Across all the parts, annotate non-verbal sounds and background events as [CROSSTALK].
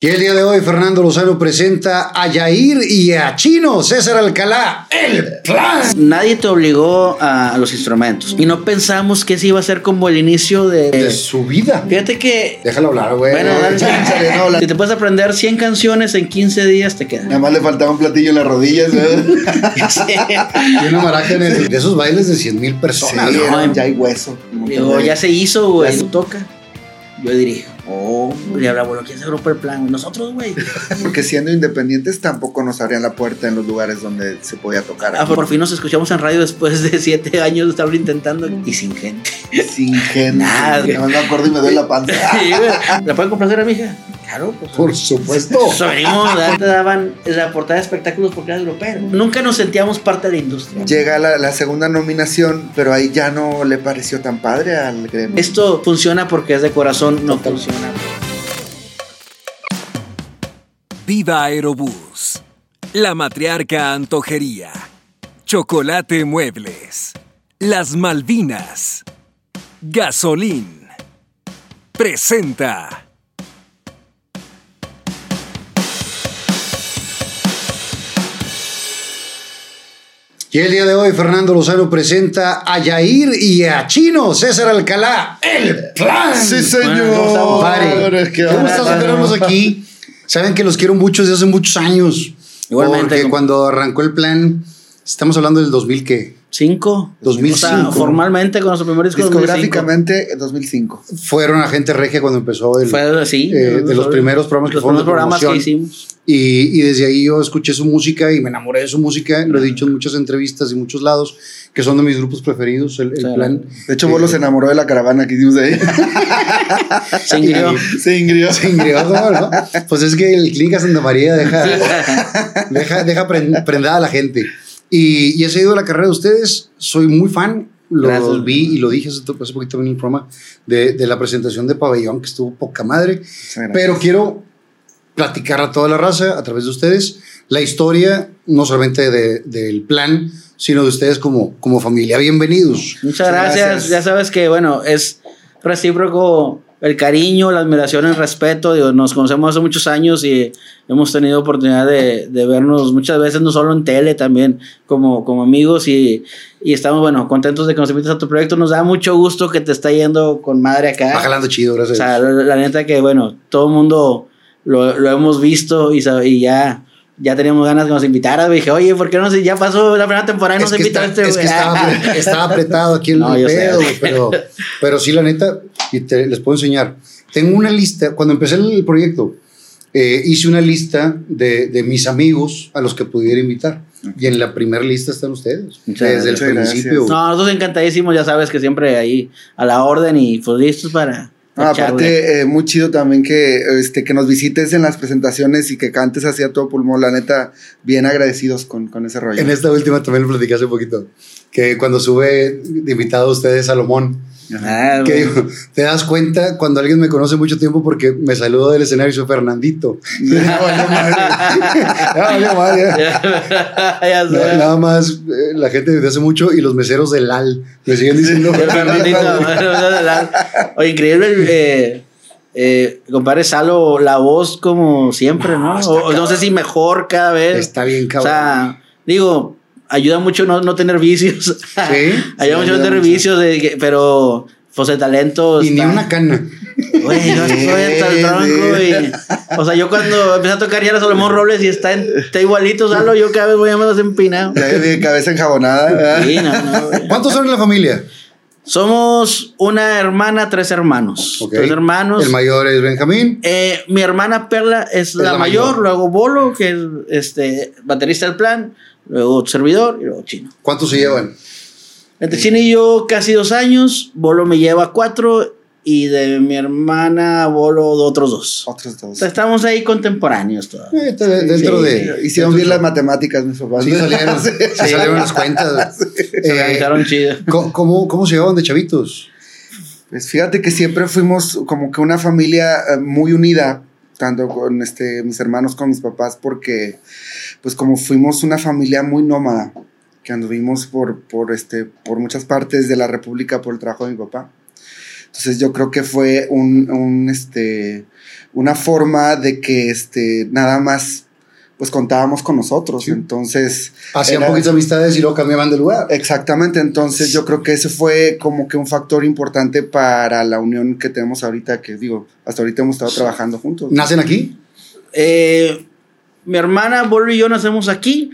Y el día de hoy Fernando Lozano presenta a Yair y a Chino César Alcalá, el plan. Nadie te obligó a los instrumentos y no pensamos que ese iba a ser como el inicio de, de su vida. Fíjate que... Déjalo hablar, güey. Bueno, dale, [LAUGHS] si te puedes aprender 100 canciones en 15 días, te queda. Nada más le faltaba un platillo en las rodillas, [LAUGHS] sí. Y una maraca en el- de esos bailes de 100 mil personas. Sí, ¿no? no, ya hay hueso. Digo, ya se hizo, güey. Toca. Yo dirijo. Oh, y habla, bueno, ¿quién se agrupó el plan? Nosotros, güey. [LAUGHS] Porque siendo independientes tampoco nos abrían la puerta en los lugares donde se podía tocar. Ah, por fin nos escuchamos en radio después de 7 años de estarlo intentando y sin gente. Sin [LAUGHS] gente. Nada. Nada me acuerdo y me doy la panza. [LAUGHS] Sí. ¿La pueden complacer a mi hija? Claro, pues. Por supuesto. Venimos, te daban la portada de espectáculos porque eras grupero. Nunca nos sentíamos parte de la industria. Llega la, la segunda nominación, pero ahí ya no le pareció tan padre al gremio. Esto funciona porque es de corazón, no funciona. Viva Aerobús. La Matriarca Antojería. Chocolate Muebles. Las Malvinas. Gasolín. Presenta. Y el día de hoy Fernando Lozano presenta a Yair y a Chino César Alcalá, el plan. Sí, señor. Que- qué gusto tenerlos aquí. Saben que los quiero mucho desde hace muchos años. Igualmente, Porque como- cuando arrancó el plan, estamos hablando del 2000 qué? ¿Cinco? 2005. O sea, formalmente con nuestro primer disco 2005. Discográficamente, 2005. Fueron agente regia cuando empezó el, Fue así. eh, de los primeros programas que los fueron programas que hicimos. Y, y desde ahí yo escuché su música y me enamoré de su música. Lo he dicho en muchas entrevistas y muchos lados, que son de mis grupos preferidos, el, el plan. De hecho, Bolo se enamoró de la caravana que hicimos ahí. [LAUGHS] Se ingrió. Se ingrió. [LAUGHS] Sí, creo, ¿no? Pues es que el Clínica Santa María deja, deja, deja pren- prendada a la gente. Y, y he seguido la carrera de ustedes, soy muy fan. Lo Gracias. vi y lo dije hace, hace poquito en el programa de, de la presentación de Pabellón, que estuvo poca madre. Pero quiero platicar a toda la raza, a través de ustedes, la historia, no solamente de- del plan, sino de ustedes como, como familia. Bienvenidos. Muchas gracias. gracias. Ya sabes que, bueno, es recíproco el cariño, la admiración, el respeto. Digo, nos conocemos hace muchos años y hemos tenido oportunidad de, de vernos muchas veces, no solo en tele, también como, como amigos. Y, y estamos, bueno, contentos de que nos invites a tu proyecto. Nos da mucho gusto que te está yendo con madre acá. Va jalando chido, O gracias. sea, la, la neta que, bueno, todo el mundo lo, lo hemos visto y, y ya. Ya teníamos ganas que nos invitaras. Dije, oye, ¿por qué no? Si ya pasó la primera temporada y nos que, invita está- este, es que estaba, [LAUGHS] apre- estaba apretado aquí el No, pedo, pero sí, la neta, y te, les puedo enseñar. Tengo una lista, cuando empecé el proyecto, eh, hice una lista de, de mis amigos a los que pudiera invitar. Y en la primera lista están ustedes. Muchas desde gracias. el principio. No, nosotros encantadísimos, ya sabes que siempre ahí a la orden y pues listos para. Echarle. aparte, eh, muy chido también que, este, que nos visites en las presentaciones y que cantes así a todo pulmón. La neta, bien agradecidos con, con ese rollo. En esta última también lo platicé hace un poquito. Que cuando sube de invitado a ustedes Salomón, Ah, que digo, te das cuenta cuando alguien me conoce mucho tiempo porque me saludo del escenario y soy Fernandito. [LAUGHS] No, [LAUGHS] nada más eh, la gente desde hace mucho y los meseros del LAL me siguen diciendo [LAUGHS] Fernandito. Oye, increíble. Eh, eh, compadre Salo, la voz como siempre, ¿no? está O- o no sé si mejor cada vez. Está bien O cabrón. sea, digo, ayuda mucho no, no tener vicios. [LAUGHS] ayuda mucho no tener mucho. vicios, de pero pues el talento. y ni está- una cana. Güey, yo estoy hasta el tronco y... O sea, yo cuando empecé a tocar ya era Solomón Robles y está, en- está igualito, Salo, yo cada vez voy a más empinado. De cabeza enjabonada. ¿verdad? Sí, no, no. ¿Cuántos son en la familia? Somos una hermana, tres hermanos. Ok. Tres hermanos. El mayor es Benjamín. Eh, mi hermana Perla es, la, la mayor, mayor. luego Bolo, que es este, baterista del plan, luego servidor y luego Chino. ¿Cuántos se llevan? Entre Chino y yo casi dos años, Bolo me lleva cuatro y de mi hermana Bolo otros dos. Otros dos. Entonces, estamos ahí contemporáneos todavía. Eh, está de- dentro Sí, de. Hicieron bien las matemáticas, mis papás. Sí, salieron, [LAUGHS] sí salieron las cuentas. [LAUGHS] Se Eh, organizaron chido. ¿cómo, cómo, se llevaban de chavitos? Pues fíjate que siempre fuimos como que una familia eh, muy unida, tanto con este, mis hermanos como mis papás, porque pues como fuimos una familia muy nómada, que anduvimos por, por, este, por muchas partes de la República por el trabajo de mi papá. Entonces yo creo que fue un, un, este, una forma de que este, nada más pues contábamos con nosotros. Entonces. Hacían poquitas amistades y luego cambiaban de lugar. Exactamente. Entonces yo creo que ese fue como que un factor importante para la unión que tenemos ahorita, que digo, hasta ahorita hemos estado trabajando juntos. ¿Nacen aquí? Eh, mi hermana, Bolo y yo nacemos aquí.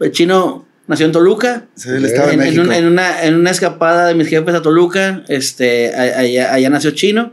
El chino nació en Toluca. Sí, el Estado en, en una, en, una, en una escapada de mis jefes a Toluca, este, allá, allá nació Chino.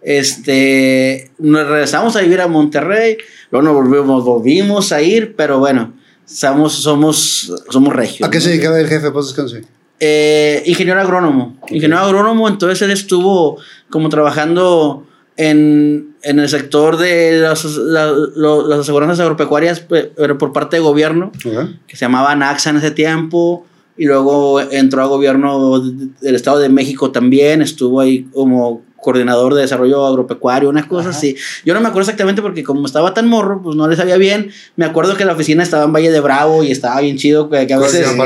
Este, nos regresamos a vivir a Monterrey, luego nos volvimos, volvimos a ir, pero bueno, somos, somos, somos regios. ¿A qué se dedicaba el jefe? Pues descanse. Eh, ingeniero agrónomo. Ingeniero agrónomo, entonces él estuvo como trabajando en, en el sector de las, la- lo- las aseguranzas agropecuarias, pe- pero por parte de gobierno, Ajá. que se llamaba NAXA en ese tiempo, y luego entró a gobierno de- del Estado de México también, estuvo ahí como coordinador de desarrollo agropecuario, unas cosas así. Yo no me acuerdo exactamente porque como estaba tan morro, pues no le sabía bien. Me acuerdo que la oficina estaba en Valle de Bravo y estaba bien chido, que, que a veces sí.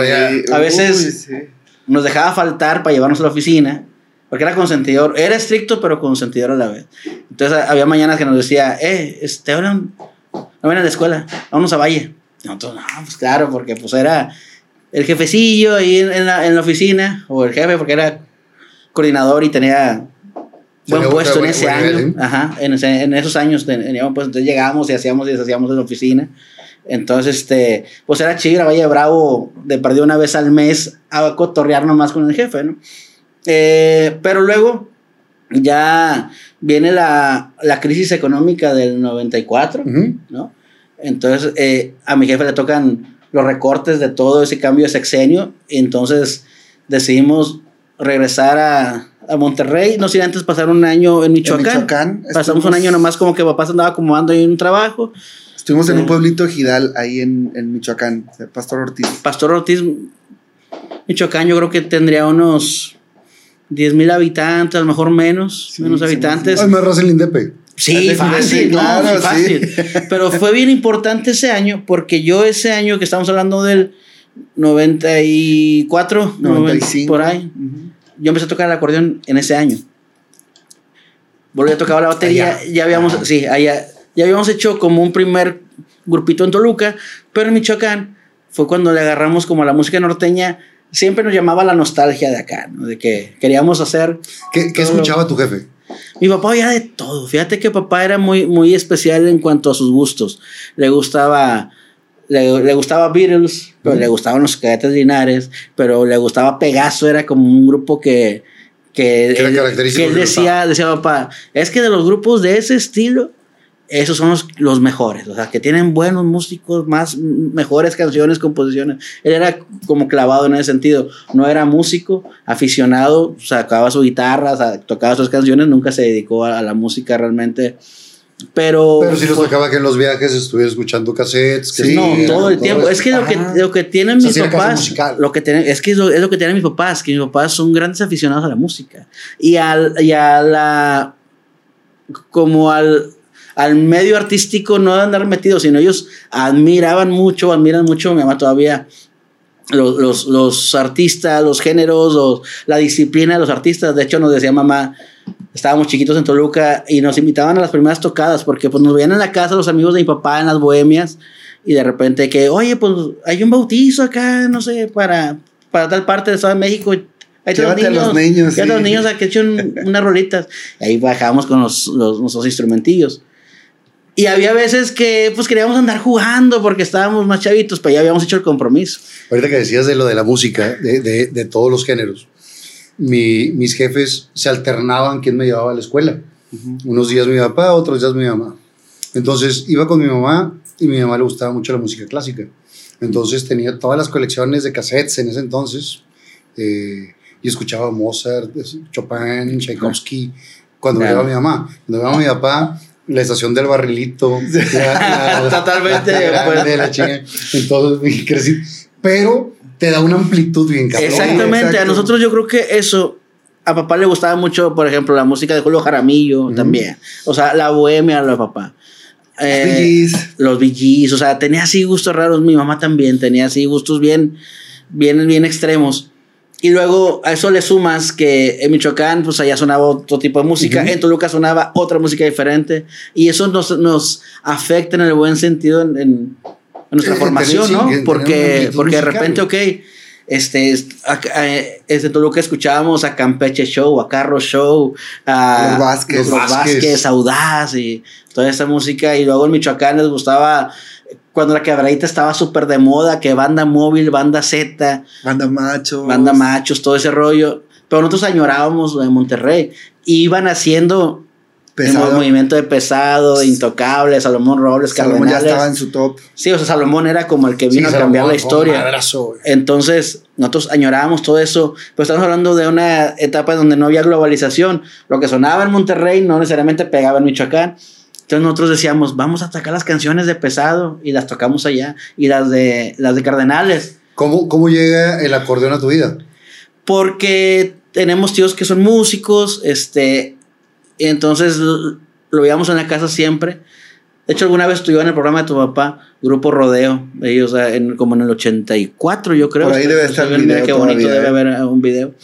A veces- Uy, sí. nos dejaba faltar para llevarnos a la oficina, porque era consentidor, era estricto pero consentidor a la vez. Entonces había mañanas que nos decía, eh, este, ahora no ven a la escuela, vámonos a Valle. Y nosotros, no, pues claro, porque pues era el jefecillo ahí en, la, en la oficina, o el jefe, porque era coordinador y tenía buen puesto en ese año. nivel, ¿eh? Ajá, en, ese- en esos años teníamos, pues, entonces llegábamos y hacíamos y deshacíamos en la oficina. Entonces, este, pues era chido, Valle Bravo de perdido una vez al mes a cotorrear nomás con el jefe, ¿no? Eh, pero luego ya viene la, la crisis económica del 94, Ujú. ¿no? Entonces, eh, a mi jefe le tocan los recortes de todo ese cambio de sexenio, y entonces decidimos regresar a, a Monterrey, no sin antes pasar un año en Michoacán. Michoacán, Pasamos un año nomás como que papá se andaba acomodando ahí en un trabajo. Estuvimos en Sí. un pueblito Gidal, ahí en, en Michoacán, Pastor Ortiz. Pastor Ortiz, Michoacán, yo creo que tendría unos 10 mil habitantes, a lo mejor menos, Sí, menos sí, habitantes. Ay, más raza el Indepe. Sí, fácil, no, claro, sí, sí. fácil. [LAUGHS] Pero fue bien importante ese año porque yo ese año que estamos hablando del 94, 95. por ahí, Ujú. yo empecé a tocar el acordeón en ese año. Volví a tocar la batería, Allá. ya habíamos, sí, allá, ya habíamos hecho como un primer grupito en Toluca, pero en Michoacán fue cuando le agarramos como a la música norteña, siempre nos llamaba la nostalgia de acá, ¿no? de que queríamos hacer ¿Qué, qué escuchaba tu jefe? mi papá oía de todo. Fíjate que papá era muy, muy especial en cuanto a sus gustos. Le gustaba, le, le gustaba Beatles, pero le gustaban los cadetes linares, pero le gustaba Pegaso, era como un grupo que, que, él, característico que él de decía, decía papá, es que de los grupos de ese estilo, esos son los, los mejores, o sea, que tienen buenos músicos, más mejores canciones, composiciones. Él era como clavado en ese sentido. No era músico, aficionado, sacaba su guitarra, tocaba sus canciones, nunca se dedicó a, a la música realmente. Pero, Pero los fue- tocaba que en los viajes estuviera escuchando cassettes. Que Sí, no, todo el tiempo. Es que lo que, lo que tienen O sea, mis papás, lo que tienen, es que es lo, es lo que tienen mis papás, que mis papás son grandes aficionados a la música. Y, al, y a la, como al, al medio artístico no de andar metidos, sino ellos admiraban mucho, admiran mucho, mi mamá todavía, los, los, los artistas, los géneros, los- la disciplina de los artistas. De hecho, nos decía mamá, estábamos chiquitos en Toluca y nos invitaban a las primeras tocadas porque pues nos veían en la casa los amigos de mi papá en las bohemias y de repente que, oye, pues hay un bautizo acá, no sé, para, para tal parte del Estado de México. Ahí están Llévate a los niños, llévate a los sí. niños a que echen unas rolitas. Ahí bajábamos con los, los, nuestros instrumentillos. Y había veces que pues queríamos andar jugando porque estábamos más chavitos, pero ya habíamos hecho el compromiso. Ahorita que decías de lo de la música, de, de, de todos los géneros, mi- mis jefes se alternaban quién me llevaba a la escuela. Unos días mi papá, otros días mi mamá. Entonces iba con mi mamá y mi mamá le gustaba mucho la música clásica. Entonces tenía todas las colecciones de cassettes en ese entonces eh, y escuchaba Mozart, Chopin, Tchaikovsky. Cuando me llevaba mi mamá, cuando me llevaba mi papá, la estación del barrilito. [LAUGHS] la- la- Totalmente, la pues. la chinga. Entonces crecí. Pero te da una amplitud bien cabrón. Exactamente, a nosotros yo creo que eso, a papá le gustaba mucho, por ejemplo, la música de Julio Jaramillo también. O sea, la bohemia a la papá. Eh, Bee Gees. los o sea, tenía así gustos raros. Mi mamá también tenía así gustos bien, bien, bien extremos. Y luego a eso le sumas que en Michoacán, pues allá sonaba otro tipo de música, en Toluca sonaba otra música diferente. Y eso nos, nos afecta en el buen sentido en, en- en nuestra Eh, formación, sí, ¿no? porque, porque de repente, ok, este, est- acá, eh, desde Toluca escuchábamos a Campeche Show, a Carlos Show, a Los Vázquez. los Vázquez. Vázquez, Audaz y toda esa música. Y luego en Michoacán les gustaba cuando la quebradita estaba súper de moda, que banda móvil, banda Z, Banda macho. banda machos, todo ese rollo. Pero nosotros añorábamos lo de Monterrey. Y iban haciendo el Pesado. movimiento de pesado, de intocable, Salomón Robles, Salomón ya Cardenales. estaba en su top. Sí, o sea, Salomón era como el que vino Sí, a cambiar la Salomón un historia. madrazo. Entonces, nosotros añorábamos todo eso, pero estamos hablando de una etapa donde no había globalización. Lo que sonaba en Monterrey no necesariamente pegaba en Michoacán. Entonces nosotros decíamos, vamos a sacar las canciones de pesado y las tocamos allá. Y las de, las de Cardenales. ¿Cómo, ¿Cómo llega el acordeón a tu vida? Porque tenemos tíos que son músicos, este, y entonces l- lo veíamos en la casa siempre. De hecho, alguna vez estuvo en el programa de tu papá, Grupo Rodeo, ellos ah, en, como en el 84, yo creo. Por ahí debe estar el video qué bonito todavía, debe ¿eh? haber ah, un video.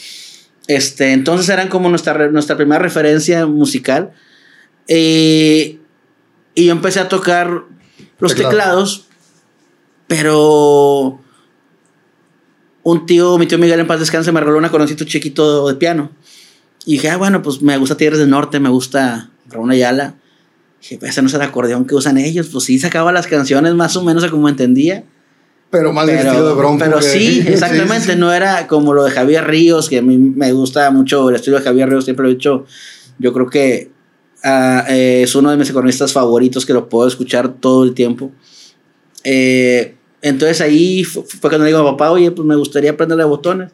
Este, entonces eran como nuestra, nuestra primera referencia musical. Eh, y yo empecé a tocar los Teclado. teclados, pero un tío, mi tío Miguel en paz descanse, me regaló un acordeoncito chiquito de piano. Y dije, ah, bueno, pues me gusta Tigres del Norte, me gusta Raúl Ayala. Dije, pues ese no es el acordeón que usan ellos. Pues sí, sacaba las canciones más o menos a como entendía. Pero más del estilo de bronco. pero que- [LAUGHS] sí, exactamente. sí, sí. No era como lo de Javier Ríos, que a mí me gusta mucho el estilo de Javier Ríos, siempre lo he dicho. Yo creo que ah, eh, es uno de mis acordeonistas favoritos que lo puedo escuchar todo el tiempo. Eh, entonces ahí fu- fue cuando le digo a papá, oye, pues me gustaría aprender de botones.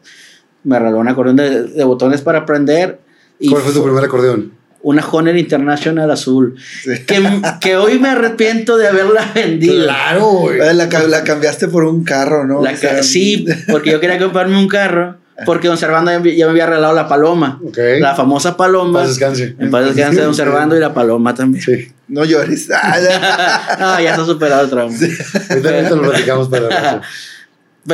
Me regaló un acordeón de, de botones para aprender. Y ¿Cuál fue tu primer acordeón? una Honor International azul. Que, que hoy me arrepiento de haberla vendido. Claro, güey. La, la cambiaste por un carro, ¿no? La O sea, sí, porque yo quería comprarme un carro. Porque don Servando ya, me- había regalado la paloma. Ok. La famosa paloma. Paz descanse. En paz descanse don Servando y la paloma también. Sí. No llores. [LAUGHS] Ah, ya. no, ya está superado el trauma. Ahorita, ahorita lo platicamos para la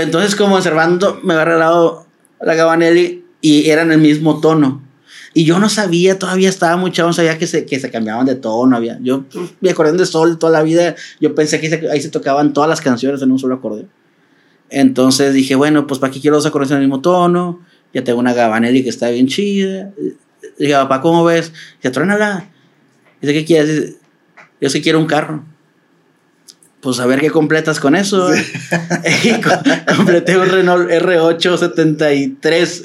Entonces, como don Servando me había regalado la Gabanelli y eran el mismo tono. Y yo no sabía, todavía estaba muy chavo, no sabía que se, que se cambiaban de tono. Había, yo pues, mi acordeón de sol toda la vida, yo pensé que se- ahí se tocaban todas las canciones en un solo acordeón. Entonces dije, bueno, pues para qué quiero dos acordeones en el mismo tono. Ya tengo una Gabanelli que está bien chida. Dije, papá, ¿cómo ves? Dice, truénala. Dice, ¿qué quieres? Dice, yo sí quiero un carro. Pues a ver qué completas con eso. [LAUGHS] y co- completé un Renault R8 73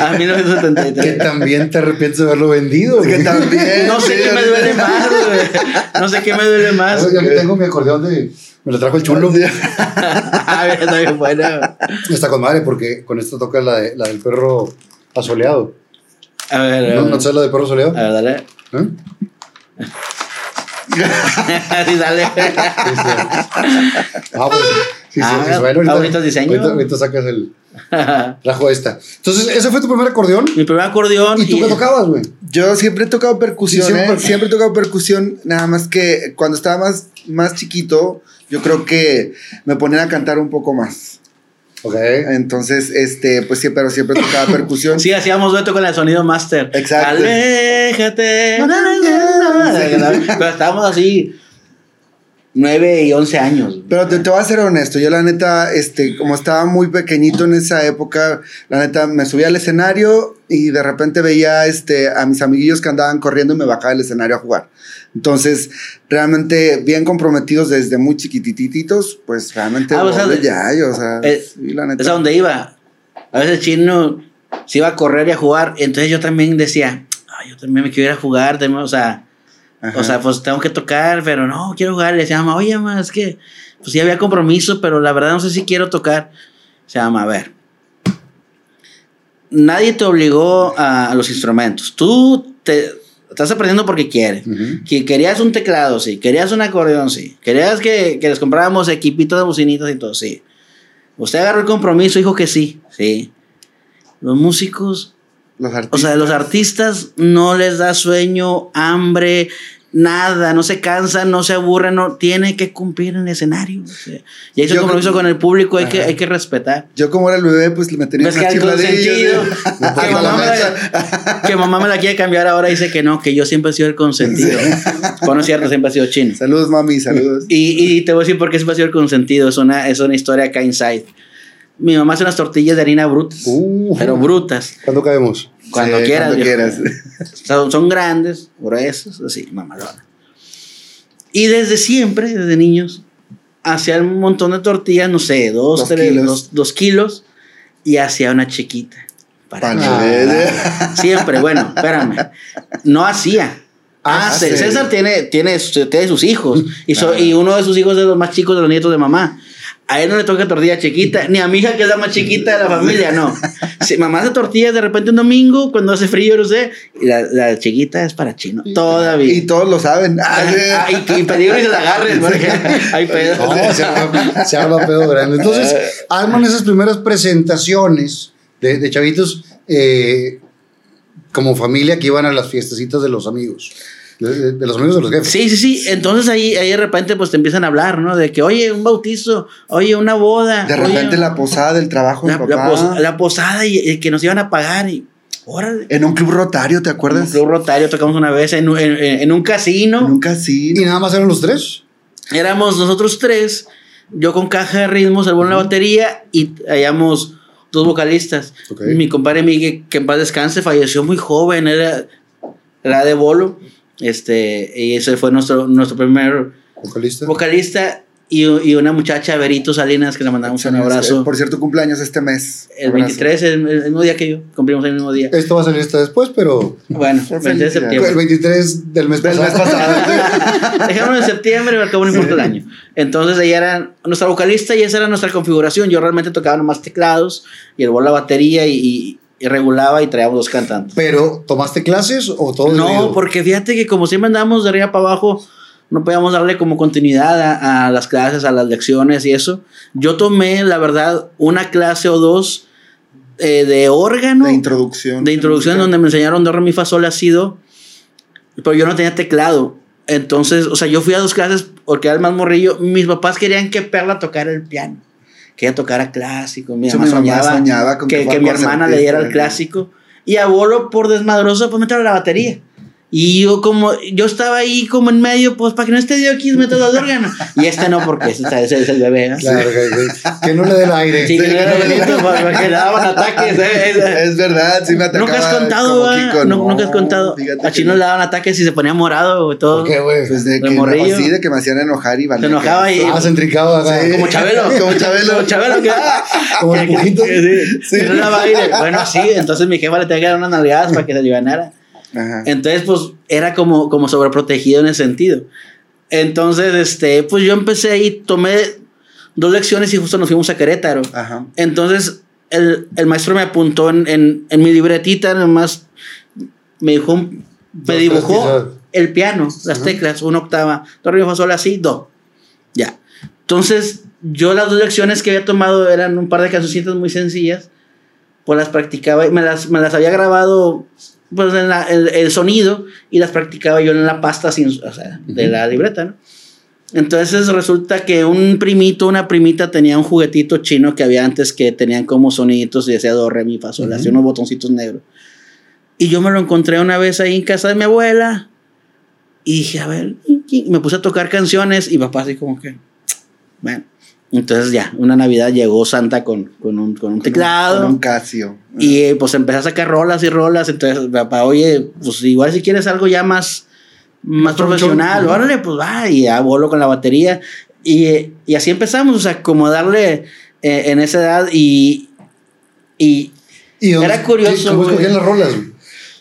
a Que 1973. también te arrepientes de haberlo vendido. Que también. No sé sí, qué me duele más, güey. No sé qué me duele más. Yo aquí tengo mi acordeón de. Me lo trajo el chulo. [LAUGHS] A ver, está bien buena. Está con madre porque con esto toca la, de- la del perro asoleado. A ver, a ¿No, ver. ¿No sabes la de perro asoleado? A ver, dale. ¿Eh? [LAUGHS] Sí, dale. Ah, pues. Sí, sí, Ah, sí, bueno, ah, bonitos diseños. Ahorita, ahorita sacas el. [LAUGHS] Trajo esta. Entonces, ¿ese fue tu primer acordeón? Mi primer acordeón. ¿Y tú qué tocabas, güey? Yo siempre he tocado percusión, Sí, ¿eh? siempre. siempre. he tocado percusión, nada más que cuando estaba más, más chiquito, yo creo que me ponían a cantar un poco más. Ok. Entonces, este, pues sí, pero siempre tocaba percusión. Sí, hacíamos dueto con el sonido master. Exacto. Aléjate. Pero estábamos así, 9 y 11 años. Pero te, te voy a ser honesto, yo la neta, este, como estaba muy pequeñito en esa época, la neta me subía al escenario y de repente veía este, a mis amiguillos que andaban corriendo y me bajaba del escenario a jugar. Entonces, realmente bien comprometidos desde muy chiquitititos, pues realmente Ah, o sea, ya, yo, o sea, eh, sí, la neta. Es a donde iba. A veces chino se iba a correr y a jugar. Entonces yo también decía, "Ay, yo también me quiero ir a jugar. también", O sea, Ajá. o sea, pues tengo que tocar, pero no, quiero jugar. Le decía, mamá, oye, mamá, es que pues sí había compromiso, pero la verdad no sé si quiero tocar. Se llama, a ver. Nadie te obligó a, a los instrumentos. Tú te estás aprendiendo porque quieres. Que querías un teclado, sí. Querías un acordeón, sí. Querías que, que les compráramos equipitos de bocinitas y todo, sí. Usted agarró el compromiso, dijo que sí, sí. Los músicos, los o artistas. sea, los artistas no les da sueño, hambre, nada, no se cansa, no se aburre, no tiene que cumplir en el escenario. o sea, y ese compromiso con el público hay que, hay que respetar. Yo como era el bebé, pues le metería ¿Ves una chifladilla. que, [LAUGHS] mamá me la, que mamá me la quiere cambiar ahora dice que no, que yo siempre he sido el consentido. Bueno, no es cierto, siempre he sido chino. Saludos, mami, saludos. Y, y te voy a decir por qué siempre ha sido el consentido. Es una, es una historia acá inside. Mi mamá hace unas tortillas de harina brutas, Uh, pero brutas. ¿Cuándo caemos? Cuando Sí, quieras. cuando quieras. Son, son grandes, gruesos, así, mamalona. Y desde siempre, desde niños, hacía un montón de tortillas, no sé, dos, Dos tres, kilos. dos, dos kilos, y hacía una chiquita. Para bebé. Siempre, bueno, espérame. No hacía. Ah, sí. César tiene, tiene, tiene sus hijos. Y, so- y uno de sus hijos es de los más chicos de los nietos de mamá. A él no le toca tortilla chiquita, ni a mi hija que es la más chiquita de la familia, no. Si mamá hace tortillas de repente un domingo, cuando hace frío, no sé, y la, la chiquita es para chino. Todavía. Y todos lo saben. Ah, y, y peligro y se la agarren, porque hay pedo. No, se arma, se arma pedo grande. Entonces, arman esas primeras presentaciones de, de chavitos eh, como familia que iban a las fiestecitas de los amigos. De, los amigos de los jefes. Sí, sí, sí. Entonces ahí, ahí de repente pues te empiezan a hablar, ¿no? De que, oye, un bautizo, oye, una boda. De oye, repente la posada del trabajo de la, papá. pos- la posada y, y que nos iban a pagar y, órale. En un club rotario, ¿te En un acuerdas? club rotario tocamos una vez en, un- en, en un casino. Nunca sí. Y nada más eran los tres. Éramos nosotros tres, yo con caja de ritmos, el bueno en la batería y hallamos dos vocalistas. Ok. Mi compadre Miguel, que en paz descanse, falleció muy joven, era, era de bolo. Este, y ese fue nuestro, nuestro primer Vocalista. vocalista y, y una muchacha, Berito Salinas, que le mandamos un abrazo. Por cierto, cumpleaños este mes. El Abrazo. 23, el, el mismo día que yo, cumplimos el mismo día. Esto va a salir hasta después, pero Bueno, 23 de Felicidades. septiembre. el 23 del mes Del mes pasado. pasado. [LAUGHS] Dejémoslo en septiembre, al cabo no importa el año. Entonces ella era nuestra vocalista y esa era nuestra configuración. Yo realmente tocaba nomás teclados y el la batería y, y- y regulaba y traíamos dos cantantes. Pero, ¿tomaste clases o todo No, oído? porque fíjate que como siempre andamos de arriba para abajo, no podíamos darle como continuidad a, a las clases, a las lecciones y eso. Yo tomé, la verdad, una clase o dos eh, de órgano De introducción. de introducción donde me enseñaron do, re, mi, fa, sol, la, si, do. Pero yo no tenía teclado. Entonces, o sea, yo fui a dos clases porque era el más morrillo. Mis papás querían que Perla tocara el piano. Que ella tocara clásico. Mi mamá mi mamá soñaba, soñaba con que que, mi hermana le diera el clásico. Y a Bolo, por desmadroso, pues meterle la batería. Y yo como, yo estaba ahí como en medio, pues para que no esté Dios aquí, meto los órganos. Y este no, porque ese, ese es el bebé. ¿no? Claro, que, que- que no le dé el aire. Sí, que no era bonito, porque le daban ataques. ¿eh? Es verdad, sí me atacaba. Nunca has contado, ¿verdad? Kiko. Nu- Nunca has contado. A Chino no. le daban ataques y se ponía morado y todo. ¿Por qué, güey? Pues de De que, no, morrillo. sí, de que me hacían enojar y valía enojaba y- Ah, se entricaba acá. Sí. Como Chabelo. [LAUGHS] Como Chabelo. Como Chabelo. Que, [LAUGHS] Como el que- pujito. sí, que no daba aire. Bueno, sí. Entonces mi jefa le tenía que dar unas nalgadas para que se alivianara. Ajá. Entonces, pues, era como, como sobreprotegido en ese sentido. Entonces, este, pues yo empecé ahí, tomé dos lecciones y justo nos fuimos a Querétaro. Ajá. Entonces, el, el maestro me apuntó en, en, en mi libretita, nomás me dijo, me dibujó el piano, las teclas, una octava, do, re, mi, sol, así, do. Ya. Entonces, yo las dos lecciones que había tomado eran un par de cancioncitas muy sencillas, pues las practicaba y me las, me las había grabado pues en la- el, el sonido y las practicaba yo en la pasta sin, o sea, de la libreta, ¿no? Entonces resulta que un primito, una primita tenía un juguetito chino que había antes que tenían como soniditos y decía do, re, mi, fa, sol, así unos botoncitos negros. Y yo me lo encontré una vez ahí en casa de mi abuela y dije, a ver, y me puse a tocar canciones y papá así como que, bueno. Entonces ya, una Navidad llegó Santa con, con, un, con un teclado. Con un Casio. Y eh, pues empecé a sacar rolas y rolas. Entonces, papá, oye, pues igual si quieres algo ya más, más profesional, Ujú. órale, pues va. Y ya bolo con la batería. Y, y así empezamos, o sea, como darle eh, en esa edad. Y, y ¿Y dónde- Era curioso, ¿Cómo escogían las rolas?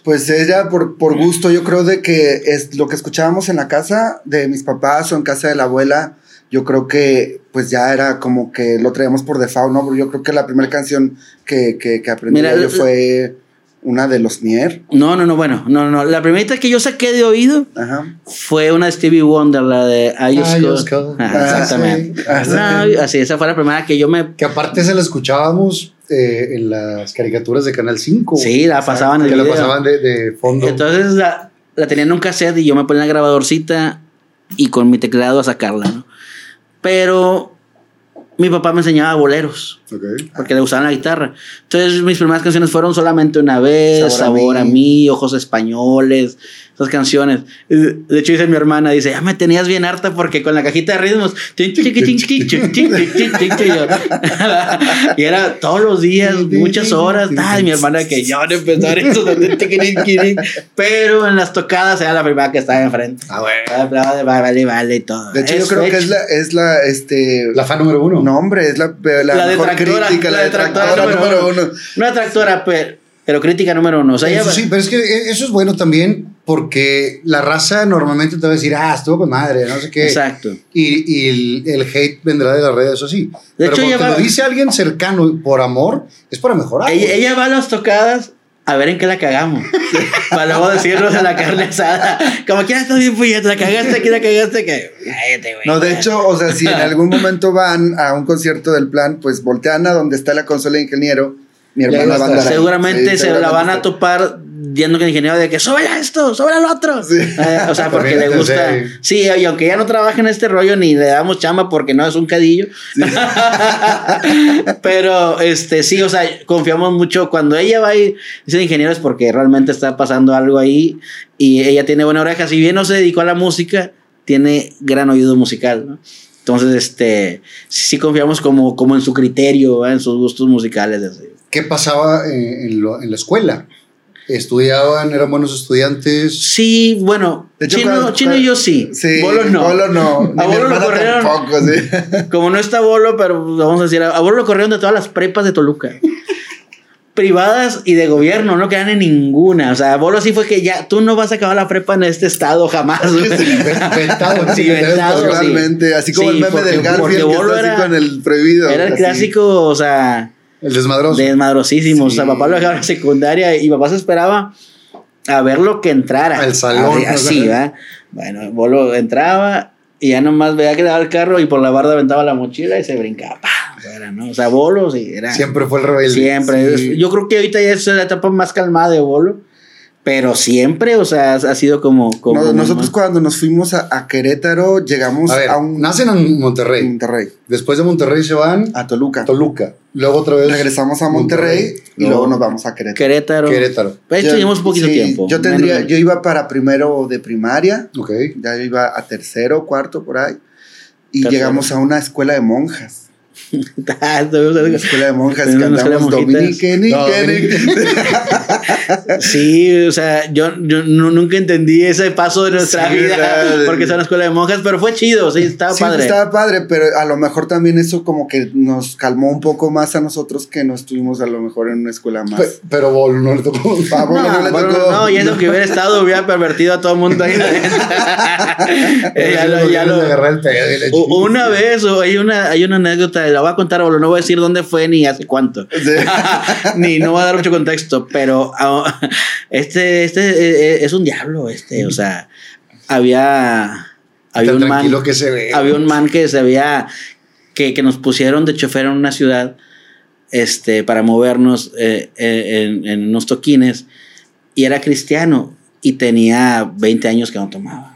Pues ella, por, por gusto, yo creo de que es lo que escuchábamos en la casa de mis papás o en casa de la abuela, yo creo que pues ya era como que lo traíamos por default, ¿no? Yo creo que la primera canción que, que, que aprendí Mira, yo fue una de los Mier. no, no, no, bueno, no, no. La primerita que yo saqué de oído Ajá. fue una de Stevie Wonder, la de I Just I Call. Just Call. Ajá, Ah, exactamente. sí. Ah. No, así, esa fue la primera que yo me Que aparte se la escuchábamos eh, en las caricaturas de Canal 5. Sí, la pasaban en Que el la pasaban de, de fondo. Entonces, la- la tenía en un cassette y yo me ponía la grabadorcita y con mi teclado a sacarla, ¿no? Pero mi papá me enseñaba boleros. Porque le gustaban la guitarra. Entonces mis primeras canciones fueron solamente una vez, Sabor, a, mí. Ojos Españoles, esas canciones. De hecho dice mi hermana, dice, ya me tenías bien harta porque con la cajita de ritmos... y era todos los días, muchas horas. Ay, mi hermana que yo no empezar eso. Pero en las tocadas era la primera que estaba enfrente. Ah, bueno. Vale, vale, todo. De hecho, yo creo que es la, es la, este... La fan número uno. No, hombre, es la, la, la mejor crítica, la, detractora, número, uno. Una detractora, pero, pero, crítica número uno. O sea, eso sí, pero es que e, eso es bueno también porque la raza normalmente te va a decir, ah, estuvo con madre, no sé qué. Exacto. Y, y el, el, hate vendrá de las redes, eso sí. De pero hecho, cuando lo dice alguien cercano por amor, es para mejorar. Ella, ella va a las tocadas a ver en qué la cagamos. [LAUGHS] Para luego decirnos a la carne asada. Como que ya está bien, pues la cagaste aquí, la cagaste que. Cállate, güey. No, de hecho, o sea, si en algún momento van a un concierto del plan, pues voltean a donde está la consola de ingeniero. Mi hermana va a andar Seguramente se la van a topar yendo con el ingeniero de que súbela esto, súbela lo otro. Eh, o sea, [LAUGHS] porque le gusta. Sí, y aunque ya no trabaja en este rollo ni le damos chamba porque no es un cadillo. [LAUGHS] Pero este sí, o sea, confiamos mucho cuando ella va y dice ingeniero es porque realmente está pasando algo ahí y ella tiene buena oreja. Si bien no se dedicó a la música, tiene gran oído musical, ¿no? Entonces, este, sí, confiamos como, como en su criterio, en sus gustos musicales. ¿Qué pasaba en, en la escuela? ¿Estudiaban? ¿Eran buenos estudiantes? Sí, bueno. chino, chino y yo sí. sí. Bolo no. Bolo no. [LAUGHS] A Bolo lo corrieron. Tampoco, sí. [LAUGHS] Como no está Bolo, pero vamos a decir, a Bolo lo corrieron de todas las prepas de Toluca. privadas y de gobierno, no quedan en ninguna. O sea, Bolo sí fue que ya tú no vas a acabar la prepa en este estado jamás. [LAUGHS] inventado, sí, inventado. Totalmente. Así como el meme del Garfield que está así con el prohibido. Era el clásico, o sea el desmadroso. Desmadrosísimo. O sea, papá lo dejaba en la secundaria y papá se esperaba a ver lo que entrara. Al salón. así, ¿verdad? Bueno, Bolo entraba y ya nomás veía que daba el carro y por la barda aventaba la mochila y se brincaba. ¿no? O sea, Bolo sí, era. Siempre fue el rebelde. Siempre. Yo creo que ahorita ya es la etapa más calmada de Bolo. Pero siempre, o sea, ha sido como. como nosotros cuando nos fuimos a, Querétaro, llegamos a, un. Nacen en Monterrey. Monterrey. Después de Monterrey se van. A Toluca. Toluca. Luego otra vez. Regresamos a Monterrey, y luego, nos vamos a Querétaro. Querétaro. Querétaro. De hecho, un poquito tiempo. Yo tendría, yo iba para primero de primaria. Ok. Ya iba a tercero, cuarto, por ahí. Y llegamos a una escuela de monjas. [LAUGHS] Ah, la escuela de monjas que andamos Dominique, Sí, o sea, yo, yo nunca entendí ese paso de nuestra vida porque es una escuela de monjas, pero fue chido, sí, estaba sí, padre. Estaba padre, pero a lo mejor también eso como que nos calmó un poco más a nosotros que no estuvimos a lo mejor en una escuela más. Pero, Bolo no le tocó. A Bolo no, no, le tocó. No, y eso que hubiera estado hubiera pervertido a todo el mundo ahí. [LAUGHS] [LAUGHS] ya lo, ya lo, una vez, o hay una, hay una anécdota la voy a contar, no voy a decir dónde fue ni hace cuánto. [LAUGHS] ni no voy a dar mucho contexto, pero ah, este, este eh, eh, es un diablo, este, o sea, había... Había un, man, que se ve. había un man que se había que, que, nos pusieron de chofer en una ciudad este, para movernos eh, en, en, unos toquines y era cristiano y tenía 20 años que no tomaba.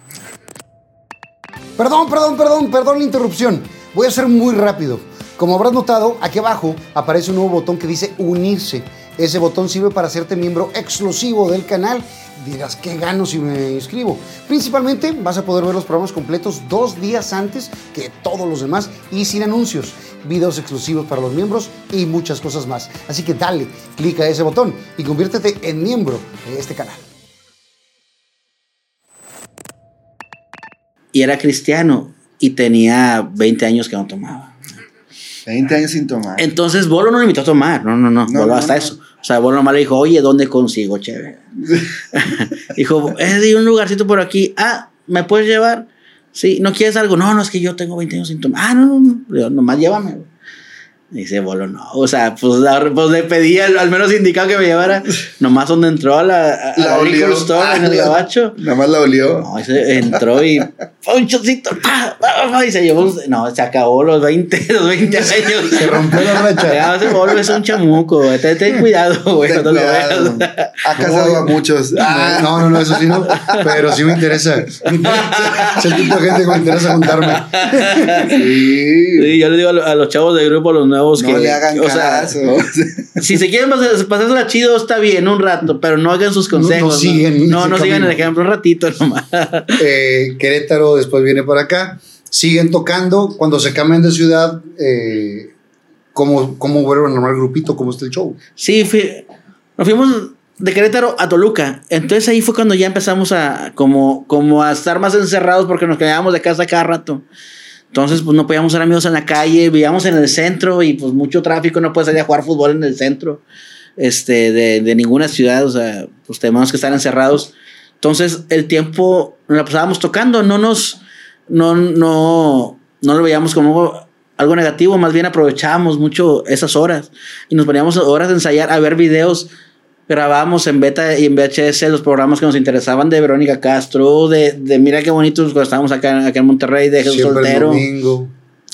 Perdón, perdón, perdón, perdón la interrupción. Voy a ser muy rápido. Como habrás notado, aquí abajo aparece un nuevo botón que dice unirse. Ese botón sirve para hacerte miembro exclusivo del canal. Dirás, ¿qué gano si me inscribo? Principalmente vas a poder ver los programas completos dos días antes que todos los demás y sin anuncios, videos exclusivos para los miembros y muchas cosas más. Así que dale, clica ese botón y conviértete en miembro de este canal. Y era cristiano y tenía 20 años que no tomaba. 20 años sin tomar. Entonces Bolo no le invitó a tomar, no, no, no, Bolo hasta eso. O sea, Bolo nomás le dijo, oye, ¿dónde consigo, chévere? [LAUGHS] dijo, es de un lugarcito por aquí. Ah, ¿me puedes llevar? Sí, ¿no quieres algo? No, no, es que yo tengo 20 años sin tomar. Ah, no, no, no, nomás llévame. Dice Bolo, no. O sea, pues, pues le pedí al, al menos indicado que me llevara nomás donde entró a la, a, La la liquor store en el gabacho. Nada más la olió. No, ese entró y un chocito, pa, pa, pa, y se llevó, no, se acabó los 20, [LAUGHS] los 20 años. [LAUGHS] Se rompió la racha. Ese Bolo es un chamuco, ten, ten cuidado, güey. Ten no lo cuidado. veas. Ha casado a muchos. [LAUGHS] Ah, No, no, no, eso sí no. Pero sí me interesa. Es el tipo de gente que me interesa juntarme. sí. Sí, yo le digo a, lo- a los chavos del grupo, los nuevos, No que. le hagan o sea, caso. [LAUGHS] Si se quieren pasar- pasársela chido, está bien, un rato, pero no hagan sus No- no consejos. siguen No, no, sigan el ejemplo, un ratito nomás. [LAUGHS] Eh, Querétaro después viene para acá. Siguen tocando. Cuando se cambian de ciudad, eh, ¿cómo, ¿cómo vuelven a armar el grupito? ¿Cómo está el show? Sí, fui- nos fuimos de Querétaro a Toluca. Entonces ahí fue cuando ya empezamos a como, como a estar más encerrados porque nos quedábamos de casa cada rato. Entonces, pues no podíamos ser amigos en la calle, vivíamos en el centro y pues mucho tráfico, no puedes salir a jugar fútbol en el centro este, de, de ninguna ciudad, o sea, pues tenemos que estar encerrados. Entonces, el tiempo nos la pasábamos tocando, no nos, no, no, no lo veíamos como algo negativo, más bien aprovechábamos mucho esas horas y nos poníamos horas de ensayar, a ver videos, grabábamos en beta y en VHS los programas que nos interesaban de Verónica Castro, de, de mira qué bonitos cuando estábamos acá, acá en Monterrey, de Jesús Siempre Soltero. domingo.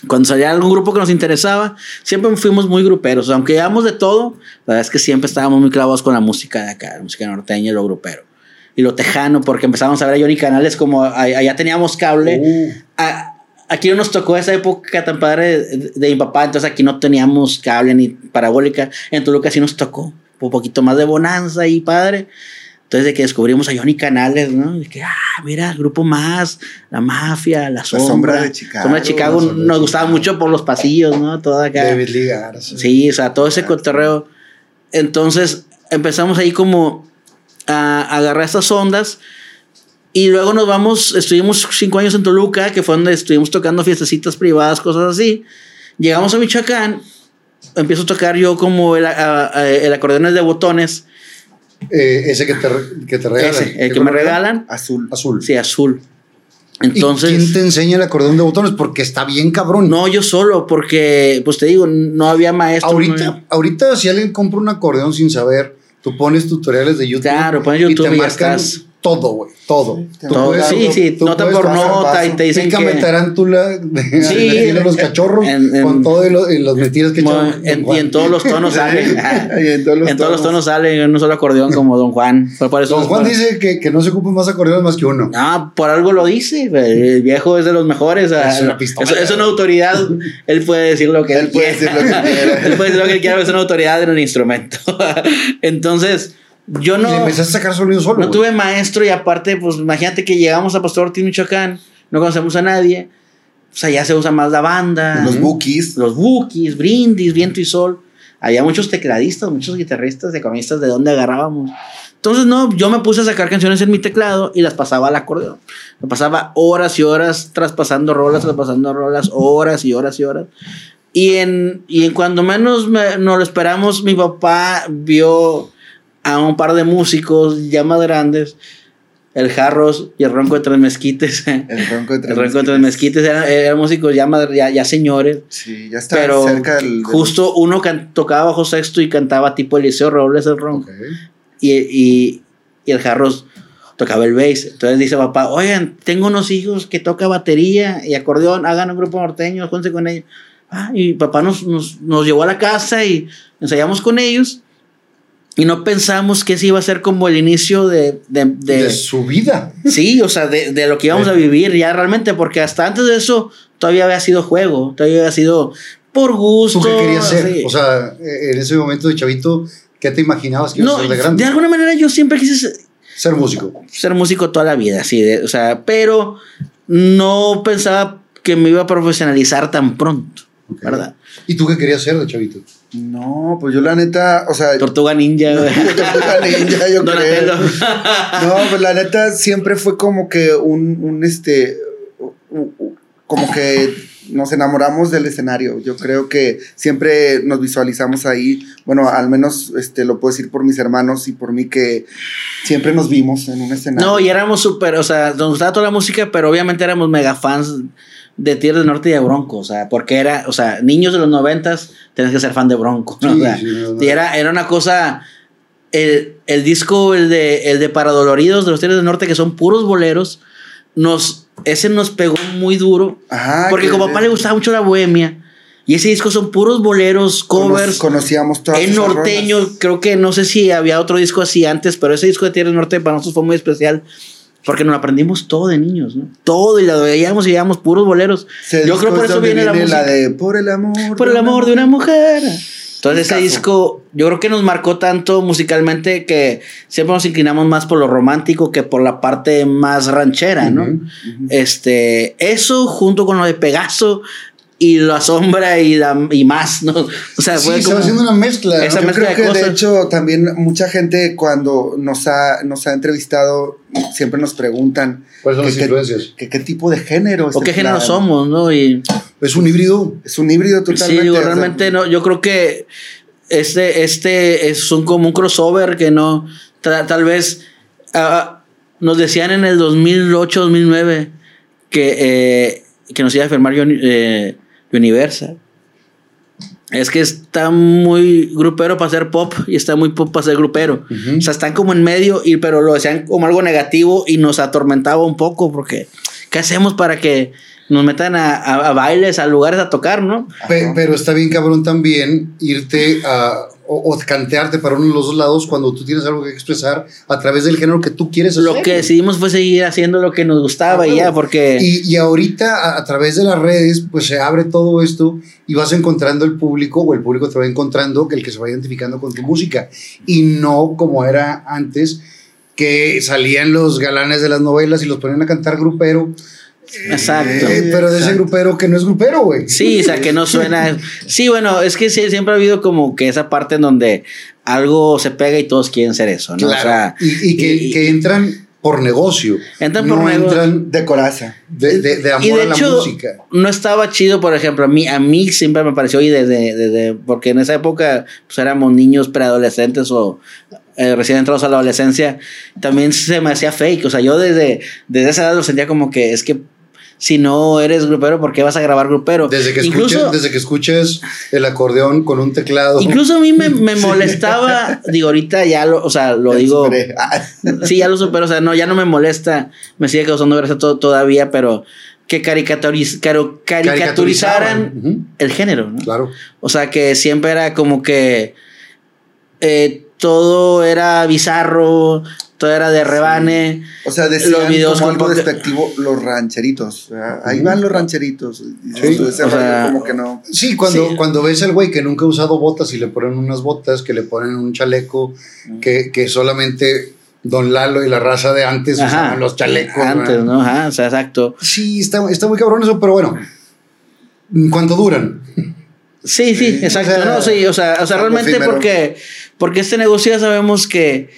Cuando salía algún grupo que nos interesaba, siempre fuimos muy gruperos. Aunque llevamos de todo, la verdad es que siempre estábamos muy clavados con la música de acá, la música norteña y lo grupero. Y lo tejano, porque empezamos a ver a Johnny Canales como allá teníamos cable. Uh, A- aquí no nos tocó esa época tan padre de, de mi papá, entonces aquí no teníamos cable ni parabólica. En Toluca sí nos tocó un poquito más de bonanza y padre. Entonces de que descubrimos a Johnny Canales, ¿no? De que, ah, mira, el grupo más, la mafia, la sombra. Sombra de Chicago, Sombra de Chicago La de nos gustaba mucho por los pasillos, ¿no? Todo acá. David Lee Garza. Sí, o sea, todo ese cotorreo. Entonces empezamos ahí como a, a agarrar estas ondas. Y luego nos vamos, estuvimos cinco años en Toluca, que fue donde estuvimos tocando fiestecitas privadas, cosas así. Llegamos a Michoacán, empiezo a tocar yo como el, a- a- el acordeón de botones, Eh, ese que te, que te regalan. ese, el ¿Qué que me regalan, Azul. Azul. sí, azul. ¿Y quién Entonces, te enseña el acordeón de botones? Porque está bien cabrón. no yo solo, porque, pues te digo, no había maestro. no ahorita, había- ahorita, si alguien compra un acordeón sin saber, tú pones tutoriales de YouTube. Claro, pones YouTube y te ya marcan estás. Todo, güey. Todo. Tú Todo, puedes- sí, sí, tú nota por pasar nota paso. y te dicen Pícame que... tarántula de, Sí. de los cachorros En- en- con todo y, lo- y las mentiras que Bueno, echan en- y en todos los tonos [LAUGHS] sale. Y en todos los en todos los tonos. tonos sale en un solo acordeón como Don Juan. Por eso Don Juan por- dice que, que no se ocupen más acordeones más que uno. Ah, por algo lo dice. El viejo es de los mejores. Es una pistola. es, es una autoridad. Él puede decir lo que él, Él puede quiera. decir lo que quiera. [LAUGHS] él puede decir lo que quiera, es una autoridad en un instrumento. [LAUGHS] Entonces, yo Y le no, empezaste a sacar sonido solo. no güey. tuve maestro y aparte, pues imagínate que llegamos a Pastor Ortiz, Michoacán, no conocemos a nadie. O sea, ya se usa más la banda. Los bookies. los Bookies, Brindis, Viento y Sol. Había muchos tecladistas, muchos guitarristas, economistas de dónde agarrábamos. Entonces, no, yo me puse a sacar canciones en mi teclado y las pasaba al acordeón. Me pasaba horas y horas traspasando rolas, traspasando rolas, horas y horas y horas. Y en, y en cuando menos me- nos lo esperamos, mi papá vio a un par de músicos ya más grandes, el Jarros y el Ronco de Tres Mezquites. El ronco de tres El Ronco de Tres Mezquites eran, eran músicos ya, más- ya, ya señores. Sí, ya está Pero cerca del. del- justo uno can- tocaba bajo sexto y cantaba tipo Eliseo Robles el ronco. Ok. Y, y, y el Jarros tocaba el bass. Entonces dice papá, oigan, tengo unos hijos que toca batería y acordeón, hagan un grupo norteño, júntense con ellos. Ah, y papá nos, nos, nos llevó a la casa y ensayamos con ellos. Y no pensamos que ese iba a ser como el inicio de, de, de- De su vida. Sí, o sea, de, de lo que íbamos a vivir ya realmente, porque hasta antes de eso todavía había sido juego, todavía había sido por gusto. ¿Tú qué querías ser? O sea, eh, en ese momento de chavito, ¿qué te imaginabas que ibas no, a ser de grande? de alguna manera yo siempre quise ser, Ser músico. ser músico toda la vida, sí, de- o sea, pero no pensaba que me iba a profesionalizar tan pronto. ¿verdad? ¿Y tú qué querías ser de chavito? No, pues yo la neta, o sea. Tortuga Ninja, güey. [LAUGHS] Tortuga Ninja, yo [LAUGHS] creo. No, pues la neta siempre fue como que un, un este, como que nos enamoramos del escenario. Yo creo que siempre nos visualizamos ahí. Bueno, al menos este, lo puedo decir por mis hermanos y por mí que siempre nos vimos en un escenario. No, y éramos súper, o sea, nos gustaba toda la música, pero obviamente éramos mega fans de Tierra del Norte y de Bronco, o sea, porque era, o sea, niños de los noventas, tenías que ser fan de Bronco, ¿no? Sí, O sea, sí, y era, era una cosa, el, el disco, el de, el de Paradoloridos de los Tierras del Norte, que son puros boleros, nos, ese nos pegó muy duro, Ajá. porque que- como papá le gustaba mucho la bohemia, y ese disco son puros boleros, cono- covers, Conocíamos todas en norteño, rolas. creo que no sé si había otro disco así antes, pero ese disco de Tierra del Norte para nosotros fue muy especial. Porque nos aprendimos todo de niños, ¿no? Todo, y lo veíamos y veíamos puros boleros. Yo creo por es eso viene la música. de Por el amor. Por el amor de una mujer. Entonces ese disco, yo creo que nos marcó tanto musicalmente que siempre nos inclinamos más por lo romántico que por la parte más ranchera, ¿no? Este, eso junto con lo de Pegaso y la sombra y, la, y más, ¿no? O sea, Sí, fue se va como- haciendo una mezcla. ¿no? Esa Yo mezcla creo de que de cosas. hecho también mucha gente cuando nos ha, nos ha entrevistado siempre nos preguntan ¿Cuáles son que las qué- influencias? que qué tipo de género es o qué género plan. somos, ¿no? Y Es un híbrido. Es un híbrido totalmente. sí, digo, o sea, realmente no, yo creo que este, este es un, como un crossover que no, tra- tal vez ah, nos decían en el 2008, 2009 que, eh, que nos iba a firmar Uni- eh, Universal. Es que está muy grupero para ser pop y está muy pop para ser grupero. O sea, están como en medio, y, pero lo decían como algo negativo y nos atormentaba un poco porque ¿qué hacemos para que nos metan a, a- a bailes, a lugares a tocar, no? Pe- pero está bien cabrón también irte a o, o cantearte para uno de los dos lados cuando tú tienes algo que expresar a través del género que tú quieres Lo hacer. que decidimos fue seguir haciendo lo que nos gustaba Ah, y ya, porque... Y, y ahorita a, a través de las redes pues se abre todo esto y vas encontrando el público o el público te va encontrando que el que se va identificando con tu música y no como era antes que salían los galanes de las novelas y los ponían a cantar grupero Exacto. eh, pero de ese exacto. grupero que no es grupero güey Sí, o sea, que no suena. Sí, bueno, es que sí, siempre ha habido como que esa parte en donde algo se pega y todos quieren ser eso, ¿no? O sea, y, y que, y- que entran por negocio Entran no por negocio. entran De coraza. de, de- de amor y de a la hecho, música no estaba chido, por ejemplo, a mí, a mí siempre me pareció, y desde, desde, porque en esa época pues éramos niños preadolescentes o eh, recién entrados a la adolescencia, también se me hacía fake, o sea, yo desde, desde esa edad lo sentía como que es que si no eres grupero, ¿por qué vas a grabar grupero? desde que incluso, escuches desde que escuches el acordeón con un teclado. Incluso a mí me, me [LAUGHS] molestaba, digo, ahorita ya lo, o sea, lo Ya digo, [LAUGHS] Sí, ya lo supero, o sea, no, ya no me molesta, me sigue causando gracia to- todavía, pero que caricaturiz, caro- caricaturizaran el género, ¿no? claro. O sea, que siempre era como que eh, todo era bizarro, todo era de rebane. O sea, decían Los videos como algo despectivo los rancheritos. o sea, ahí van los rancheritos. Sí, ese o rollo sea, como que no. Sí, cuando, Sí. cuando ves al güey que nunca ha usado botas y le ponen unas botas, que le ponen un chaleco, que, que solamente Don Lalo y la raza de antes Ajá. usaban los chalecos. Antes, ¿verdad? ¿no? Ajá, o sea, exacto. Sí, está, está muy cabrón eso, pero bueno, ¿cuánto duran? Sí, sí, Sí, exacto. o sea, no, sí, o sea, o sea realmente efímero. porque, porque este negocio ya sabemos que,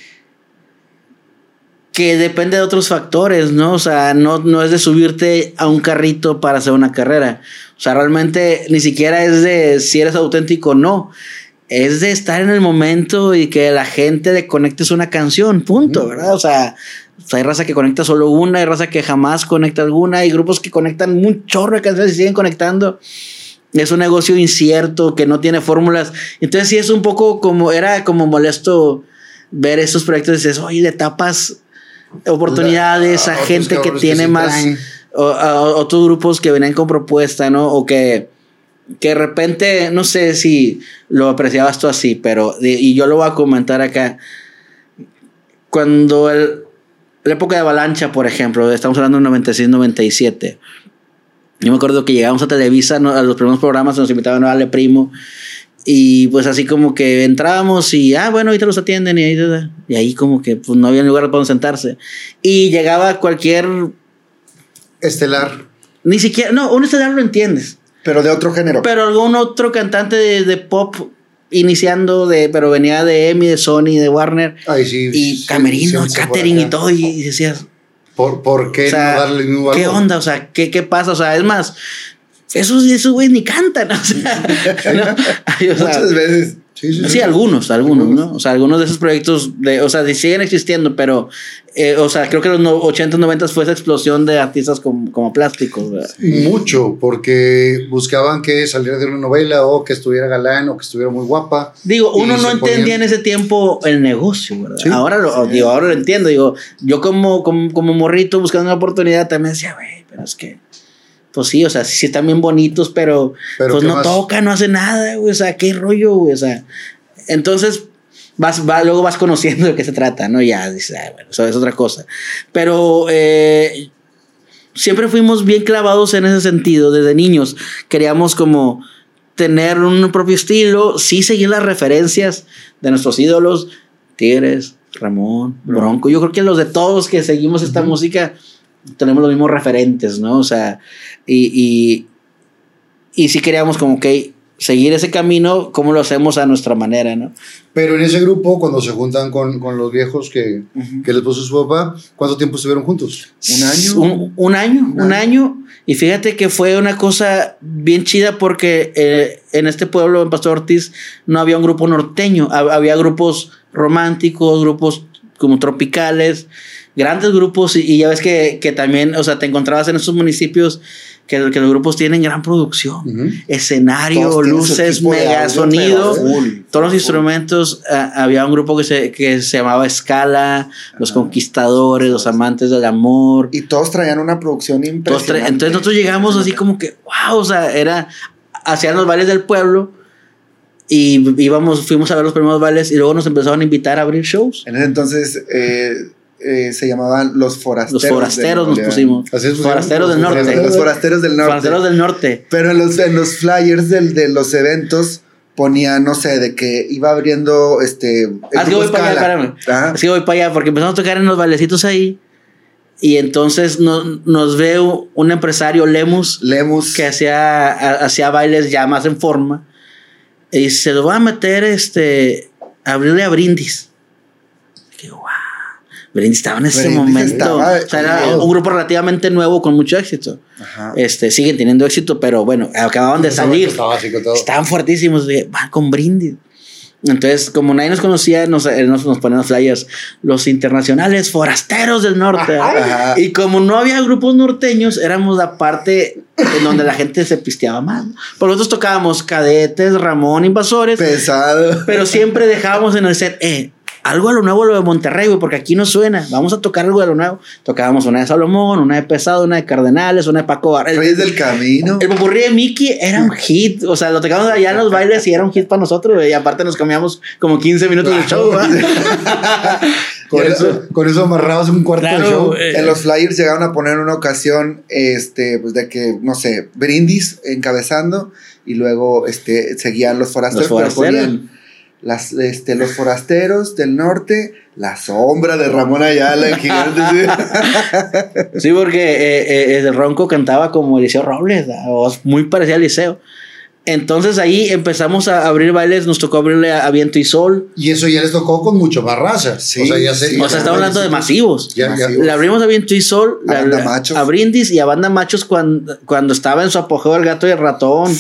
que depende de otros factores, ¿no? O sea, no, no es de subirte a un carrito para hacer una carrera. O sea, realmente ni siquiera es de si eres auténtico o no. Es de estar en el momento y que la gente le conectes una canción, punto, ¿verdad? O sea, o sea, hay raza que conecta solo una, hay raza que jamás conecta alguna, hay grupos que conectan un chorro de canciones y siguen conectando. Es un negocio incierto que no tiene fórmulas. Entonces sí es un poco como, era como molesto ver estos proyectos y dices, oye, le tapas oportunidades a gente que tiene más, o, a- otros grupos que venían con propuesta, ¿no? O que, que de repente, no sé si lo apreciabas tú así, pero, y yo lo voy a comentar acá. Cuando el, la época de Avalancha, por ejemplo, estamos hablando de 96-97. Yo me acuerdo que llegábamos a Televisa, ¿no? a los primeros programas nos invitaban a darle primo. Y pues así como que entrábamos y, ah, bueno, ahorita los atienden y ahí, y ahí como que pues, no había lugar para donde sentarse. Y llegaba cualquier, Estelar. ni siquiera, no, un estelar lo entiendes. Pero de otro género. Pero algún otro cantante de, de pop iniciando, de, pero venía de EMI, de Sony, de Warner. Ay, sí. Y sí, camerino, sí, catering y todo. Y, y decías, ¿Por, por qué o sea, no darle mismo ¿qué onda? O sea, ¿qué, qué pasa? O sea, es más, esos, esos güeyes ni cantan. [LAUGHS] O sea, [LAUGHS] ¿no? Ay, o sea, Muchas veces. Sí, sí, Sí, sí. algunos, algunos, ¿no? O sea, algunos de esos proyectos, de, o sea, siguen existiendo, pero, eh, o sea, creo que los no- 80, 90 fue esa explosión de artistas como, como plásticos. Mucho, porque buscaban que saliera de una novela o que estuviera galán o que estuviera muy guapa. Digo, uno no entendía ponían- en ese tiempo el negocio, ¿verdad? Sí. ahora, lo, digo, ahora lo entiendo. Digo, yo como, como, como morrito buscando una oportunidad también decía, güey, pero es que, pues sí, o sea, sí están bien bonitos, pero, Pero pues ¿qué no más? toca, no hace nada, güey, o sea, qué rollo, güey, o sea. Entonces, vas, va, luego vas conociendo de qué se trata, ¿no? Ya dices, "Ah, bueno, eso es otra cosa. Pero eh, siempre fuimos bien clavados en ese sentido, desde niños. Queríamos como tener un propio estilo, sí seguir las referencias de nuestros ídolos, Tigres, Ramón, Bronco. Yo creo que los de todos que seguimos esta música tenemos los mismos referentes, ¿no? O sea, y, y, y sí queríamos como que seguir ese camino, ¿cómo lo hacemos a nuestra manera, ¿no? Pero en ese grupo, cuando se juntan con, con los viejos que, que les puso su papá, ¿cuánto tiempo estuvieron juntos? Un año. Un, un año, un año. Y fíjate que fue una cosa bien chida porque eh, en este pueblo, en Pastor Ortiz, no había un grupo norteño. Hab- Había grupos románticos, grupos como tropicales, grandes grupos. Y, y ya ves que, que también, o sea, te encontrabas en esos municipios que, que los grupos tienen gran producción. Escenario, Todos luces, mega audio, sonido. Todos los instrumentos, ah, había un grupo que se, que se llamaba Escala, Los Conquistadores, Los Amantes del Amor. Y todos traían una producción impresionante. Entonces nosotros llegamos así como que, wow, o sea, era, hacían los bailes del pueblo y íbamos, fuimos a ver los primeros bailes y luego nos empezaron a invitar a abrir shows. En ese entonces eh, eh, se llamaban Los Forasteros. Los forasteros nos pusimos. Así es, Forasteros del norte. Los Forasteros del Norte. Forasteros del norte. Pero en los, en los flyers del- de los eventos ponía, no sé, de que iba abriendo este. el Ah, voy para allá, espérame. Que voy para allá porque empezamos a tocar en los bailecitos ahí y entonces no- nos ve un empresario, Lemus, Lemus. que hacía, ha- hacía bailes ya más en forma. Y se lo va a meter, este, a abrirle a Brindis. Brindis estaba en ese momento. estaba o sea, era un grupo relativamente nuevo con mucho éxito. Ajá. Este, siguen teniendo éxito, pero bueno, acababan de salir. Estaban fuertísimos. van con Brindis. Entonces, como nadie nos conocía, nos, eh, nos, nos ponían los flyers, los internacionales forasteros del norte. Ajá. Y como no había grupos norteños, éramos la parte en donde la gente se pisteaba más. Por nosotros tocábamos cadetes, Ramón, invasores, Pesado. pero siempre dejábamos en el set, eh, algo a lo nuevo lo de Monterrey, güey, porque aquí no suena. Vamos a tocar algo de lo nuevo. Tocábamos una de Salomón, una de Pesado, una de Cardenales, una de Paco Barra. El, Reyes del Camino. el popurrí de Mickey era un hit. O sea, lo tocábamos allá en los bailes y era un hit para nosotros, güey. Y aparte nos comíamos como 15 minutos de show. [LAUGHS] Con eso, con eso un cuarto de Claro, show. En los flyers llegaron a poner una ocasión, este, pues de que, no sé, brindis encabezando y luego, este, seguían los forasteros, Los forasteros. Las, este, los forasteros del norte, la sombra de Ramón Ayala, el gigante. sí. [LAUGHS] Sí, porque eh, eh, el Ronco cantaba como Eliseo Robles, o muy parecía a Eliseo. Entonces ahí empezamos a abrir bailes, nos tocó abrirle a, a Viento y Sol. Y eso ya les tocó con mucho más raza. Sí, o sea, ya sé. sí, ya o sea, sé- estamos hablando de masivos. Ya. Masivos. Le abrimos a Viento y Sol, A la- Banda a Brindis y a Banda Machos cuando, cuando estaba en su apogeo el gato y el ratón.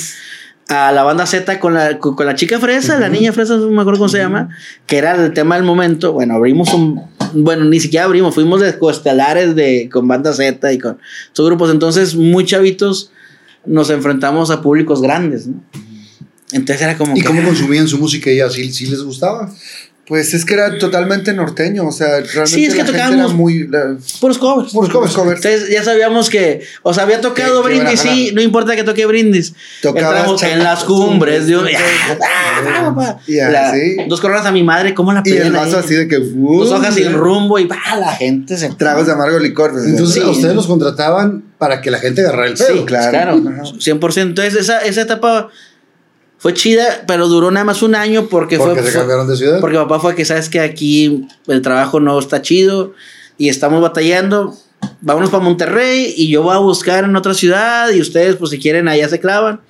A la banda Z con la, con, con la chica fresa, la niña fresa, no me acuerdo cómo se llama, que era el tema del momento. Bueno, abrimos un. Bueno, ni siquiera abrimos, fuimos de costelares de, con banda Z y con estos grupos. Entonces, muy chavitos nos enfrentamos a públicos grandes, ¿no? Entonces era como ¿Y que. cómo consumían su música ya? ¿Sí, sí les gustaba? Pues es que era totalmente norteño, o sea, realmente Sí, es que la gente era muy... la- Puros covers. Puros covers. Entonces ya sabíamos que, o sea, había tocado Que- que Brindis, sí, no importa que toque Brindis. Entramos en las cumbres de un. cumbres, [LAUGHS] Ah, La- así. Dos coronas a mi madre, ¿cómo la Y el pedían vaso ahí? así de que... Dos hojas sin rumbo y pa, la gente se. Tragos de amargo licor. pues, Entonces, Sí. ustedes los contrataban para que la gente agarrara el Sí, pedo. claro. claro, Ajá. 100%. Entonces esa, esa etapa fue chida, pero duró nada más un año porque, Porque fue. se fue- cambiaron de ciudad. porque papá fue que sabes que aquí el trabajo no está chido y estamos batallando. Vámonos para Monterrey y yo voy a buscar en otra ciudad y ustedes, pues si quieren, allá se clavan.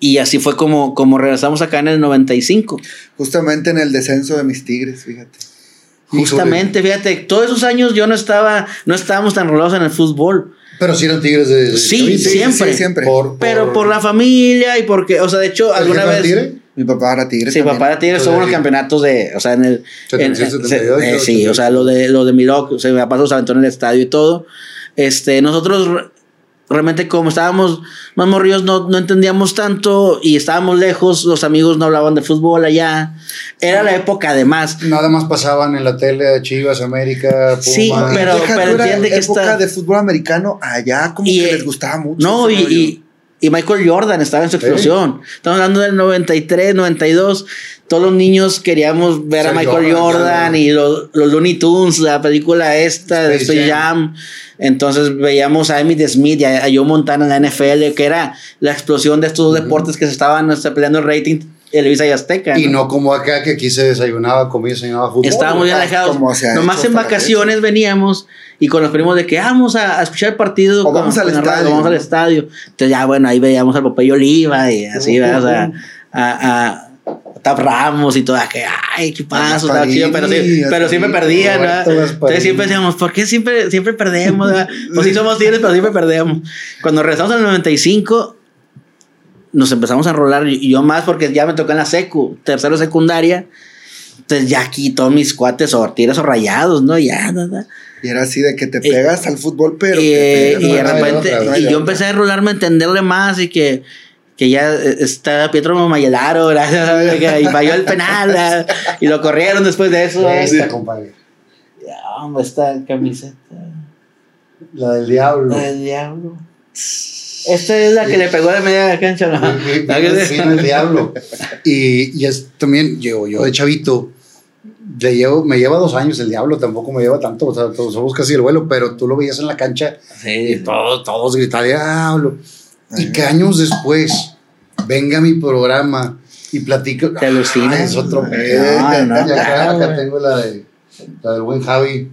Y así fue como, como regresamos acá en el 95. Justamente en el descenso de mis tigres, fíjate. Justamente, fíjate, todos esos años yo no estaba, no estábamos tan rolados en el fútbol. Pero si eran tigres de. de Sí, siempre. Sí, siempre. Por, Pero por- por la familia y porque, o sea, de hecho, ¿El alguna vez. tigre? Mi papá era tigre. Sí, también. papá era Tigres, tuvo unos campeonatos de, o sea, en el... en- 77, en- 78, eh, sí, o sea, lo de, lo de Miroc, o sea, mi papá se aventó en el estadio y todo. Este, nosotros realmente como estábamos más morridos no, no entendíamos tanto y estábamos lejos, los amigos no hablaban de fútbol allá. Era la época además. Nada más pasaban en la tele Chivas, América, Pumas. Sí, pero- pero entiende que época está- de fútbol americano allá como Y, que eh, les gustaba mucho. No, y, y, y Michael Jordan estaba en su explosión. Estamos hablando del 93, 92. Todos los niños queríamos ver a Michael Jordan, Jordan, y los, los Looney Tunes, la película esta de Space Jam. Entonces veíamos a Emmitt Smith y a, a Joe Montana en la NFL, que era la explosión de estos dos deportes que se estaban este, peleando el rating Televisa y Azteca. Y no como acá que aquí se desayunaba, comía, y desayunaba fútbol. Estábamos bien ah, alejados. Nomás en vacaciones veníamos y con los primos de que "Ah, vamos a, a escuchar el partido. O vamos al la radio, estadio, Vamos al ¿no? estadio. Entonces ya, bueno, ahí veíamos al Popeye Oliva y así. O sea, a, a, a Tap Ramos y todo. Que, ay, qué paso, estaba chido. Pero, sí, pero siempre perdían, ¿verdad? Entonces siempre decíamos, ¿por qué siempre, siempre perdemos? Pues sí [LAUGHS] somos tigres, pero siempre perdemos. Cuando regresamos al 95 nos empezamos a enrolar y yo más porque ya me tocó en la secu, tercero secundaria. Entonces ya aquí todos mis cuates o tigres o rayados, ¿no? Ya, nada. Y era así de que te Y- pegas al fútbol, pero. y, te y de repente, y yo empecé a enrolarme, a entenderle más y que, que ya eh, está Pietro Mayelaro, [LAUGHS] y falló el penal, y lo corrieron después de eso. Esta, compadre. Ya, hombre, esta camiseta. La del diablo. La del diablo. Esta es la que le pegó de media cancha, ¿no? Vi- La que- vino el diablo. Y, y es también, yo, yo de chavito, le llevo, me lleva dos años el diablo, tampoco me lleva tanto, o sea, todos somos casi el vuelo, pero tú lo veías en la cancha y Sí. todos, todos gritaban diablo. Y que años después venga mi programa y platico. Te alucinas. Ah, es otro No, pedo. no, Y acá, claro, acá güey. tengo la, de, la del buen Javi.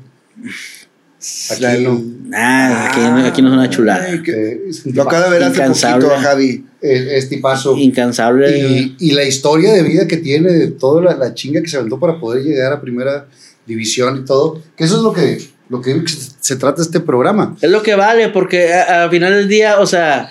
Aquí La- no. Aquí, aquí no es una chulada. Ay, que- un Lo acabo de ver hace Incansable. poquito a Javi. es, es tipazo. Incansable. Y, y la historia de vida que tiene, de toda la, la chinga que se aventó para poder llegar a primera división y todo, que eso es lo que, lo que se, trata este programa. Es lo que vale, porque al final del día, o sea,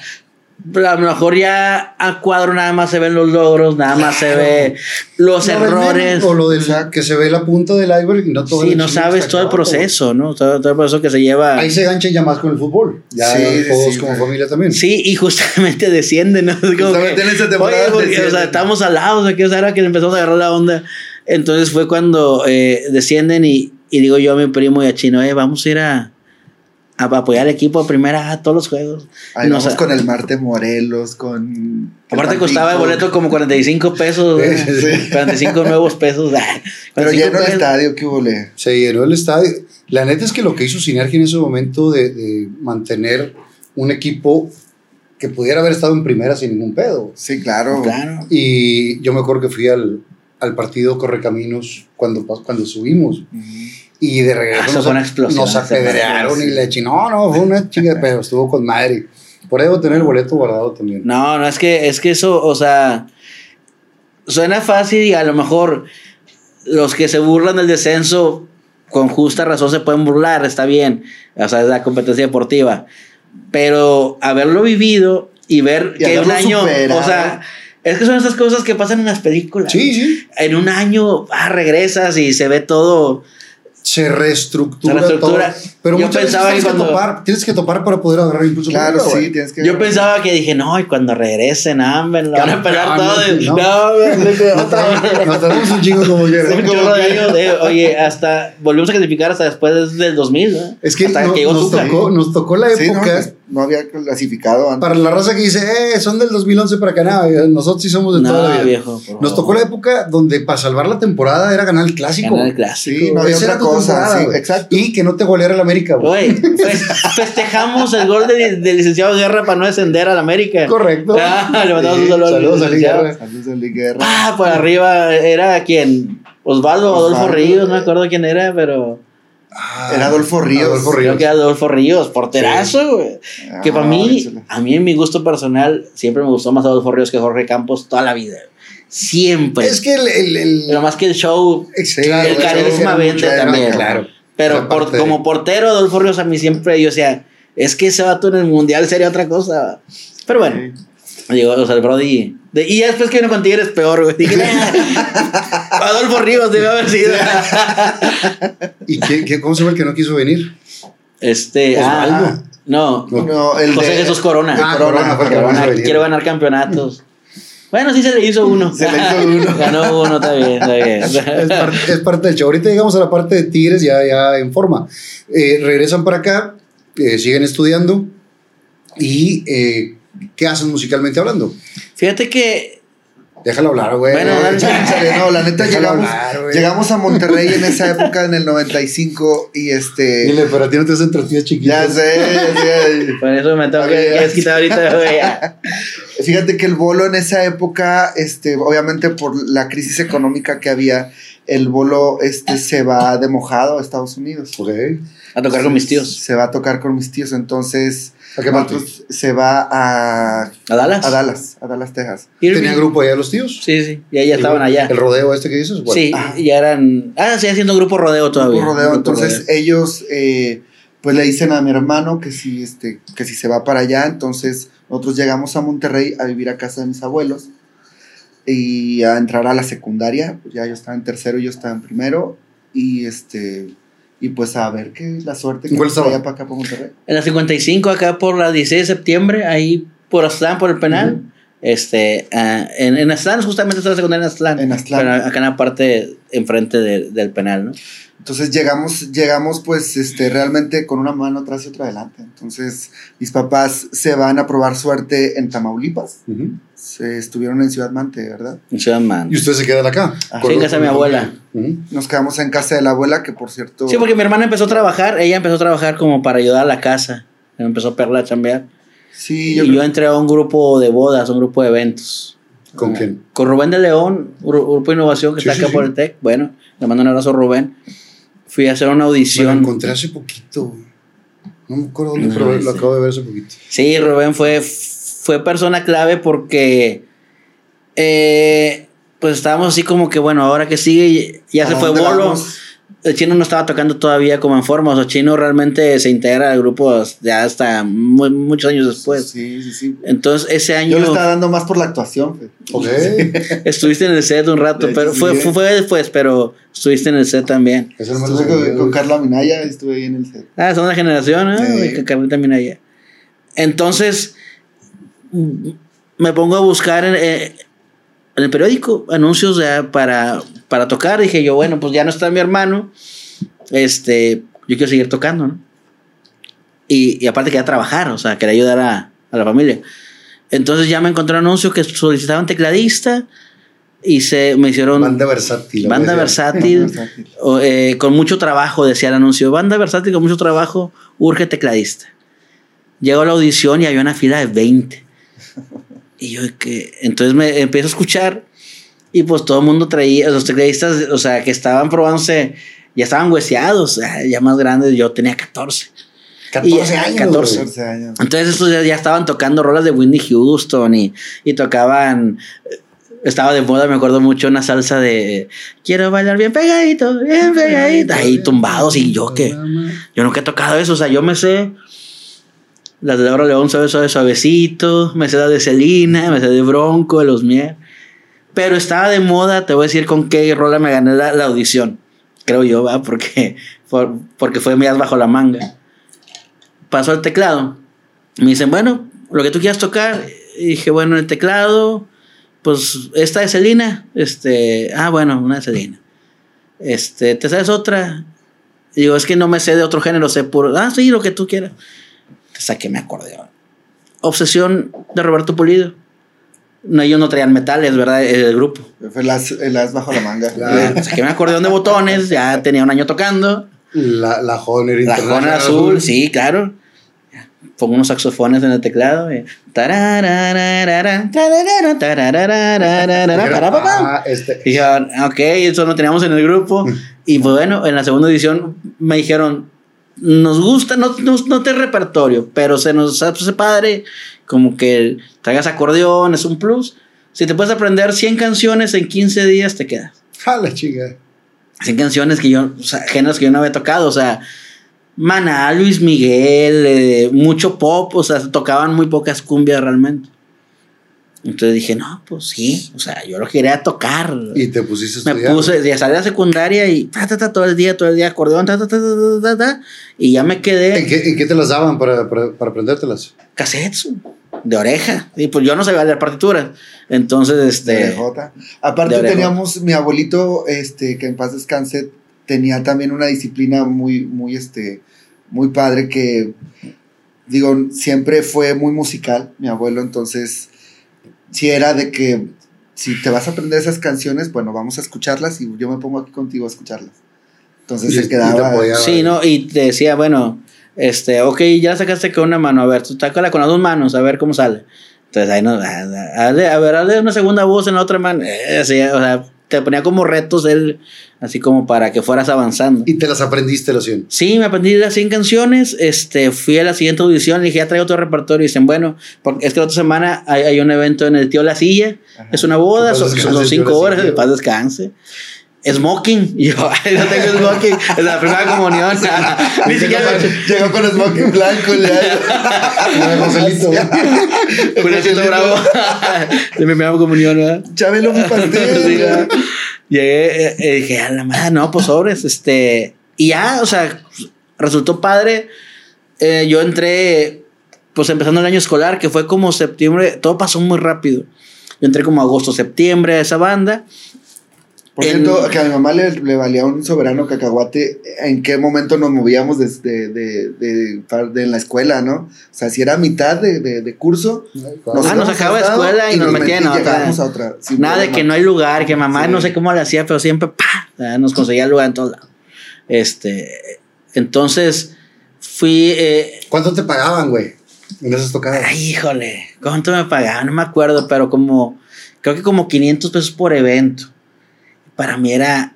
a lo mejor ya a cuadro nada más se ven los logros, nada más se ve los errores. O lo del que se ve la punta del iceberg y no todo Sí, el no sabes todo el proceso, ¿no? Todo, todo el proceso que se lleva. Ahí se ganchan ya más con el fútbol. Ya Sí, todos sí, como familia también. Sí, y justamente [LAUGHS] descienden, ¿no? Es como Justamente que, en esa temporada oye, porque, o sea, estamos al lado, o sea, que era que le empezamos a agarrar la onda. Entonces fue cuando eh, descienden y, y digo yo a mi primo y a Chino, eh, vamos a ir a, a apoyar al equipo a primera a todos los juegos. Ahí No, vamos o sea, con el Marte Morelos, con. Aparte el costaba el boleto como 45 pesos, Sí, ¿eh? sí, sí. 45 nuevos pesos. ah, Pero 45 lleno el estadio, ¿qué le? Se llenó el estadio. La neta es que lo que hizo Sinergia en ese momento de, de mantener un equipo que pudiera haber estado en primera sin ningún pedo. Sí, claro. Claro. Y yo me acuerdo que fui al, al partido Correcaminos cuando, cuando subimos. Ujú. Y de regreso Ah, nos, fue una explosión, nos apedrearon y le eché. No, no, fue una chinga, pero estuvo con madre. Por ahí debo tener el boleto guardado también. No, no, es que, es que eso, o sea, suena fácil y a lo mejor los que se burlan del descenso con justa razón se pueden burlar, está bien, o sea, es la competencia deportiva, pero haberlo vivido y ver Y que un año, superado. o sea, es que son esas cosas que pasan en las películas. Sí, sí. En un año, ah, regresas y se ve todo. Se reestructura, Se reestructura. todo. Pero Yo muchas veces pensaba tienes que que, cuando- topar, tienes que topar para poder agarrar impulso. Claro, sí, tienes que. Yo pensaba que dije, no, y cuando regresen, hambre, lo van a pelar Campeones, todo. ¿no? No. [LAUGHS] Nos tardamos un chingo como [LAUGHS] de- oye, hasta volvimos a clasificar hasta después del 2000, ¿no? Es que hasta no- que llegó nos, Tuca. tocó, nos tocó la Sí, no, época. No había clasificado antes. Para la raza que dice, eh, son del 2011 para acá, nada, nosotros sí somos de No, toda la vida. viejo. Nos tocó la época donde para salvar la temporada era ganar el clásico. Ganar el clásico. Sí, no había otra cosa. Sí, exacto. Y que no te goleara el América, güey. Güey, [LAUGHS] fe- festejamos el gol del de licenciado Guerra para no descender al América. Correcto. Ah, le mandamos un Sí, saludo al saludos a. Guerra. Saludos a Guerra. Ah, por arriba era quien. Osvaldo Adolfo. Ríos, no me acuerdo quién era, pero. Ah, Era Adolfo Ríos. Adolfo Creo Ríos. que era Adolfo Ríos, porterazo, güey. Que para Ah, mí, échale. a mí en mi gusto personal, siempre me gustó más Adolfo Ríos que Jorge Campos toda la vida. Siempre. Es que el. el, el- Pero más que el show, Sí, el carisma vende era también. Claro. Pero por- como portero, Adolfo Ríos a mí siempre, yo decía, es que ese vato en el mundial sería otra cosa. Pero bueno, Digo, o sea, el Brody. de- y ya después que vino con Tigres, peor, güey. Dije, "Nah, [LAUGHS] Adolfo Rivas debe haber sido. ¿Y qué, qué- cómo se llama el que no quiso venir? Este. Osvaldo. ah, no, No, el José de- Jesús Corona. Ah, Corona, Corona, quiero ganar campeonatos. Bueno, sí se le hizo uno. Se le hizo uno. [LAUGHS] Ganó uno, está bien, está bien. [LAUGHS] Es parte, es parte del show. Ahorita llegamos a la parte de Tigres ya, ya en forma. Eh, regresan para acá, eh, siguen estudiando y eh, ¿qué hacen musicalmente hablando? Fíjate que Déjalo hablar, güey. Bueno, dale, [LAUGHS] no, la neta llegamos, hablar, llegamos a Monterrey en esa época, en el 95, y este. Dile, pero a ti no te hacen tortillas chiquitas. Ya sé, ya sé. por eso me tengo que, ahorita, güey. [LAUGHS] Fíjate que el bolo en esa época, este, obviamente por la crisis económica que había, el bolo este, se va de mojado a Estados Unidos. Ok. A tocar con mis tíos. Se va a tocar con mis tíos, entonces ¿A qué parte? nosotros- se va a, ¿A Dallas? a Dallas, a Dallas, Texas. Irving. ¿Tenía grupo allá los tíos? Sí, sí. Ya, ya estaban allá. ¿El rodeo este que dices? Bueno, Sí, Ah. ya eran. Ah, sí, haciendo grupo rodeo todavía. Grupo rodeo. Grupo Entonces rodeo. ellos eh, pues le dicen a mi hermano que si, este, que si se va para allá, entonces nosotros llegamos a Monterrey a vivir a casa de mis abuelos y a entrar a la secundaria, pues ya yo estaba en tercero y yo estaba en primero y este y pues a ver qué la suerte que ¿En cuál nos para acá para Monterrey. En la 55, acá por la 16 de septiembre, ahí por Aztlán, por el penal. Este, ah, en, en Aztlán, justamente está la secundaria en Aztlán. En Aztlán. Pero acá en la parte enfrente de- del penal, ¿no? Entonces llegamos, llegamos pues este, realmente con una mano atrás y otra adelante. Entonces mis papás se van a probar suerte en Tamaulipas. Ujú. Se estuvieron en Ciudad Mante, ¿verdad? En Ciudad Man. ¿Y ustedes se quedan acá? Ah, sí, en casa de mi abuela. Ujú. Nos quedamos en casa de la abuela, que por cierto. Sí, porque mi hermana empezó a trabajar, ella empezó a trabajar como para ayudar a la casa. Empezó a perla a chambear. Sí, Y yo, yo, entré a un grupo de bodas, un grupo de eventos. ¿Con quién? Con Rubén de León, gru- grupo de innovación que Sí, está sí, acá sí. por el TEC. Bueno, le mando un abrazo a Rubén. Fui a hacer una Me lo audición. encontré hace poquito. No me acuerdo dónde, No, pero sí. lo acabo de ver hace poquito. Sí, Rubén fue, fue persona clave porque eh, pues estábamos así como que, bueno, ahora que sigue, ya ¿A se fue Bolo. vamos? El chino no estaba tocando todavía como en forma. O sea, chino realmente se integra al grupo ya hasta mu- muchos años después. Sí, sí, sí. Entonces, ese año Yo le estaba dando más por la actuación. fe. Ok. [LAUGHS] estuviste en el set un rato, Sí, pero sí, fue, sí. fue, fue después, pero estuviste en el set también. Me lo Estuve con, con. Carla Minaya, estuve ahí en el set. Ah, son de generación, ¿eh? Sí. Carlita allá. Entonces, me pongo a buscar en, eh, en el periódico anuncios de- para, para tocar. Dije yo, bueno, pues ya no está mi hermano. Este, yo quiero seguir tocando, ¿no? Y, y aparte quería trabajar, o sea, quería ayudar a, a la familia. Entonces ya me encontré un anuncio que solicitaban tecladista y se me hicieron Banda versátil. banda versátil. [LAUGHS] Versátil. O, eh, con mucho trabajo, decía el anuncio. Banda versátil con mucho trabajo, urge tecladista. Llego a la audición y había una fila de 20. Y yo, que Entonces me empiezo a escuchar y pues todo el mundo traía, los tecladistas, o sea, que estaban probándose, ya estaban hueseados, ah, ya más grandes, yo tenía 14. 14 Y- años. 14. güey. 14 años. Entonces estos ya, ya estaban tocando rolas de Whitney Houston y, y tocaban... Estaba de moda, me acuerdo mucho, una salsa de Quiero bailar bien pegadito, bien pegadito. Ahí tumbados y yo que... Yo nunca he tocado eso, o sea, yo me sé... Las de Laura León, suave, suave, suavecito. Me sé las de Celina, me sé de Bronco, de los Mier. Pero estaba de moda, te voy a decir con qué rola me gané la, la audición. Creo yo, ¿va? Porque, por- porque fue mías bajo la manga. Pasó el teclado. Me dicen, bueno, lo que tú quieras tocar. Y dije, bueno, el teclado, pues esta de Celina. Este, ah, bueno, una de Celina. Este, ¿te sabes otra? Digo, es que no me sé de otro género, sé puro. Ah, sí, lo que tú quieras. Te saqué mi acordeón. Obsesión de Roberto Pulido. No, ellos no traían metales, ¿verdad? El grupo. Fue las, las bajo la manga. Ya. Saqué mi acordeón de botones, ya tenía un año tocando. La, la Honor La Jona azul, sí, claro. Pongo unos saxofones en el teclado. y- parapapam. Ah, este. Y dijeron, ok, eso lo teníamos en el grupo. Y pues bueno, en la segunda edición me dijeron, nos gusta, no, no, no te repertorio, pero se nos hace padre, como que traigas acordeón, es un plus. Si te puedes aprender 100 canciones en 15 días, te quedas. Ja, la chinga. 100 canciones que yo, o sea, géneros que yo no había tocado, o sea, Maná, Luis Miguel, eh, mucho pop, o sea, tocaban muy pocas cumbias realmente. Entonces dije, no, pues sí, o sea, yo lo quería tocar. Y te pusiste a Me estudiar. puse, ya salí a secundaria y ta, ta, ta, todo el día, todo el día, acordeón, ta, ta, ta, ta, ta, ta, ta, y ya me quedé ¿En qué, en qué te las daban para, para, para aprendértelas? cassettes de oreja. Y pues yo no sabía leer partituras. Entonces, De este. Aparte de oreja. teníamos, mi abuelito, este, que en paz descanse, tenía también una disciplina muy, muy, este, muy padre que, digo, siempre fue muy musical, mi abuelo, entonces, si era de que, si te vas a aprender esas canciones, bueno, vamos a escucharlas y yo me pongo aquí contigo a escucharlas. Entonces Y- se quedaba... Sí, ¿no? Y te decía, bueno, este, ok, ya sacaste con una mano, a ver, tú tácala con las dos manos, a ver cómo sale. Entonces ahí no, a, a- hazle- a ver, hazle una segunda voz en la otra mano. Eh, así, o sea, te ponía como retos él, así como para que fueras avanzando. Y te las aprendiste las 100. Sí, me aprendí las 100 canciones. Este, fui a la siguiente audición, le dije, ya traigo otro repertorio. Y dicen, bueno, porque es que la otra semana hay, hay un evento en el Tío La Silla. Ajá. Es una boda, Que son, son cinco horas, de paz descanse. Smoking. Y [LAUGHS] yo, ay, no tengo smoking. Es la primera comunión. Ni siquiera. Llegó con smoking blanco, ya. Joselito. [LAUGHS] Juliacito Bravo. [LAUGHS] De mi primera comunión, ¿verdad? Chabelo, Sí, pastel. Llegué eh, eh, dije, a la madre, no, pues sobres, este. Y ya, o sea, resultó padre. Eh, yo entré, pues empezando el año escolar, que fue como septiembre, todo pasó muy rápido. Yo entré como agosto, septiembre a esa banda. Por En- cierto, que a mi mamá le, le valía un soberano cacahuate. ¿En qué momento nos movíamos de, de, de- en la escuela, no? O sea, si era mitad de, curso. Ah, nos sacaba de a escuela y nos metían en metí- otra. a otra. Nada de que no hay lugar, que mamá Sí. no sé cómo le hacía, pero siempre ¡pa! Ah, nos conseguía lugar en todos lados. Este, entonces fui. eh, ¿Cuánto te pagaban, güey? En esas tocadas. Ay, híjole, ¿cuánto me pagaban? No me acuerdo, pero como, creo que como 500 pesos por evento. Para mí era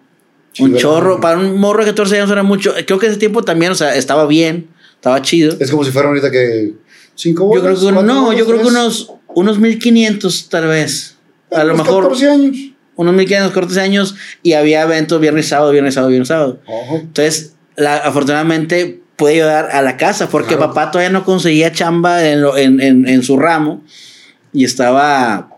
un chorro, para un morro de 14 años era mucho. Creo que ese tiempo también, o sea, estaba bien, estaba chido. Es como si fuera ahorita que. ¿Cinco Yo creo bolas? que, ¿Cuatro no, bolas? yo creo que unos, unos 1500 tal vez. A lo Unos mejor 14 años. unos 1500, 14 años y había eventos viernes, sábado, viernes, sábado, viernes, sábado. Entonces, la, afortunadamente pude ayudar a la casa porque Claro. papá todavía no conseguía chamba en, lo- en, en, en su ramo y estaba.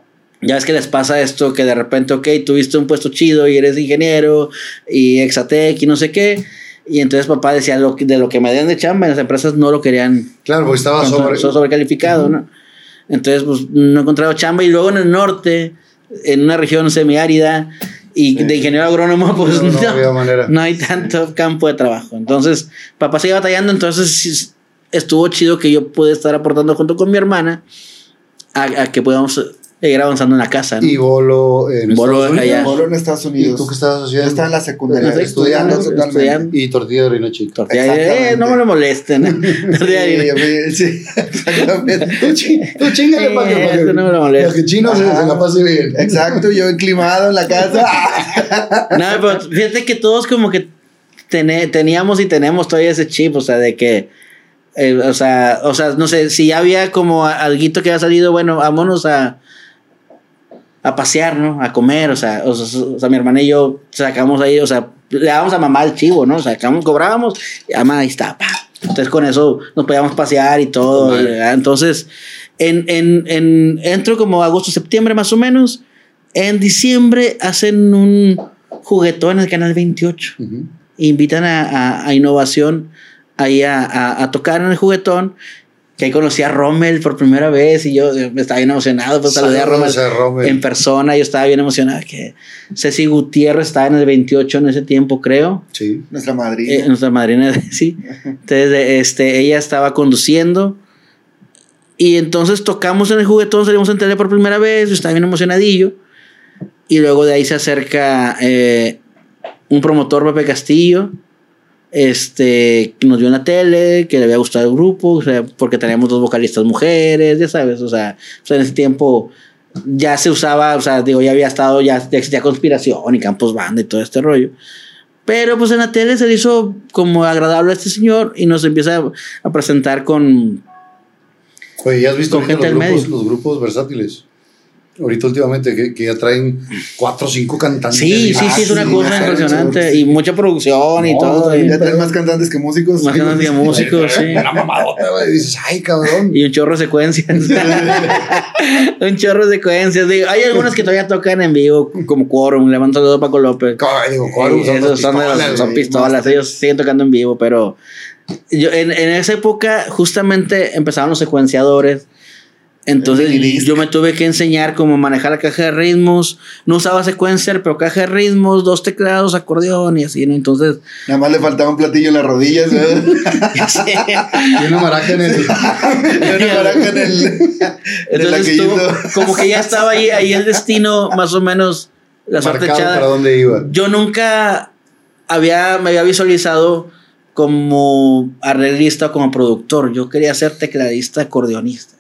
Ya ves que les pasa esto que de repente, ok, tuviste un puesto chido y eres ingeniero y exatec y no sé qué. Y entonces papá decía, lo que- de lo que me den de chamba en las empresas no lo querían Claro, porque estaba sobre, sobre. sobrecalificado, ¿no? Entonces, pues no encontraba chamba. Y luego en el norte, en una región semiárida y de ingeniero agrónomo, pues No, no, no no hay tanto campo de trabajo. Entonces, papá sigue batallando. Entonces, sí, estuvo chido que yo pude estar aportando junto con mi hermana a, a que podamos seguir avanzando en la casa. ¿no? Y Bolo en Bolo Estados Unidos. Bolo en Estados ¿Y Unidos. tú qué estabas estaba en la secundaria. Estoy estudiando, estudiando, totalmente. estudiando. Y tortilla de harina chica. Tortilla de- eh, Exactamente. no me lo molesten. [LAUGHS] Tortilla de Sí, harina. [LAUGHS] sí, sí, exactamente. [LAUGHS] Tú, chi- tú chingale para que, para que, eso no me lo molesta. para que Chino se, la pase bien. Exacto, yo enclimado en la casa. No, pero fíjate que todos como que teníamos y tenemos todavía ese chip, o sea, de que, eh, o sea, o sea, no sé, si ya había como alguito que había salido, bueno, vámonos a, a pasear, ¿no? A comer, o sea, o, sea, o sea, mi hermana y yo sacamos ahí, o sea, le dábamos a mamá el chivo, ¿no? Sacamos, cobrábamos, y mamá ahí está, pa. Entonces con eso nos podíamos pasear y todo. Entonces, en, en, en, entro como agosto, septiembre más o menos. En diciembre hacen un juguetón en el canal 28 Ujú. invitan a, a- a innovación ahí a, a- a tocar en el juguetón. Que ahí conocí a Rommel por primera vez y yo estaba bien emocionado. Pues saludé a Rommel, a Rommel. en persona. Yo estaba bien emocionado. Que Ceci Gutiérrez estaba en el 28 en ese tiempo, creo. Sí. Nuestra madrina. Eh, nuestra madrina, [LAUGHS] sí. Entonces, este, ella estaba conduciendo. Y entonces tocamos en el juguetón, salimos en tele por primera vez. Yo estaba bien emocionadillo. Y luego de ahí se acerca eh, un promotor, Pepe Castillo. Este, que nos vio en la tele, que le había gustado el grupo, o sea, porque teníamos dos vocalistas mujeres, ya sabes, o sea, pues en ese tiempo ya se usaba, o sea, digo, ya había estado, ya, ya existía conspiración y campos banda y todo este rollo. Pero pues en la tele se le hizo como agradable a este señor y nos empieza a, a presentar con... Oye, ¿ya has visto Con gente los grupos, medio. los grupos versátiles? Ahorita últimamente, que, que ya traen cuatro o cinco cantantes. Sí, sí, sí, es una cosa impresionante. Y mucha producción y No, todo. y- Ya traen más cantantes que músicos. Más cantantes que músicos, sí. Una mamadota, güey. Dices, ay, cabrón. Y un chorro de secuencias. [LAUGHS] un chorro de secuencias. Digo, hay algunas que todavía tocan en vivo, como Quorum, Levanto el dedo Paco López. Digo. Sí, Son esos son, de pistolas, son pistolas, ellos siguen tocando en vivo, pero yo, en, en esa época justamente empezaban los secuenciadores. Entonces yo me tuve que enseñar cómo manejar la caja de ritmos. No usaba sequencer, pero caja de ritmos, dos teclados, acordeón y así, ¿no? Entonces, Nada más le faltaba un platillo en las rodillas. ¿verdad? [LAUGHS] Y una maraca en el. Y una baraja en el, en el entonces como que ya estaba ahí, ahí el destino, más o menos, la suerte echada. para dónde iba. Yo nunca había, me había visualizado como arreglista o como productor. Yo quería ser tecladista, acordeonista.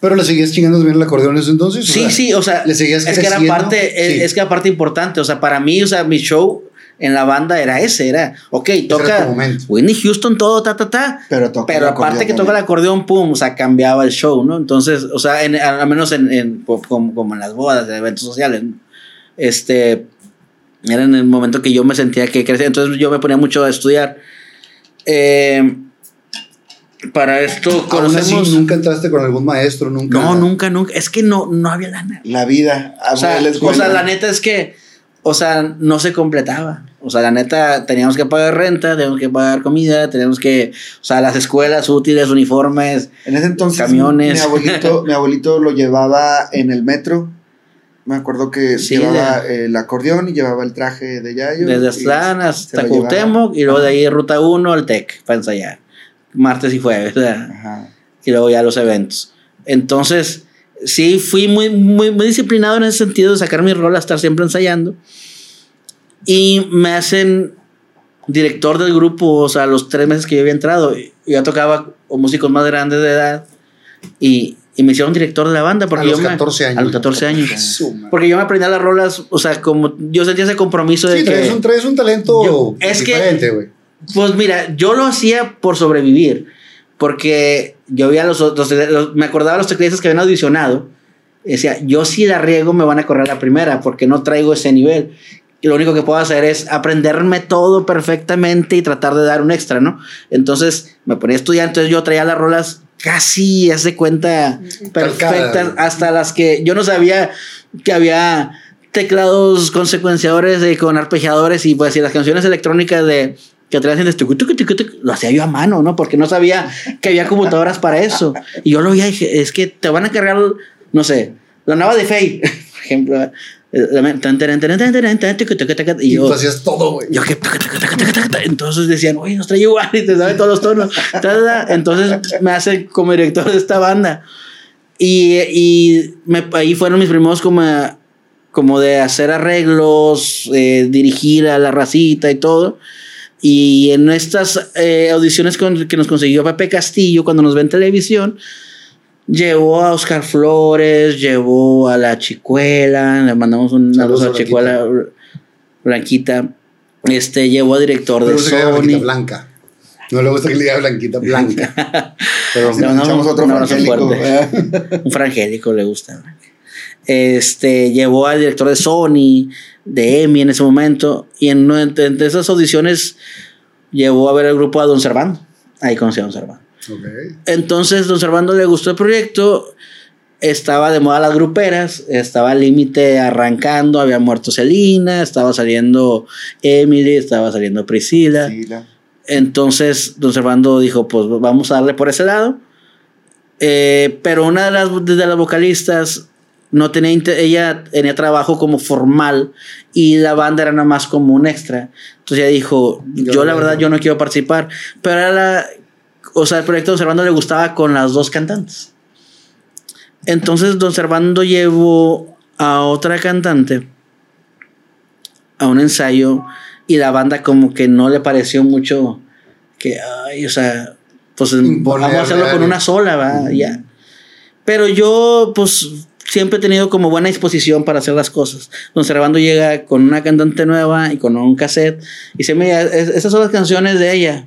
Pero le seguías chingando bien el acordeón en ese entonces. o Sí, sea, sí, o sea, le seguías es que era parte, es, Sí. es que era parte importante. O sea, para mí, o sea, mi show en la banda era ese, era, ok, toca. Whitney Houston, todo, ta, ta, ta. Pero toca Pero aparte que toca el acordeón, pum, o sea, cambiaba el show, ¿no? Entonces, o sea, en, al menos en, en- po- como, como en las bodas, en eventos sociales, ¿no? este, era en el momento que yo me sentía que crecía, entonces yo me ponía mucho a estudiar. Eh, para esto Aún así, conocemos... nunca entraste con algún maestro, nunca. no, nunca, nunca. Es que no, no había lana. La vida. O sea, o la neta es que, o sea, no se completaba. O sea, la neta, teníamos que pagar renta, teníamos que pagar comida, teníamos que, o sea, las escuelas útiles, uniformes. En ese entonces, Camiones. Mi abuelito, mi abuelito lo llevaba en el metro. Me acuerdo que Sí, llevaba el acordeón y llevaba el traje de Yayo. Desde Aztlán hasta. Cuauhtémoc y luego de ahí ruta 1 al TEC para ensayar. Martes y jueves, ¿verdad? Ajá. y luego ya los eventos. Entonces, sí, fui muy, muy, muy disciplinado en ese sentido de sacar mi rol a estar siempre ensayando. Y me hacen director del grupo, o sea, los tres meses que yo había entrado. Yo ya tocaba con músicos más grandes de edad y, y me hicieron director de la banda. Porque A los yo me- 14 años. A los 14 años. Porque yo me aprendía las rolas, o sea, como yo sentía ese compromiso de Sí, que... traes un, traes un talento Yo- es diferente, güey. Pues mira, yo lo hacía por sobrevivir, porque yo veía los otros, me acordaba los tecladistas que habían audicionado, decía, yo si la riego me van a correr la primera, porque no traigo ese nivel. Y lo único que puedo hacer es aprenderme todo perfectamente y tratar de dar un extra, ¿no? Entonces me ponía a estudiar, entonces yo traía las rolas casi, hace cuenta, perfectas, hasta las que yo no sabía que había teclados con secuenciadores y con arpegiadores y pues y las canciones electrónicas de que traían de tucu, tucu, tucu, lo hacía yo a mano, ¿no? Porque no sabía que había computadoras para eso. Y yo lo vi y dije, es que te van a cargar, no sé, la nueva de Faye, [LAUGHS] por ejemplo. Y tú yo, hacías todo, güey. yo que entonces decían, oye, nos trae igual y te sabe todos los tonos. Entonces me hace como director de esta banda. Y, y me- ahí fueron mis primeros como, como de hacer arreglos, eh, dirigir a la racita y todo. Y en estas eh, audiciones con- que nos consiguió Pepe Castillo cuando nos ve en televisión, llevó a Oscar Flores, llevó a la Chicuela, le mandamos un saludo a la Chicuela Blanquita. Este llevó a director Pero de Sony. blanca. No le gusta que le diga blanquita blanca. Pero Si No, no, echamos otro abrazo frangélico. Un frangélico le gusta. Este llevó al director de Sony, de EMI en ese momento. Y en, entre esas audiciones llevó a ver el grupo a Don Servando. Ahí conocí a Don Servando. Entonces, Don Servando le gustó el proyecto. Estaba de moda las gruperas. Estaba al límite arrancando. Había muerto Celina. Estaba saliendo Emily. Estaba saliendo Priscila. Sí, la- Entonces, Don Servando dijo: Pues vamos a darle por ese lado. Eh, pero una de las, de las vocalistas no tenía ella tenía trabajo como formal y la banda era nada más como un extra. Entonces ella dijo, Yo la verdad yo no quiero participar, pero era la, o sea, el proyecto de Don Servando le gustaba con las dos cantantes. Entonces Don Servando llevó a otra cantante a un ensayo y la banda como que no le pareció mucho que, ay, o sea, pues Imponerle vamos a hacerlo con una sola, va, ya. Pero yo, pues, siempre he tenido como buena disposición para hacer las cosas. Don Servando llega con una cantante nueva y con un cassette y mira, es- esas son las canciones de ella,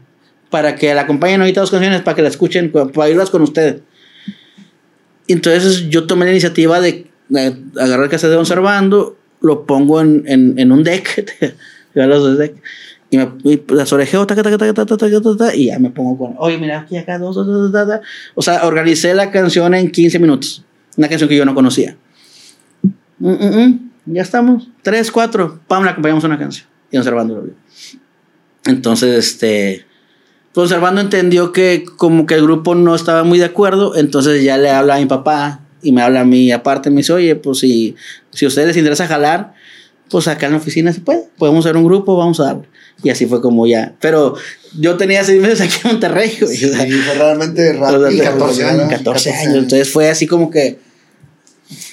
para que la acompañen ahorita dos canciones, para que la escuchen, para irlas con ustedes. Entonces yo tomé la iniciativa de, eh, agarré el cassette de Observando, lo pongo en, en, en un deck, [LAUGHS] los deck y me y las orejeo, taca, taca, taca, y ya me pongo con, oye, mira, aquí acá, dos, dos, dos. O sea, organicé la canción en 15 minutos. Una canción que yo no conocía. Mm, mm, mm, ya estamos. Tres, cuatro. Pam, le acompañamos una canción. Y Observando lo vio. Entonces, este. Pues Observando entendió que como que el grupo no estaba muy de acuerdo. Entonces ya le habla a mi papá y me habla a mí aparte. Me dice, oye, pues si, si a ustedes les interesa jalar, pues acá en la oficina se puede. Podemos hacer un grupo, vamos a darle. Y así fue como ya. Pero yo tenía seis meses aquí en Monterrey, güey. Sí, fue realmente rápido. Y 14 años. 14 años. Entonces fue así como que.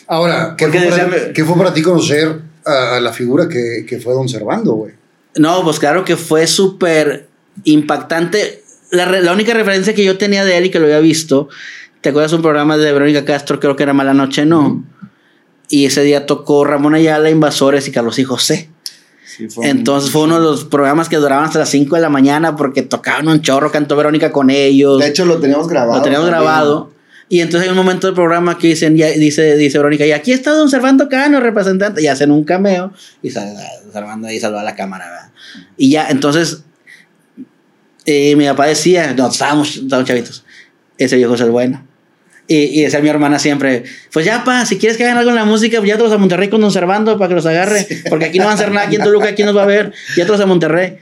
Ahora, ¿qué fue, para, decía- qué fue para ti conocer a, a la figura que, que fue Don Servando, güey? No, pues claro que fue súper impactante. La, única referencia que yo tenía de él y que lo había visto, ¿te acuerdas un programa de Verónica Castro? Creo que era Mala Noche, ¿no? Y ese día tocó Ramón Ayala, Invasores y Carlos y José. Sí, fue un- Entonces fue uno de los programas que duraban hasta las 5 de la mañana porque tocaban un chorro, cantó Verónica con ellos. De hecho, lo teníamos grabado. Lo teníamos también. grabado. Y entonces hay un momento del programa que dicen, ya, dice, dice Verónica, y aquí está don Servando Cano, representante, y hacen un cameo, y Servando ahí saluda a la cámara, ¿verdad? Y ya, entonces, eh, mi papá decía, no, estábamos, estábamos chavitos, ese viejo es el bueno. Y, y decía mi hermana siempre, pues ya, pa, si quieres que hagan algo en la música, pues ya todos a Monterrey con don Servando para que los agarre, porque aquí no van a hacer nada, aquí en Toluca, aquí nos va a ver, ya todos a Monterrey.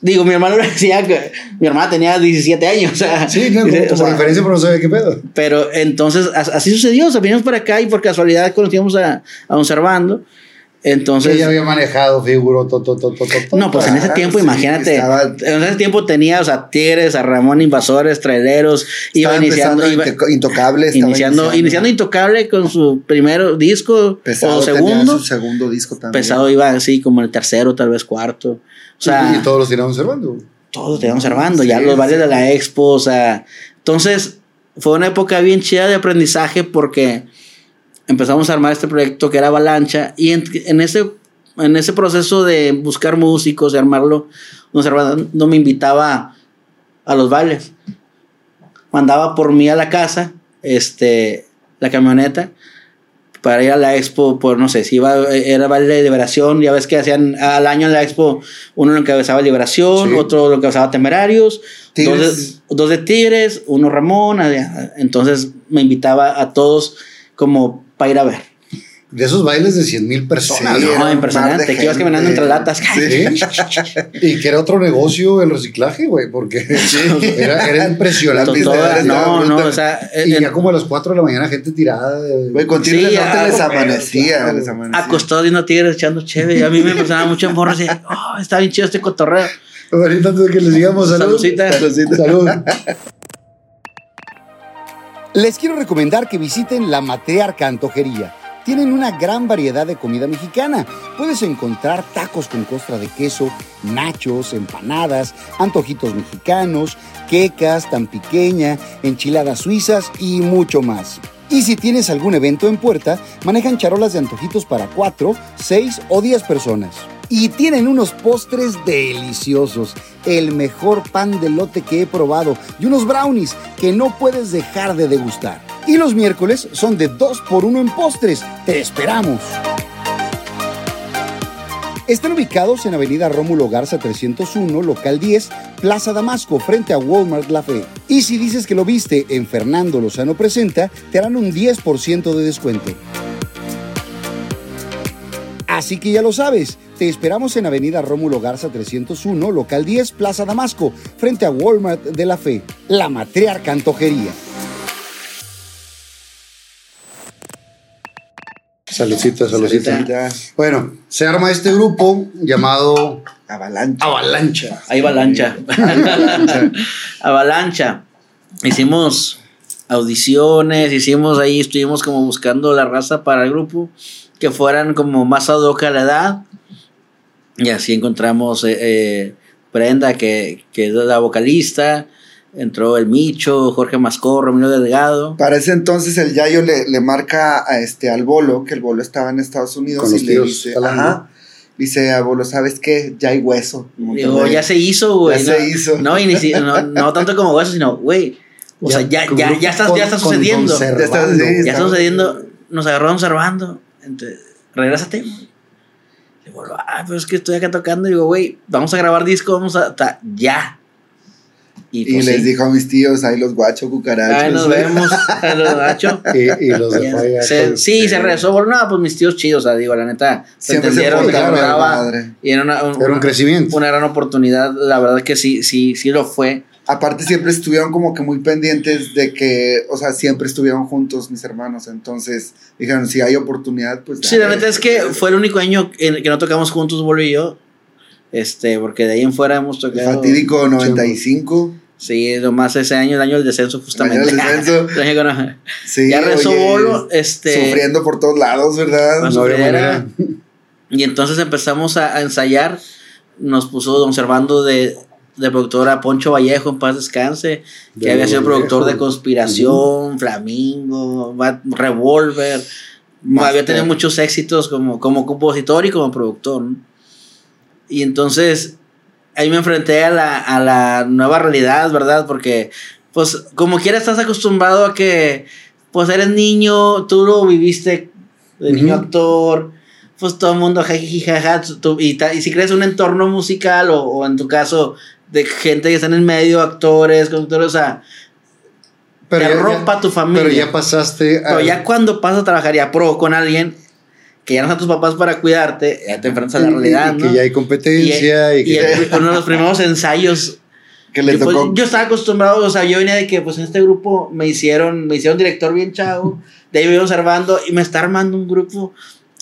Digo, mi hermano [LAUGHS] decía que mi hermana tenía 17 años, o sea, Sí, como, o sea, referencia, pero no sabía qué pedo. pero entonces as- así sucedió, o sea, vinimos para acá y por casualidad conocíamos a, a Servando. Entonces, Ella había manejado, figuró, to, to, to, no, pues en ese Ah, tiempo, sí, imagínate, estaba- en ese tiempo tenía, o sea, Tigres, a Ramón Invasores, Traileros, iba iniciando, iba- Intocable. iniciando, iniciando Intocable con su primer disco Pesado o tenía segundo. su segundo disco también. Pesado iba así como el tercero, tal vez cuarto. Sea, y todos los tiraron Servando. todos te observando, ya Sí, los bailes sí. de la expo, o sea, entonces fue una época bien chida de aprendizaje porque empezamos a armar este proyecto que era Avalancha y en, en ese en ese proceso de buscar músicos, de armarlo, don Servando me invitaba a los bailes. Mandaba por mí a la casa, este, la camioneta para ir a la expo, por no sé, si iba, era baile de liberación, ya ves que hacían al año en la expo, uno lo encabezaba liberación, Sí. otro lo encabezaba temerarios. Dos, de, dos de Tigres, uno Ramón, entonces me invitaba a todos como para ir a ver. De esos bailes de 100 mil personas. Sí, ¿no? impresionante, que ibas caminando entre latas. Sí. y que era otro negocio el reciclaje, güey, porque [LAUGHS] era, era impresionante. Toda- no, no, o sea, Y en- ya como a las 4 de la mañana gente tirada. de- Güey, con Sí, Tigres ya, Norte les güey, amanecía, claro. les amanecía. acostados viendo tigres echando chévere. Y a mí me emocionaba mucho en morro. Así, oh, está bien chido este cotorreo. Ahorita antes de que les digamos salud. Saludcita. Salud. Les quiero recomendar que visiten la Matriarca Antojería. Tienen una gran variedad de comida mexicana. Puedes encontrar tacos con costra de queso, nachos, empanadas, antojitos mexicanos, quecas, tan pequeña, enchiladas suizas y mucho más. Y si tienes algún evento en puerta, manejan charolas de antojitos para 4, 6 o 10 personas. Y tienen unos postres deliciosos, el mejor pan de lote que he probado y unos brownies que no puedes dejar de degustar. Y los miércoles son de 2 por 1 en postres. ¡Te esperamos! Están ubicados en Avenida Rómulo Garza 301, local 10, Plaza Damasco, frente a Walmart La Fe. Y si dices que lo viste en Fernando Lozano Presenta, te harán un 10% de descuento. Así que ya lo sabes, te esperamos en Avenida Rómulo Garza 301, local 10, Plaza Damasco, frente a Walmart de La Fe, la matriarca antojería. Saludcita, saludcita. Bueno, se arma este grupo llamado Avalancha. Avalancha. Ahí avalancha. [LAUGHS] avalancha. Hicimos audiciones, hicimos ahí, estuvimos como buscando la raza para el grupo que fueran como más ad hoc a la edad. Y así encontramos eh, eh, Brenda, que, que es la vocalista. Entró el Micho, Jorge Mascorro, Emilio Delgado. Para ese entonces el Yayo le, le marca a este, al Bolo, que el Bolo estaba en Estados Unidos, Con los y le tíos dice, jalando. ajá, dice a Bolo, ¿sabes qué? Ya hay hueso. Digo, Monterrey". ya se hizo, güey. Ya no, se hizo. No, y ni si- no, no tanto como eso, sino, güey. O sea, ya, ya, ya está, con- ya está sucediendo. Está- Ya está sucediendo. nos agarró observando. Entonces, regrésate, Digo, ah, pero es que estoy acá tocando. Y digo, güey, vamos a grabar disco, vamos a. ta- ya. Y pues, les sí. dijo a mis tíos, ahí los guacho cucarachos. Ay, nos vemos. a los gachos. [LAUGHS] Y, y los de Ya, Falla, se- pues, sí, se regresó. Bueno, no, pues mis tíos chidos, o sea, digo, la neta, se Siempre se entendieron que portaron daba madre. y era una, un- Era un crecimiento. una gran oportunidad, la verdad que sí, sí, sí lo fue. Aparte siempre estuvieron como que muy pendientes de que, o sea, siempre estuvieron juntos mis hermanos. Entonces dijeron, si hay oportunidad, pues... Sí, la neta es que fue el único año en el que no tocamos juntos, y yo. Este, porque de ahí en fuera hemos El tocado. fatídico 95. Sí, nomás ese año, el año del descenso, justamente. El año del descenso. [LAUGHS] El Sí, ya rezó oye, Bolo, este. Sufriendo por todos lados, ¿verdad? Manera. Y entonces empezamos a, a ensayar. Nos puso don Servando de, de productor a Poncho Vallejo, en paz descanse, que De había sido Vallejo. productor de Conspiración, Flamingo, Bat- Revolver. Master. Había tenido muchos éxitos como, como compositor y como productor. ¿no? Y entonces ahí me enfrenté a la, a la nueva realidad, ¿verdad? Porque, pues, como quiera estás acostumbrado a que, pues, eres niño, tú lo viviste de niño actor, pues todo el mundo jajiji, jaja, tú- y, y si crees un entorno musical o, o en tu caso de gente que está en el medio, actores, conductores, o sea, te ya- rompa tu familia. Pero ya pasaste a. Pero ya cuando pasas a trabajar ya pro con alguien que ya no son tus papás para cuidarte, ya te enfrentas a la y- realidad, y ¿no? que ya hay competencia y, Y que. el- uno de los primeros ensayos [LAUGHS] Que le yo, pues, tocó. yo estaba acostumbrado, o sea, yo venía de que pues en este grupo me hicieron, me hicieron director bien chavo, de ahí me iba observando y me está armando un grupo,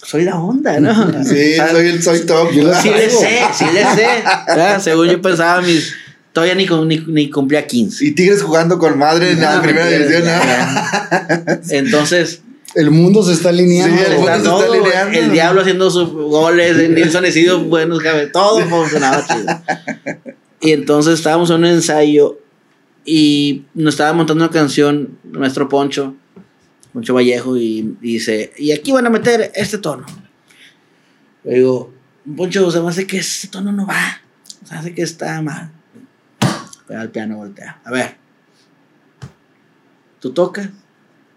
soy la onda, ¿no? Sí, soy el soy top. Yo sí le sé, sí le sé. ¿verdad? [LAUGHS] Según yo pensaba, mis, todavía ni, ni, ni cumplía 15. Y Tigres jugando con madre en la No, primera división. ¿no? [LAUGHS] Entonces, El mundo se está alineando. Sí, el mundo Está se está alineando. el diablo haciendo sus goles, el Nilsson sido buenos, todo funcionaba chido. Y entonces estábamos en un ensayo y nos estaba montando una canción, nuestro Poncho, Poncho Vallejo, y, y dice, y aquí van a meter este tono. Le digo, Poncho, se me hace que ese tono no va, se me hace que está mal. Pega el piano, voltea. A ver, tú tocas,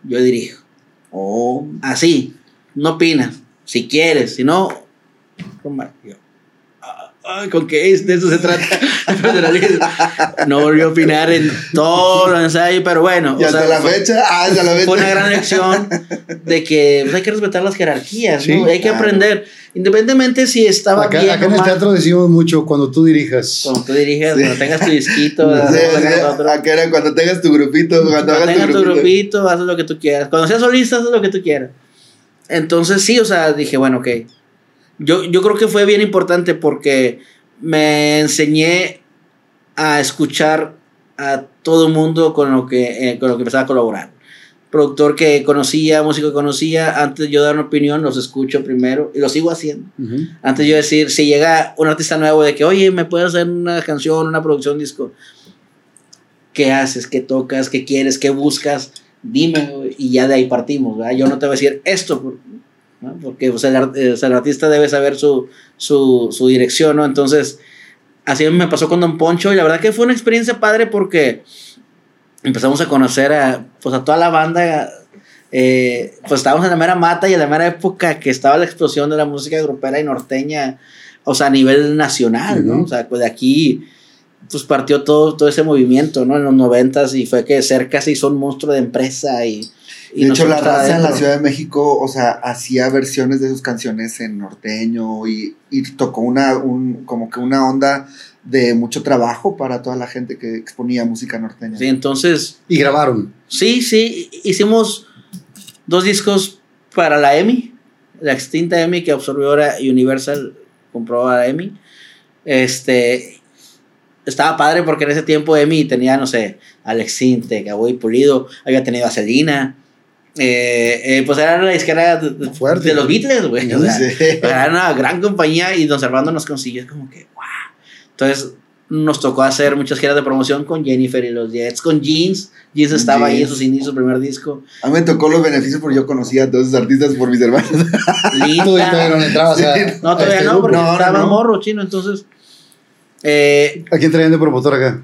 yo dirijo. Oh, Así, no opinas. Si quieres, si no. Yo, "Ah, Ay, ¿con qué es? De eso se trata. [LAUGHS] [LAUGHS] el federalismo. no volvió a opinar en todo el ensayo, pero bueno. y o hasta sea, la fue- fecha. Ah, hasta la fecha. Fue una gran lección de que pues, hay que respetar las jerarquías, Sí, ¿no? Hay que claro. aprender, independientemente si estaba Acá, bien acá o en el teatro decimos mucho cuando tú dirijas. Cuando tú diriges, Sí. cuando tengas tu disquito, Sí, haz sí, acá era cuando tengas tu grupito, cuando, Cuando hagas tengas tu grupito. grupito, haz lo que tú quieras. Cuando seas solista, haz lo que tú quieras. Entonces, sí, o sea, dije, bueno, ok. Yo, yo creo que fue bien importante porque me enseñé a escuchar a todo el mundo con lo que, eh, con lo que empezaba a colaborar. Productor que conocía, músico que conocía, antes de yo dar una opinión, los escucho primero y lo sigo haciendo. Antes yo decir, si llega un artista nuevo de que, oye, ¿me puedes hacer una canción, una producción, disco? ¿Qué haces? ¿Qué tocas? ¿Qué quieres? ¿Qué buscas? Dime, y ya de ahí partimos, ¿verdad? Yo no te voy a decir esto, ¿no? porque el, eh, o sea, el artista debe saber su, su, su dirección, ¿no? Entonces, así me pasó con Don Poncho y la verdad que fue una experiencia padre porque empezamos a conocer a, pues, a toda la banda. eh, pues estábamos en la mera mata y en la mera época que estaba la explosión de la música grupera y norteña, o sea, a nivel nacional, ¿no? O sea, pues de aquí pues partió todo, todo ese movimiento, ¿no? En los noventas y fue que cerca se hizo un monstruo de empresa y... y De hecho, la raza en la. Ciudad de México, o sea, hacía versiones de sus canciones en norteño y, y tocó una, un, como que una onda de mucho trabajo para toda la gente que exponía música norteña. Sí, entonces, Y grabaron. sí, sí, hicimos dos discos para la EMI, la extinta EMI que absorbió ahora Universal, compró a la EMI. Este, estaba padre porque en ese tiempo EMI tenía, no sé, Alex Sinte, Gaboy Pulido, había tenido a Selena. Eh, eh, pues era la disquera de, Fuerte. de los Beatles, güey. o sea, Sí. [LAUGHS] Era una gran compañía y Don Servando nos consiguió como que, wow. Entonces nos tocó hacer muchas giras de promoción con Jennifer y los Jets, con Jeans. Jeans estaba ahí en Jeans. sus inicios, primer disco. A mí me tocó los beneficios porque yo conocía a todos esos artistas por mis hermanos. Linda. [LAUGHS] Tú todavía no entrabas a, No, todavía este no, porque no, estaba no. morro chino. Entonces, eh, ¿A quién traían de promotor acá?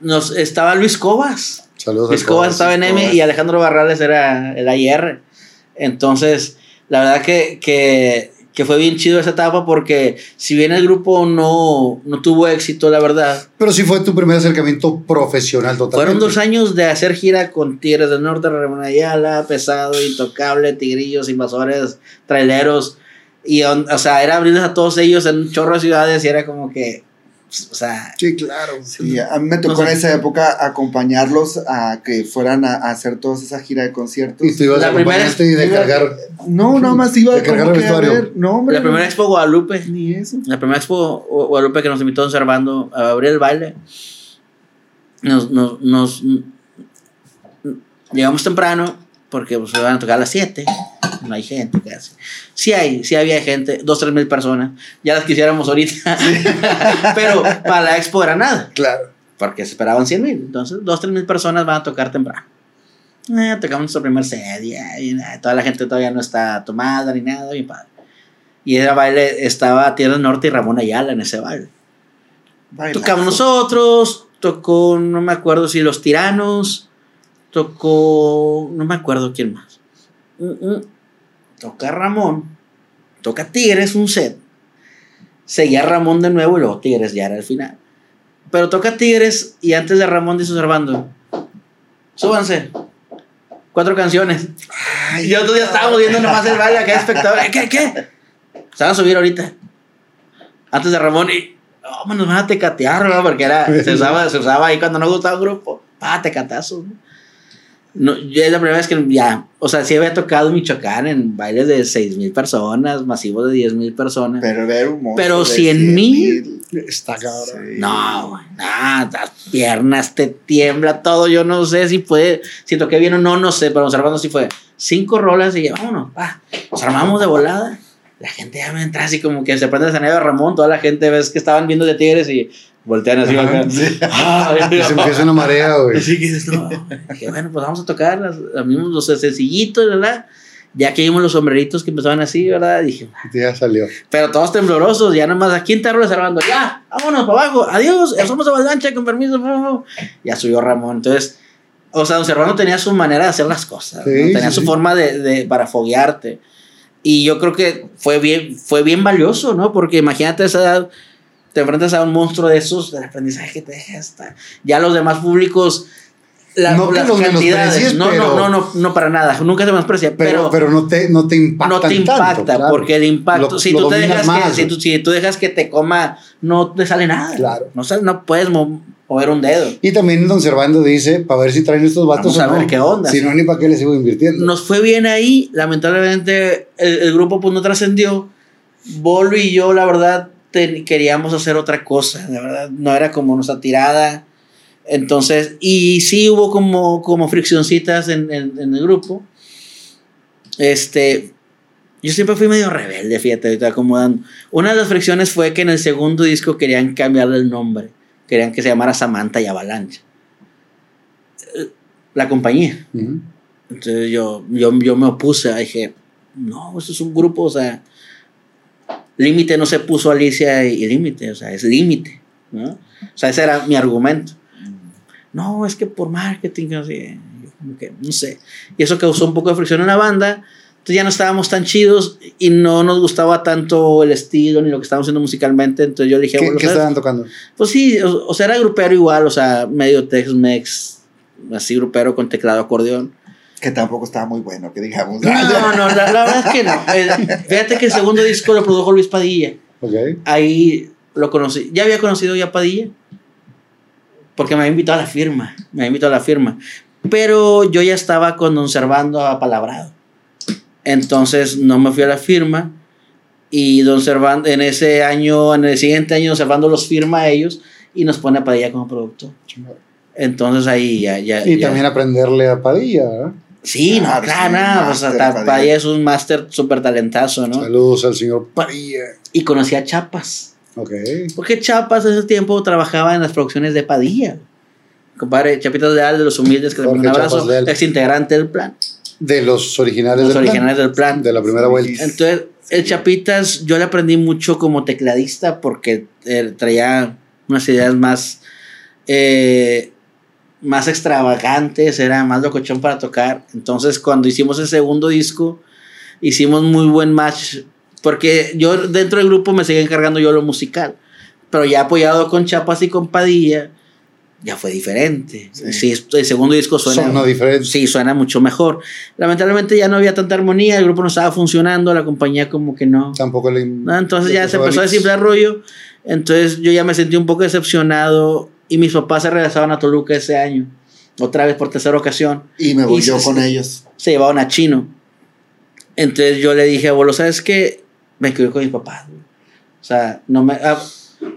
Nos, estaba Luis Cobas. Saludos Luis Cobas estaba en M Cobas. y Alejandro Barrales era el AIR. Entonces, la verdad que, que, que fue bien chido esa etapa porque si bien el grupo no, no tuvo éxito, la verdad, Pero sí fue tu primer acercamiento profesional totalmente. fueron dos años de hacer gira con Tigres del Norte, Ramón Ayala, Pesado, Intocable, Tigrillos, Invasores, Traileros. Y, on- o sea, era abrirles a todos ellos en un chorro de ciudades y era como que, o sea, Sí, claro. Sí, a mí me tocó en esa época acompañarlos a que fueran a, a hacer toda esa gira de conciertos. Y tú ibas La a primera- y de iba- cargar. No, nada más iba De cargar el que a vestuario. ver. No, hombre. la primera. Expo Guadalupe, Ni eso. la primera Expo Gu- Guadalupe que nos invitó Don Servando a abrir el baile, nos, nos, nos- llegamos temprano porque pues, iban a tocar a las 7, no hay gente casi. Sí hay, sí había gente, dos, tres mil personas, ya las quisiéramos ahorita, [LAUGHS] pero para la Expo era nada. Claro. porque se esperaban 100 mil. Entonces, dos, tres mil personas van a tocar temprano. Eh, tocamos nuestro primer set, ya, y nada, toda la gente todavía no está tomada ni nada, bien padre. Y ese baile estaba Tierra del Norte y Ramón Ayala en ese baile. Bailazo. Tocamos nosotros, tocó, no me acuerdo si Los Tiranos, tocó, no me acuerdo quién más. Toca Ramón, toca Tigres un set. Seguía Ramón de nuevo y luego Tigres ya era el final. Pero toca Tigres y antes de Ramón dice Servando, súbanse. Cuatro canciones. Ay, Y nosotros ya estábamos viendo nomás el baile acá, [LAUGHS] espectadores. ¿Qué, qué? Se van a subir ahorita. Antes de Ramón y. Oh, nos van a tecatear, ¿no? Porque era, se, usaba, se usaba ahí cuando no gustaba un grupo. Ah, tecatazos. ¿no? No, yo es la primera vez que ya. O sea, sí había tocado Michoacán en bailes de 6 mil personas, masivos de 10 mil personas. Pero ver un monstruo Pero de 100 mil. Está cabrón. Sí. No, güey, nada, las piernas te tiembla todo. Yo no sé si puede, si toqué bien o no, no sé, pero observando si fue cinco rolas y ya, vámonos, pa. Nos armamos de volada. La gente ya me entra así como que se prende el de Ramón. Toda la gente ves que estaban viendo de Tigres y voltean así. Ajá, acá. sí. Ay, Y se empieza una marea, güey. Así que dices, no. Dije, bueno, pues vamos a tocar las, los mismos, los sencillitos, ¿verdad? Ya que vimos los sombreritos que empezaban así, ¿verdad? Dije, Ya salió. pero todos temblorosos, ya nomás aquí en Terro salvando, ya, vámonos para abajo, adiós, somos [LAUGHS] avalancha, con permiso, ya subió Ramón. Entonces, o sea, don Servando tenía su manera de hacer las cosas, Sí, ¿no? tenía sí, su forma de, de, para foguearte. Y yo creo que fue bien, fue bien valioso, ¿no? Porque imagínate esa edad, te enfrentas a un monstruo de esos, del aprendizaje que te deja hasta. Ya los demás públicos. la- No que las los cantidades. No, pero- no, no, no, no, para nada. Nunca se menosprecia. Pero, Pero, pero no, te, no te impacta. no te impacta, porque el impacto, Lo- si, lo tú te dejas más, que, si, tú, si tú dejas que te coma, no te sale nada. Claro. No, sale- no puedes mo- mover un dedo. Y también Don Servando dice, para ver si traen estos vatos Vamos a o ver qué onda, Si no, ni para qué les sigo invirtiendo. Nos fue bien ahí, lamentablemente el, el grupo pues no trascendió. Bolo y yo, la verdad, queríamos hacer otra cosa, la verdad, no era como nuestra tirada. Entonces, y sí hubo como, como friccioncitas en, en, en el grupo. Este, yo siempre fui medio rebelde, fíjate, ahorita acomodando. Una de las fricciones fue que en el segundo disco querían cambiarle el nombre. Querían que se llamara Samantha y Avalancha. Eh, La compañía. Entonces yo, yo, yo me opuse, dije, no, eso es un grupo, o sea, límite no se puso Alicia y límite, o sea, es límite, ¿no? O sea, ese era mi argumento. No, es que por marketing, yo como que, no sé. Y eso causó un poco de fricción en la banda. Entonces ya no estábamos tan chidos y no nos gustaba tanto el estilo ni lo que estábamos haciendo musicalmente. Entonces yo dije, ¿Qué, qué estaban tocando? Pues sí, o, o sea, era grupero igual, o sea, medio Tex-Mex, así grupero con teclado acordeón. Que tampoco estaba muy bueno, que digamos. No, no, la, la verdad es que no. Eh, fíjate que el segundo disco lo produjo Luis Padilla. Ok. Ahí lo conocí. Ya había conocido ya a Padilla. Porque me había invitado a la firma. Me había invitado a la firma. Pero yo ya estaba con Don Servando apalabrado. Entonces no me fui a la firma. Y Don Servando, en ese año, en el siguiente año, Don Servando los firma a ellos y nos pone a Padilla como productor. Entonces ahí ya. ya Y ya- también aprenderle a Padilla, ¿verdad? Sí, no, Claro, sí, no, o sea, máster, ta- Padilla. Padilla es un máster súper talentazo, ¿no? Saludos al señor Padilla. Y conocí a Chapas. Ok. Porque Chapas en ese tiempo trabajaba en las producciones de Padilla. Compadre, Chapitas Leal de los Humildes, que le un abrazo, ex integrante del plan. De los originales Los del originales plan. del plan. De la primera Sí. vuelta. Entonces, el Chapitas, yo le aprendí mucho como tecladista porque eh, traía unas ideas más, eh, más extravagantes, era más locochón para tocar. Entonces, cuando hicimos el segundo disco, hicimos muy buen match. Porque yo dentro del grupo me seguía encargando yo lo musical. Pero ya apoyado con Chapas y con Padilla, ya fue diferente. Sí, el segundo disco suena. Sonó diferente. Sí, suena mucho mejor. Lamentablemente ya no había tanta armonía, el grupo no estaba funcionando, la compañía como que no. Tampoco le. No, entonces ya se empezó empezó a desinflar rollo. Entonces yo ya me sentí un poco decepcionado y mis papás se regresaban a Toluca ese año. Otra vez por tercera ocasión. Y me voy Y yo se- con ellos. Se llevaban a Chino. Entonces yo le dije a Bolo, ¿sabes qué? Me quedé con mis papás. O sea, no me... ah,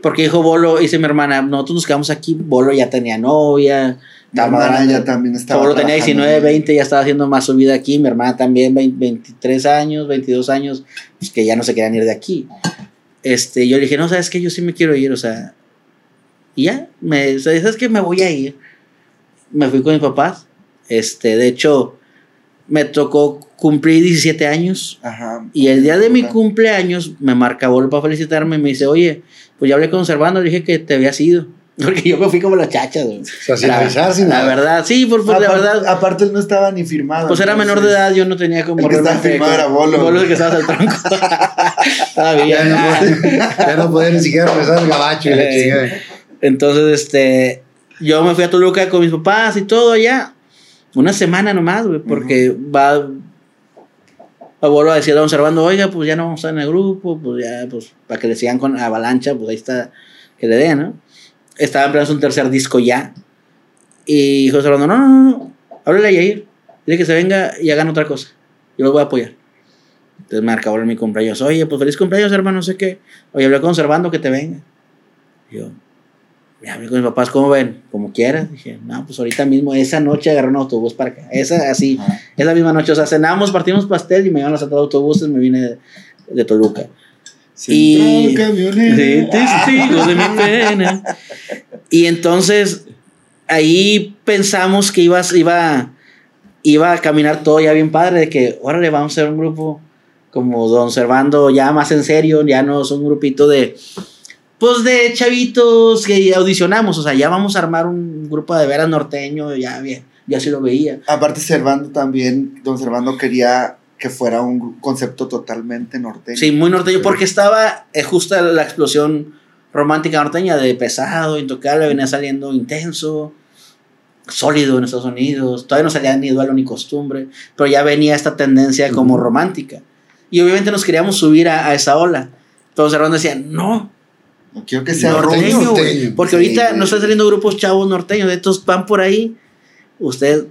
porque dijo Bolo, dice mi hermana, nosotros nos quedamos aquí, Bolo ya tenía novia. Grande. ya también estaba Bolo tenía trabajando 19, en- 20, ya estaba haciendo más su vida aquí. Mi hermana también, 20, 23 años, 22 años, pues que ya no se querían ir de aquí. Este, yo le dije, no, ¿sabes qué? Yo sí me quiero ir, o sea... Y ya, me, ¿sabes qué? Me voy a ir. Me fui con mis papás. Este, de hecho, me tocó cumplir 17 años. Ajá. Y el día de mi cumpleaños me marca Bolo para felicitarme y me dice, oye, pues ya hablé con Servando, le dije que te habías ido. [LAUGHS] Porque yo me fui como la chacha, güey. O sea, sin la, avisar, sin la nada. verdad, sí, por, por la verdad. Aparte, él no estaba ni firmado. Pues era menor de edad, yo no tenía como El que estaba firmado era Bolo. Bolo el que estaba el tronco. [LAUGHS] Todavía. Ya no, puede, ya no puede ni siquiera regresar el gabacho y la chingada. Entonces, este, yo me fui a Toluca con mis papás y todo allá. Una semana nomás, güey, porque va. Abuelo a decir a don Servando, oiga, pues ya no vamos a estar en el grupo, pues ya, pues para que le sigan con Avalancha, pues ahí está, que le den, ¿no? Estaba empezando un tercer disco ya. Y dijo Servando, no, no, no, no, háblale a Yair, dile que se venga y hagan otra cosa. Yo lo voy a apoyar. Entonces me acabó mi cumpleaños, oye, pues feliz cumpleaños, hermano, no sé qué. Oye, hablé con Servando que te venga. Y yo, ya hablé con mis papás, ¿cómo ven? Como quieras. Dije, no, pues ahorita mismo, esa noche agarré un autobús para acá. Esa, así, Ajá. esa misma noche. O sea, cenamos, partimos pastel y me iban a sacar autobuses, me vine de, de Toluca. Sí, Y- entró un camionero. Sí, testigo de mi pena. Y entonces, ahí pensamos que ibas, iba, iba a caminar todo ya bien padre, de que, órale, vamos a ser un grupo como Don Servando, ya más en serio, ya no es un grupito de, pues de chavitos que audicionamos, o sea, ya vamos a armar un grupo de veras norteño, ya bien, ya sí lo veía. Aparte, Servando también, don Servando quería que fuera un concepto totalmente norteño. Sí, muy norteño, porque estaba eh, justa la explosión romántica norteña de pesado, intocable, venía saliendo intenso, sólido en Estados Unidos, todavía no salía ni duelo ni costumbre, pero ya venía esta tendencia como romántica. Y obviamente nos queríamos subir a, a esa ola. Entonces Servando decía, no, No quiero que sea norteño, güey, norteño. porque Sí, ahorita güey. no están saliendo grupos chavos norteños, estos van por ahí, usted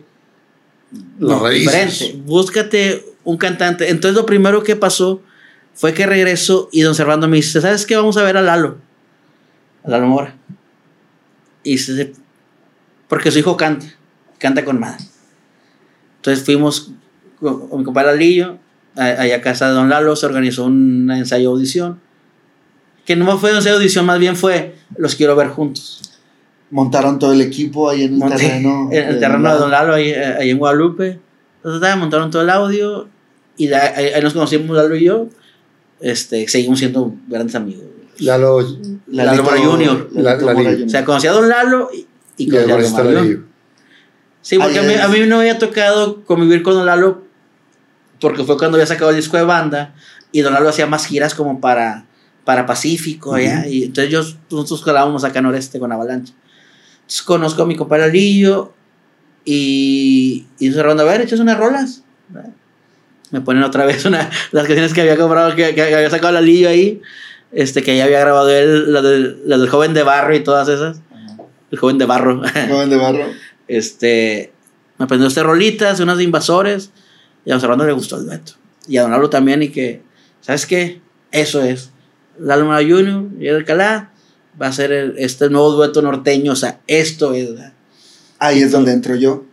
Los raíces. diferente. Búscate un cantante. Entonces lo primero que pasó fue que regreso y don Servando me dice, ¿sabes qué? Vamos a ver a Lalo. A Lalo Mora. Y se, porque su hijo canta, canta con madre. Entonces fuimos con, con mi compadre Lalillo, a- allá a casa de don Lalo, se organizó un ensayo de audición. Que no fue un ensayo de audición, más bien fue, los quiero ver juntos. Montaron todo el equipo ahí en el Monté terreno. [LAUGHS] En el terreno de. Don Lalo, ahí, eh, ahí en Guadalupe. Entonces, montaron todo el audio y de ahí, ahí nos conocimos Lalo y yo. Este, seguimos siendo grandes amigos. Lalo, Lalo Mora Junior. O sea, conocí a Don Lalo y, y conocí a Don. Sí, porque a mí, a mí no me había tocado convivir con Don Lalo porque fue cuando había sacado el disco de banda y Don Lalo hacía más giras como para, para Pacífico allá. Y entonces yo, nosotros jalábamos acá noreste con Avalancha. Entonces conozco a mi compadre Lillo y, y cerrando, a ver, echas unas rolas. Me ponen otra vez una, [LAUGHS] las canciones que había comprado, que, que había sacado la Lillo ahí, este, que ya había grabado él, la del, la del joven de barro y todas esas. El joven de barro. [LAUGHS] Joven de barro. Este, me aprendió este rolitas, unas de invasores, y a don Servando le gustó el dueto. Y a don Lalo también, y que, ¿sabes qué? Eso es. Lalo Mora Junior y el Alcalá va a ser el- este nuevo dueto norteño, o sea, esto es. Ahí es donde entro yo.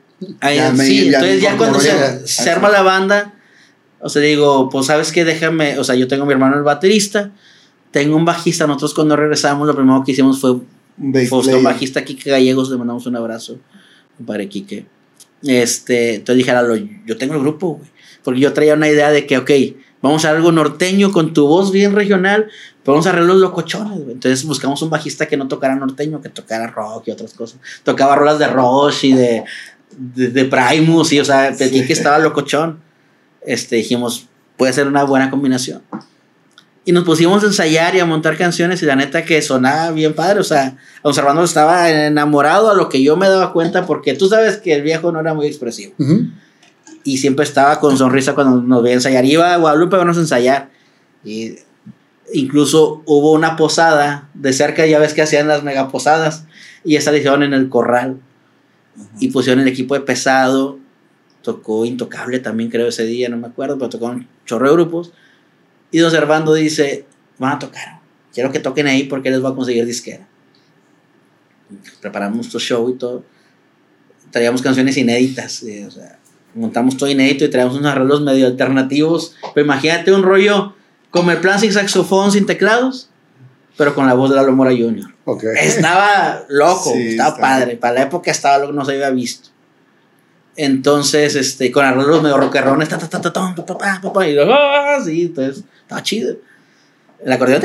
Ahí, Ya me- sí, ya entonces ya cuando se, se arma la banda, o sea, digo, pues sabes qué, déjame, o sea, yo tengo a mi hermano el baterista, tengo un bajista, nosotros cuando regresamos lo primero que hicimos fue Un fue player. bajista Kike Gallegos, le mandamos un abrazo, compadre Kike. Este, entonces dije, Lalo, yo tengo el grupo, güey. Porque yo traía una idea de que, ok, vamos a algo norteño con tu voz bien regional, pero vamos a arreglar los locochones, güey. Entonces buscamos un bajista que no tocara norteño, que tocara rock y otras cosas. Tocaba rolas de Rush y de, de, de Primus, y, o sea, Sí. Kike estaba locochón. Este, dijimos, puede ser una buena combinación. Y nos pusimos a ensayar y a montar canciones y la neta que sonaba bien padre, o sea, observando estaba enamorado a lo que yo me daba cuenta porque tú sabes que el viejo no era muy expresivo. Ujú. Y siempre estaba con sonrisa cuando nos veía ensayar. Iba a Guadalupe a vernos ensayar. Y incluso hubo una posada de cerca, ya ves que hacían las megaposadas. Y esa la hicieron en el corral. Y pusieron el equipo de pesado. Tocó Intocable también, creo, ese día, no me acuerdo, pero tocó un chorro de grupos. Y don Servando dice: Van a tocar. Quiero que toquen ahí porque les voy a conseguir disquera. Preparamos nuestro show y todo. Traíamos canciones inéditas. eh, o sea, montamos todo inédito y traíamos unos arreglos medio alternativos. Pero imagínate un rollo como el plan sin saxofón, sin teclados, pero con la voz de Lalo Mora Jr. Estaba loco, Sí, estaba está padre. Para la época estaba lo que no se había visto. Entonces, este, con arreglos medio rockerrones, ta, ta, ta, ta, y luego, ah, sí, entonces, estaba chido. El acordeón,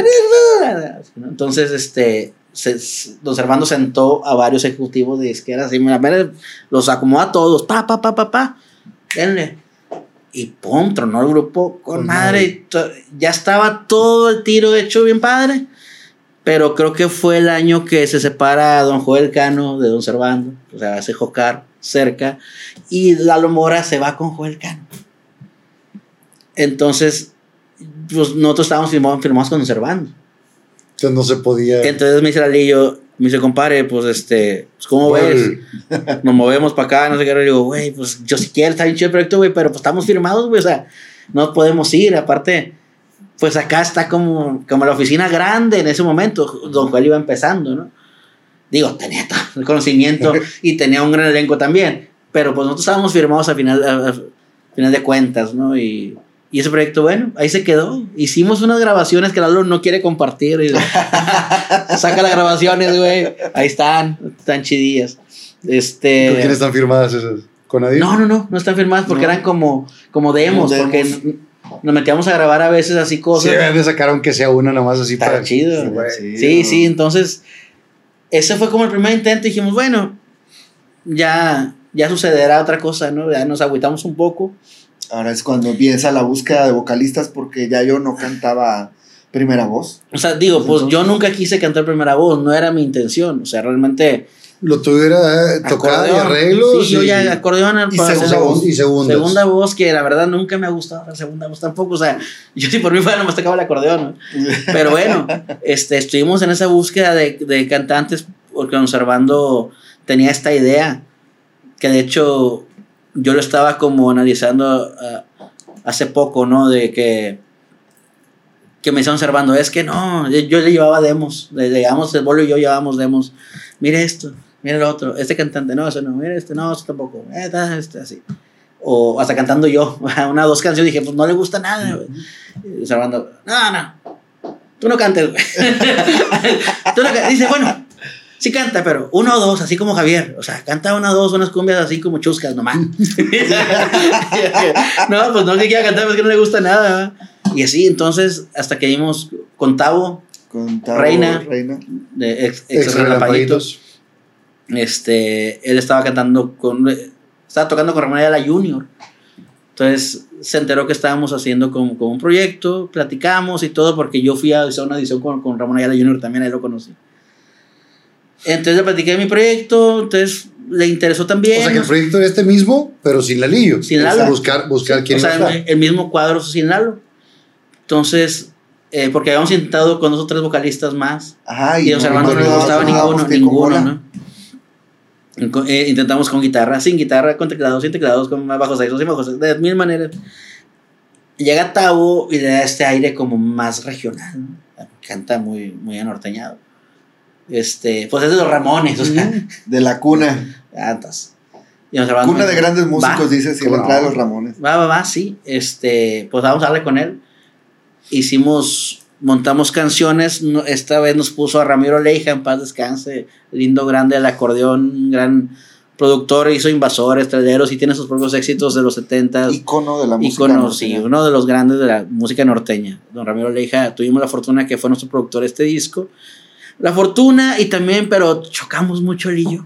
entonces, este, se, don Servando sentó a varios ejecutivos de disqueras y mira, mira, los acomodó a todos, pa, pa, pa, pa, pa, denle. Y pum, tronó el grupo con Con madre. madre. y to- ya estaba todo el tiro hecho bien padre. Pero creo que fue el año que se separa don Joel Cano de don Servando. O sea, hace Jocar cerca. Y Lalo Mora se va con Joel Cano. Entonces, pues nosotros estábamos firmados, firmados con don Servando. Entonces no se podía. Entonces me dice Lalillo, me dice, compadre, pues este, pues, ¿cómo ves? [LAUGHS] Nos movemos para acá, no sé qué. Le digo, güey, pues yo si quiero, está bien chido el proyecto, güey, pero pues estamos firmados, güey, o sea, no podemos ir. Aparte, pues acá está como, como la oficina grande en ese momento. Don Joel iba empezando, ¿no? Digo, tenía todo el conocimiento [LAUGHS] y tenía un gran elenco también. Pero pues nosotros estábamos firmados a final, a final de cuentas, ¿no? Y, y ese proyecto, bueno, ahí se quedó. Hicimos unas grabaciones que Lalo no quiere compartir. Y, [LAUGHS] saca las grabaciones, güey. Ahí están, están chidillas. Este. ¿Con quién están firmadas esas? ¿Con nadie? No, no, no, no están firmadas porque No. eran como, como demos, Demos. porque nos metíamos a grabar a veces así Sí, cosas. deben de sacar aunque sea una nomás así Está para. chido. Sí. Sí, Sí, sí, entonces ese fue como el primer intento y dijimos, bueno, ya, ya sucederá otra cosa, ¿no? Ya nos agüitamos un poco. Ahora es cuando empieza la búsqueda de vocalistas porque ya yo no cantaba primera voz. O sea, digo, pues yo Entonces- nunca quise cantar primera voz, no era mi intención. O sea, realmente. Lo tuviera eh, tocado y arreglos. Sí, yo ya acordeón y para segunda voz. Y. Segunda voz, que la verdad nunca me ha gustado la segunda voz tampoco. O sea, [LAUGHS] yo si por mí fuera, no me tocaba el acordeón. ¿no? [LAUGHS] Pero bueno, este, estuvimos en esa búsqueda de, de cantantes porque conservando tenía esta idea que de hecho yo lo estaba como analizando ah, hace poco, ¿no? De que que me estaban observando, es que no, yo, le llevaba demos, le llevamos, el bolo y yo llevábamos demos, mire esto, mire lo otro, este cantante, no, eso no, mire este, no, eso tampoco, eh, ta, este, así. O hasta cantando yo, [LAUGHS] una o dos canciones, dije, pues no le gusta nada, observando, no, no, tú no cantes, güey. [LAUGHS] Tú no can- Dice, bueno, sí canta, pero uno o dos, así como Javier. O sea, canta una o dos, unas cumbias así como chuscas nomás. [LAUGHS] no, pues no que quiera cantar, pues que no le gusta nada. Y así, entonces, hasta que vimos con Tavo, Con Tavo Reina. Reina. de ex, ex Relampaguitos, este, él estaba cantando con, estaba tocando con Ramón Ayala Junior. Entonces se enteró que estábamos haciendo como, como un proyecto, platicamos y todo, porque yo fui a hacer una edición con, con Ramón Ayala Junior, también ahí lo conocí. Entonces le platiqué de mi proyecto, entonces le interesó también. O sea que el proyecto era este mismo, pero sin Lalillo. Sin Es Lalo. Buscar, buscar quién o sea, el, mismo cuadro sin Lalo. Entonces, eh, porque habíamos intentado con dos o tres vocalistas más. Ajá, Y don Servando no le no gustaba ninguno, ninguno. ¿no? Y eh, intentamos con guitarra, sin guitarra, con teclados, sin teclados, con bajos sexos, sin bajos sexos, de mil maneras. Llega Tavo y le da este aire como más regional, ¿no? Canta muy, muy anorteñado. Este, pues es de los Ramones, o sea, De la cuna. tantas. Y Servando Cuna me- de grandes músicos, Va. dice, si ¿Cómo la entrada de los Ramones. Va, va, va, sí. Este, pues vamos a darle con él. Hicimos, montamos canciones. no- esta vez nos puso a Ramiro Leija, en paz descanse. Lindo, grande, el acordeón, gran productor. Hizo Invasores, Traileros y tiene sus propios éxitos de los 70 Icono de la música. Ícono, norteña. sí, uno de los grandes de la música norteña. Don Ramiro Leija, tuvimos la fortuna que fue nuestro productor de este disco. La fortuna y también, pero chocamos mucho el hillo.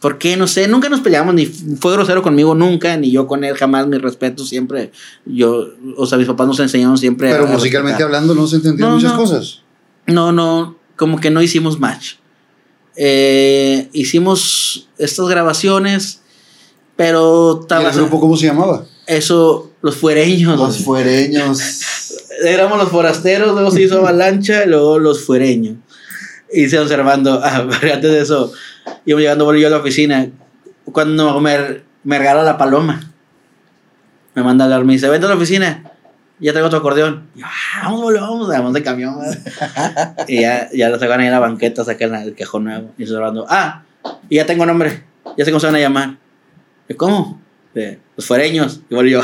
¿Por qué? No sé, nunca nos peleamos, ni fue grosero conmigo nunca, ni yo con él jamás, mi respeto siempre. Yo, o sea, mis papás nos enseñaron siempre Pero a musicalmente respetar. hablando no se entendían No, muchas no. cosas. No, no, como que no hicimos match. Eh, hicimos estas grabaciones, pero ¿Y el grupo cómo se llamaba? eso, los fuereños. Los fuereños. Éramos los forasteros, luego se hizo avalancha, y luego los fuereños. Y se observando, [LAUGHS] ah, antes de eso, íbamos llegando yo a la oficina. Cuando me, me regala la paloma, me manda a hablar, me dice: Vente a la oficina, ya traigo tu acordeón. Y yo, ah, vamos, boludo, vamos, vamos de camión. [LAUGHS] y ya, ya lo sacan ahí en la banqueta, sacan el cajón nuevo. Y se hablando, ah, y ya tengo nombre, ya sé cómo se van a llamar. Y, ¿Cómo? De, los fuereños. Y bueno, [LAUGHS] yo,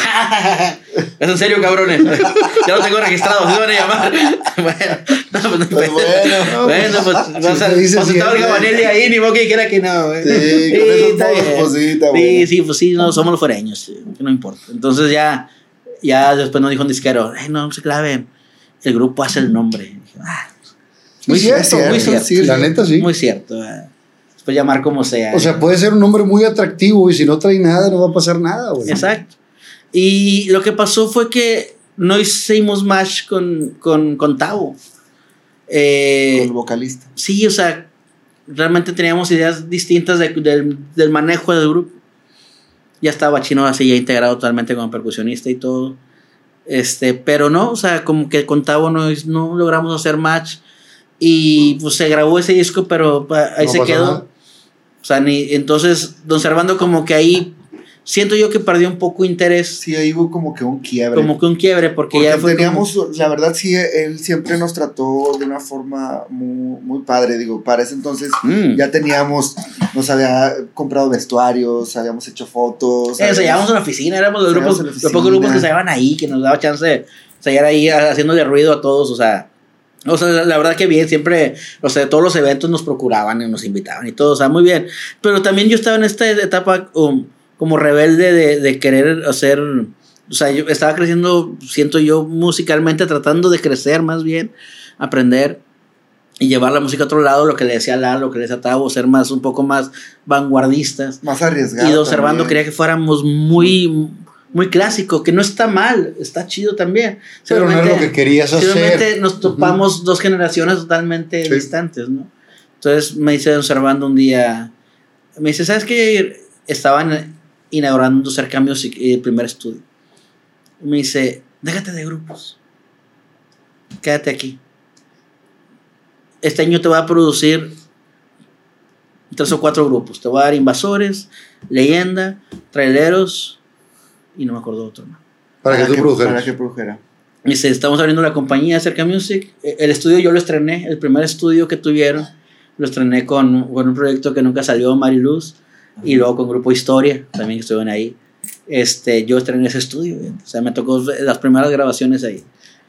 ¿es en serio, cabrones? [LAUGHS] ya lo tengo registrado, ¿sí se van a llamar? [LAUGHS] bueno, no, pues no Pues pedo. bueno. Bueno, pues, te dice pues estaba el. Gabanelli ahí, ni modo que dijera que no, güey. Sí, con esos está modos, bien. pues sí, Sí, bueno. sí, pues sí, no, somos los sí, que no importa. Entonces ya, ya después nos dijo un disquero, "Ay, no, no se claven, el grupo hace el nombre. Dije, "Ah, muy Sí, cierto, cierto, muy cierto. sí, La neta sí. Muy cierto. eh. Después llamar como sea. O sea, puede ser un nombre muy atractivo y si no trae nada no va a pasar nada, güey. Exacto. Y lo que pasó fue que no hicimos match con, con, con Tavo. Eh, Con el vocalista. sí, o sea, realmente teníamos ideas distintas de- del, del manejo del grupo. Ya estaba Chino así ya integrado totalmente como percusionista y todo. Este, pero no, o sea, como que con Tavo no, no logramos hacer match. Y pues se grabó ese disco, pero pa- ahí No se quedó. nada. O sea, ni, entonces, don Servando como que ahí siento yo que perdió un poco interés, Sí, ahí hubo como que un quiebre. como que un quiebre, porque, Porque ya fue teníamos, la verdad sí, él siempre nos trató de una forma muy, muy padre, digo, para ese entonces Mm. ya teníamos, nos había comprado vestuarios, habíamos hecho fotos. Eh, habíamos- ensayábamos en la oficina, éramos los grupos, los pocos grupos que se iban ahí, que nos daba chance de ensayar ahí haciéndole ruido a todos, o sea, o sea, la verdad que bien, siempre, o sea, todos los eventos nos procuraban y nos invitaban y todo, o sea, muy bien, pero también yo estaba en esta etapa um, como rebelde de, de querer hacer, o sea, yo estaba creciendo, siento yo, musicalmente, tratando de crecer más bien, aprender y llevar la música a otro lado, lo que le decía Lalo, lo que le decía Tavo, ser más, un poco más vanguardistas. Más arriesgado. Y Don Servando también. quería que fuéramos muy, muy clásico, que no está mal, está chido también. Pero no es lo que querías hacer. nos topamos dos generaciones totalmente Sí. distantes, ¿no? Entonces me dice Don Servando un día, me dice, ¿sabes qué? Estaban inaugurando cerca Music, el primer estudio. Me dice, déjate de grupos, quédate aquí. Este año te voy a producir tres o cuatro grupos. Te voy a dar Invasores, Leyenda, Traileros y no me acuerdo otro. ¿no? Para que tú Para produjeras. que produjera. Dice, estamos abriendo la compañía Cerca Music. Eh, El estudio yo lo estrené, el primer estudio que tuvieron, lo estrené con, con un proyecto que nunca salió, Mariluz, y luego con Grupo Historia, también que estuvieron ahí. Este, yo estrené ese estudio, o sea, me tocó las primeras grabaciones ahí.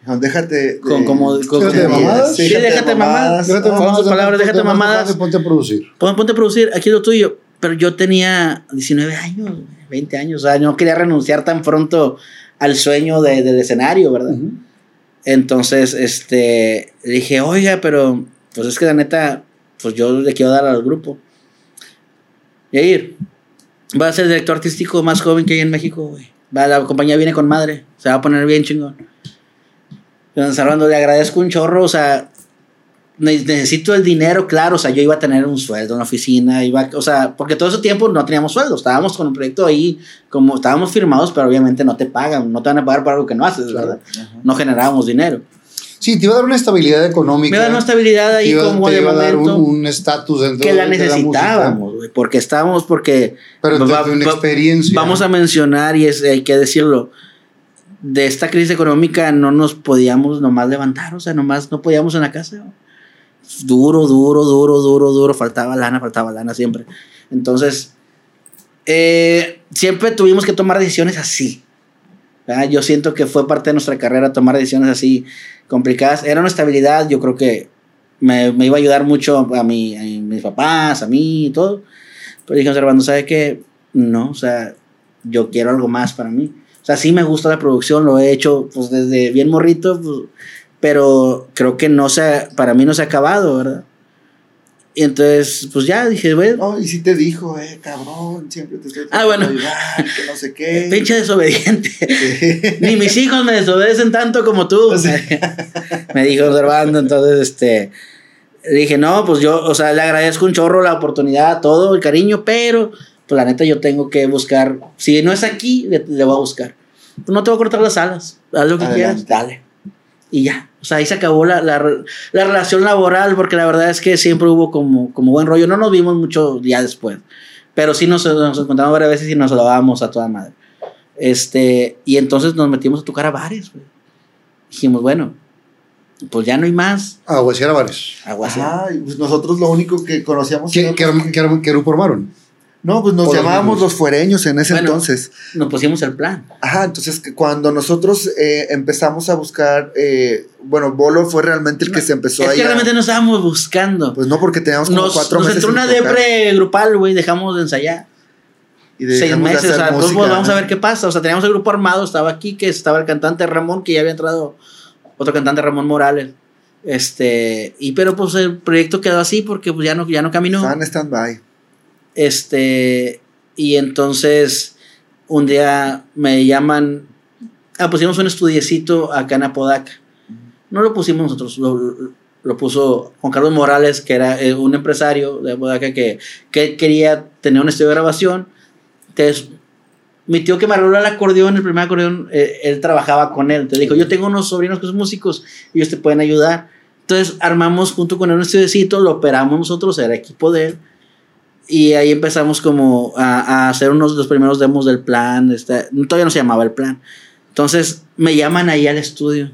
No, déjate. de- Con, como, con, Déjate de mamadas. Sí, déjate de mamadas. Déjate Fueron mamadas, palabras, ponte déjate mamadas. Ponte a producir. Pon- ponte a producir, aquí es lo tuyo. Pero yo tenía 19 años, 20 años, o sea, no quería renunciar tan pronto al sueño de- del escenario, ¿verdad? Entonces, este, dije, oiga, pero, pues es que la neta, pues yo le quiero dar al grupo. Yair, va a ser el director artístico más joven que hay en México, güey. Va, la compañía viene con madre, se va a poner bien chingón. Don Servando, le agradezco un chorro, o sea, necesito el dinero, claro, o sea, yo iba a tener un sueldo en la oficina, iba, o sea, porque todo ese tiempo no teníamos sueldo, estábamos con un proyecto ahí, como estábamos firmados, pero obviamente no te pagan, no te van a pagar por algo que no haces. ¿verdad? No generábamos dinero. Sí, te iba a dar una estabilidad económica. Me da una estabilidad te ahí iba, como te de iba a dar un- momento un estatus dentro que la de- de necesitábamos, güey, porque estábamos, porque Pero va- una experiencia. vamos a mencionar, y es, hay que decirlo, de esta crisis económica no nos podíamos nomás levantar, o sea, nomás no podíamos en la casa. Duro, duro, duro, duro, duro, faltaba lana, faltaba lana siempre. Entonces, eh, siempre tuvimos que tomar decisiones así. ¿verdad? Yo siento que fue parte de nuestra carrera tomar decisiones así complicadas. Era una estabilidad, yo creo que me, me iba a ayudar mucho a, mi, a mis papás, a mí y todo. Pero dije, observando, ¿sabe qué? No, o sea, yo quiero algo más para mí. O sea, sí me gusta la producción, lo he hecho pues desde bien morrito, pues, pero creo que no se, ha- para mí no se ha acabado, ¿verdad? Y entonces, pues ya dije, güey, No, y sí te dijo, eh, cabrón, siempre te estoy Ah, bueno. ayudar, que no sé qué. [LAUGHS] pinche desobediente. Sí. Ni mis hijos me desobedecen tanto como tú. [LAUGHS] Me dijo observando, entonces, este, dije, no, pues yo, o sea, le agradezco un chorro la oportunidad, todo el cariño, pero, pues la neta yo tengo que buscar, si no es aquí, le, le voy a buscar. No te voy a cortar las alas, haz lo que Adelante. quieras, dale. Y ya, o sea, ahí se acabó la, la, la relación laboral, porque la verdad es que siempre hubo como, como buen rollo, no nos vimos mucho ya después, pero sí nos, nos encontramos varias veces y nos hablábamos a toda madre. Este, y entonces nos metimos a tocar a bares, güey. Dijimos, bueno, pues ya no hay más. Aguacera Bares. Ajá, y pues nosotros lo único que conocíamos. ¿Qué, era- qué, qué qué grupo armaron? No, pues nos llamábamos los fuereños en ese Bueno. entonces. Nos pusimos el plan. Ajá, entonces cuando nosotros eh, empezamos a buscar, eh, bueno, Bolo fue realmente el que se empezó es a que ir a- realmente no estábamos buscando. Pues no, porque teníamos como nos cuatro nos meses. entró una depre grupal, güey. Dejamos de ensayar. y Seis dejamos de meses. O sea, pues, música, vamos a ver qué pasa. O sea, teníamos el grupo armado. Estaba aquí, que estaba el cantante Ramón, que ya había entrado. Otro cantante, Ramón Morales. Este, y pero pues el proyecto quedó así porque pues ya no, ya no caminó. En stand-by. Este, y entonces un día me llaman, ah, pusimos un estudiecito acá en Apodaca. No lo pusimos nosotros, lo, lo puso Juan Carlos Morales, que era eh, un empresario de Apodaca que, que quería tener un estudio de grabación. Entonces, mi tío que me arregló el acordeón, el primer acordeón, eh, él trabajaba con él. Entonces dijo, yo tengo unos sobrinos que son músicos, ellos te pueden ayudar. Entonces armamos junto con él un estudiecito, lo operamos nosotros, era equipo de él. Y ahí empezamos como a, a hacer unos los primeros demos del plan. Este, todavía no se llamaba el plan. Entonces me llaman ahí al estudio.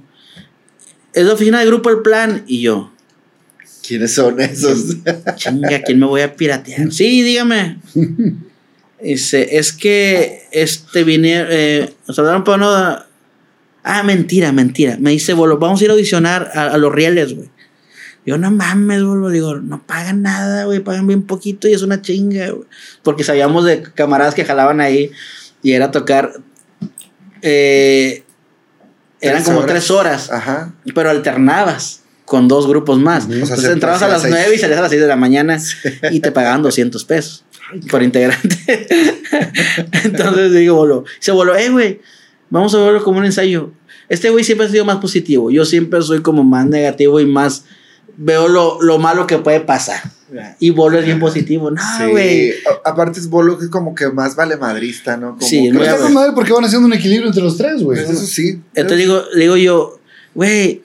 Es la oficina de grupo El Plan. Y yo, ¿Quiénes son esos? [LAUGHS] chinga, ¿quién me voy a piratear? Sí, dígame. Dice, es que este vine, eh, nos hablaron para no. Ah, mentira, mentira. Me dice, vamos a ir a audicionar a, a los rieles, güey. Yo, no mames, bolo. Digo, no pagan nada, güey, pagan bien poquito y es una chinga, güey. Porque sabíamos de camaradas que jalaban ahí y era tocar. eh, eran como horas. tres horas Ajá. pero alternabas con dos grupos más. Ujú. O sea, Entonces entrabas a las seis. 9 y salías a las 6 de la mañana y te pagaban 200 pesos por integrante. [LAUGHS] Entonces digo, bolo, se voló, eh, güey, vamos a verlo como un ensayo. Este güey siempre ha sido más positivo. Yo siempre soy como más negativo y más veo lo, lo malo que puede pasar. Y Bolo es bien positivo. No, Sí. güey. Aparte es Bolo que es como que más vale madrista, ¿no? Como Sí, a está con madre porque van haciendo un equilibrio entre los tres, güey. Pues eso sí. Entonces digo, le digo yo, güey,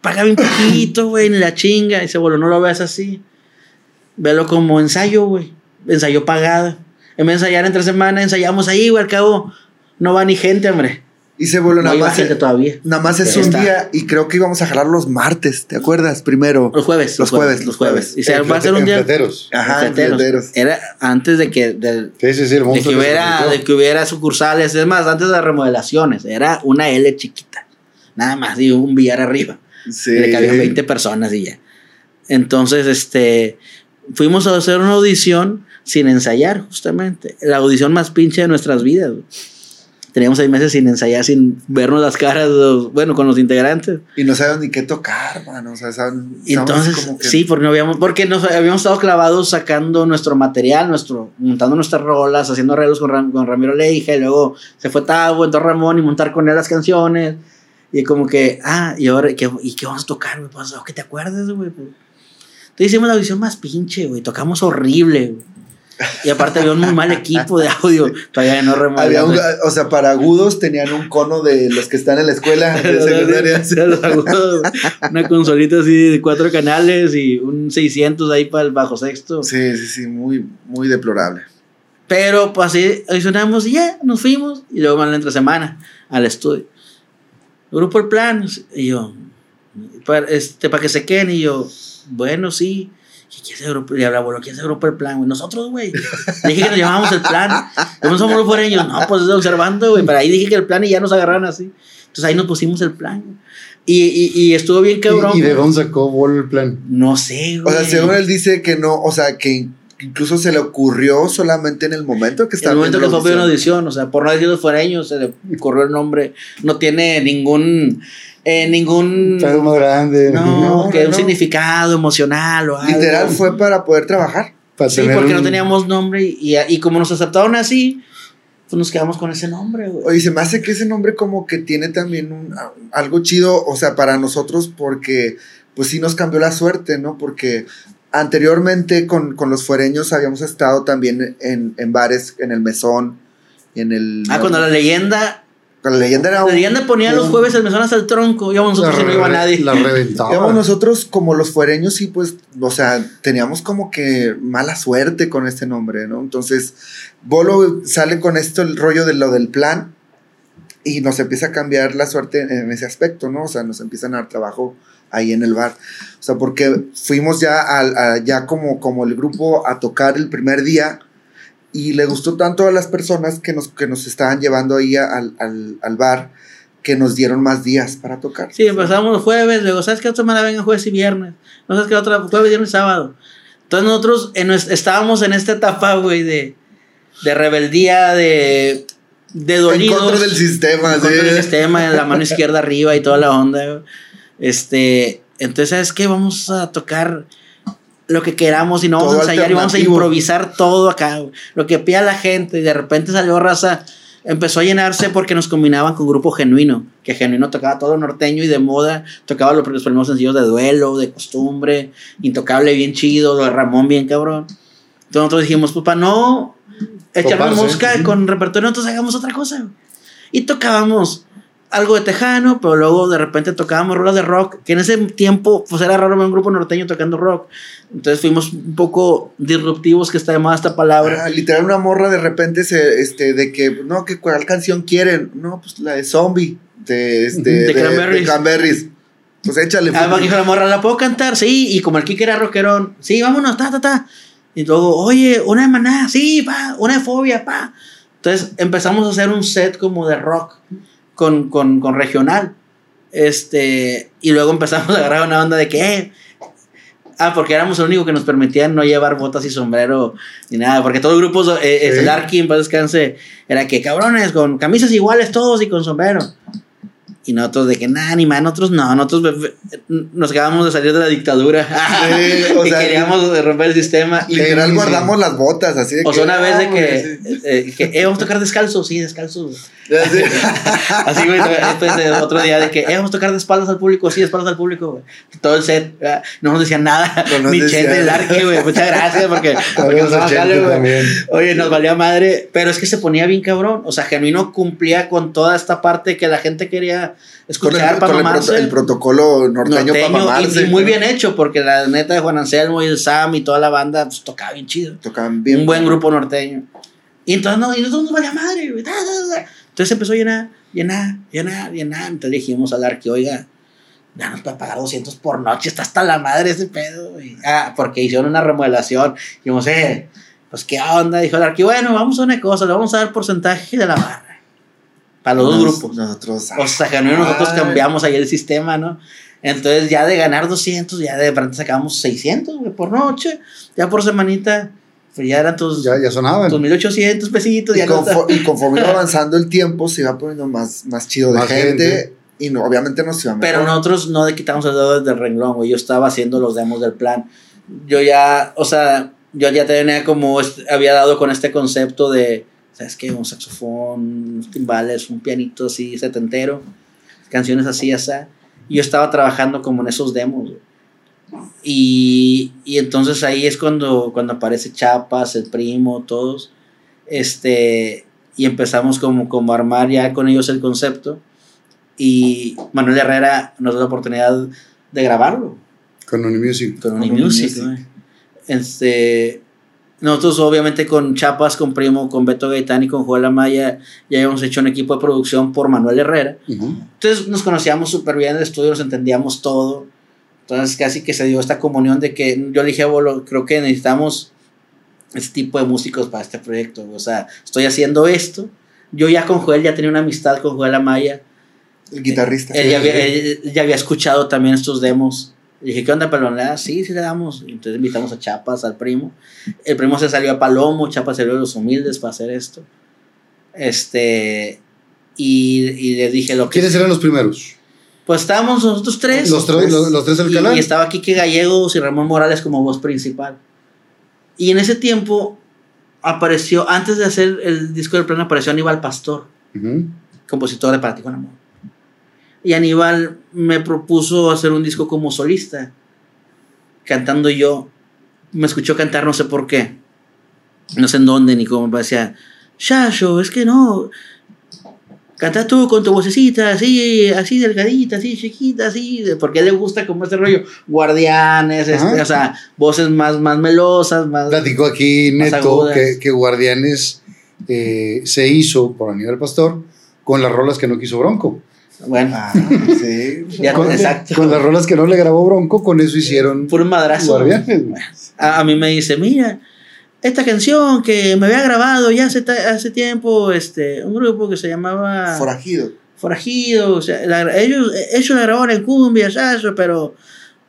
paga un poquito, güey, ni la chinga. Y dice, bueno, no lo veas así. Velo como ensayo, güey. Ensayo pagado. En vez de ensayar entre semana, ensayamos ahí, güey, al cabo. No va ni gente, hombre. Y se Bolo No nada más. gente todavía. Nada más es un está. día y creo que íbamos a jalar los martes, ¿te acuerdas? Primero. Los jueves. Los jueves, Los jueves. Y se En va a hacer un día. en fleteros. Ajá, en fleteros. Era antes de que. del- Sí, sí, sí, el de que, hubiera, de que hubiera sucursales, es más, antes de las remodelaciones, era una L chiquita, nada más, y un billar arriba. Sí. Le cabían 20 personas y ya. Entonces, este, fuimos a hacer una audición sin ensayar, justamente. La audición más pinche de nuestras vidas. güey. Teníamos seis meses sin ensayar, sin vernos las caras, los- bueno, con los integrantes. Y no sabían ni qué tocar, mano. O sea, saben, entonces, como que- sí, porque no habíamos, porque nos habíamos estado clavados sacando nuestro material, nuestro, montando nuestras rolas, haciendo arreglos con, Ram- con Ramiro Leija, y luego se fue Tavo, entró Ramón y montar con él las canciones. Y como que, ah, y ahora, ¿qué, ¿y qué vamos a tocar, güey? Pues, ¿qué te acuerdas, güey? Pues, Entonces hicimos la audición más pinche, güey. Tocamos horrible, güey. Y aparte había un muy mal equipo de audio. Todavía no [LAUGHS] remodelamos. o sea, para agudos tenían un cono de los que están en la escuela [LAUGHS] de secundaria. Los agudos, Una consolita así de cuatro canales y un 600 ahí para el bajo sexto. Sí, sí, sí, muy, muy deplorable. Pero pues así audicionamos y ya, nos fuimos. Y luego van la entre semana al estudio. Grupo El Plan. Y yo, para, este, para que se queden. Y yo, bueno, sí. ¿Y quién es el grupo? Y hablaba, bueno, ¿quién es el grupo El Plan, güey? Nosotros, güey. Dije que nos llamábamos El Plan. No somos los foreños. No, pues es observando, güey. Pero ahí dije que El Plan y ya nos agarraron así. Entonces ahí nos pusimos El Plan. Y, y, y estuvo bien cabrón. ¿Y, y de dónde sacó Bolo el plan? No sé, O güey. sea, según él dice que no, o sea, que incluso se le ocurrió solamente en el momento que En estaba el momento que fue la una audición. o sea, por no decir los fuereños, se le ocurrió el nombre. No tiene ningún. Eh, ningún. Algo más grande. No, No, que no, un no. significado emocional o algo. Literal fue para poder trabajar. Para Sí, tener porque no teníamos nombre y, y como nos aceptaron así, pues nos quedamos con ese nombre, güey. Oye, se me hace que ese nombre como que tiene también un, algo chido, o sea, para nosotros porque pues sí nos cambió la suerte, ¿no? Porque anteriormente con, con los fuereños habíamos estado también en, en bares, en el mesón, y en el... Ah, cuando la leyenda. La leyenda era La un- leyenda ponía los un- jueves el mesón hasta el tronco. Íbamos nosotros y no iba nadie. La reventaba. Digamos, nosotros como los fuereños sí, pues, o sea, teníamos como que mala suerte con este nombre, ¿no? Entonces, Bolo sale con esto, el rollo de lo del plan, y nos empieza a cambiar la suerte en ese aspecto, ¿no? O sea, nos empiezan a dar trabajo ahí en el bar. O sea, porque fuimos ya, al- a, ya como, como el grupo a tocar el primer día y le gustó tanto a las personas que nos, que nos estaban llevando ahí a- al, al, al bar que nos dieron más días para tocar. Sí, empezamos los jueves, luego, ¿sabes qué otra semana vengan jueves y viernes? No sabes qué otra, jueves, viernes y sábado. Entonces nosotros en estábamos en esta etapa, güey, de, de rebeldía, de, de En contra del sistema, en contra sí. del sistema, en la mano izquierda arriba y toda la onda, güey. Este, entonces, ¿sabes qué? Vamos a tocar lo que queramos y no vamos Todo a ensayar y vamos a improvisar todo acá. Lo que pida la gente y de repente salió raza, empezó a llenarse porque nos combinaban con Grupo Genuino, que Genuino tocaba todo norteño y de moda, tocaba los, los primeros sencillos de duelo, de costumbre, intocable bien chido, lo de Ramón bien cabrón. Entonces nosotros dijimos, pues para no echarnos mosca con repertorio, entonces hagamos otra cosa. Y tocábamos algo de tejano, pero luego de repente tocábamos rolas de rock, que en ese tiempo pues era raro ver un grupo norteño tocando rock. Entonces fuimos un poco disruptivos, que está de esta palabra. Ah, literal, una morra de repente se, este, de que, no, que cuál canción quieren. No, pues la de Zombie, de, este, De Cranberries. Cranberries. Pues échale. Ah, pues. dijo la morra, ¿la puedo cantar? Sí, y como el Kike era rockerón, sí, vámonos, ta, ta, ta. Y luego, oye, una de maná, sí, pa, una de fobia, pa. Entonces empezamos a hacer un set como de rock con, con, con regional. Este, y luego empezamos a agarrar una onda de que, eh, ah, porque éramos el único que nos permitían no llevar botas y sombrero ni nada, porque todos los grupos, eh, eh, Sí. el Arky, en paz descanse, era que cabrones, con camisas iguales todos y con sombrero. Y nosotros de que nada, ni más, nosotros no, nosotros nos acabamos de salir de la dictadura. Sí, [LAUGHS] o y sea, queríamos romper el sistema. Y, Literal, guardamos las botas, así de o sea, una vez de que, hombre, eh, que eh, vamos a tocar descalzos, sí, descalzos. sí. [LAUGHS] Así. Güey, después de otro día de que, eh, vamos a tocar de espaldas al público, sí, de espaldas al público, güey. Todo el set, ¿verdad? no nos decían nada, No nos ni. Chente, el arque, güey, muchas gracias, porque, [LAUGHS] porque nos güey. Oye, nos valía madre, pero es que se ponía bien cabrón, o sea, Genuino cumplía con toda esta parte que la gente quería Con, el, escuchar para con el, mamarse. proto- el protocolo norteño, para norteño, mamarse. y, muy bien hecho, porque la neta de Juan Anselmo y el Sam y toda la banda, pues tocaba bien chido. Tocaban bien. un buen grupo norteño. Y entonces, no, y nosotros nos valía madre, güey. da, da, da. Entonces empezó a llenar, llenar, llenar, llenar. Entonces dijimos al arque, oiga, ya nos puede pagar 200 por noche, está hasta la madre ese pedo. Ah, porque hicieron una remodelación. Dijimos, eh, pues qué onda. Dijo el arque, bueno, vamos a una cosa, le vamos a dar porcentaje de la barra. Para los dos grupos. Nosotros. O sea, que nosotros Ay. cambiamos ahí el sistema, ¿no? Entonces ya de ganar 200, ya de pronto sacábamos 600, güey, por noche. Ya por semanita, pues ya eran tus, Ya, ya sonaban. tus 1800 pesitos. Y, Ya no confo- y conforme iba [LAUGHS] avanzando el tiempo, se iba poniendo más, más chido de Más gente, gente. Y no, obviamente nos iba Pero mejor. nosotros no le quitamos el dedo del renglón, güey. Yo estaba haciendo los demos del plan. Yo ya, o sea, yo ya tenía como, est- había dado con este concepto de, ¿sabes qué? Un saxofón, unos timbales, un pianito así setentero, canciones así, así. Y yo estaba trabajando como en esos demos. Y, y entonces ahí es cuando, cuando aparece Chapas, el primo, todos. Este, y empezamos como, como a armar ya con ellos el concepto. Y Manuel Herrera nos da la oportunidad de grabarlo Con Unimusic. con Con Unimusic. Este, nosotros obviamente con Chapas, con Primo, con Beto Gaitán y con Joel Amaya ya habíamos hecho un equipo de producción por Manuel Herrera. Entonces nos conocíamos súper bien en el estudio, nos entendíamos todo. Entonces casi que se dio esta comunión de que yo le dije a Bolo, creo que necesitamos este tipo de músicos para este proyecto. O sea, estoy haciendo esto. Yo ya con Joel ya tenía una amistad con Joel Amaya. El guitarrista. Él ya, había, él ya había escuchado también estos demos Y dije, ¿qué onda? ¿Le das? Sí, sí le damos. Entonces invitamos a Chapas, al primo. El primo se salió a Palomo, Chapas salió de los humildes para hacer esto. Este. Y, y les dije lo que. ¿Quiénes eran los primeros? Pues estábamos nosotros tres. Los, tres- los, los tres del y, canal. y estaba Quique Gallegos y Ramón Morales como voz principal. Y en ese tiempo apareció, antes de hacer el disco del plan, apareció Aníbal Pastor, compositor de Para ti con amor. Y Aníbal me propuso hacer un disco como solista, cantando yo. Me escuchó cantar, no sé por qué. No sé en dónde ni cómo. Me decía, Shasho, es que no. Canta tú con tu vocecita, así, así delgadita, así chiquita, así. Porque le gusta como este rollo. Guardianes, este, o sea, voces más, más melosas, más. Platicó aquí Neto que Guardianes eh, se hizo por Aníbal Pastor con las rolas que no quiso Bronco. Bueno, Ah, sí. [LAUGHS] ya, Con, exacto. con las rolas que no le grabó Bronco, con eso hicieron Puro madrazo. A, a mí me dice, mira, esta canción que me había grabado ya hace, hace tiempo, este, un grupo que se llamaba Forajido. Forajido, o sea, la- ellos, ellos la grabaron en cumbia, ¿sabes? pero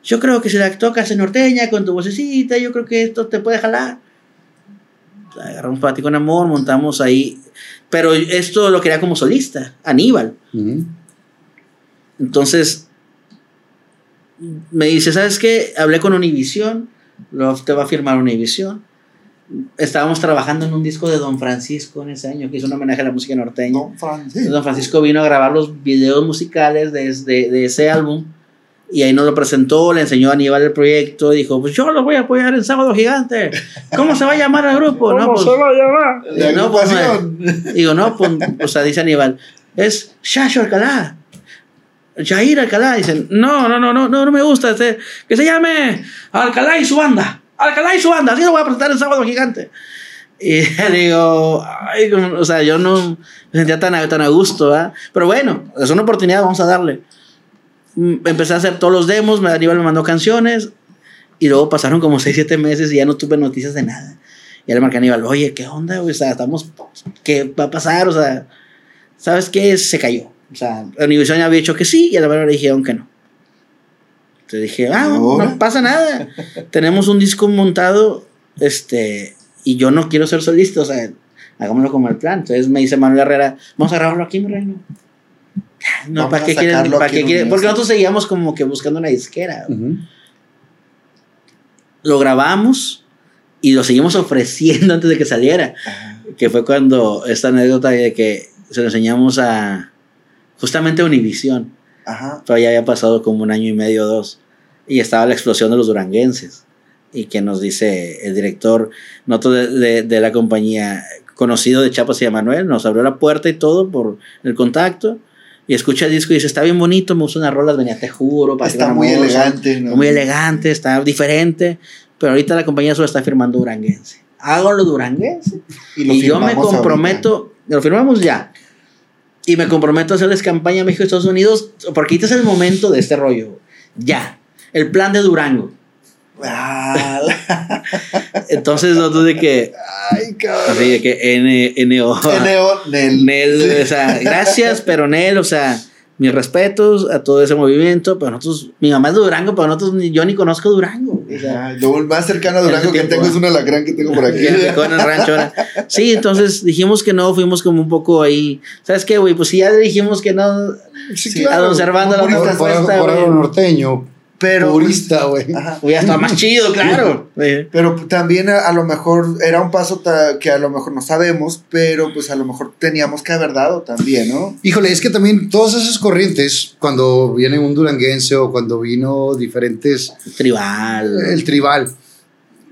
yo creo que si la tocas en norteña con tu vocecita, yo creo que esto te puede jalar. Agarramos para ti con amor, montamos ahí, pero esto lo quería como solista, Aníbal. Ujú. Entonces, me dice, ¿sabes qué? Hablé con Univision, lo, te va a firmar Univision. Estábamos trabajando en un disco de Don Francisco en ese año, que hizo un homenaje a la música norteña. Don Francisco. Don Francisco vino a grabar los videos musicales de, de, de ese álbum y ahí nos lo presentó, le enseñó a Aníbal el proyecto, dijo, pues yo lo voy a apoyar en Sábado Gigante. ¿Cómo se va a llamar el grupo? no, pues, va a llamar? La no, pues. Digo, no, pues, o sea, dice Aníbal, es Shasho Alcalá. Jair Alcalá. Dicen, no, no, no, no, no, no me gusta. este, que se llame Alcalá y su banda. Alcalá y su banda. Así lo voy a presentar el sábado gigante. [LAUGHS] Y [LAUGHS] digo, o sea, yo no me sentía tan, a- tan a gusto, ¿verdad? Pero bueno, es una oportunidad, vamos a darle. Mm, Empecé a hacer todos los demos, me, Aníbal me mandó canciones. Y luego pasaron como 6, 7 meses y ya no tuve noticias de nada. Y le marqué a Aníbal, oye, ¿qué onda? O sea, estamos, ¿qué va a pasar? O sea, ¿sabes qué? Se cayó. O sea, la Univision había dicho que sí y a la verdad le dijeron que no. Entonces dije, ah, no, no pasa nada. Tenemos un disco montado, este, y yo no quiero ser solista, o sea, hagámoslo como el plan. Entonces me dice Manuel Herrera, vamos a grabarlo aquí, mi reino. No, ¿para qué quieren? ¿Para qué en quieren? Porque nosotros seguíamos como que buscando una disquera. Ujú. Lo grabamos y lo seguimos ofreciendo [LAUGHS] antes de que saliera. Que fue cuando esta anécdota de que se lo enseñamos a justamente a Univision. Ajá. Pero ya había pasado como un año y medio o dos. Y estaba la explosión de los duranguenses. Y que nos dice el director, noto de, de, de la compañía, conocido de Chapas y de Manuel, nos abrió la puerta y todo por el contacto. Y escucha el disco y dice, está bien bonito, me gusta unas rolas, venía, te juro. para Está muy elegante, ¿no? Muy elegante, está diferente. Pero ahorita la compañía solo está firmando duranguense. Hago lo duranguense. Y, lo Y yo me comprometo, lo firmamos ya. Y me comprometo a hacerles campaña a México y Estados Unidos, porque ahorita es el momento de este rollo. Ya. El plan de Durango. [LAUGHS] Entonces, nosotros de que. Ay, cabrón. Así de que N, N-O. Neo, Nel. Nel, o sea, gracias, pero Nel, o sea, mis respetos a todo ese movimiento. Pero nosotros, mi mamá es de Durango, pero nosotros, yo ni conozco Durango. O sea, Lo más cercano a Durango que tengo ¿eh? es un alacrán que tengo por aquí. Ya picó en el rancho ahora. Sí, entonces dijimos que no, fuimos como un poco ahí. ¿Sabes qué, güey? Pues si ya dijimos que no. Sí, A don Servando la Por, por, respuesta, por norteño, Pero, purista, güey. Ajá. Hubiera estado más chido, claro. Pero también a, a lo mejor era un paso que a lo mejor no sabemos, pero pues a lo mejor teníamos que haber dado también, ¿no? Híjole, es que también todas esas corrientes, cuando viene un duranguense o cuando vino diferentes, Tribal. el tribal,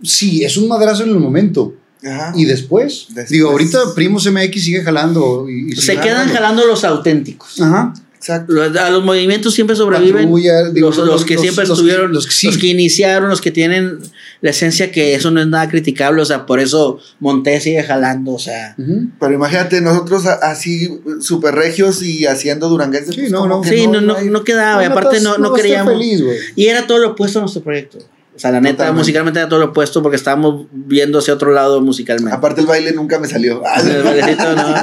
sí, es un madrazo en el momento. Ajá. Y después, Después. digo, ahorita Primos MX sigue jalando. Y, y Se sigue quedan jalando los auténticos. Ajá. Exacto. Los- a los movimientos siempre sobreviven Patrulla, digo, los, los que siempre los estuvieron, que- los, los que sí. que iniciaron, los que tienen la esencia que eso no es nada criticable. O sea, por eso Montés sigue jalando. O sea. Pero imagínate, nosotros así super regios y haciendo duranguenses. Sí, pues, no, no. que sí, no, no, no quedaba. y aparte, no, no queríamos. feliz. Y era todo lo opuesto a nuestro proyecto. O sea, la neta, Totalmente. musicalmente era todo lo opuesto porque estábamos viendo hacia otro lado musicalmente. Aparte el baile nunca me salió. [LAUGHS] El bailecito, no.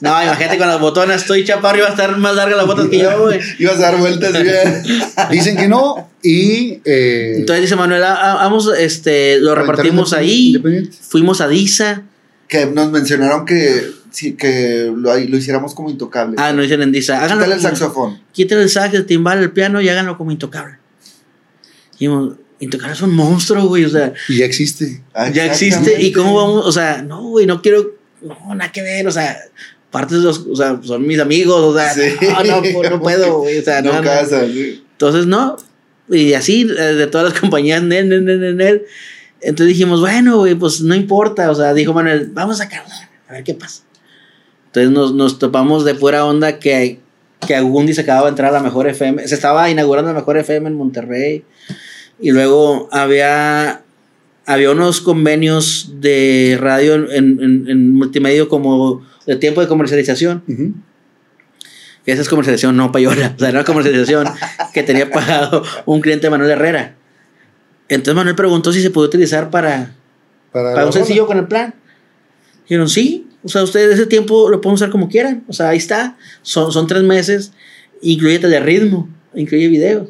No, imagínate con las botonas, estoy chaparro y va a estar más larga las botas que yo, [LAUGHS] güey. Ibas a dar vueltas y bien. [LAUGHS] Dicen que no y... eh, Entonces dice Manuel, ah, ah, vamos, este, lo repartimos ahí. independiente. Fuimos a Disa. que nos mencionaron que, sí, que lo, lo hiciéramos como intocable. Ah, no dicen en Disa. Quítale el saxofón. Quítale el sax, el timbal, el piano y háganlo como intocable. Y dijimos, intocable es un monstruo, güey. O sea, Y ya existe. Ya existe. ¿Y cómo vamos? O sea, no, güey, no quiero. No, nada que ver. O sea, partes de los. O sea, son mis amigos. O sea, Sí. no, no, puedo, [LAUGHS] güey. O sea, No, no, casa, sí. Entonces, no. Y así, eh, de todas las [LAUGHS] compañías, nel, nel, nel, nel. Entonces dijimos, bueno, güey, pues no importa. O sea, dijo Manuel, vamos a sacarlo, a ver qué pasa. Entonces nos, nos topamos de pura onda que, que Agundi se acababa de entrar a la mejor FM. Se estaba inaugurando la mejor FM en Monterrey. Y luego había, había unos convenios de radio en, en, en multimedia como de tiempo de comercialización Ujú. que esa es comercialización, no payola. O sea, era comercialización [LAUGHS] que tenía pagado un cliente de Manuel Herrera. Entonces Manuel preguntó si se podía utilizar para, Para, para un sencillo con el plan. Dijeron, sí. O sea, ustedes ese tiempo lo pueden usar como quieran. O sea, ahí está. Son, son tres meses. Incluye de ritmo. Incluye videos.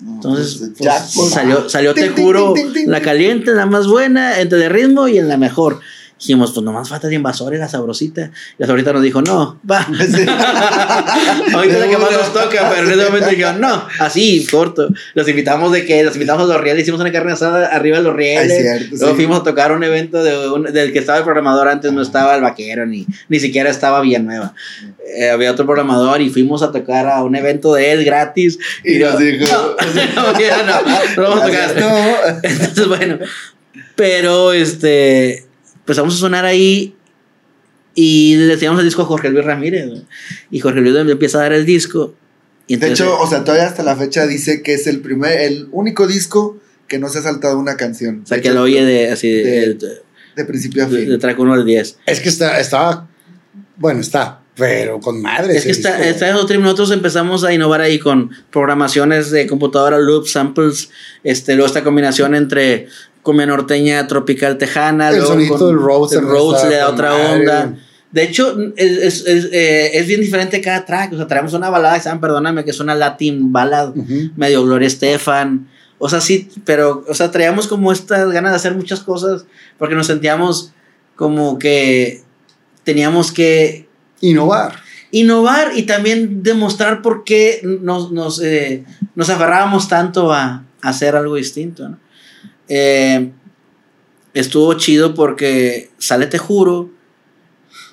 Entonces, pues, salió, salió te juro, la caliente, la más buena, entre de ritmo y en la mejor. Dijimos, pues nomás falta de invasores, la sabrosita. Y la sabrosita nos dijo, no, va. [LAUGHS] Sí. [LAUGHS] Ahorita es la que más nos toca, pero en ese momento dijeron, no, así, corto. Los invitamos de que, los invitamos a los rieles, hicimos una carne asada arriba de los rieles. Ay, cierto, Luego sí. fuimos a tocar un evento de un- del que estaba el programador antes, no estaba el vaquero, ni, ni siquiera estaba Villanueva. Eh, había otro programador y fuimos a tocar a un evento de él gratis. Y nos dijo, [LAUGHS] no, no, no, no lo vamos a tocar. Gracias, no. Entonces, bueno, pero este, empezamos a sonar ahí y le teníamos el disco a Jorge Luis Ramírez. Y Jorge Luis me empieza a dar el disco. Y De hecho, o sea, todavía hasta la fecha dice que es el primer, el único disco que no se ha saltado una canción. o sea, De que hecho, lo oye de, así, de, de- de, principio a fin. de track 1 al 10. Es que está, estaba. Bueno, está, pero con madre. Es que está, está en otro. Nosotros empezamos a innovar ahí con programaciones de computadora, loops, samples, este, luego esta combinación entre cumbia norteña, tropical tejana, El con- del Rhodes el Rhodes le da otra madre. onda. De hecho, es, es, es, eh, es bien diferente cada track. O sea, traemos una balada que se llama Perdóname, que es una Latin ballad, medio Gloria Estefan. O sea, sí, pero, o sea, traíamos como estas ganas de hacer muchas cosas porque nos sentíamos como que teníamos que Innovar. innovar y también demostrar por qué nos, nos, eh, nos aferrábamos tanto a, a hacer algo distinto. ¿no? Eh, estuvo chido porque sale Te Juro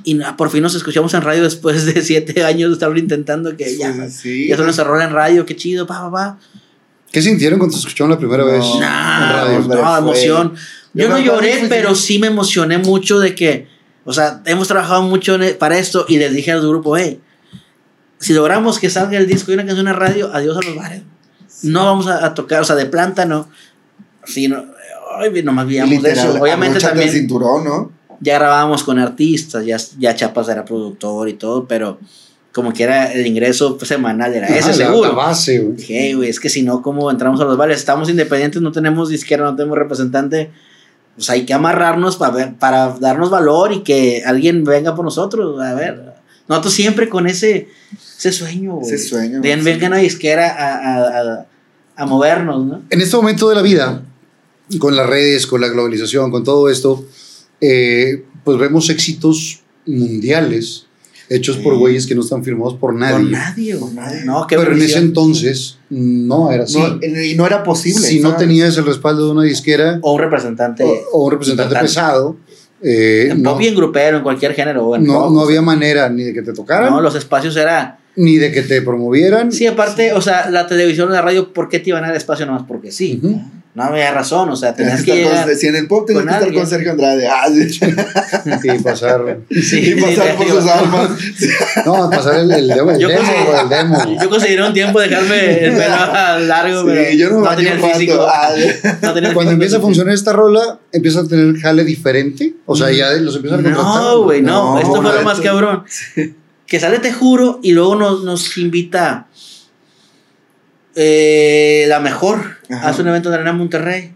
y na- por fin nos escuchamos en radio después de [LAUGHS] siete años de estarlo intentando que ya, Sí, sí. ya son nuestra rola en radio, qué chido, pa, pa, pa. ¿Qué sintieron cuando se escucharon la primera No. vez? Nah, no, fue- emoción. Yo, Yo no lloré, pero sí me emocioné mucho de que, o sea, hemos trabajado mucho e- para esto y les dije al grupo, hey, si logramos que salga el disco y una canción en radio, adiós a los bares. No vamos a, a tocar, o sea, de planta no. Sí, no, ay, nomás veíamos de eso. Obviamente el también cinturón, ¿no? ya grabábamos con artistas, ya, ya Chapas era productor y todo, pero como que era el ingreso semanal, era ese la- seguro. La base, güey. Dije, "Hey, güey, es que si no, ¿cómo entramos a los bares? Estamos independientes, no tenemos disquera, no tenemos representante. Pues hay que amarrarnos para ver, para darnos valor y que alguien venga por nosotros. A ver, nosotros siempre con ese, ese sueño, güey. Ese sueño, De sí. venga una disquera a, a, a, a movernos, ¿no? En este momento de la vida, con las redes, con la globalización, con todo esto, eh, pues vemos éxitos mundiales hechos por Sí. güeyes que no están firmados por nadie. Con nadie, güey. Con nadie. No, qué Pero en ese entonces no era así. No, y no era posible. si no tenías el respaldo de una disquera O un representante. o, o un representante importante. pesado, eh, en no, y en grupero, en cualquier género. en no, rock, no o sea. había manera ni de que te tocaran, No, los espacios era. ni de que te promovieran. Sí, aparte, o sea, la televisión la radio, ¿por qué te iban a dar espacio nomás? Porque sí. Ujú. No había razón, o sea, Tenías que que estar llegar. con, si en el pop tenías que estar alguien. con Sergio Andrade. Ah, sí. [LAUGHS] Y pasar, Sí, y pasar por sus almas. no, pasar el, el demo, el Yo demo, el demo. Yo conseguí un tiempo dejarme el pelo largo, Sí, pero yo no bañé tenía el físico. Ah, No tenía el Cuando empieza a funcionar esta rola, empieza a tener jale diferente. O sea, ya los empiezan a contratar. No, güey, no. No, Esto fue no, lo más cabrón. Que sale Te Juro y luego nos, nos invita eh, la mejor. Ajá. Hace un evento de Arena Monterrey.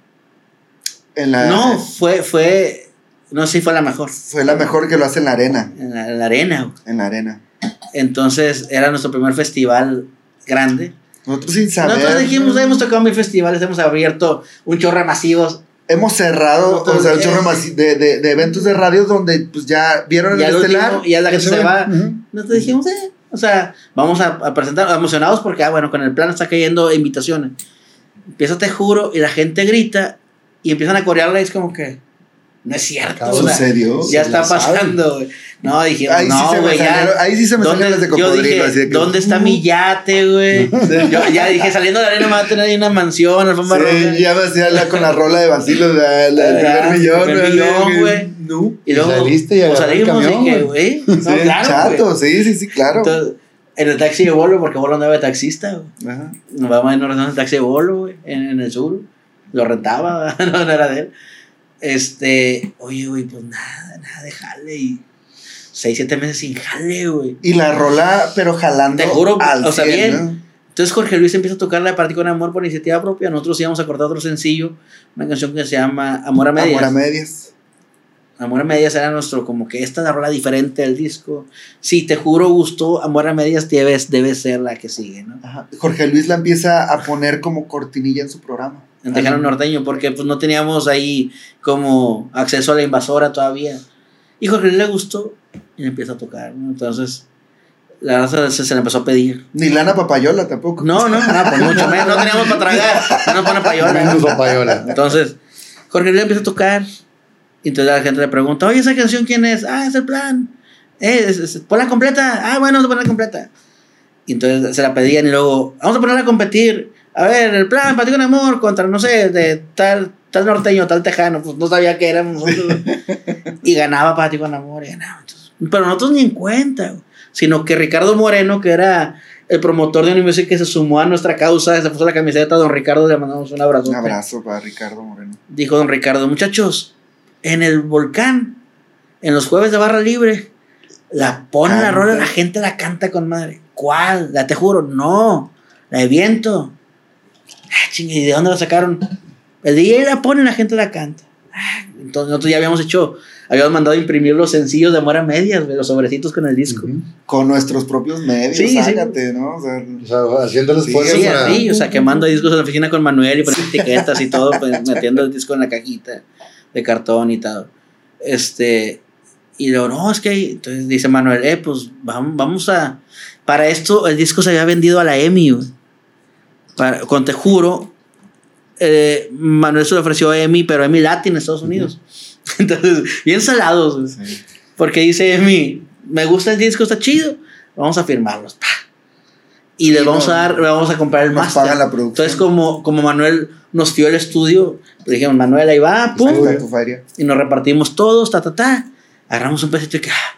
En la, No, fue, fue, no sé si fue la mejor. Fue la mejor que lo hace en la arena. En la, en la arena. En la arena. Entonces era nuestro primer festival grande. Nosotros sin saber. Nosotros dijimos, hemos tocado mil festivales, hemos abierto un chorro masivos. Hemos cerrado, Nosotros, o sea, un chorro eh, más de, de, de eventos de radio donde pues ya vieron Ya el estelar. último, ya la gente se va. Nosotros dijimos, eh, o sea, vamos a, a presentar, emocionados porque, ah, bueno, con el plan está cayendo invitaciones. Empieza, te juro, y la gente grita y empiezan a corearla y es como que, no es cierto. o sea, Sucedió. ya se está pasando, güey. No, dijimos, Ahí sí no, güey, ya. ahí sí se me ¿Dónde- salieron las de cocodrilo, dije, así de que- ¿dónde está mi yate, güey? Yo ya dije, saliendo de la arena me va a tener ahí una mansión, alfombra roja. Sí, ya me hacía la, con la rola de Basilo, la, la, el primer millón, güey. No. Y luego, saliste y el salimos camión, güey. no, Sí, claro, chato, sí, sí, sí, claro. Entonces, en el taxi de Bolo, porque Bolo andaba de taxista, güey. Ajá. Nos vamos a irnos en el taxi de Bolo, güey, en, en el sur. Lo rentaba, [LAUGHS] no, no era de él. Este, oye, güey, pues nada, nada de jale. Y seis, siete meses sin jale, güey. Y la rola, pero jalando. Te juro, al o sea, 100, bien. ¿no? Entonces Jorge Luis empieza a tocar la parte con amor por iniciativa propia. Nosotros íbamos a cortar otro sencillo, una canción que se llama Amor a Medias. Amor a medias. Amor a Medias era nuestro, como que esta es la rola diferente del disco. Sí, te juro, gustó. Amor a Medias debes, debe ser la que sigue, ¿no? Ajá. Jorge Luis la empieza a poner como cortinilla en su programa. En Tejano Norteño, porque pues no teníamos ahí como acceso a la invasora todavía. Y Jorge Luis le gustó y empieza a tocar, ¿no? Entonces, la verdad se, se le empezó a pedir. Ni lana papayola tampoco. No, no, no, pues mucho menos. No teníamos para tragar. No nos pone payola. Menos papayola. Entonces, Jorge Luis empieza a tocar. Y entonces la gente le pregunta, oye, ¿esa canción quién es? Ah, es el plan. Eh, es, es- ponla completa. Ah, bueno, vamos a ponerla completa. Y entonces se la pedían y luego, vamos a ponerla a competir. A ver, el plan, Patio con Amor contra, no sé, de tal, tal norteño, tal tejano. Pues no sabía qué éramos nosotros. [LAUGHS] y ganaba Patio con Amor y ganaba. Entonces, pero nosotros ni en cuenta, sino que Ricardo Moreno, que era el promotor de Unimusic que se sumó a nuestra causa, se puso la camiseta, don Ricardo, le mandamos un abrazo. Un abrazo para Ricardo Moreno. Dijo don Ricardo, muchachos, en el volcán, en los jueves de barra libre, la pone la rola, la gente la canta con madre. ¿Cuál? La te juro, no, la de viento. Ah, chingue, ¿y de dónde la sacaron? El DJ la pone y la gente la canta. Ah, entonces nosotros ya habíamos hecho, habíamos mandado a imprimir los sencillos de amor a medias, los sobrecitos con el disco. Con nuestros propios medios, Sí, sí. ¿no? O sea, O sea, haciendo el Sí, Sí, para- así, o sea, quemando discos en la oficina con Manuel y poniendo etiquetas y todo, pues, [LAUGHS] metiendo el disco en la cajita de cartón y todo. Este, y luego, no, es que, hay- entonces dice Manuel, eh, pues vamos, vamos a, para esto el disco se había vendido a la EMI. Para, con Te Juro, eh, Manuel se lo ofreció a EMI, pero EMI Latin en Estados Unidos. [LAUGHS] Entonces, bien salados. Porque dice EMI, me gusta el disco, está chido, vamos a firmarlos. pa. Y les Y vamos no- a dar, vamos a comprar el máster. pagan la producción. Entonces, como, como Manuel nos fió el estudio, le dijimos, Manuel, ahí va, pum. Y nos repartimos todos, ta, ta, ta. Agarramos un pedacito y que, ah,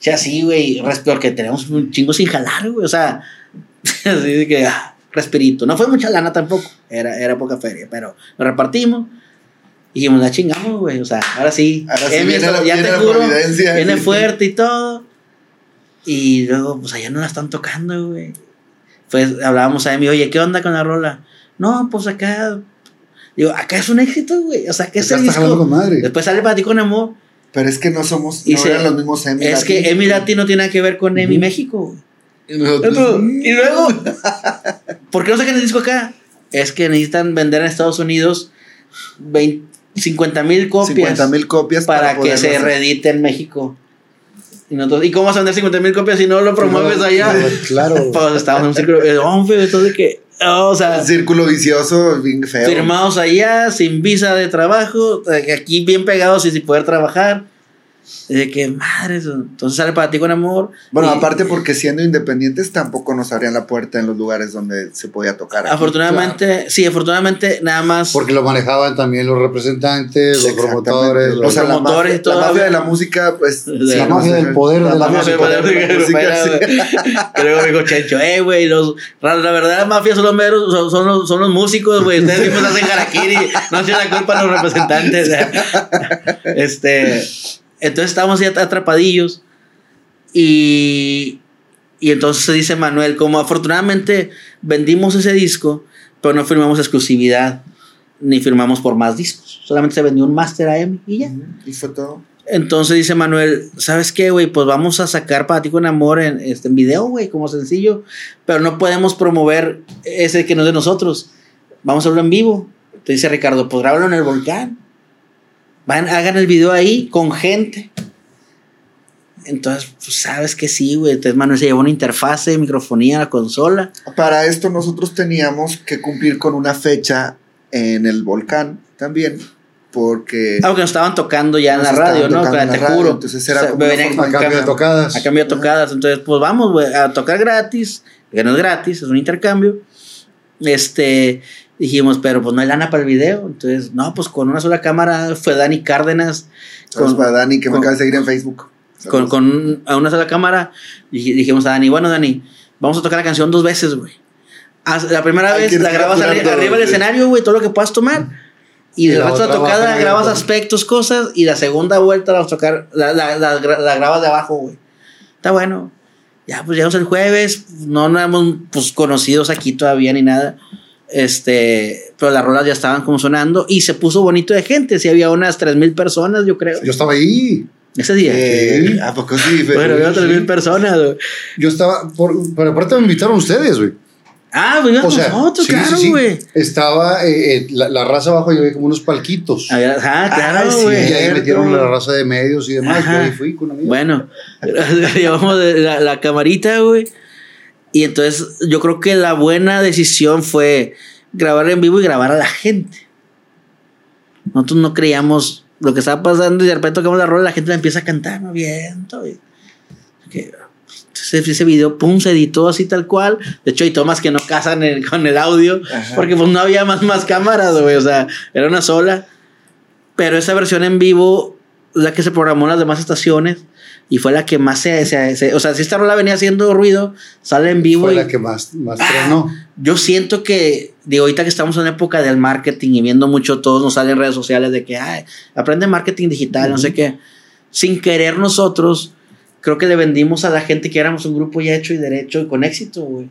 ya así, güey, porque tenemos un chingo sin jalar, güey. O sea, [LAUGHS] así de que, ah, respirito. No fue mucha lana tampoco, era, era poca feria, pero nos repartimos. Y dijimos, la chingamos, güey. O sea, ahora sí, Ahora sí viene la- ya viene te la juro, viene Sí. fuerte y todo. Y luego, pues allá no la están tocando, güey. Pues hablábamos a Emi, oye, ¿qué onda con la rola? No, pues acá. Digo, acá es un éxito, güey. O sea, que Acá jalando disco. con madre. Después sale para ti con amor. Pero es que no somos, Y no se- eran los mismos Emmy Es que Latin. Emi Lati no tiene nada que ver con Emi. México, güey. Y nosotros- Y luego, ¿por qué no sacan el disco acá? Es que necesitan vender en Estados Unidos 20 50 mil copias 50 mil copias para, que se hacer. reedite en México. Y, nosotros, ¿Y cómo vas a vender 50 mil copias si no lo promueves No, allá? Claro. [LAUGHS] Pues estábamos en un círculo. eh, hombre, entonces que. oh, o sea, círculo vicioso bien feo. firmados allá, sin visa de trabajo, eh, aquí bien pegados y sin poder trabajar. Y de que madre, eso. entonces sale para ti con amor. Bueno, Y- aparte porque siendo independientes tampoco nos abrían la puerta en los lugares donde se podía tocar. aquí. Afortunadamente, sí, afortunadamente, nada más. Porque lo manejaban también los representantes, los promotores. O los- sea, la promotores mafia, todo. la mafia de la música, pues. De sí, la mafia del poder de la mafia del poder de la [LAUGHS] música, sí. [LAUGHS] Que dijo Chencho, eh, güey, los, la verdad, la mafia son los meros, son, son los, son los músicos, güey. Ustedes mismos hacen harakiri, no tienen la culpa los representantes. [LAUGHS] este, entonces estábamos ya atrapadillos. Y, y entonces dice Manuel, como afortunadamente vendimos ese disco, pero no firmamos exclusividad ni firmamos por más discos. Solamente se vendió un Master AM y ya. Y fue todo. Entonces dice Manuel, ¿sabes qué, güey? Pues vamos a sacar para ti con amor en, este, en video, güey, como sencillo. Pero no podemos promover ese que no es de nosotros. Vamos a hacerlo en vivo. Te dice Ricardo, pues grábalo en el volcán. Van, hagan el video ahí con gente. Entonces, pues sabes que sí, güey. Entonces Manuel se llevó una interfase, microfonía, la consola. Para esto nosotros teníamos que cumplir con una fecha en el volcán también. Porque. Ah, porque nos estaban tocando ya en la radio, ¿no? te radio, juro. entonces era O sea, como una venían forma A cambio de tocadas. A cambio de tocadas. Entonces, pues vamos, güey, a tocar gratis. Que no es gratis, es un intercambio. Este. Dijimos, pero pues no hay lana para el video. Entonces, no, pues con una sola cámara fue Dani Cárdenas. Con, para Dani, que me con- acaba de seguir en Facebook. con, con a una sola cámara. Dij- dijimos a Dani, bueno, Dani, vamos a tocar la canción dos veces, güey. La primera vez la grabas capturar arri- todo, arriba del escenario, güey, todo lo que puedas tomar. Y Y el la resto de la otra tocada grabas aspectos, cosas. Y la segunda vuelta la vas a tocar, la, la, la, la grabas de abajo, güey. Está bueno. Ya, pues llegamos el jueves. No nos hemos pues, conocidos aquí todavía ni nada. Este, pero las rolas ya estaban como sonando. Y se puso bonito de gente. Sí, había unas 3000 personas, yo creo. Yo estaba ahí. Ese día. Eh, ¿A poco sí? Fe? [LAUGHS] bueno, había sí. 3000 personas, güey. Yo estaba. Por, pero aparte me invitaron ustedes, güey. Ah, pues iba O con sea, nosotros, sí, claro, sí, sí. güey. Estaba eh, eh, la, la raza abajo y había como unos palquitos. Claro, Ah, sí, güey. y ahí metieron la raza de medios y demás. Yo ahí fui con amigos. Bueno, [LAUGHS] llevamos la, la camarita, güey. Y entonces yo creo que la buena decisión fue grabar en vivo y grabar a la gente. Nosotros no creíamos lo que estaba pasando y de repente tocamos la rola y la gente la empieza a cantar, no que- Ese, ese video, pum, se editó así tal cual. De hecho, hay tomas que no casan el- con el audio Ajá. porque pues no había más, más cámaras, güey. O sea, era una sola. Pero esa versión en vivo, la que se programó en las demás estaciones y fue la que más se. se- se- o sea, si esta rola venía haciendo ruido, sale en vivo. Fue y- la que más, más Ah, tronó. yo siento que, digo, ahorita que estamos en época del marketing y viendo mucho, todos nos salen en redes sociales de que, ay, aprende marketing digital, no sé qué. Sin querer nosotros, creo que le vendimos a la gente que éramos un grupo ya hecho y derecho y con éxito, güey.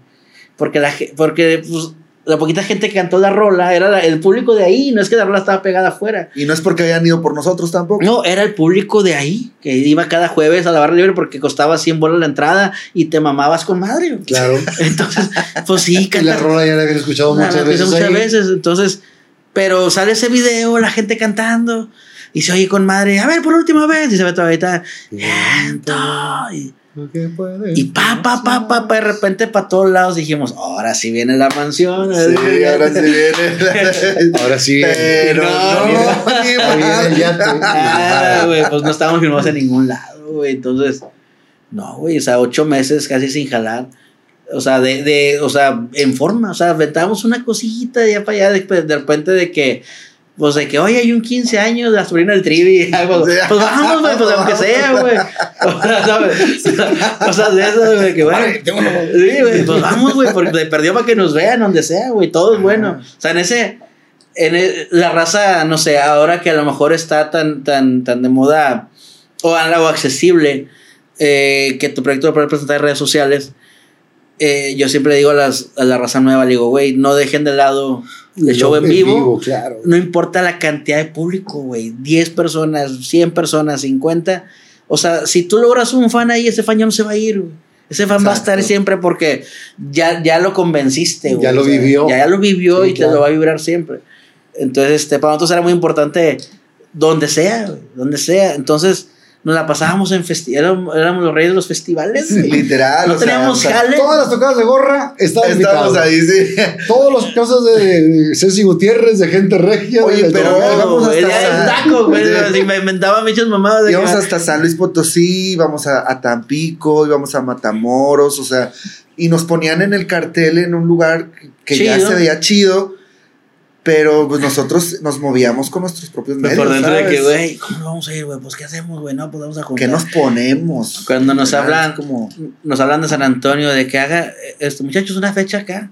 Porque, la, porque pues, la poquita gente que cantó la rola era la- el público de ahí, no es que la rola estaba pegada afuera. Y no es porque hayan ido por nosotros tampoco. No, era el público de ahí, que iba cada jueves a la barra libre porque costaba 100 bolas la entrada y te mamabas con madre. Claro. [LAUGHS] Entonces, pues sí, [LAUGHS] Y la rola ya la habían escuchado muchas la veces. muchas ahí. veces, entonces, pero sale ese video, la gente cantando y se oye con madre, a ver, por última vez, y se ve todavía y, y pa, pa, pa, pa, pa, de repente para todos lados dijimos, ahora sí viene la mansión. Sí, ahora sí viene. [LAUGHS] Ahora sí. Pero No, no, ni ni Ahí viene el yate. Ah, güey, pues no estábamos filmados en ningún lado, güey. Entonces, no, güey, o sea, ocho meses casi sin jalar. O sea, de, de, o sea, en forma, o sea, aventábamos una cosita de allá para allá, de, de repente de que, pues de que, oye, hay un 15 años de la sobrina del trivi, [LAUGHS] algo, pues vamos, güey, pues aunque sea, [LAUGHS] güey. O sea, ¿sabes? [LAUGHS] O sea, de eso, güey, que bueno. Sí, güey, pues vamos, güey, porque te perdió para que nos vean donde sea, güey, todo es bueno. O sea, en ese, en e- la raza, no sé, ahora que a lo mejor está tan, tan, tan de moda o algo accesible, eh, que tu proyecto lo puedes presentar en redes sociales, eh, yo siempre digo a, las, a la raza nueva, le digo, güey, no dejen de lado el show en vivo. claro. No importa la cantidad de público, güey. 10 personas, 100 personas, 50. O sea, si tú logras un fan ahí, ese fan ya no se va a ir, güey. Ese fan va a estar siempre porque ya, ya lo convenciste, güey. Ya lo vivió. Ya, ya lo vivió Sí, y claro. te lo va a vibrar siempre. Entonces, este, para nosotros era muy importante donde sea, güey, donde sea. Entonces, nos la pasábamos en festivales. Éramos, éramos los reyes de los festivales. Literal. No o teníamos sea, jale. Todas las tocadas de gorra estaban invitados. ahí, sí. Todos los casos de Ceci Gutiérrez, de gente regia. Oye, de pero hasta era el San- taco, güey. me inventaba muchas mamadas de Íbamos hasta San Luis Potosí, íbamos a, a Tampico, íbamos a Matamoros, o sea, y nos ponían en el cartel en un lugar que ya se veía chido, pero pues nosotros nos movíamos con nuestros propios Pero medios. por dentro de que, güey, ¿cómo lo vamos a ir, güey? Pues, ¿qué hacemos, güey? No, pues vamos a. ¿Qué nos ponemos? Cuando nos ¿Verdad? hablan, como nos hablan de San Antonio, de que haga, este, muchachos, una fecha acá.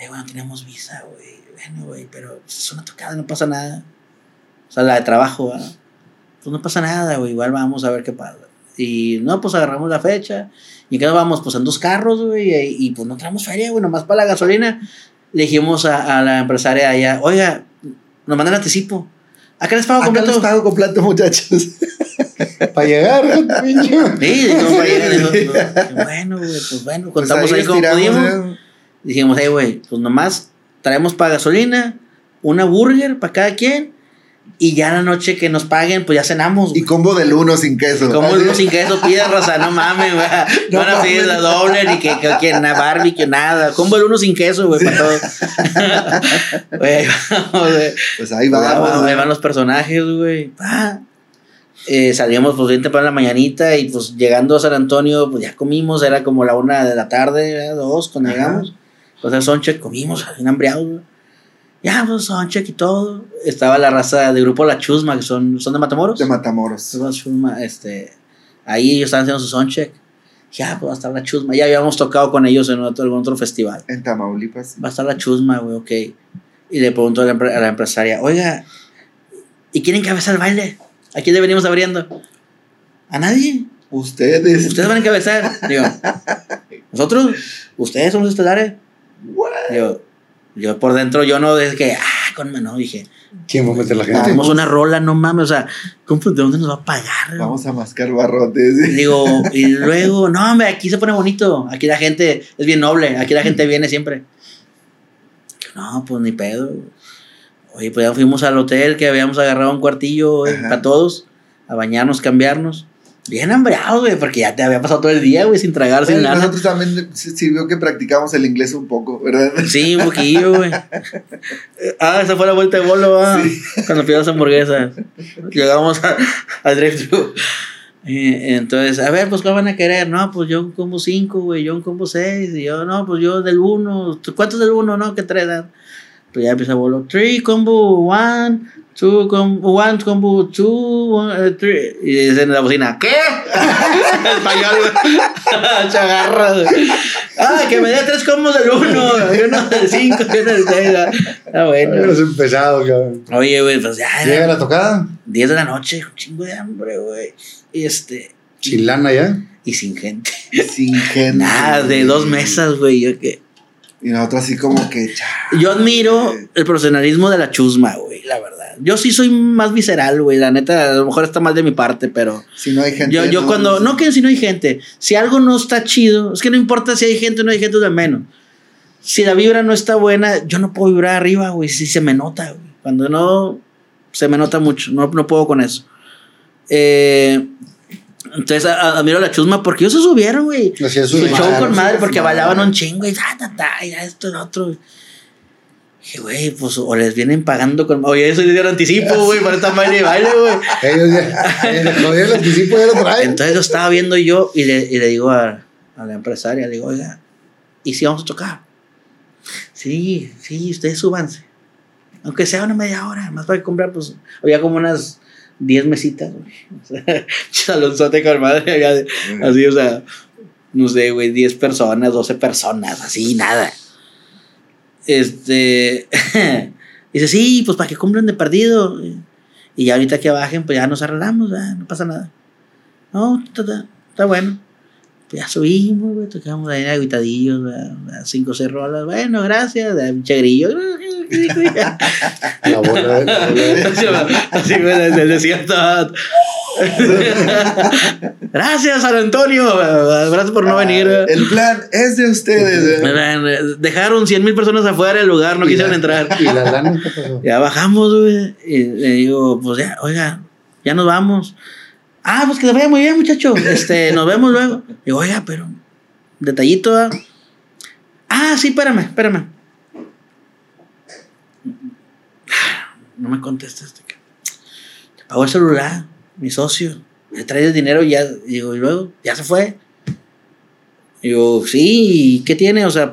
Eh, bueno, tenemos visa, güey. Bueno, güey, pero es una tocada, no pasa nada. O sea, la de trabajo, ¿verdad? Pues no pasa nada, güey. Igual vamos a ver qué pasa. Y no, pues agarramos la fecha. ¿Y qué nos vamos? Pues en dos carros, güey. Y, y, pues no traemos feria, güey, nomás para la gasolina. Le dijimos a, a la empresaria allá, oiga, nos mandan anticipo. Acá les pago Acá completo. les pago completo, muchachos. [LAUGHS] Para llegar, pinche. Sí, como para llegar, dijo, bueno, güey, pues bueno, Pues contamos ahí, como estiramos, pudimos. ¿eh? Dijimos, hey, güey, pues nomás traemos para gasolina, una burger para cada quien, y ya la noche que nos paguen, pues ya cenamos. Y güey. combo del uno sin queso. Como Así. uno sin queso pide raza, no mames, güey. [LAUGHS] No, van a pedir la doble, ni que, que, que na- barbecue, nada. Como el uno sin queso, güey, para todo. [LAUGHS] Güey, vamos, güey. Pues ahí Vamos, ahí van los personajes, güey. Pa. Eh, salíamos pues bien temprano en la mañanita y pues llegando a San Antonio, pues ya comimos, era como la una de la tarde, ¿verdad? dos, cuando Ajá. llegamos. Entonces Soncheck comimos, bien hambriados, güey. Ya, pues Soncheck y todo. Estaba la raza de grupo La Chusma, que son, son de Matamoros. De Matamoros. Son La Chusma, este, ahí ellos estaban haciendo su Soncheck. Ya, pues va a estar La Chusma. Ya habíamos tocado con ellos en otro, algún otro festival En Tamaulipas. va a estar la chusma, güey, ok. Y le pregunto a la, empre- a la empresaria, oiga, ¿y quién encabeza el baile? ¿A quién le venimos abriendo? ¿A nadie? Ustedes. ¿Ustedes van a encabezar? Digo, [LAUGHS] ¿nosotros? ¿Ustedes son los estelares? Digo, yo por dentro, yo no, desde que, ah, con no, dije, ¿Quién va a meter la gente? hacemos una rola, no mames, o sea, ¿cómo, ¿de dónde nos va a pagar? Vamos a mascar barrotes. Digo, y luego, no, hombre, aquí se pone bonito. Aquí la gente es bien noble. Aquí la gente viene siempre. No, pues ni pedo. Oye, pues ya fuimos al hotel que habíamos agarrado un cuartillo Ajá. para todos, a bañarnos, cambiarnos. Bien hambreados, güey, porque ya te había pasado todo el día, güey, sin tragar, sin nada. nosotros también sirvió que practicamos el inglés un poco, ¿verdad? Sí, un poquillo, güey. [LAUGHS] Ah, esa fue la vuelta de bolo, ah, cuando pidió las hamburguesas. Llegamos a- al drive-thru. Eh, Entonces, a ver, pues, ¿cuál van a querer? No, pues yo un combo 5, güey, yo un combo 6. Y yo, no, pues yo del 1. ¿Cuántos del 1? No, que 3. Pues ya empieza bolo. 3 combo 1, 2 combo 1 combo 2, 3. Y dicen en la bocina, ¿qué? [LAUGHS] Español, güey. [LAUGHS] Chagarra. Ah, que me dé 3 combos del 1, y uno del 5, y uno del 6. Ah, bueno. Eres empezado, cabrón. Oye, güey, pues ya Llega la tocada, 10 de la noche, un chingo de hambre, güey. Y este, chilana ya. y sin gente. Sin [LAUGHS] gente. Nada, de dos mesas, güey. Yo, que, Y nosotros así como que. cha, yo admiro el profesionalismo de la chusma, güey, la verdad. Yo sí soy más visceral, güey. La neta, a lo mejor está mal de mi parte, pero. Si no hay gente. Yo, yo cuando. No que si no hay gente. Si algo no está chido, es que no importa si hay gente o no hay gente, de menos. Si la vibra no está buena, yo no puedo vibrar arriba, güey. Si se me nota, güey. Cuando no, se me nota mucho. No, no puedo con eso. Eh, entonces a- admiro a la chusma porque ellos se subieron, güey. Su sus show con madre porque manos. bailaban un chingo y ta, ta, ta, y ya esto lo otro. Dije, güey, pues o les vienen pagando con. Oye, eso les dieron anticipo, güey, para esta baile y baile, güey. Ellos ya, [LAUGHS] el anticipo, ya lo traen. Entonces lo estaba viendo yo y le, y le digo a, a la empresaria, le digo, oiga, ¿y si vamos a tocar? Sí, sí, ustedes súbanse. Aunque sea una media hora, más para comprar, pues, había como unas 10 mesitas, güey. [LAUGHS] O sea, [LAUGHS] salonzote con madre, así, o sea, no sé, güey, 10 personas, 12 personas, así, nada. Este, [LAUGHS] dice, sí, pues para que cumplan de perdido. Y ya ahorita que bajen, pues ya nos arreglamos, ya, no pasa nada. No, está, está- está bueno. Ya subimos, güey, tocamos ahí aguitadillos, güey, a cinco rolas. Bueno, gracias, a pinche grillo. [LAUGHS] La bola de- la bola de- [LAUGHS] Así, güey, desde el desierto. [LAUGHS] Gracias, San Antonio. Gracias por no venir. güey. El plan es de ustedes. ¿eh? Dejaron 100 mil personas afuera del lugar, no Y quisieron la- entrar. ¿Y la lana pasó? Ya bajamos, güey. Y le digo, pues ya, oiga, ya nos vamos. Ah, pues que le vaya muy bien, muchacho. Este, [LAUGHS] nos vemos luego. Digo, oiga, pero, detallito. ¿ah? Ah, sí, espérame, espérame. No me contesta este. Te pagó el celular, mi socio. Le trae el dinero y ya, digo, y luego, ya se fue. Digo, sí, ¿y ¿qué tiene? O sea,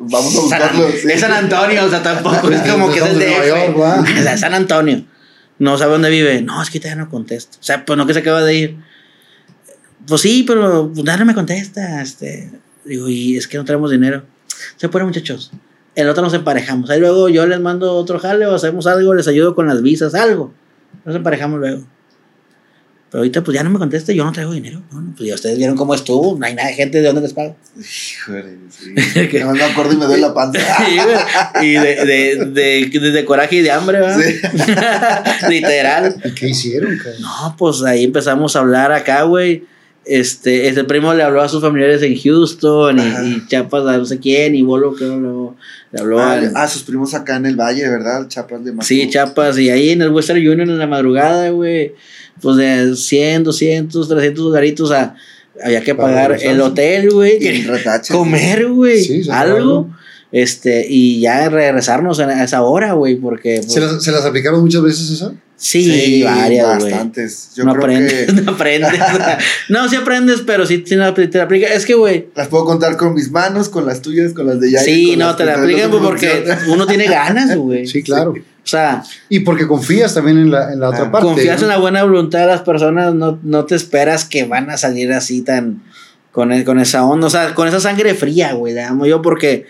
Vamos a San- buscarlo. sí. es San Antonio, o sea, tampoco [LAUGHS] es como que es el DF. [LAUGHS] San Antonio. No sabe dónde vive. No, es que todavía no contesta. O sea, pues no que se acaba de ir. Pues sí, pero nada me contesta. Este, digo, y es que no tenemos dinero. Se pone, muchachos. El otro nos emparejamos. Ahí luego yo les mando otro jale o hacemos algo, les ayudo con las visas, algo. Nos emparejamos luego. Pero ahorita, pues ya no me contesta, yo no traigo dinero. No, no, pues ya ustedes vieron cómo estuvo, no hay nada de gente de dónde les pago. Híjole, sí. [LAUGHS] No me acuerdo y me duele la panza. [LAUGHS] Sí, y de, de, de, coraje y de hambre, ¿verdad? [LAUGHS] Literal. ¿Y qué hicieron, cabrón? No, pues ahí empezamos a hablar acá, güey. Este, este primo le habló a sus familiares en Houston y, y Chapas a no sé quién y Bolo que luego le habló Ah, al- ah, sus primos acá en el valle, ¿verdad? Chapas de Macu. Sí, Chapas, y ahí en el Western Union en la madrugada, güey, pues de 100, 200, 300 dolaritos, a, había que pagar el hotel, güey, comer, güey, Sí, algo, algo. este, y ya regresarnos a esa hora, güey, porque, pues, ¿Se las, ¿Se las aplicaron muchas veces esa? Sí, varias, güey. bastantes. Yo no creo aprendes, que [LAUGHS] no aprendes. no, sí aprendes, pero sí te la, te la aplica. Es que, güey, las puedo contar con mis manos, con las tuyas, con las de Yair. sí, no, te la aplican no porque uno tiene ganas, [LAUGHS] güey. Sí, claro. O sea, Y porque confías también en la, en la otra Ah, parte. confías ¿no? en la buena voluntad de las personas, no, no te esperas que van a salir así tan con, e- con esa onda, o sea, con esa sangre fría, güey, le llamo yo, porque,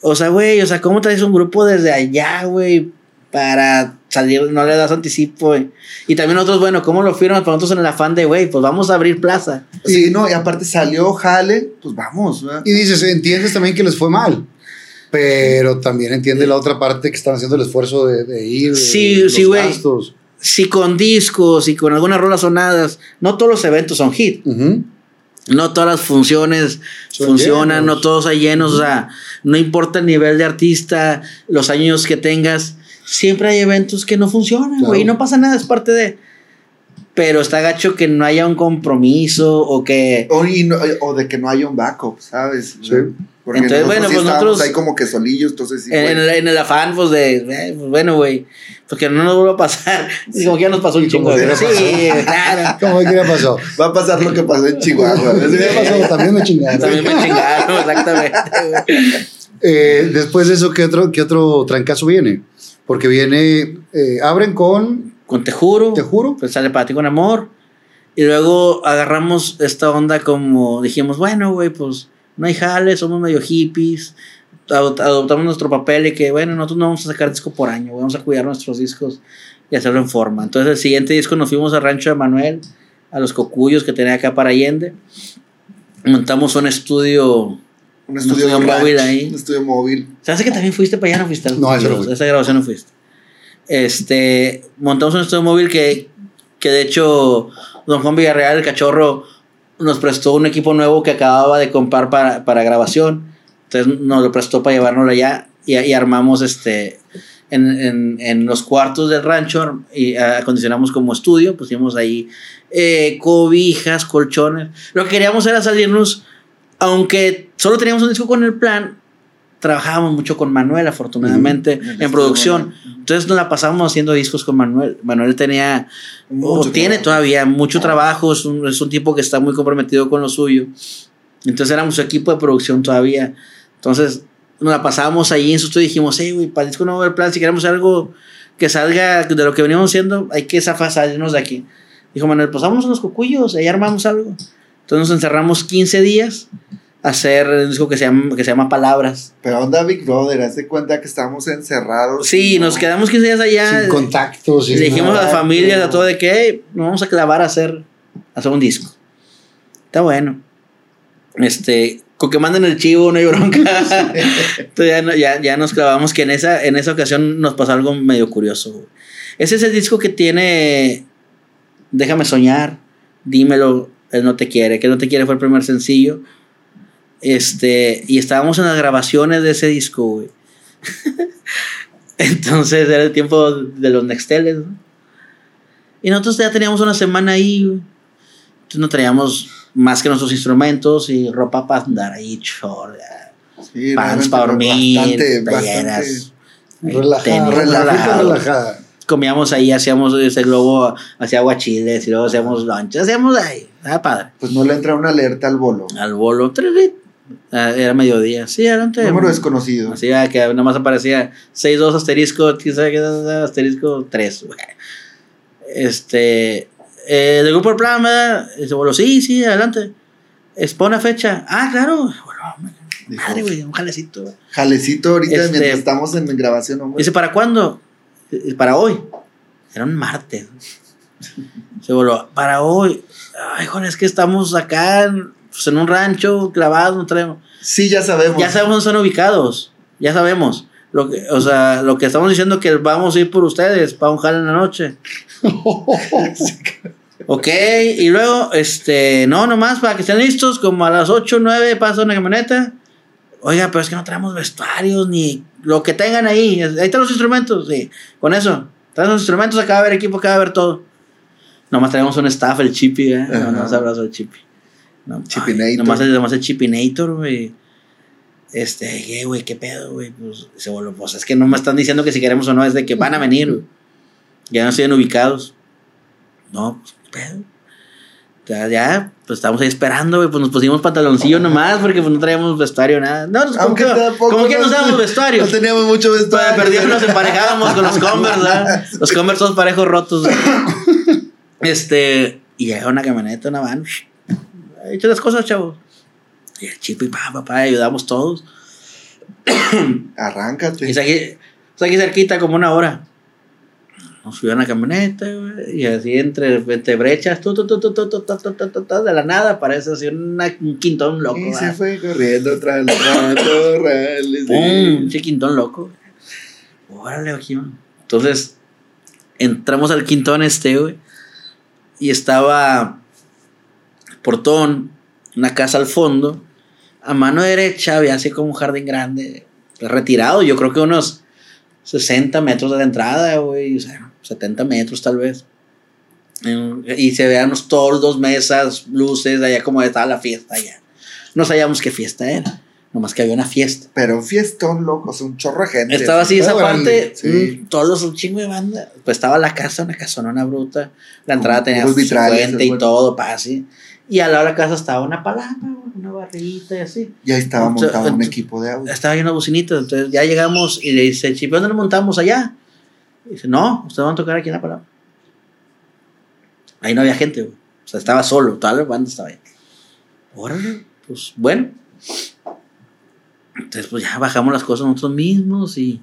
o sea, güey, o sea, ¿cómo traes un grupo desde allá, güey, para salir, no le das anticipo, güey? Y también nosotros, bueno, ¿cómo lo firmas? Para nosotros en el afán de, güey, pues vamos a abrir plaza. Sí, no, y aparte salió Jale, pues vamos, ¿verdad? Y dices, entiendes también que les fue mal. Pero también entiende la otra parte que están haciendo el esfuerzo de, de ir. de Sí, los sí, güey. Si con discos y con algunas rolas sonadas, no todos los eventos son hit. Ujú. No todas las funciones Son funcionan, llenos. no todos hay llenos, o sea, no importa el nivel de artista, los años que tengas, siempre hay eventos que no funcionan, Claro. güey, y no pasa nada, es parte de... Pero está gacho que no haya un compromiso o que... O, y no- o de que no haya un backup, ¿sabes? Sí. Porque Entonces, nosotros bueno, sí pues nosotros- ahí como que solillos, entonces sí. En, en el, en el afán, pues de, eh, pues, bueno, güey, porque no nos vuelva a pasar. [LAUGHS] Y como que ya nos pasó un chingo [LAUGHS] como de ya Sí, claro. ¿Cómo que ya pasó? Va a pasar lo que pasó en Chihuahua. [LAUGHS] ¿Qué pasó? También me chingaron. También me chingaron, exactamente. Eh, después de eso, ¿qué otro, ¿qué otro trancazo viene? Porque viene, eh, abren con, Con Te Juro. te juro, pues sale para ti con amor. Y luego agarramos esta onda como dijimos, bueno, güey, pues no hay jale, somos medio hippies. Adop- Adoptamos nuestro papel y que, bueno, nosotros no vamos a sacar disco por año, vamos a cuidar nuestros discos y hacerlo en forma. Entonces, el siguiente disco nos fuimos al rancho de Manuel, a los cocuyos que tenía acá para Allende. Montamos un estudio. Un estudio, estudio ranch, móvil ahí. Un estudio móvil. ¿Se hace que también fuiste para allá? No fuiste. No, ese no fui. Esa grabación no fuiste. Este, montamos un estudio móvil que, que de hecho Don Juan Villarreal, el cachorro, nos prestó un equipo nuevo que acababa de comprar para, para grabación. Entonces nos lo prestó para llevárnoslo allá y, y armamos este en, en, en los cuartos del rancho y acondicionamos como estudio, pusimos ahí eh, cobijas, colchones. Lo que queríamos era salirnos, aunque solo teníamos un disco con el plan, trabajábamos mucho con Manuel, afortunadamente. En producción. Entonces nos la pasábamos haciendo discos con Manuel. Manuel tenía, Mucho o tiene trabajo. todavía mucho trabajo, es un, es un tipo que está muy comprometido con lo suyo. Entonces éramos su equipo de producción todavía. Entonces nos la pasábamos ahí en su estudio y dijimos, hey, güey, para el disco a haber plan, si queremos algo que salga de lo que veníamos haciendo, hay que zafar, salirnos de aquí. Dijo Manuel, pues vámonos a los cocuyos, ahí armamos algo. Entonces nos encerramos 15 días a hacer un disco que se llama, que se llama Palabras. Pero onda Big Brother, haz de cuenta que estábamos encerrados. Sí, ¿no? nos quedamos 15 días allá. sin contactos. Y sin le dijimos a las familias, a todo de que "Hey, nos vamos a clavar a hacer, a hacer un disco. Está bueno. Este, con que manden el chivo, no hay bronca. [LAUGHS] Entonces ya, no- ya, ya nos clavamos que en esa, en esa ocasión nos pasó algo medio curioso. güey. Ese es el disco que tiene Déjame soñar, dímelo, él no te quiere, que no te quiere fue el primer sencillo. Este, y estábamos en las grabaciones de ese disco, güey. [LAUGHS] Entonces era el tiempo de los Nexteles, ¿no? Y nosotros ya teníamos una semana ahí, güey. Entonces no traíamos más que nuestros instrumentos y ropa para andar ahí, Sí, pants para dormir, Bastante, playeras, bastante. Relajada, relajada. Comíamos ahí, hacíamos ese globo, hacía aguachiles y luego hacíamos lunch, hacíamos ahí, era padre. Pues no le entra una alerta al bolo. Al bolo. Ah, era mediodía, sí, adelante. Número desconocido. Así ah, que nada más aparecía 6-2 asterisco, quién sabe qué, asterisco 3. Este, eh, del grupo El Plan, ¿verdad? Dice, bueno, sí, sí, adelante. Expone fecha. Ah, claro. Bueno, Dijo, madre, güey, un jalecito. güey. Jalecito ahorita Este- mientras estamos en grabación, hombre. Dice, ¿para cuándo? Dice, Para hoy. Era un martes. Se voló, para hoy. Ay, joder, es que estamos acá en, pues, en un rancho clavados, no traemos. Sí, ya sabemos. Ya sabemos dónde están ubicados. Ya sabemos. Lo que, o sea, lo que estamos diciendo que vamos a ir por ustedes para un jale en la noche. [LAUGHS] ok, y luego, este, no, nomás para que estén listos, como a las 8 o 9 pasa una camioneta. Oiga, pero es que no traemos vestuarios ni lo que tengan ahí. Ahí están los instrumentos, sí. Con eso. Traen los instrumentos, acá va a haber equipo, acá va a haber todo. Nomás traemos un staff, el Chippy, ¿eh? Ajá. Nomás abrazo al Chippy. No, Chippinator. ay, Nomás, el- nomás el Chippinator, güey. Este, ¿qué, güey? ¿Qué pedo, güey? Pues se volvió, pues es que no me están diciendo que si queremos o no, es de que van a venir, güey. Ya no siguen ubicados. No, pues, ¿qué pedo? Ya, ya, pues estamos ahí esperando, güey. Pues nos pusimos pantaloncillo nomás porque pues no traíamos vestuario, nada. No, pues, Aunque tampoco como que no usábamos vestuario. No teníamos mucho Pues, vestuario. perdidos nos emparejábamos con los [LAUGHS] Converse, ¿verdad? Los Converse todos parejos rotos. Este, y llega una camioneta, una van. He hecho las cosas, chavos. Y el chip y pa, papá, ayudamos todos. Arráncate. Y es aquí, es aquí cerquita, como una hora nos subió a una camioneta, güey, y así entre, entre brechas, tu, tu, tu, de la nada aparece así un quintón loco. Y se fue corriendo tras la motorra. Un quintón loco. Órale, Ojimán. Entonces, entramos al quintón este, güey, y estaba portón, una casa al fondo. A mano derecha había así como un jardín grande, retirado, yo creo que unos... 60 metros de la entrada, güey. O sea, 70 metros tal vez. Y se vean unos toldos, mesas, luces, allá como estaba la fiesta allá. No sabíamos qué fiesta era. Nomás que había una fiesta. Pero un fiestón, loco, un chorro de gente. Estaba así esa parte, sí. mm, todos un chingo de banda. Pues estaba la casa, una casona bruta. La entrada tenía vitrales, fuente y todo, pa, así. Y al lado de la casa estaba una palanca, una barrita y así. Y ahí estaba Entonces, montado un equipo de audio. Estaba lleno de bocinitas. Entonces ya llegamos y le dice, Chipi, ¿dónde nos montamos allá? Y dice, no, ustedes van a tocar aquí en la palabra. Ahí no había gente. O sea, estaba solo, toda la banda estaba ahí. Órale, pues bueno. Entonces, pues ya bajamos las cosas nosotros mismos y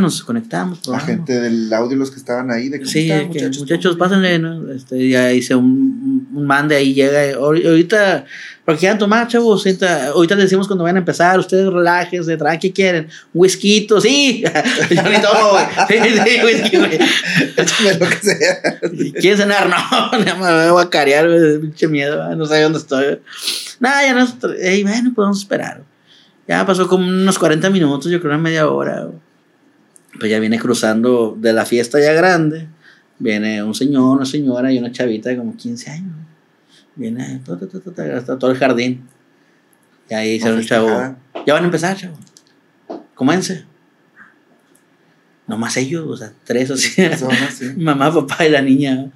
nos conectamos. La gente del audio, los que estaban ahí, de cómo Sí, que, muchachos, pásenle, ¿no? Este, ya hice un, un man de ahí, llega. ahor- Ahorita, porque quieran tomar, chavos. Ahorita, ahorita les decimos cuando vayan a empezar. Ustedes relájense, traen ¿qué quieren? Whisky, sí. [LAUGHS] Yo ni tomo, güey. Sí, sí, whisky, güey. [LAUGHS] Échame lo que sea. ¿Quieren cenar? [LAUGHS] No, nada más me voy a carear, güey. Pinche miedo, güey, no sé dónde estoy. Nada, ya no. Ey, bueno, podemos esperar. Ya pasó como unos 40 minutos, yo creo una media hora. güey. Pues ya viene cruzando de la fiesta ya grande. Viene un señor, una señora y una chavita de como 15 años. Viene ta, ta, ta, ta, ta, hasta todo el jardín. Y ahí dice el chavo. Ya van a empezar, chavo. Comience. Nomás ellos, o sea, tres así. Personas, sí. [LAUGHS] Mamá, papá y la niña.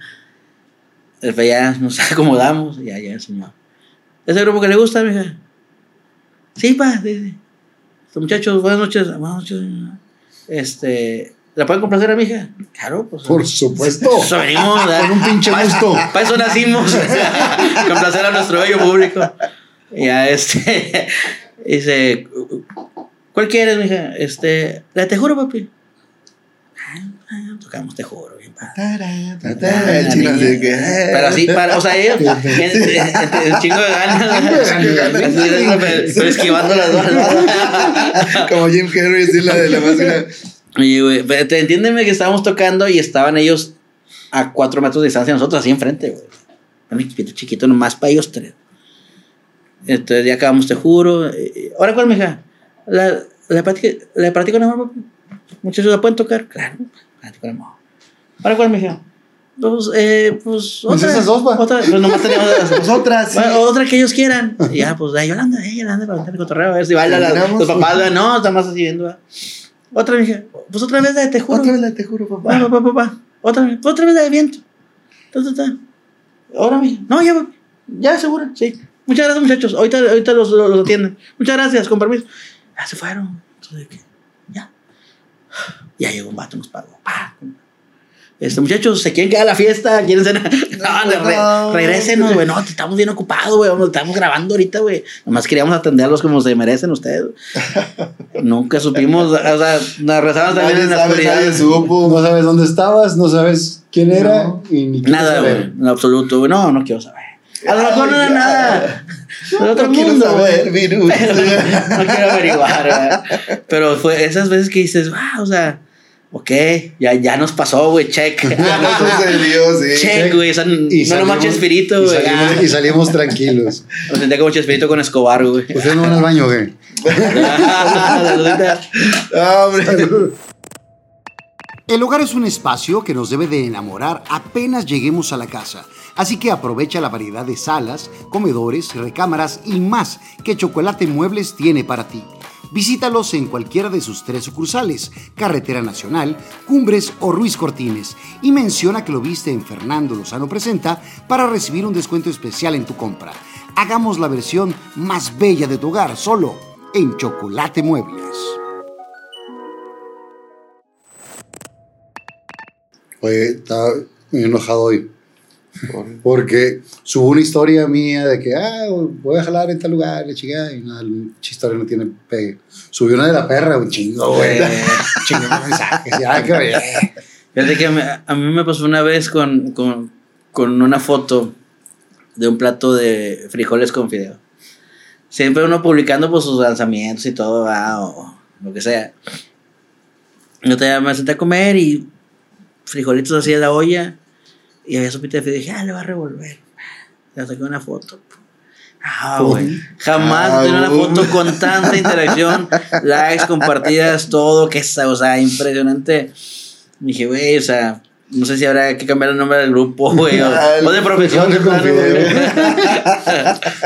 Después ya nos [LAUGHS] acomodamos. y Ya, ya el señor. ¿Ese grupo que le gusta, mija? Sí, pa. Estos muchachos, buenas noches. Buenas noches. Este, ¿La pueden complacer a mi hija? Claro, pues. Por supuesto. [LAUGHS] Con un pinche gusto. Para eso nacimos. [LAUGHS] complacer a nuestro bello público. Ya este. [LAUGHS] Dice. ¿Cuál quieres, mija? Este. La te juro, papi. Tocamos te juro, bien padre. Que. Pero así, para, o sea, ellos, el chingo de ganas, pero, esquivando las dos. [LAUGHS] Como Jim Carrey, así la de la máscara. Oye, güey, entiéndeme que estábamos tocando y estaban ellos a cuatro metros de distancia de nosotros, así enfrente, güey. Un equipito chiquito, nomás para ellos tres. Entonces ya acabamos, te juro. Eh, ¿Ahora cuál, mija? La, la, practica, la amor, papi. Muchachos, ¿la pueden tocar? Claro, amor. ¿Ahora cuál, mija? Pues, eh, pues, Pues otra. esas dos, va. Otra, pues nomás teníamos esas. [LAUGHS] Pues otra, sí. Bueno, otra que ellos quieran. [LAUGHS] Y ya, pues, da Yolanda, eh, Yolanda, para el cotorreo, a ver si baila la- los papás, ¿verdad? no, está más así viendo. ¿verdad? Otra dije, pues otra vez la de te juro. Otra vez la te juro, papá. Va, papá, papá. Otra vez, otra vez la de viento. Ta, ta, ta. Ahora, mija. No, ya, ya, seguro, sí. Muchas gracias, muchachos. Ahorita, ahorita los, los, los atienden. Muchas gracias, con permiso. Ya se fueron. Entonces, ¿qué? Ya. Llegó un vato, nos pagó. Pa. Este, muchachos, ¿se quieren quedar a la fiesta? ¿Quieren cenar? No, re, no. regrésenos, güey. No, estamos bien ocupados, güey. Estamos grabando ahorita, güey. Nomás queríamos atenderlos como se merecen ustedes. [LAUGHS] Nunca supimos, o sea, nos rezaban también Nadie en la oscuridad. nadie supo. No sabes dónde estabas, no sabes quién era y ni Nada, güey, en absoluto, güey. No, no quiero saber. A lo mejor no era nada. De otro No quiero mundo, saber, güey. virus. [LAUGHS] Pero no quiero averiguar, ¿verdad? Pero fue esas veces que dices, wow, o sea, ok, ya, ya nos pasó, güey, check. [LAUGHS] Ya no sucedió, sí. check, güey. no salimos- nomás Chespirito, y güey. salimos, ah. y salimos tranquilos. [LAUGHS] Me sentía como Chespirito con Escobar, güey. Ustedes no van al baño, güey. Ah, hombre. El hogar es un espacio que nos debe de enamorar apenas lleguemos a la casa, así que aprovecha la variedad de salas, comedores, recámaras y más que Chocolate Muebles tiene para ti. Visítalos en cualquiera de sus tres sucursales, Carretera Nacional, Cumbres o Ruiz Cortines, y menciona que lo viste en Fernando Lozano Presenta para recibir un descuento especial en tu compra. Hagamos la versión más bella de tu hogar solo en Chocolate Muebles. Oye, muy enojado hoy. Porque subo una historia mía de que, ah, voy a jalar en tal lugar, le chica, y nada, la historia no tiene pegue. Subió una de la perra, un chingo, güey. [LAUGHS] chingo [LAUGHS] mensajes. Ya, bien. Fíjate que me- a mí me pasó una vez con, con, con una foto de un plato de frijoles con fideo. Siempre uno publicando pues, sus lanzamientos y todo, o lo que sea. Yo te me senté a comer y frijolitos así en la olla y había sopita de fideo y dije, ah, le va a revolver. Le saqué una foto. Ah, güey. Jamás Ah, tenía una foto con tanta interacción, [LAUGHS] likes, compartidas, todo, que es, o sea, impresionante. Dije, güey, o sea, no sé si habrá que cambiar el nombre del grupo, güey, o, [LAUGHS] Ah, o de profesión. [LAUGHS]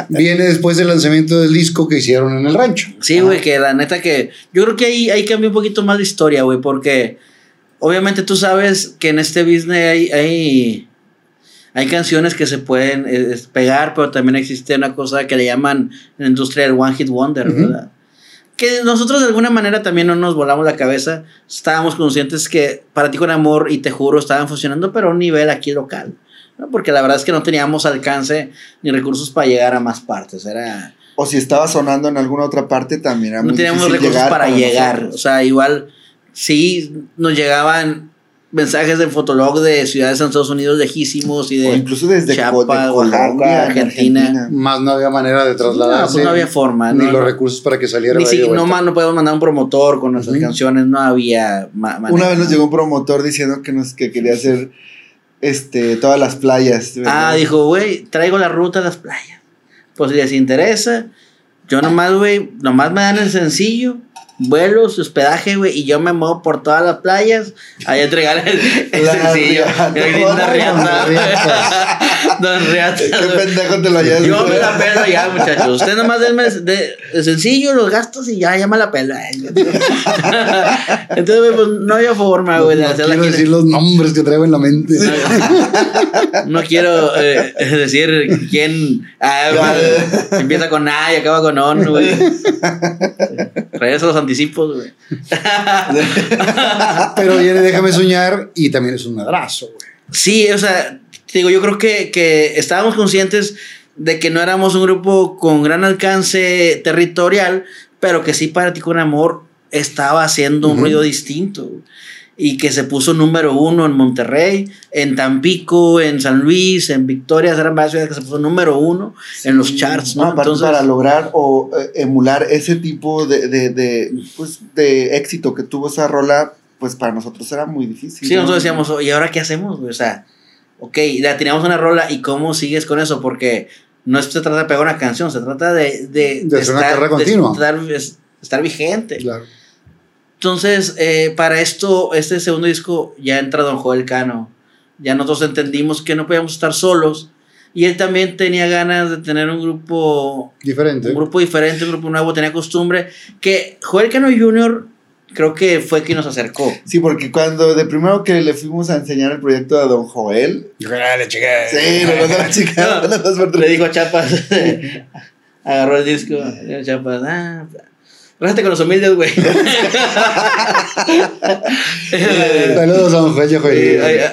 Viene después del lanzamiento del disco que hicieron en el rancho. Sí, güey, que la neta que. Yo creo que ahí, ahí cambia un poquito más la historia, güey, porque obviamente tú sabes que en este business hay. hay hay canciones que se pueden eh, pegar, pero también existe una cosa que le llaman en la industria el One Hit Wonder, Ujú. ¿verdad? Que nosotros de alguna manera también no nos volamos la cabeza. Estábamos conscientes que Para ti con amor y Te juro estaban funcionando, pero a un nivel aquí local. ¿no? Porque la verdad es que no teníamos alcance ni recursos para llegar a más partes. Era. O si estaba sonando en alguna otra parte, también era no muy teníamos recursos llegar para llegar. nosotros. O sea, igual sí nos llegaban mensajes de Fotolog de ciudades en Estados Unidos lejísimos y de O incluso desde Chiapas, de Oaxaca, Colombia, Argentina. Argentina. Más no había manera de No, trasladarse. pues no había forma. Ni no, los no. recursos para que saliera. Ni si, no, más no podemos mandar un promotor con nuestras canciones, no había ma- manera. Una vez nos llegó un promotor diciendo que nos que quería hacer este todas las playas. ¿verdad? Ah, dijo, güey, traigo la ruta a las playas. Pues si les interesa, yo nomás, güey, nomás me dan el sencillo, vuelos, hospedaje, güey, y yo me muevo por todas las playas a entregar el, el sencillo. riata. Riata. Dos riatas, Qué pendejo te lo hayas Yo me la pelo ya, muchachos. Usted nomás denme de, de sencillo los gastos y ya, ya me la pela. Entonces, güey, pues no había forma, güey, de No quiero decir los nombres que traigo en la mente. No quiero eh, decir quién ah, [LAUGHS] empieza con A y acaba con ON, güey. A los anticipos, güey. [LAUGHS] Pero viene Déjame soñar y también es un madrazo, güey. Sí, o sea, te digo, yo creo que, que estábamos conscientes de que no éramos un grupo con gran alcance territorial, pero que sí para ti con amor estaba haciendo un ruido distinto. Y que se puso número uno en Monterrey, en Tampico, en San Luis, en Victoria, eran varias ciudades que se puso número uno en los charts, ¿no? No, para, para lograr o eh, emular ese tipo de, de, de, pues, de éxito que tuvo esa rola, pues para nosotros era muy difícil. Sí, ¿no? nosotros decíamos, ¿y ahora qué hacemos? O sea, ok, ya teníamos una rola y cómo sigues con eso, porque no se trata de pegar una canción, se trata de, de, De hacer una carrera continua. de estar, es- estar vigente. Claro. Entonces, eh, para esto, este segundo disco ya entra Don Joel Cano. Ya nosotros entendimos que no podíamos estar solos. Y él también tenía ganas de tener un grupo Diferente. un grupo diferente, un grupo nuevo, tenía costumbre. Que Joel Cano Jr. creo que fue quien nos acercó. Sí, porque cuando de primero que le fuimos a enseñar el proyecto a don Joel, Dale, chica. sí, nos mandó la chica. [LAUGHS] No, [LAUGHS] nos mandó- Le dijo a Chapas, [LAUGHS] agarró el disco, le dijo a Chapas, ah, Rájate con los humildes, güey. [LAUGHS] Saludos a don Juan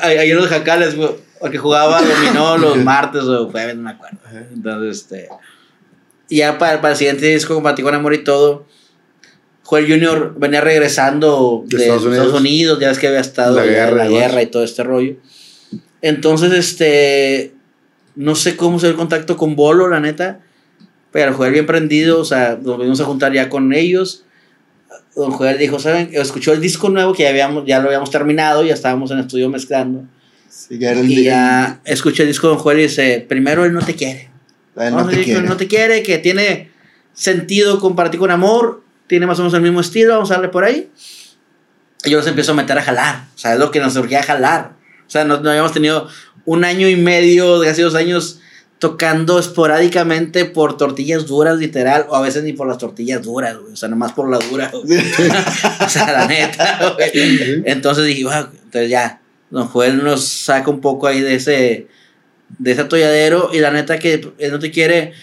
Ahí en los jacales, güey, porque jugaba dominó los martes o jueves, no me acuerdo. Entonces, este. Y ya para, para el siguiente disco, con Patí con Amor y todo, Joel Junior venía regresando De de, Estados Estados, Unidos. Unidos. ya ves que había estado La guerra la guerra y todo este rollo. Entonces, este, no sé cómo se dio el contacto con Bolo, la neta, pero Joel bien prendido, o sea, nos venimos a juntar ya con ellos. Don Joel dijo, ¿saben? Escuchó el disco nuevo que ya, habíamos, ya lo habíamos terminado, ya estábamos en el estudio mezclando. Sí, ya era el Y ya escuché el disco de Don Joel y dice, primero él no te quiere. Él no a te quiere. no te quiere, que tiene sentido compartir con amor, tiene más o menos el mismo estilo, vamos a darle por ahí. Y yo los empiezo a meter a jalar, o sea, es lo que nos surgía a jalar. O sea, no, no habíamos tenido un año y medio, casi dos años, tocando esporádicamente por tortillas duras, literal, o a veces ni por las tortillas duras, güey, o sea, nomás por la dura, güey. [LAUGHS] o sea, la neta, güey. Entonces dije, "Wow", entonces ya, Don Joel nos saca un poco ahí de ese, de ese atolladero y la neta que él no te quiere,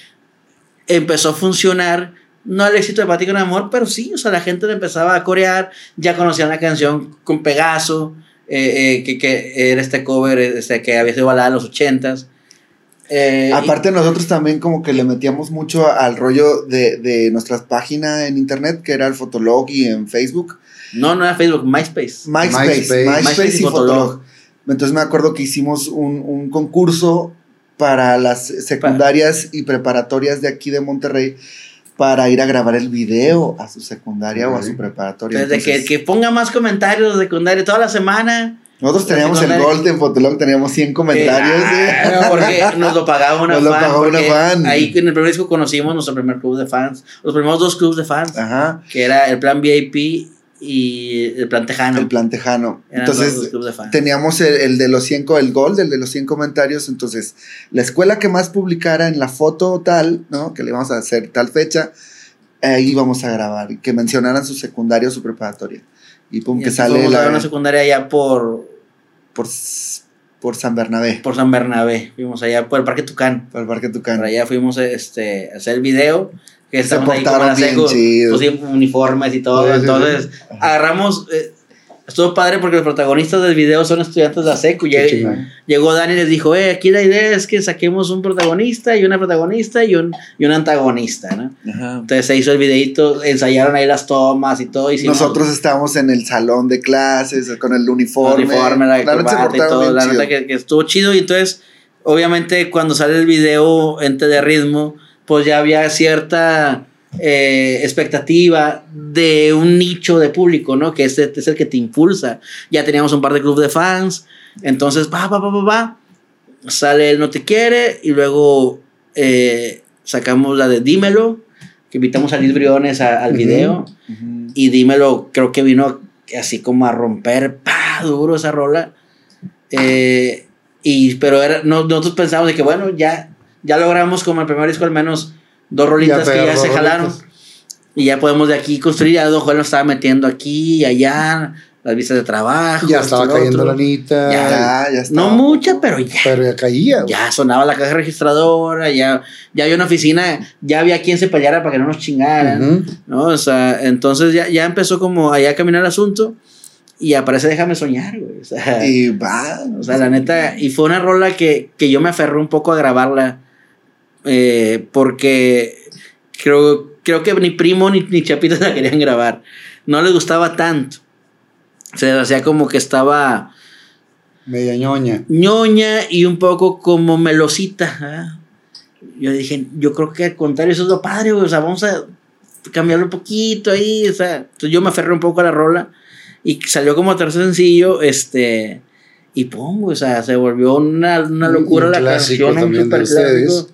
empezó a funcionar, no al éxito de Pati con Amor, pero sí, o sea, la gente le empezaba a corear, ya conocían la canción con Pegaso, eh, eh, que, que era este cover este, que había sido balada en los ochentas. Eh, Aparte nosotros también como que le metíamos mucho al rollo de, de nuestras páginas en internet, que era el Fotolog y en Facebook. no, no era Facebook, MySpace. MySpace, MySpace. MySpace, MySpace y y Fotolog. Fotolog. Entonces me acuerdo que hicimos un, un concurso para las secundarias y preparatorias de aquí de Monterrey para ir a grabar el video a su secundaria o a su preparatoria. Desde que, Entonces, que ponga más comentarios de secundaria toda la semana. Nosotros teníamos el Gold en Fotolog, teníamos 100 comentarios. Eh, porque nos lo pagaba una [LAUGHS] Nos lo fan. pagaba una fan. Ahí en el primer disco conocimos nuestro primer club de fans. Los primeros dos clubs de fans. Ajá, Que era el plan VIP y el plan Tejano. el plan tejano. Entonces, de fans. teníamos el, el de los 100, co- el Gold, el de los 100 comentarios. Entonces, la escuela que más publicara en la foto tal, ¿no? Que le íbamos a hacer tal fecha, ahí íbamos a grabar. Que mencionaran su secundaria o su preparatoria. Y pum, Y que sale la, una secundaria allá por, por, por San Bernabé, por San Bernabé. Fuimos allá por el Parque Tucán. por el Parque Tucán. Por allá fuimos este, a hacer el video. Que Se estamos ahí como portaron bien chido. pusimos uniformes y todo. Sí, sí, sí. Entonces, agarramos. eh, estuvo padre porque los protagonistas del video son estudiantes de la secu. Qué Lleg- chingón. Llegó Dani y les dijo: eh, aquí la idea es que saquemos un protagonista y una protagonista y un, y un antagonista, ¿no? Ajá. Entonces se hizo el videito, ensayaron ahí las tomas y todo. hicimos Nosotros estábamos en el salón de clases con el el uniforme. uniforme, la, La y todo. La neta que, que estuvo chido. Y entonces, obviamente, cuando sale el video ente de ritmo, pues ya había cierta eh, expectativa de un nicho de público, ¿no? Que este es el que te impulsa. Ya teníamos un par de clubes de fans. Entonces, va, va, va, va, va. Sale el No Te Quiere y luego eh, sacamos la de Dímelo, que invitamos a Liz Briones a- al Ujú. video. Ujú. Y dímelo, creo que vino así como a romper, pa, duro esa rola. Eh, y, pero era, no, nosotros pensamos de que, bueno, ya, ya logramos como el primer disco al menos dos rolitas que ya se rolitas. jalaron. Y ya podemos de aquí construir. Ya Don Juan lo estaba metiendo aquí y allá, las vistas de trabajo. Ya estaba cayendo la anita. Ya. Ya, ya está. No mucha, pero ya. Pero ya caía. güey. Ya sonaba la caja registradora, ya, ya había una oficina, ya había quien se peleara para que no nos chingaran. ¿no? O sea, entonces ya, ya empezó como allá a caminar el asunto y aparece Déjame Soñar, güey. O sea, Y va. o sea, la neta, y fue una rola que, que yo me aferré un poco a grabarla eh, porque creo, creo que ni Primo ni, ni Chapito [LAUGHS] la querían grabar. No les gustaba tanto. Se les hacía como que estaba Media ñoña. ñoña y un poco como melosita. ¿ah? Yo dije, yo creo que al contrario, eso es lo padre, güey, O sea, vamos a cambiarlo un poquito ahí. O sea, entonces yo me aferré un poco a la rola y salió como tercer sencillo, este. Y güey, o sea, se volvió una, una Un- locura un la canción, un también de super clásico.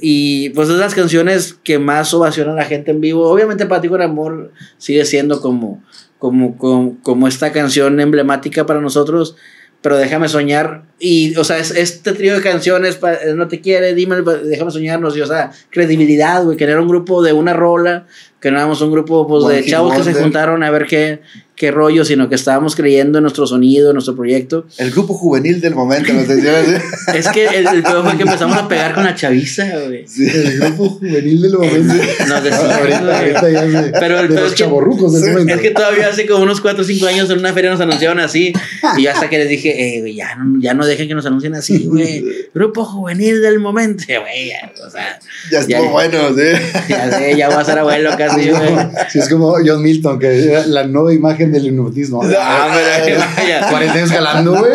Y pues es las canciones que más ovacionan a la gente en vivo. Obviamente, Para ti con amor sigue siendo como, como, como, como esta canción emblemática para nosotros. Pero déjame soñar. Y, o sea, es, este trío de canciones, pa- No te quiere, dime, déjame soñar, nos dio, o sea, credibilidad, güey, que no era un grupo de una rola, que no éramos un grupo pues, de chavos que se juntaron a ver qué, qué rollo, sino que estábamos creyendo en nuestro sonido, en nuestro proyecto. El grupo juvenil del momento, nos decían. [LAUGHS] Es que el, el peor fue que empezamos a pegar con la chaviza, güey. El grupo juvenil del momento. Nos decían, ahorita, ya Pero el de peor los es que- chavorrucos del momento. Es que todavía hace como unos 4 o 5 años en una feria nos anunciaron así. Y yo hasta que les dije, eh, güey, ya no, ya no dejen que nos anuncien así, güey. Grupo juvenil del momento, güey. ya, O sea, Ya estuvo Ya. bueno, sí. ya sé, ya voy a ser abuelo casi, güey. Sí, es como John Milton, que la nueva imagen en el neumatismo. Ah, pero vaya. 40 años [LAUGHS] jalando, güey.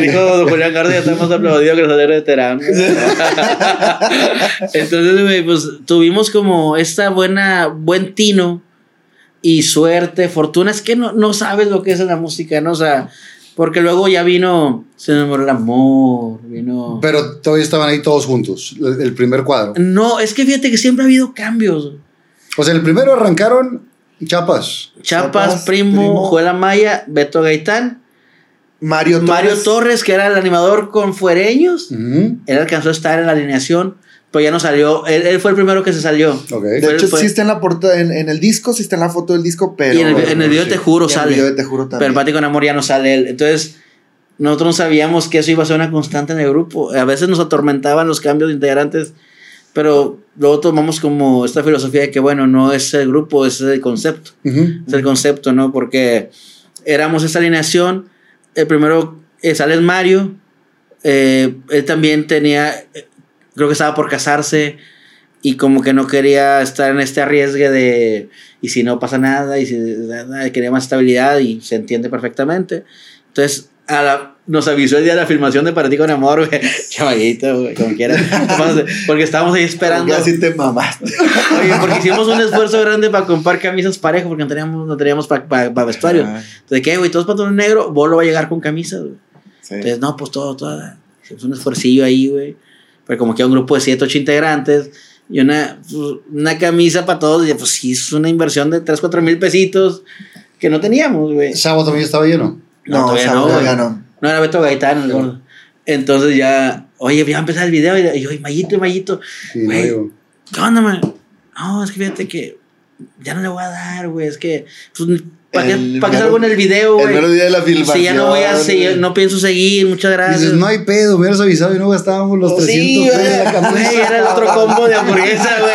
Dijo don Julián García, ya estamos aplaudidos que nos saliera veterano. Entonces, güey, pues tuvimos como esta buena, buen tino y suerte, fortuna. Es que no, no sabes lo que es la música, ¿no? O sea, porque luego ya vino, se enamoró el amor, vino... Pero todavía estaban ahí todos juntos, el el primer cuadro. No, es que fíjate que siempre ha habido cambios. O sea, el primero arrancaron Chapas. Chapas, Chapas, Primo, Primo. Juela Maya, Beto Gaitán, Mario Torres. Mario Torres, que era el animador con Fuereños. Él alcanzó a estar en la alineación, pero ya no salió. Él, él fue el primero que se salió. Ok. De hecho, fue- sí está en la portada, en, en el disco, sí está en la foto del disco, pero. y en el, en el video sí. Te Juro Y en el sale. video de Te Juro pero también. Pati con Amor ya no sale él. Entonces, nosotros no sabíamos que eso iba a ser una constante en el grupo. A veces nos atormentaban los cambios de integrantes, pero luego tomamos como esta filosofía de que, bueno, no es el grupo, es el concepto. Ujú. Es el concepto, ¿no? Porque éramos esa alineación. El primero eh, sale Mario. eh, él también tenía, eh, creo que estaba por casarse y como que no quería estar en este arriesgue de, y si no pasa nada, y si nada, quería más estabilidad y se entiende perfectamente. Entonces, a la- nos avisó el día de la filmación de Para ti con amor, güey. [LAUGHS] Chavallito, güey, como quieras. [LAUGHS] Porque estábamos ahí esperando. Así te mamaste. [LAUGHS] Oye, porque hicimos un esfuerzo grande para comprar camisas parejas porque no teníamos, no teníamos para vestuario. Ah, Entonces, ¿qué, güey? Todos pantalones negros, Bolo va a llegar con camisas, güey. sí. Entonces, no, pues todo, todo. Hicimos un esfuercillo ahí, güey. Pero como que un grupo de 7, 8 integrantes y una, pues, una camisa para todos, y pues sí, es una inversión de 3, 4 mil pesitos que no teníamos, güey. Sábado también estaba lleno. No, No, todavía Sábado no, no. No era Beto Gaitán, el. Entonces ya, oye, ya empezar el video. Y yo, "Ay, Mayito, Mayito, Sí, Güey. ¿qué onda, man? No, es que fíjate que ya no le voy a dar, güey. Es que, pues, ¿para qué, El pa' salgo en el video, El güey? mero día de la filmación. Si ya no voy a seguir, no pienso seguir, muchas gracias. Dices, no hay pedo, hubieras avisado y no gastábamos los Pues 300 sí, pesos de la camisa. güey, era el otro combo de hamburguesa, güey.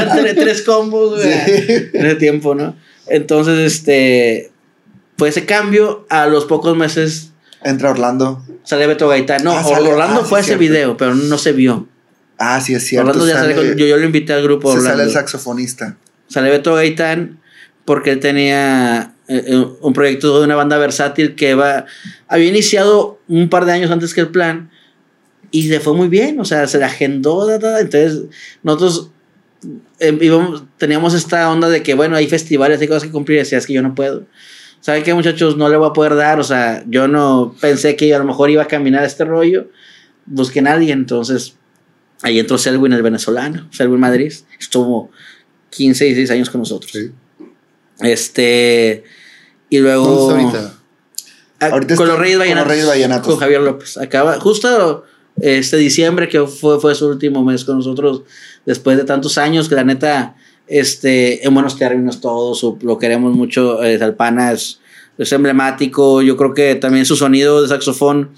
Eran tre- tres combos, güey. Sí. En ese tiempo, ¿no? Entonces, este. Fue ese cambio. A los pocos meses Entra Orlando. sale Beto Gaitán. No, Ah, sale- Orlando ah, sí, fue ese cierto. video, pero no se vio. Ah, sí, es cierto. Orlando ya sale sale- con- yo, yo lo invité al grupo. se Orlando. sale el saxofonista. Sale Beto Gaitán porque él tenía eh, eh, un proyecto de una banda versátil que va, había iniciado un par de años antes que el plan y le fue muy bien, o sea, se le agendó, da, da, entonces nosotros eh, íbamos- teníamos esta onda de que, bueno, hay festivales, hay cosas que cumplir, y decías que yo no puedo. ¿Saben qué, muchachos? No le voy a poder dar, o sea, yo no pensé que a lo mejor iba a caminar este rollo, busquen a alguien, entonces ahí entró Selwyn, el venezolano, Selwyn Madrid, estuvo 15, 16 años con nosotros. Sí. Este. Y luego. ¿Dónde está ahorita? Ah, Ahorita con los Reyes con los Vallenatos. Reyes Vallenatos. Con Javier López. Acaba. Justo este diciembre, que fue, fue su último mes con nosotros, después de tantos años, que la neta, este, en buenos términos todos, lo queremos mucho. Eh, Salpana es, es emblemático. Yo creo que también su sonido de saxofón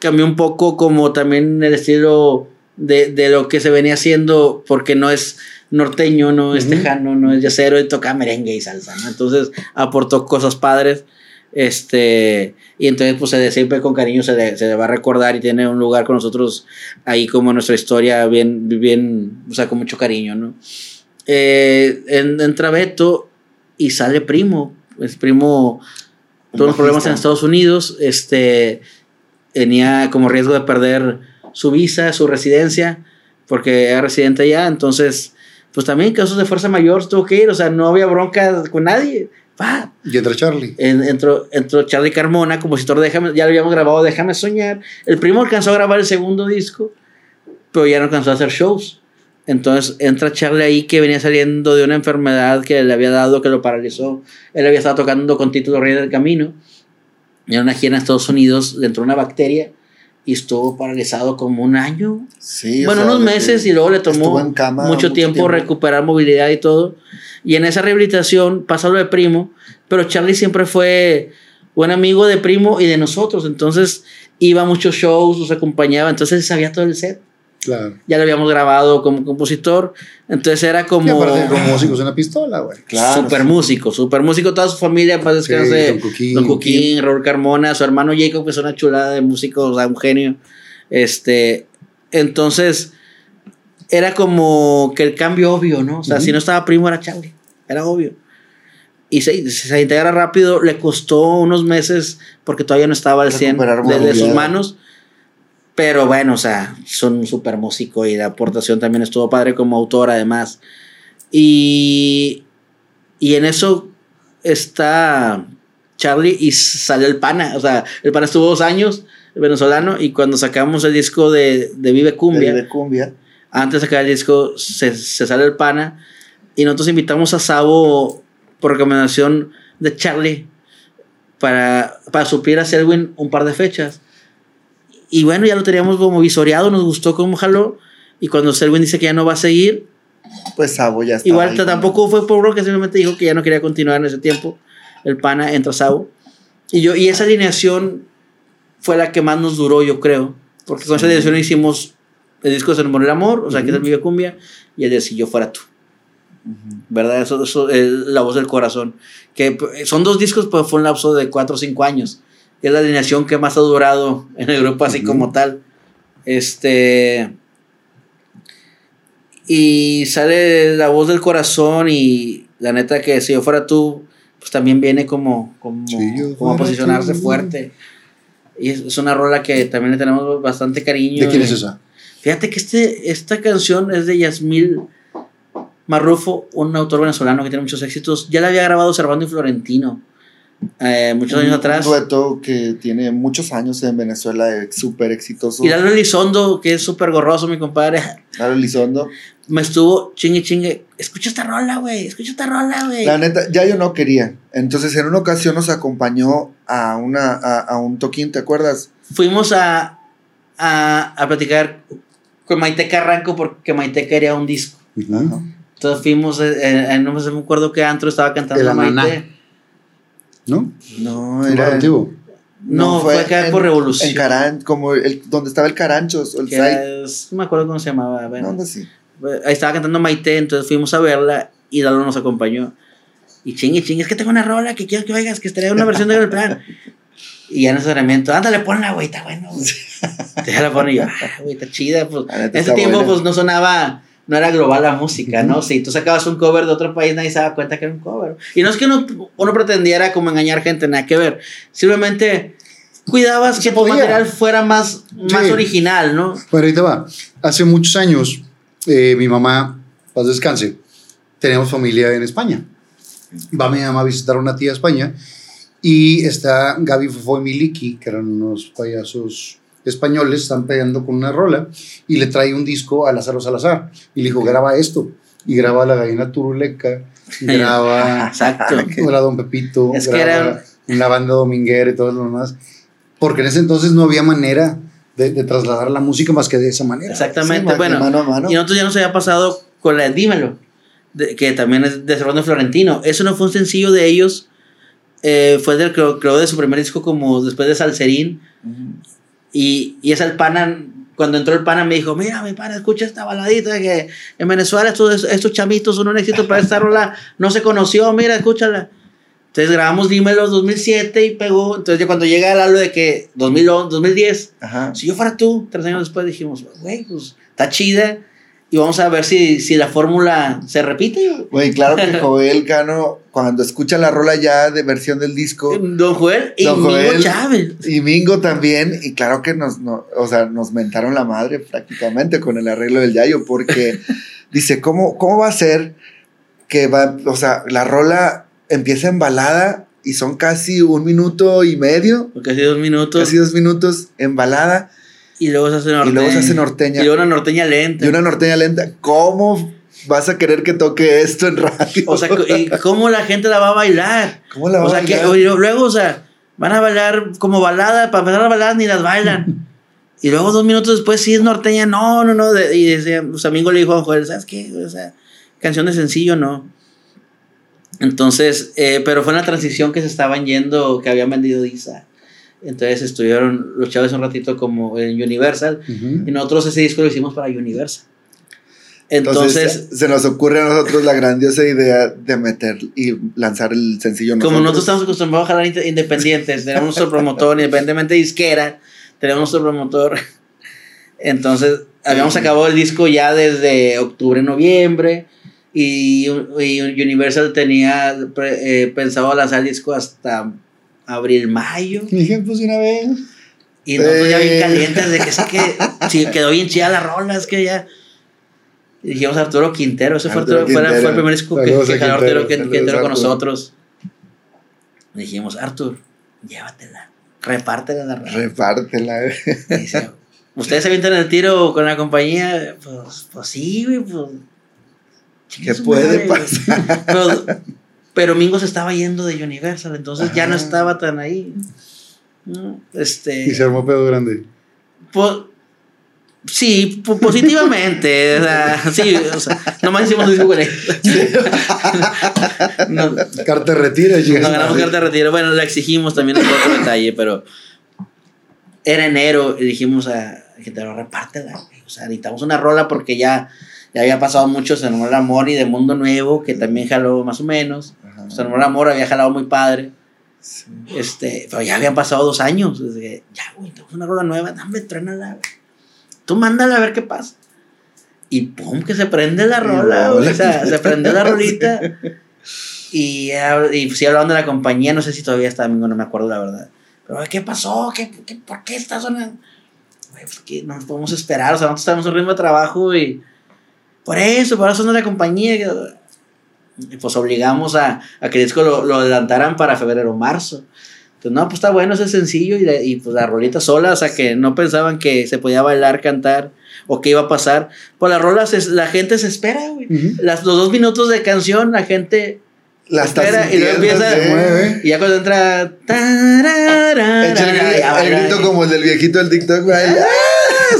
cambió un poco, como también el estilo de, de lo que se venía haciendo, porque no es norteño, no es Ujú. tejano, no es yacero, y toca merengue y salsa, ¿no? Entonces aportó cosas padres. Este, y entonces, pues se siempre con cariño se le, se le va a recordar y tiene un lugar con nosotros ahí como nuestra historia, bien, bien, o sea, con mucho cariño, ¿no? Eh, en- entra Beto y sale Primo. Es Primo, todos los problemas en. Estados Unidos, este, tenía como riesgo de perder su visa, su residencia, porque era residente allá, entonces, pues también casos de fuerza mayor tuvo que ir, o sea, no había bronca con nadie. Y entra Charlie. en- entró, entró Charlie Carmona, compositor de Déjame, ya lo habíamos grabado Déjame Soñar. El primo alcanzó a grabar el segundo disco, pero ya no alcanzó a hacer shows. Entonces entra Charlie ahí que venía saliendo de una enfermedad que le había dado, que lo paralizó. Él había estado tocando con Tito Rey del Camino. Y en una gira en Estados Unidos le entró una bacteria y estuvo paralizado como un año. Sí, o bueno, sea, unos meses y luego le tomó en cama mucho, tiempo, recuperar movilidad y todo. Y en esa rehabilitación pasa lo de Primo, pero Charlie siempre fue buen amigo de Primo y de nosotros, entonces iba a muchos shows, nos acompañaba, entonces sabía todo el set. Claro. Ya lo habíamos grabado como compositor, entonces era como aparte, como músicos en la pistola, güey. Claro, super sí. músico, super músico, toda su familia, para Sí, descansar Don Cuquín. Don Cuquín, Raúl Carmona, su hermano Jacob, que es una chulada de músico, o sea, un genio. Este, entonces, era como que el cambio obvio, ¿no? O sea, Ujú. si no estaba primo era Charlie, era obvio. y se, se integra rápido. Le costó unos meses porque todavía no estaba al 100 Recuperar de, de sus manos. Pero bueno, o sea, son un súper músico y la aportación también estuvo padre como autor además. Y, y en eso está Charlie y sale el pana. O sea, el pana estuvo dos años, el venezolano, y cuando sacamos el disco de, de Vive Cumbia, De, de cumbia. antes de sacar el disco, se, se sale el pana. Y nosotros invitamos a Sabo por recomendación de Charlie para, para suplir a Selwyn un par de fechas. Y bueno, ya lo teníamos como visoreado, nos gustó cómo jaló. Y cuando Selwyn dice que ya no va a seguir, Pues Sabo ya está. igual tampoco fue por que simplemente dijo que ya no quería continuar en ese tiempo. El pana entra Sabo. Y, yo, y esa alineación fue la que más nos duró, yo creo. Porque con esa alineación hicimos el disco de el amor, o sea, que es el Vive Cumbia, y el de Si yo fuera tú. ¿Verdad? Eso, eso es la voz del corazón. Que son dos discos, pero fue un lapso de cuatro o cinco años. Es la alineación que más ha durado en el grupo, así como tal. Este. Y sale la voz del corazón, y la neta que si yo fuera tú, pues también viene como, como, como a posicionarse tú. fuerte. Y es, es una rola que también le tenemos bastante cariño. ¿De quién es esa? Fíjate que este, esta canción es de Yasmil Marrufo, un autor venezolano que tiene muchos éxitos. Ya la había grabado Servando y Florentino eh, muchos años atrás. Un dueto que tiene muchos años en Venezuela, súper exitoso. Y Lalo Elizondo, que es súper gorroso, mi compadre, Lalo Elizondo. me estuvo chingue chingue. Escucha esta rola, güey. Escucha esta rola, güey. La neta, ya yo no quería. Entonces, en una ocasión nos acompañó a, una, a, a un toquín, ¿te acuerdas? Fuimos a, a, a platicar con Maite Carranco porque Maite quería un disco. Entonces fuimos, eh, eh, no me acuerdo qué antro estaba cantando Maite. Naná. ¿No? No, ¿Era antiguo? No, fue acá en- por Revolución. En Caran, como el, donde estaba el Caranchos, o el es- no me acuerdo cómo se llamaba. bueno. No, sí. Ahí estaba cantando Maite, entonces fuimos a verla y Dalo nos acompañó. Y chingue, chingue, es que tengo una rola que quiero que oigas, que estaría una versión de el plan. Y ya en ese entrenamiento, ándale, ponla, güey, está bueno. [LAUGHS] Ya la pone y yo, ah, güey, está chida. Pues. En ese tiempo, buena. pues no sonaba, no era global la música, ¿no? Si tú sacabas un cover de otro país, nadie se daba cuenta que era un cover. Y no es que uno, uno pretendiera como engañar gente, nada que ver. Simplemente cuidabas Se que tu podía. material fuera más, más Sí. original, ¿no? Bueno, te va. Hace muchos años, eh, mi mamá, paz descanse, teníamos familia en España. Va mi mamá a visitar a una tía a España y está Gaby Fofo y Miliki, que eran unos payasos españoles, están pegando con una rola y le trae un disco a Lázaro Salazar y le dijo, graba esto. Y graba La Gallina Turuleca, [LAUGHS] graba Exacto. [LAUGHS] Hola Don Pepito, Es que graba era- una banda dominguera y todo lo demás. Porque en ese entonces no había manera de, de trasladar la música más que de esa manera. Exactamente, Sí, bueno. mano a mano. Y nosotros ya nos había pasado con la de Dímelo, de- que también es de Servando Florentino. Eso no fue un sencillo de ellos, eh, fue del, creo, creo de su primer disco como después de Salserín. Y, y es el pana, cuando entró el pana me dijo, mira mi pana, escucha esta baladita que en Venezuela estos, estos chamitos son un éxito para esta rola, no se conoció, mira, escúchala. Entonces grabamos Dímelo 2007 y pegó. Entonces ya cuando llega el halo de que 2011, 2010, Ajá. si yo fuera tú, tres años después dijimos, güey, pues está chida y vamos a ver si, si la fórmula se repite. güey. Claro que Joel Cano, cuando escucha la rola ya de versión del disco, Don Joel y Don Mingo. Chávez. y Mingo también, y claro que nos, no- o sea, nos mentaron la madre prácticamente con el arreglo del Yayo, porque [LAUGHS] dice, ¿cómo, ¿cómo va a ser que va, o sea, la rola empieza en balada y son casi un minuto y medio, así dos minutos. casi dos minutos en balada, y luego se hace norteña. y luego se hace norteña, Y luego una norteña lenta. y una norteña lenta? ¿Cómo vas a querer que toque esto en radio? O sea, ¿y [LAUGHS] ¿cómo la gente la va a bailar? ¿Cómo la va o a sea, que bailar? y luego, o sea, van a bailar como balada, para empezar a bailar ni las bailan. [LAUGHS] y luego dos minutos después sí es norteña, no, no, no. de- y decía, pues amigo le dijo a Joel, ¿sabes qué? O sea, canción de sencillo, no. Entonces, eh, pero fue una transición que se estaban yendo, que habían vendido Isa. Entonces estuvieron los chavos un ratito como en Universal. Y nosotros ese disco lo hicimos para Universal. Entonces, Entonces, se nos ocurre a nosotros la grandiosa idea de meter y lanzar el sencillo. como nosotros estamos acostumbrados a jalar inde- independientes, tenemos nuestro promotor, independientemente de disquera, tenemos nuestro promotor. Entonces, habíamos acabado el disco ya desde octubre, noviembre. Y, y Universal tenía eh, pensado lanzar el disco hasta abril, mayo. Dije, pues una vez. Y nosotros ya bien Eh. calientes de que es que sí, [LAUGHS] quedó bien chida la rola, es que ya. Y dijimos Arturo Quintero, ese fue, Arturo fue, la- Quintero. fue el primer disco que, que Arturo Quintero con nosotros. Dijimos, Artur, llévatela, repártela la rola. Repártela. Y dice, ¿Ustedes se avientan el tiro con la compañía? Pues, pues sí, güey, pues. ¿Qué puede madre, pasar? Pero, pero Mingo se estaba yendo de Universal, entonces ya no estaba tan ahí. ¿no? Este. Y se armó pedo grande. Po- sí, po- positivamente. o sea, sí, o sea, nomás hicimos un disco [LAUGHS] no, no Carta de retiro, chicas. ganamos carta de retiro. Bueno, la exigimos también otro detalle, pero era enero y dijimos a que te lo repártela. O sea, necesitamos una rola porque ya, ya había pasado mucho. Se enamoró el amor y de Mundo Nuevo, que también jaló más o menos. Ajá. Se enamoró el amor, había jalado muy padre. Sí. Este, pero ya habían pasado dos años. Desde que, ya, güey, tenemos una rola nueva, dame, trénala, güey. Tú mándala a ver qué pasa. Y pum, que se prende la rola, güey. O sea, se [LAUGHS] prendió la rolita. Y, eh, y sí hablaban de la compañía, no sé si todavía está amigo, no me acuerdo la verdad. Pero, ¿qué pasó? ¿Qué, qué, ¿Por qué está sonando? Güey, pues que no nos podemos esperar, o sea, nosotros tenemos un ritmo de trabajo y por eso, por eso no la compañía. Pues obligamos a, a que el disco lo, lo adelantaran para febrero o marzo. Entonces, no, pues está bueno ese sencillo y, y pues la rolita sola, o sea, que no pensaban que se podía bailar, cantar o qué iba a pasar. Pues las rolas, es- la gente se espera, güey. Ujú. Las, los dos minutos de canción, la gente La espera y luego empieza. Y ya cuando entra. tararara, el, ya el grito como el del viejito del TikTok, güey.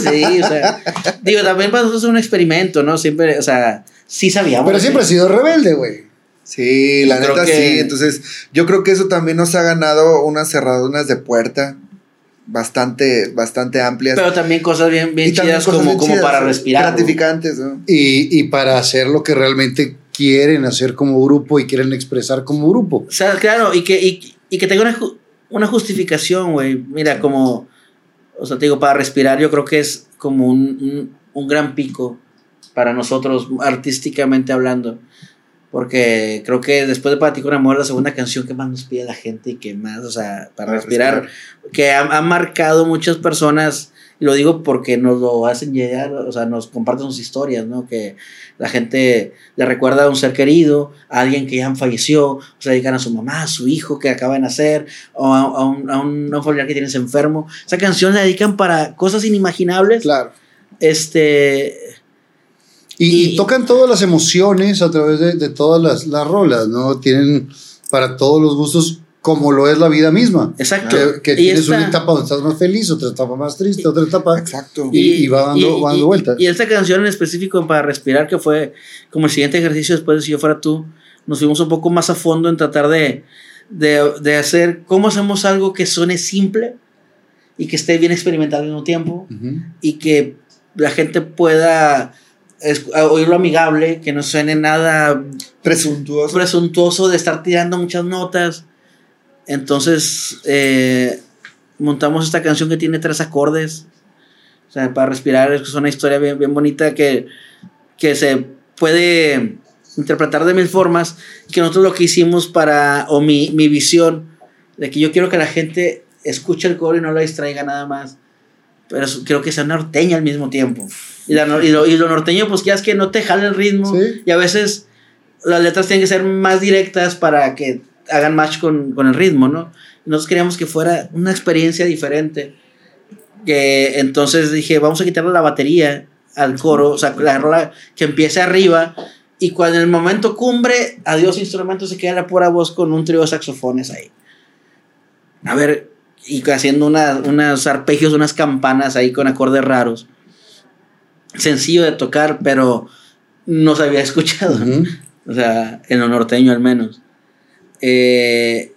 Sí, o sea. digo, también para nosotros es un experimento, ¿no? Siempre, o sea, sí sabíamos. Pero siempre ha sido rebelde, güey. Sí, la Creo neta que- sí. Entonces, yo creo que eso también nos ha ganado unas cerraduras de puerta bastante, bastante amplias. Pero también cosas bien, bien chidas cosas como, bien como chidas, para respirar. Gratificantes, ¿no? Y, y para hacer lo que realmente quieren hacer como grupo y quieren expresar como grupo. O sea, claro, y que, y, y que tenga una, ju- una justificación, güey. Mira, como, o sea, te digo, para respirar, yo creo que es como un, un, un gran pico para nosotros, artísticamente hablando. Porque creo que después de Para con amor, la segunda canción que más nos pide la gente y que más, o sea, para, Para respirar, que ha, ha marcado muchas personas, y lo digo porque nos lo hacen llegar, o sea, nos comparten sus historias, ¿no? Que la gente le recuerda a un ser querido, a alguien que ya falleció, o se dedican a su mamá, a su hijo que acaba de nacer, o a, a un, a un- un familiar que tienes enfermo. Esa canción la dedican para cosas inimaginables. Claro. Este, Y, y Y- tocan todas las emociones a través de, de todas las, las rolas, ¿no? Tienen para todos los gustos, como lo es la vida misma. exacto. Que, que Y tienes esta- una etapa donde estás más feliz, otra etapa más triste, otra etapa. Exacto. Y- y va dando- va dando vueltas. Y esta canción en específico para respirar, que fue como el siguiente ejercicio después de Si yo fuera tú, nos fuimos un poco más a fondo en tratar de, de, de hacer, cómo hacemos algo que suene simple y que esté bien experimentado al mismo tiempo Ujú. y que la gente pueda es- oírlo amigable, que no suene nada Presuntuoso. presuntuoso de estar tirando muchas notas. Entonces, eh, montamos esta canción que tiene tres acordes. O sea, para respirar, es una historia bien, bien bonita que, que se puede interpretar de mil formas. Que nosotros lo que hicimos para, o mi, mi visión, de que yo quiero que la gente escuche el coro y no lo distraiga nada más. Pero quiero que sea norteña al mismo tiempo. Y, la nor- y, lo, y lo norteño, pues ya es que no te jale el ritmo. Sí. Y a veces las letras tienen que ser más directas para que hagan match con, con el ritmo, ¿no? Nosotros queríamos que fuera una experiencia diferente. Que entonces dije, vamos a quitarle la batería al coro, o sea, la rola que empiece arriba. Y cuando en el momento cumbre, adiós instrumento, se queda la pura voz con un trío de saxofones ahí. A ver, y haciendo una, unos arpegios, unas campanas ahí con acordes raros. Sencillo de tocar, pero no se había [LAUGHS] escuchado. O sea, en lo norteño al menos. Eh,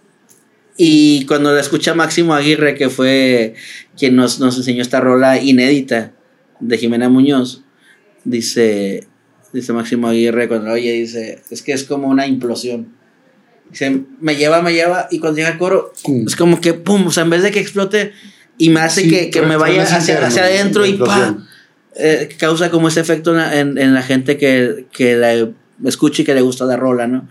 y cuando la escucha Máximo Aguirre, que fue quien nos, nos enseñó esta rola inédita de Jimena Muñoz, dice, dice Máximo Aguirre, cuando la oye, dice, es que es como una implosión. Dice, me lleva, me lleva, y cuando llega el coro, es como que, pum, o sea, en vez de que explote y me hace Sí, que, que me vaya hacia, hacia adentro y pa, eh, causa como ese efecto en la, en- la gente que, que la, escuche y que le gusta la rola, ¿no?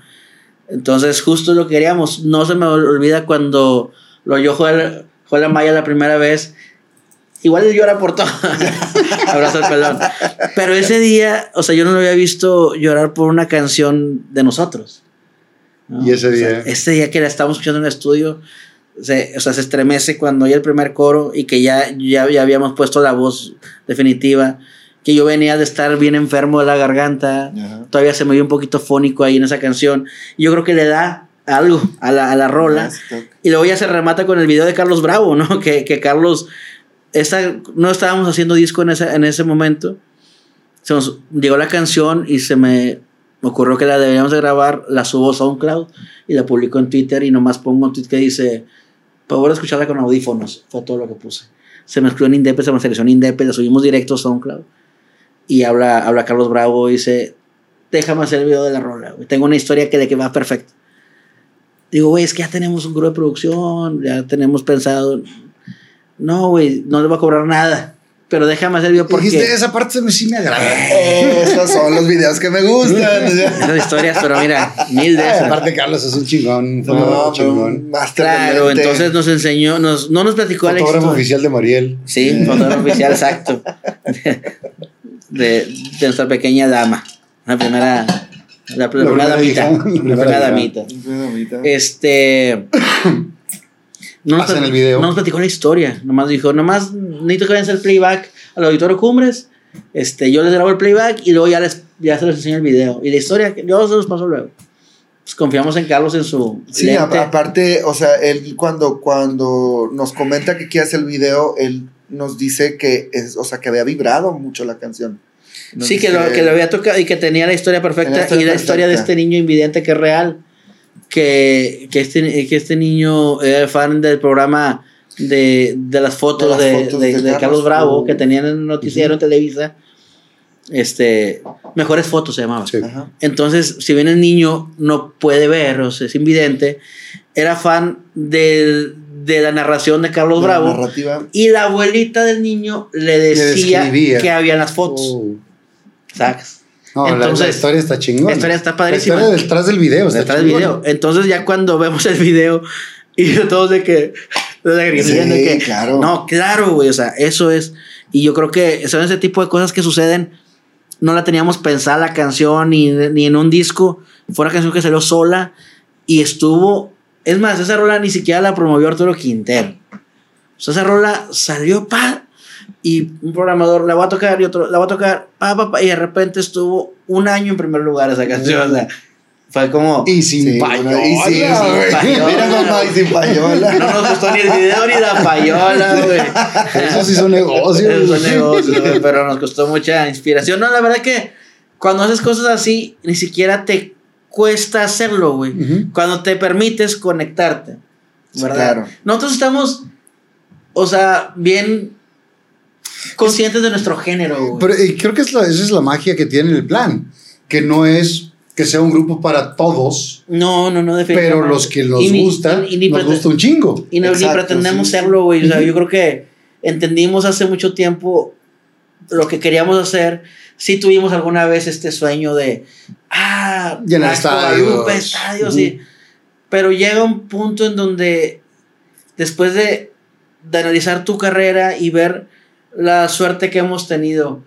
Entonces, justo lo que queríamos. No se me olvida cuando lo oyó Joel, Joel Amaya la primera vez. Igual él llora por todo. [LAUGHS] Abrazo al pelón. Pero ese día, o sea, yo no lo había visto llorar por una canción de nosotros. ¿No? Y ese O sea, día. ese día que la estábamos escuchando en el estudio, se, o sea, se estremece cuando oye el primer coro y que ya, ya, ya habíamos puesto la voz definitiva. Que yo venía de estar bien enfermo de la garganta. Ajá. Todavía se me vio un poquito fónico ahí en esa canción. Y yo creo que le da algo a la, a la rola. Y luego ya se remata con el video de Carlos Bravo, ¿no? [LAUGHS] Que, que Carlos, esta, no estábamos haciendo disco en ese, en ese momento. Se nos llegó la canción y se me ocurrió que la deberíamos de grabar, la subo a SoundCloud y la publico en Twitter y nomás pongo un tweet que dice, favor escucharla con audífonos, fue todo lo que puse. Se mezcló en Indepe, se masterizó en Indepe, la subimos directo a SoundCloud y habla, habla Carlos Bravo y dice, déjame hacer el video de la rola, güey. tengo una historia que de que va perfecto. Digo, güey, es que ya tenemos un grupo de producción, ya tenemos pensado. No, güey, no le voy a cobrar nada. Pero déjame hacer el video porque. Dijiste, esa parte me- sí me agrada. Esos son los videos que me gustan. Esas historias, pero mira, mil de esas. Aparte, Carlos es un chingón, un No, fotógrafo pero chingón. de Claro, entonces nos enseñó, nos, no nos platicó la Fotógrafo historia. oficial de Mariel. Sí, fotógrafo oficial, exacto. De, de nuestra pequeña dama. La primera. La, primera primera damita. La primera. Damita. Este. No nos, Hacen el video. no nos platicó la historia. Nomás dijo, nomás necesito que vayan a hacer playback al auditorio Cumbres. Este, yo les grabo el playback y luego ya, les, ya se les enseño el video. Y la historia, yo se los paso luego. Pues confiamos en Carlos en su. Sí, lente. aparte, o sea, él cuando, cuando nos comenta que quiere hacer el video, él nos dice que es, o sea, que había vibrado mucho la canción. Nos Sí, que lo, que lo había tocado y que tenía la historia perfecta Tenía la historia y la historia de perfecta. este niño invidente que es real. Que, que, este, que este niño era fan del programa de, de las fotos De de, las fotos de- de de Carlos, Carlos. Bravo Uh. que tenían en el noticiero en Televisa. Este, mejores fotos se llamaba. Sí. Entonces, si bien el niño no puede ver, o sea, es invidente, era fan del- de la narración de Carlos La Bravo. narrativa. Y la abuelita del niño le decía describía. que había en las fotos. Oh. ¿Sabes? No, la- la, Entonces, historia está chingona. la historia está padrísima. La historia detrás del video. está Detrás del video. Entonces, ya cuando vemos el video y [LAUGHS] todos de que. De que, Sí, de que- claro. No, claro, güey. O sea, eso es. Y yo creo que son ese tipo de cosas que suceden. No la teníamos pensada la canción ni, ni en un disco. Fue una canción que salió sola y estuvo. Es más, esa rola ni siquiera la promovió Arturo Quintero. O sea, esa rola salió pa y un programador la va a tocar y otro la va a tocar pa, pa, pa, y de repente estuvo un año en primer lugar esa canción. O sea, fue como. Y sin Sí, payola. y sí, sin payola. Mira mamá, y sin payola. No nos gustó ni el video ni la payola, güey. Eso sí son negocios. Eso es negocio, güey, pero nos costó mucha inspiración. No, la verdad que cuando haces cosas así, ni siquiera te cuesta hacerlo, güey. Ujú. Cuando te permites conectarte, Sí, ¿verdad? claro. Nosotros estamos, o sea, bien conscientes de nuestro género, güey. Pero eh, creo que es la- esa es la magia que tiene el plan. Que no es que sea un grupo para todos, no, no, no, pero definitivamente. los que nos Y ni- gusta, y- y ni nos gusta un chingo. Y no, ni Exacto, pretendemos sí. serlo, güey. O sea, yo creo que entendimos hace mucho tiempo lo que queríamos hacer. Sí tuvimos alguna vez este sueño de, ah, Llenar estadios. Estadios, Ujú. sí. Pero llega un punto en donde, después de, de analizar tu carrera y ver la suerte que hemos tenido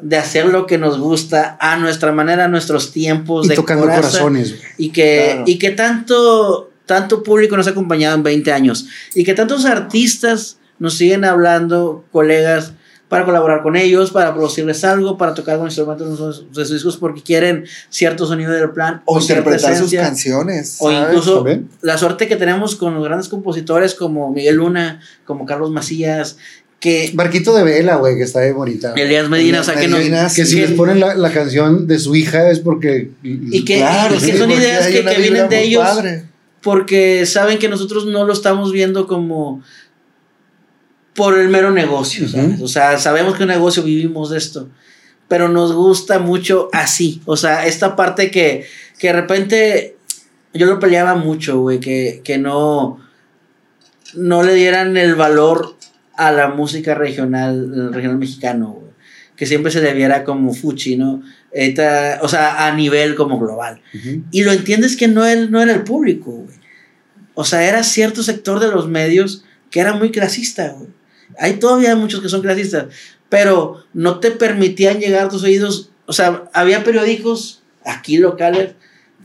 de hacer lo que nos gusta a nuestra manera, a nuestros tiempos, Y de tocando coraza, corazones. güey. y que, Claro. y que tanto, tanto público nos ha acompañado en 20 años y que tantos artistas nos siguen hablando, colegas, para colaborar con ellos, para producirles algo, para tocar con instrumentos de sus, discos porque quieren cierto sonido del plan O interpretar sus canciones. O ¿sabes? incluso ¿También? la suerte que tenemos con los grandes compositores como Miguel Luna, como Carlos Macías, que Barquito de vela, güey, que está de bonita. Elías Medina, o sea, que, no, Que si les ponen la, la canción de su hija es porque. y que, Claro, que son ideas que, que vienen de ellos padre. porque saben que nosotros no lo estamos viendo como por el mero negocio, ¿sabes? O sea, sabemos que un negocio vivimos de esto, pero nos gusta mucho así, o sea, esta parte que, que de repente yo lo peleaba mucho, güey, que, que no, no le dieran el valor a la música regional, regional mexicano, güey. Que siempre se le viera como fuchi, ¿no? Esta- o sea, a nivel como global. Y lo entiendes que no, el, no era el público, güey. O sea, era cierto sector de los medios que era muy clasista, güey. Hay todavía muchos que son clasistas, pero no te permitían llegar a tus oídos. O sea, había periódicos aquí locales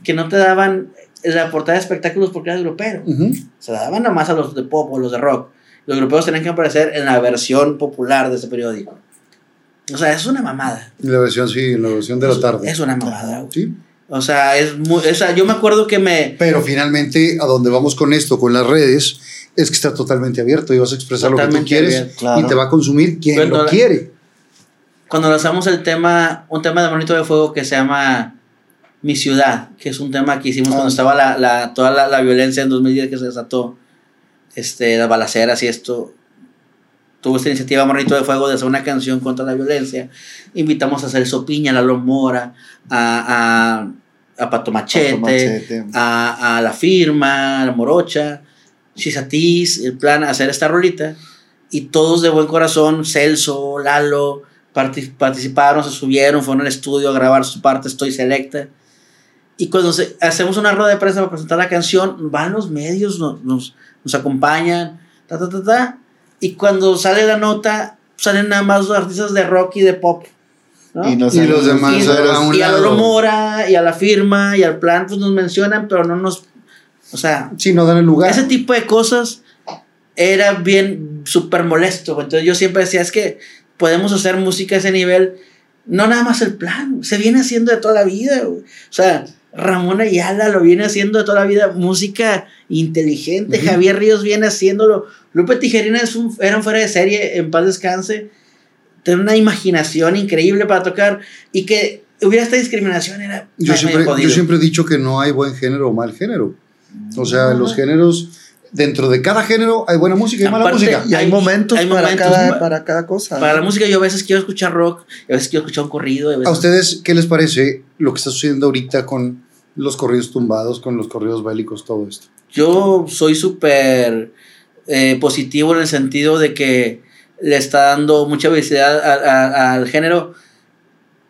que no te daban la portada de espectáculos porque eras grupero. Se la daban nomás a los de pop o los de rock. Los europeos tenían que aparecer en la versión popular de ese periódico. O sea, es una mamada. La versión, sí, la versión de la tarde. Es una mamada, güey. Sí. O sea, es muy. O sea, yo me acuerdo que me. Pero finalmente, a donde vamos con esto, con las redes, es que está totalmente abierto y vas a expresar lo que tú Totalmente quieres abierto, claro. y te va a consumir quien Pero lo la- quiere. Cuando lanzamos el tema, un tema de Monito de Fuego que se llama Mi Ciudad, que es un tema que hicimos Ah. cuando estaba la, la- toda la, la violencia en 2010 que se desató, este, las balaceras y esto. Tuvo esta iniciativa Monito de Fuego de hacer una canción contra la violencia. Invitamos a Celso Piña, a Lalo Mora, a, a, a Pato Machete, Machete. a, a La Firma, a La Morocha, Chisatis, el plan, hacer esta rolita. Y todos de buen corazón, Celso, Lalo, parti- participaron, se subieron, fueron al estudio a grabar su parte, estoy selecta. Y cuando se- hacemos una rueda de prensa para presentar la canción, van los medios, nos, nos, nos acompañan, ta, ta, ta, ta. Y cuando sale la nota, salen nada más los artistas de rock y de pop. ¿no? Y, nos Y los demás y, a un y a Mora y a la firma y al plan, pues nos mencionan, pero no nos. O sea, Sí, no dan el lugar. ese tipo de cosas era bien súper molesto. Entonces yo siempre decía, es que podemos hacer música a ese nivel, no nada más el plan, se viene haciendo de toda la vida. güey. O sea, Ramón Ayala lo viene haciendo de toda la vida, música inteligente. Javier Ríos viene haciéndolo, Lupe Tijerina es un, era un fuera de serie, en paz descanse, tiene una imaginación increíble para tocar y que hubiera esta discriminación era Yo siempre, yo siempre he dicho que no hay buen género o mal género. O sea, los géneros, dentro de cada género hay buena música y mala Aparte, música. Y hay, Hay- momentos, hay para, cada, pa- para cada cosa. Para la música yo a veces quiero escuchar rock, a veces quiero escuchar un corrido. a ¿A ustedes qué les parece lo que está sucediendo ahorita con los corridos tumbados, con los corridos bélicos, todo esto? Yo soy súper eh, positivo en el sentido de que le está dando mucha visibilidad a- a- al género.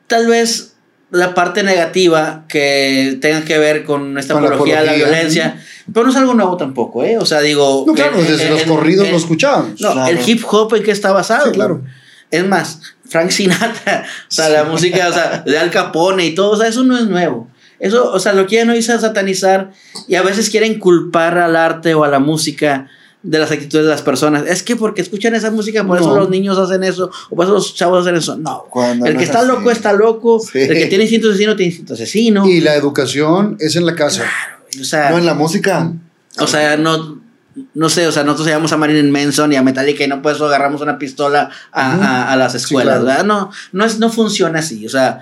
Tal vez la parte negativa que tenga que ver con esta Con la apología de la apología. violencia, pero no es algo nuevo tampoco, ¿eh? O sea, digo... No, claro, en- desde en- los corridos lo escuchábamos. No, Claro. el hip hop en qué está basado. Sí, claro. Es más, Frank Sinatra, [LAUGHS] o sea, la música, o sea, de Al Capone y todo, o sea, eso no es nuevo. Eso, o sea, lo quieren hoy satanizar y a veces quieren culpar al arte o a la música de las actitudes de las personas. Es que porque escuchan esa música, por eso los niños hacen eso, o por eso los chavos hacen eso. No. Cuando el no que es está así. loco está loco, Sí. el que tiene instinto asesino tiene instinto asesino. Y la educación es en la casa. O sea, No en la música. o sea, no, no sé, o sea, nosotros llamamos a Marilyn Manson y a Metallica y no por eso agarramos una pistola a, a- a las escuelas, claro. ¿verdad? No, no, es, no funciona así, o sea,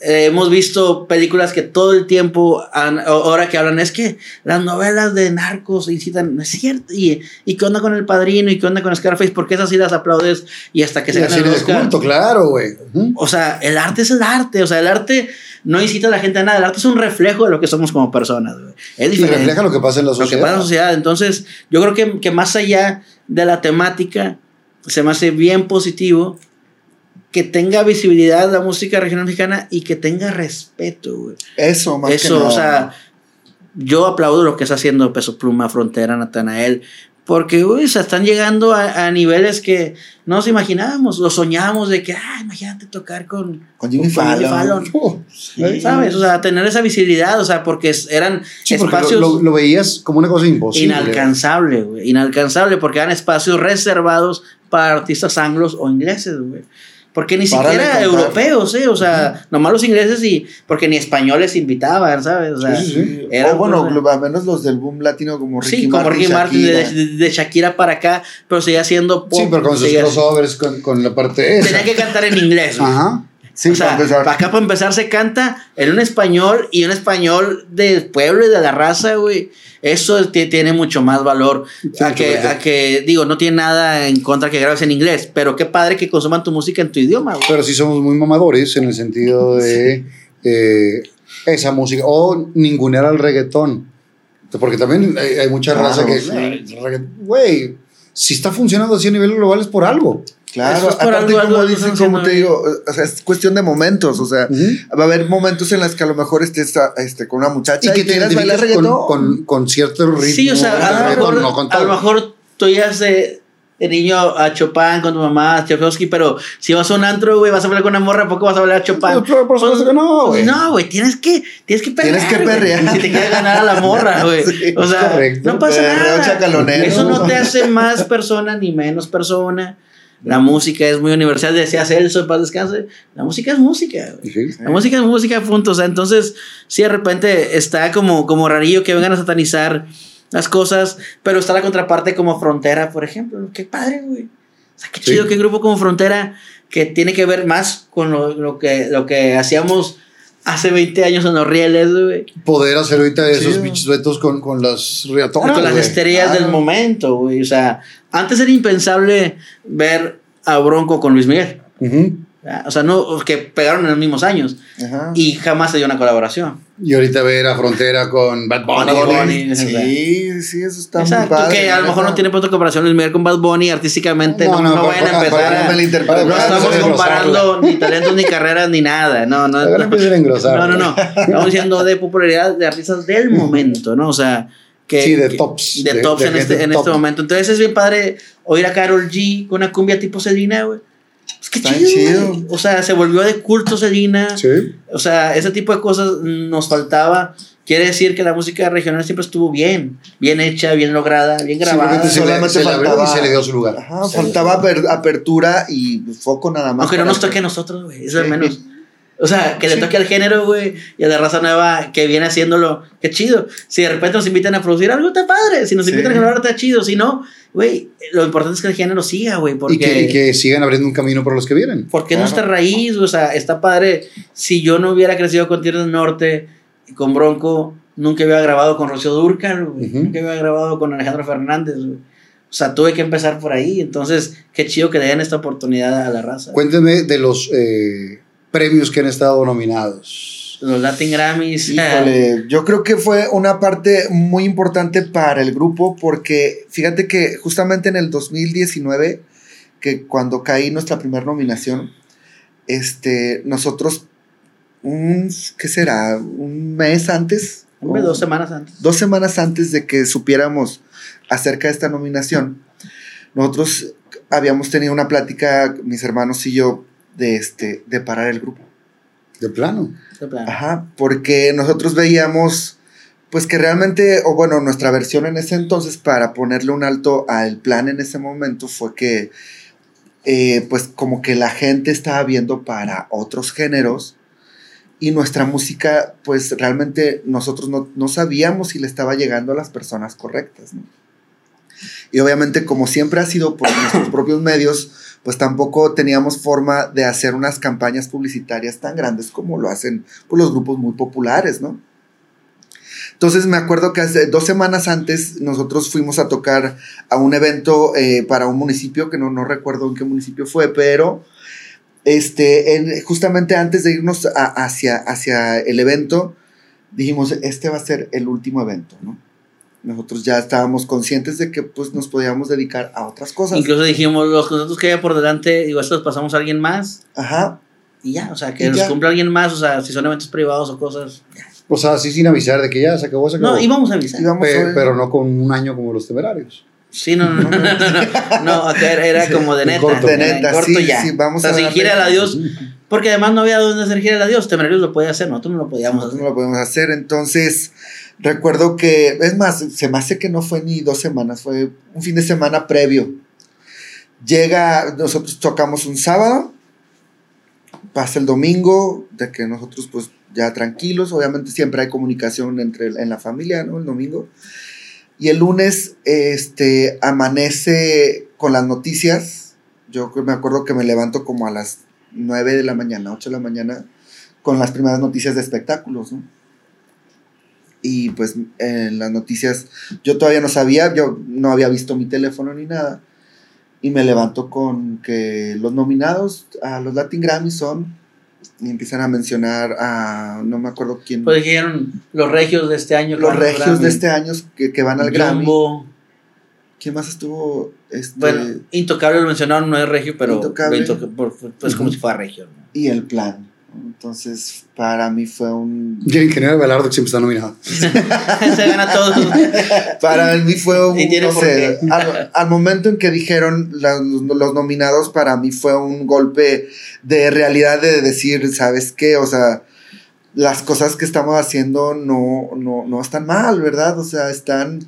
eh, hemos visto películas que todo el tiempo, han- ahora que hablan, es que las novelas de narcos incitan, no es cierto, y, y qué onda con El Padrino y qué onda con Scarface, porque esas sí las aplaudes y hasta que Y se la gane el de Oscar. culto, claro, güey. O sea, el arte es el arte, o sea, el arte no incita a la gente a nada, el arte es un reflejo de lo que somos como personas, güey. Es Y diferente refleja lo que pasa en la lo que sociedad. pasa en la sociedad. Entonces, yo creo que, que más allá de la temática, se me hace bien positivo que tenga visibilidad la música regional mexicana y que tenga respeto, güey. Eso, más que Eso, nada. o sea, yo aplaudo lo que está haciendo Peso Pluma, Frontera, Natanael, porque, uy, se están llegando a, a niveles que no nos imaginábamos, lo soñamos de que, ah, imagínate tocar con, Con Jimmy Fallon. Uh, [LAUGHS] Sí. ¿sabes? O sea, tener esa visibilidad, o sea, porque eran sí, porque espacios... lo- lo veías como una cosa imposible. Inalcanzable, güey. Inalcanzable porque eran espacios reservados para artistas anglos o ingleses, güey. Porque ni siquiera europeos, ¿eh? O sea, nomás los ingleses y. Porque ni españoles invitaban, ¿sabes? O sea, Sí, sí, era o bueno, glo- al menos los del boom latino como Ricky Sí, como Martin, Ricky Martin de, Shakira. de- de Shakira para acá, pero seguía siendo pop. Sí, pero con sus crossovers, con, con la parte esa. Tenía que cantar en inglés. Ajá. Sí, o sea, para acá para empezar se canta en un español y un español del pueblo y de la raza, güey. Eso ti- tiene mucho más valor a, que, a que, digo, no tiene nada en contra que grabes en inglés, pero qué padre que consuman tu música en tu idioma, güey. Pero sí somos muy mamadores en el sentido de eh, esa música. O ningunear al reggaetón. Porque también hay, hay mucha Claro, raza que. sí. "Ah, el regga- Güey, si está funcionando así a nivel global es por algo. Claro, es aparte algo- como algo- dicen, como te digo, o sea, es cuestión de momentos, o sea, va a haber momentos en los que a lo mejor estés a- este, con una muchacha Y y, que te quieras bailar con, con, con cierto ritmo. Sí, o sea, a lo mejor, no con a lo todo. mejor tú ya de, de niño a Chopin con tu mamá, a Tchaikovsky, pero si vas a un antro, güey, vas a hablar con una morra, ¿a poco vas a hablar a Chopin? Pero, pero, por supuesto que no, güey. No, güey, tienes que, tienes que perrear. Tienes que perrear. Si te quieres ganar a la morra, [LAUGHS] güey. Sí, o sea, correcto. no pasa Perreo nada. chacalonero. Eso no te hace más persona ni menos persona. La música es muy universal, decía Celso, paz descanse. La música es música. Sí. La música es música, punto. O sea, entonces, sí, de repente está como, como rarillo que vengan a satanizar las cosas, pero está la contraparte como Frontera, por ejemplo. Qué padre, güey. O sea, qué Sí. chido que grupo como Frontera, que tiene que ver más con lo, lo que, lo que hacíamos hace 20 años en los rieles, güey. Poder hacer ahorita esos bichos con, con las riatonas. con las estrellas claro. del momento, güey. O sea, antes era impensable ver a Bronco con Luis Miguel. Ujú. ¿verdad? O sea, no, que pegaron en los mismos años. Ajá. Y jamás se dio una colaboración. Y ahorita ver a Frontera con Bad Bunny. Bunny. Sí, sí, eso está muy Exacto, padre. que a lo mejor no tiene punto de comparación Luis Miguel con Bad Bunny artísticamente. No, No, no, no, vayan a empezar a. no. No estamos para comparando ni talentos, ni carreras, ni nada. No, no. No, no, no. [LAUGHS] Estamos diciendo de popularidad de artistas del momento, ¿no? O sea, que. Sí, de que- tops, De, de- tops de en, este, en top. este momento. Entonces es bien padre oír a Carol G con una cumbia tipo Selena, güey. Pues qué Está chido. chido. O sea, se volvió de culto Selena. Sí. O sea, ese tipo de cosas nos faltaba. Quiere decir que la música regional siempre estuvo bien, bien hecha, bien lograda, bien grabada. Simplemente se, le, Solamente se faltaba- y se le dio su lugar. Ajá, faltaba aper- apertura y foco nada más. Aunque no nos que- toque a nosotros, güey. Eso es Sí. menos. O sea, que le Sí. toque al género, güey, y a la raza nueva que viene haciéndolo. Qué chido. Si de repente nos invitan a producir algo, está padre. Si nos Sí. invitan a grabar, está chido. Si no, güey, lo importante es que el género siga, güey. Porque, Y que, y que sigan abriendo un camino para los que vienen. porque es Claro. nuestra raíz, o sea, está padre. Si yo no hubiera crecido con Tierra del Norte y con Bronco, nunca hubiera grabado con Rocío Durcal, güey. Nunca hubiera grabado con Alejandro Fernández, güey. O sea, tuve que empezar por ahí. Entonces, qué chido que le den esta oportunidad a la raza. Cuéntenme de los eh, premios que han estado nominados. Los Latin Grammys. Híjole, yo creo que fue una parte muy importante para el grupo porque fíjate que justamente en el 2019, que cuando caí nuestra primera nominación, este, nosotros, un, ¿qué será? Un mes antes, Hombre, dos semanas antes. dos semanas antes de que supiéramos acerca de esta nominación, nosotros habíamos tenido una plática, mis hermanos y yo, de, este, de parar el grupo. De plano. De plano. Ajá, porque nosotros veíamos, pues que realmente, o bueno, nuestra versión en ese entonces para ponerle un alto al plan en ese momento fue que, eh, pues como que la gente estaba viendo para otros géneros y nuestra música, pues realmente nosotros no, no sabíamos si le estaba llegando a las personas correctas, ¿no? Y obviamente, como siempre ha sido por nuestros [COUGHS] propios medios, pues tampoco teníamos forma de hacer unas campañas publicitarias tan grandes como lo hacen pues, los grupos muy populares, ¿no? Entonces me acuerdo que hace dos semanas antes nosotros fuimos a tocar a un evento eh, para un municipio, que no, no recuerdo en qué municipio fue, pero este, en- justamente antes de irnos hacia, hacia el evento, dijimos, este va a ser el último evento, ¿no? Nosotros ya estábamos conscientes de que pues nos podíamos dedicar a otras cosas. Incluso dijimos, los contratos que haya por delante, digo, estos los pasamos a alguien más Ajá, y ya, o sea, que Y ya. cumpla alguien más, o sea, si son eventos privados o cosas. ya. O sea, así sin avisar de que ya se acabó, se acabó. No, íbamos a avisar. íbamos Pe- a- pero no con un año como los temerarios. Sí, no, no, no, no, no, no, [LAUGHS] acá era, como de neta. corto. De neta, corto sí, ya. sí, vamos o sea, a sin gira el adiós, porque además no había dónde hacer gira el adiós, Temerarios lo podía hacer, nosotros no lo podíamos Nosotros hacer. no lo podemos hacer. Entonces, recuerdo que, es más, se me hace que no fue ni dos semanas, fue un fin de semana previo. Llega, nosotros tocamos un sábado, pasa el domingo, de que nosotros pues ya tranquilos, obviamente siempre hay comunicación entre en la familia, ¿no? El domingo. Y el lunes, este, amanece con las noticias. Yo me acuerdo que me levanto como a las 9 de la mañana, 8 de la mañana, con las primeras noticias de espectáculos, ¿no? Y pues en las noticias yo todavía no sabía, yo no había visto mi teléfono ni nada. Y me levanto con que los nominados a los Latin Grammy son, y empiezan a mencionar a, no me acuerdo quién, Pues dijeron los regios de este año. los regios Grammy. de este año que, que van al Grammy. ¿Quién más estuvo? Este, Bueno, Intocable lo mencionaron, no es regio, pero Intocable. Intoca- por- pues como si fuera regio. ¿no? y el plan. Entonces, para mí fue un. Y el ingeniero Belardo siempre está nominado. [LAUGHS] Se gana todo. [LAUGHS] Para mí fue un. Y tiene no por sé, qué. al, al momento en que dijeron la- los, los nominados, para mí fue un golpe de realidad de decir, ¿sabes qué? O sea, las cosas que estamos haciendo no, no, no están mal, ¿verdad? O sea, están.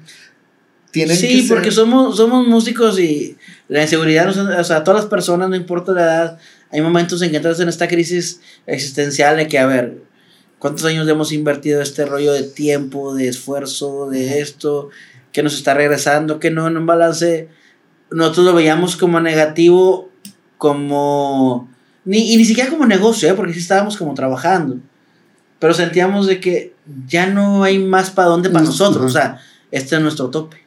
Tienen Sí, que ser- porque somos, somos músicos y la inseguridad, o sea, todas las personas, no importa la edad, hay momentos en que entras en esta crisis existencial de que, a ver, ¿cuántos años hemos invertido este rollo de tiempo, de esfuerzo, de esto, que nos está regresando, que no en un balance, nosotros lo veíamos como negativo, como, ni, y ni siquiera como negocio, ¿eh? porque sí estábamos como trabajando, pero sentíamos de que ya no hay más para dónde para nosotros, o sea, este es nuestro tope.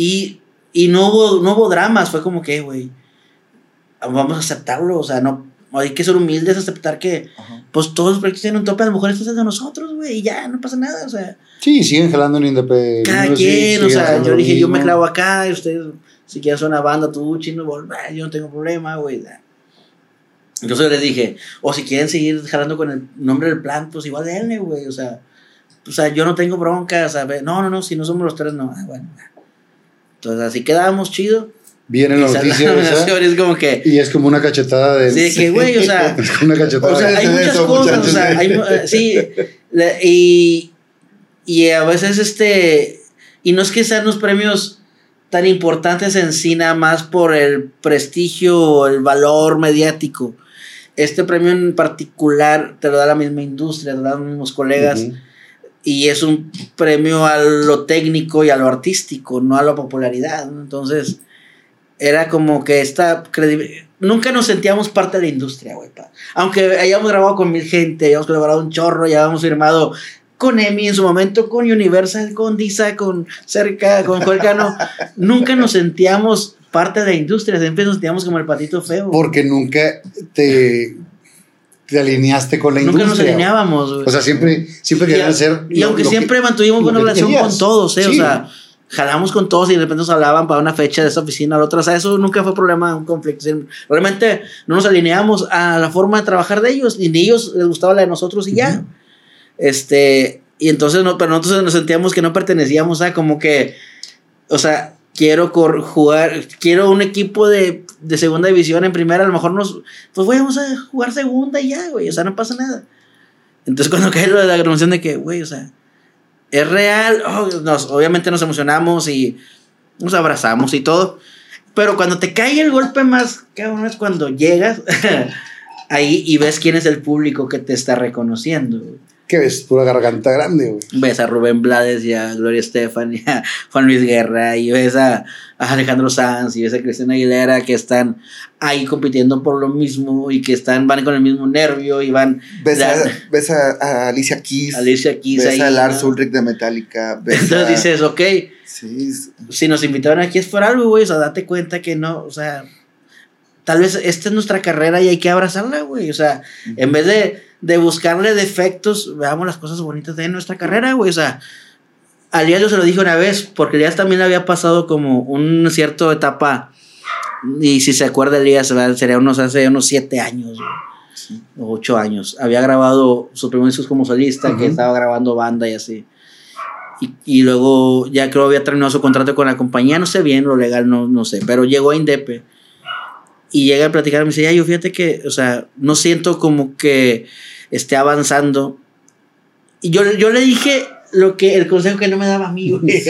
Y, y no, hubo, no hubo dramas, fue como que, güey, vamos a aceptarlo, o sea, no, hay que ser humildes, aceptar que, Ajá. pues todos los proyectos tienen un tope, a lo mejor esto es de nosotros, güey, y ya, no pasa nada, o sea, Sí, siguen jalando en Indepe. cada quien, o sea, yo dije, yo me clavo acá, y ustedes, si quieren hacer una banda, tú, chino, bol, bah, yo no tengo problema, güey. Entonces yo les dije, o si quieren seguir jalando con el nombre del plan, pues igual denle, güey, o sea, o sea, yo no tengo bronca, o sea, no, no, no, si no somos los tres, no, ah, bueno. Entonces así quedamos chido. Viene Y la sale noticia la [LAUGHS] esa, nominación, es como que, y es como una cachetada de. sí, que, güey, o sea, [LAUGHS] Es como una cachetada. o sea, hay muchas eso, cosas, o sea, hay, eh, sí, la- y, y a veces este, y no es que sean los premios tan importantes en sí nada más por el prestigio o el valor mediático. Este premio en particular te lo da la misma industria, te lo dan los mismos colegas, Ujú. Y es un premio a lo técnico y a lo artístico, no a la popularidad. ¿no? Entonces, era como que esta credibilidad. Nunca nos sentíamos parte de la industria, güey. Aunque hayamos grabado con mil gente, hayamos colaborado un chorro, ya habíamos firmado con EMI en su momento, con Universal, con Disa, con Cerca, con Colcano. [LAUGHS] nunca nos sentíamos parte de la industria, siempre nos sentíamos como el patito feo. Porque nunca te, te alineaste con la nunca nos industria. alineábamos, güey. O sea, siempre, siempre querían ser. y aunque lo que- siempre mantuvimos buena relación querías. con todos, ¿eh? O sea, jalamos con todos y de repente nos hablaban para una fecha de esta oficina a la otra. O sea, eso nunca fue problema, un conflicto. Realmente no nos alineamos a la forma de trabajar de ellos y ni ellos les gustaba la de nosotros y ya. Este, y entonces, no, pero nosotros nos sentíamos que no pertenecíamos a como que, o sea, quiero jugar, quiero un equipo de, de segunda división en primera, a lo mejor nos, pues güey, vamos a jugar segunda y ya, güey, o sea, no pasa nada. Entonces [LAUGHS] cuando cae lo de la grabación de que, güey, o sea, es real, oh, nos, obviamente nos emocionamos y nos abrazamos y todo, pero cuando te cae el golpe más, cabrón, es cuando llegas [LAUGHS] ahí y ves quién es el público que te está reconociendo. güey. Que ves pura garganta grande, güey. Ves a Rubén Blades y a Gloria Estefan y a Juan Luis Guerra y ves a, a Alejandro Sanz y ves a Cristina Aguilera que están ahí compitiendo por lo mismo y que están, van con el mismo nervio y van Ves, a, ves a, a Alicia Keys. Alicia Keys ves ahí, a Lars ¿no? Ulrich de Metallica. Ves Entonces dices, ok, Sí, si nos invitaron aquí es por algo, güey, o sea, date cuenta que no, o sea, tal vez esta es nuestra carrera y hay que abrazarla, güey, o sea, en vez de, de buscarle defectos, veamos las cosas bonitas de nuestra carrera, güey, o sea, a Elías yo se lo dije una vez, porque Elías también le había pasado como una cierta etapa, y si se acuerda Elías, sería unos hace unos siete años, güey, o ocho años, había grabado sus primeros discos como solista, que estaba grabando banda y así. Y, y luego ya creo había terminado su contrato con la compañía, no sé bien lo legal, no, no sé, pero llegó a Indepe y llega a platicar, me dice, ya yo fíjate que, o sea, no siento como que esté avanzando. Y yo, yo le dije lo que, el consejo que no me daba a mí, güey.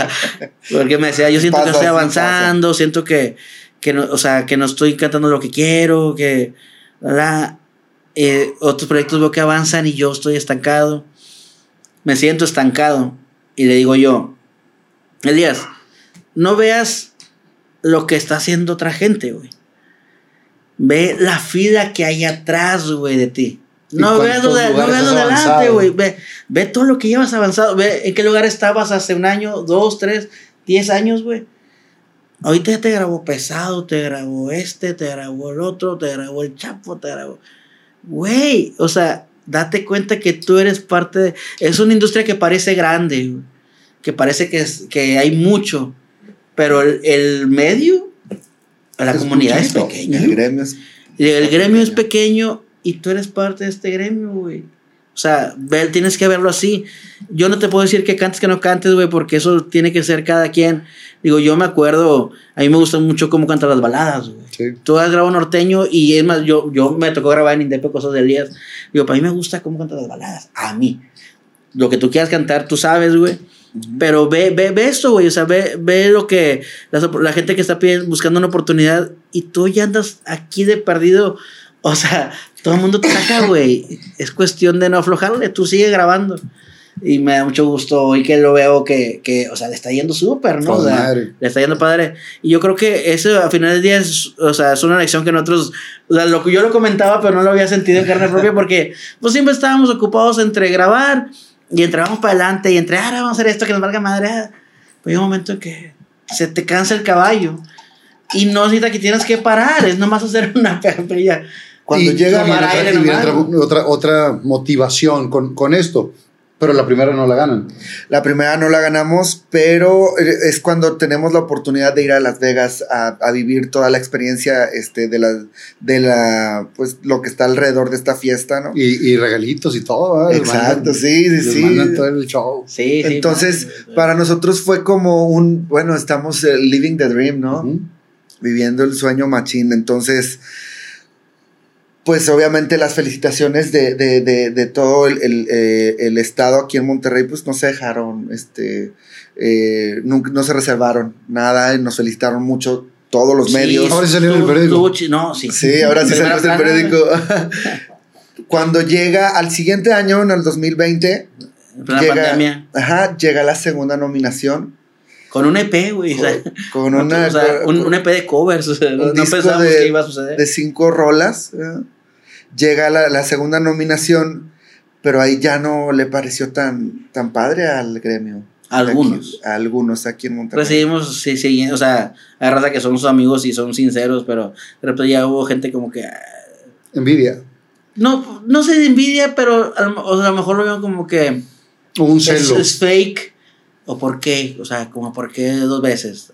[LAUGHS] Porque me decía, yo siento que estoy sí, avanzando, siento que, que no, o sea, que no estoy cantando lo que quiero, que, ¿verdad? Eh, otros proyectos veo que avanzan y yo estoy estancado. Me siento estancado. Y le digo yo, Elías, no veas lo que está haciendo otra gente, güey. Ve la fila que hay atrás, güey, de ti. ¿Y No veas lo, cuántos de, no veas adelante, güey. Ve, ve todo lo que llevas avanzado. Ve en qué lugar estabas hace un año, dos, tres, diez años, güey. Ahorita ya te grabó pesado, te grabó este, te grabó el otro, te grabó el chapo, te grabó. Güey, o sea, date cuenta que tú eres parte de. Es una industria que parece grande, güey. que parece que, es, que hay mucho, pero el, el medio, la Es comunidad es pequeña. El gremio es- Y el gremio es pequeño y tú eres parte de este gremio, güey. O sea, ver, tienes que verlo así. Yo no te puedo decir que cantes, que no cantes, güey, porque eso tiene que ser cada quien. Digo, yo me acuerdo, a mí me gusta mucho cómo cantan las baladas, güey. Sí. Tú has grabado norteño y es más, yo, yo me tocó grabar en Indepe cosas de Elías. Digo, para mí me gusta cómo cantan las baladas. A mí. Lo que tú quieras cantar, tú sabes, güey. Pero ve, ve, ve esto, güey. O sea, ve, ve lo que op- la, gente que está pidiendo- buscando una oportunidad y tú ya andas aquí de perdido. O sea, todo el mundo te saca, [LAUGHS] güey. Es cuestión de no aflojarle. Tú sigue grabando. Y me da mucho gusto hoy que lo veo que, que o sea, le está yendo súper, ¿no? O sea, madre. le está yendo padre. Y yo creo que eso a final del día es, o sea, es una lección que nosotros, o sea, lo yo lo comentaba, pero no lo había sentido en carne propia porque pues siempre estábamos ocupados entre grabar y entre vamos para adelante y entre, ahora vamos a hacer esto que nos valga madre. ah. Pero hay un momento en que se te cansa el caballo y no necesita que tienes que parar, es nomás hacer [LAUGHS] una pella. Cuando Y llega y otra, otra, otra motivación con, con esto. Pero la primera no la ganan. La primera no la ganamos, pero eh, es cuando tenemos la oportunidad de ir a Las Vegas a, a vivir toda la experiencia este, de, la, de la, pues, lo que está alrededor de esta fiesta, ¿no? Y, y regalitos y todo. ¿verdad? Les Exacto, mandan- sí, sí, sí. mandan todo el show. Sí, sí. Entonces, para nosotros fue como un, bueno, estamos eh, living the dream, ¿no? Viviendo el sueño machín. Entonces, pues obviamente las felicitaciones de, de, de, de todo el, el, eh, el estado aquí en Monterrey, pues no se dejaron, este, eh, nunca- no se reservaron nada, y nos felicitaron mucho todos los Sí, medios. Ahora sí salió en el periódico. no, sí. Sí, ahora sí salió en el periódico. [LAUGHS] Cuando llega al siguiente año, en el 2020, en plena llega, pandemia. ajá, llega la segunda nominación Con un EP, güey. o sea, con [LAUGHS] una o sea, un, un EP de covers. O sea, un no pensábamos de- que iba a suceder. de cinco rolas. ¿eh? Llega la, la segunda nominación, pero ahí ya no le pareció tan, tan padre al gremio. Algunos. Aquí- a algunos aquí en Monterrey. Recibimos, sí, sí, o sea, hay raza que son sus amigos y son sinceros, pero de repente ya hubo gente como que. ah, Envidia. No, no sé de envidia, pero a lo, o sea, a lo mejor lo veo como que O un es, celo. es fake. ¿O por qué? O sea, como por qué dos veces.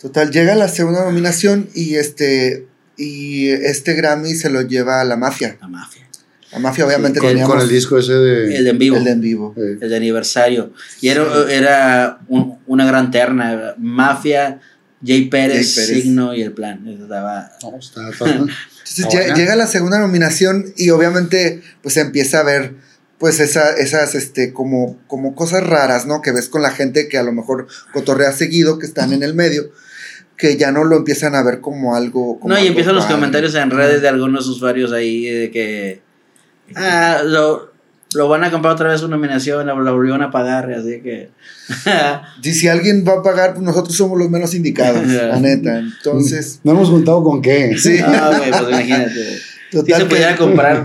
Total, llega la segunda nominación y este, y este Grammy se lo lleva a la mafia. la mafia. La mafia obviamente con, teníamos con el disco ese de. El de en vivo. el de en vivo. eh, el de aniversario. Y era, era un- una gran terna. Mafia, Jay Pérez, Jay Pérez. Signo y el plan. Estaba- no, está- [LAUGHS] Entonces llega la segunda nominación y obviamente pues se empieza a ver pues esa, esas este como, como cosas raras, ¿no? Que ves con la gente que a lo mejor cotorrea seguido, que están en el medio, que ya no lo empiezan a ver como algo... como No, y algo empiezan los comentarios en redes de algunos usuarios ahí de que. Ah, lo, lo van a comprar otra vez su nominación, la, la volvieron a pagar, así que. [LAUGHS] Y si alguien va a pagar, pues nosotros somos los menos indicados, [LAUGHS] la neta. Entonces, No hemos juntado con qué. Sí. [LAUGHS] Ah, güey, pues imagínate. Si total se que pudiera comprar.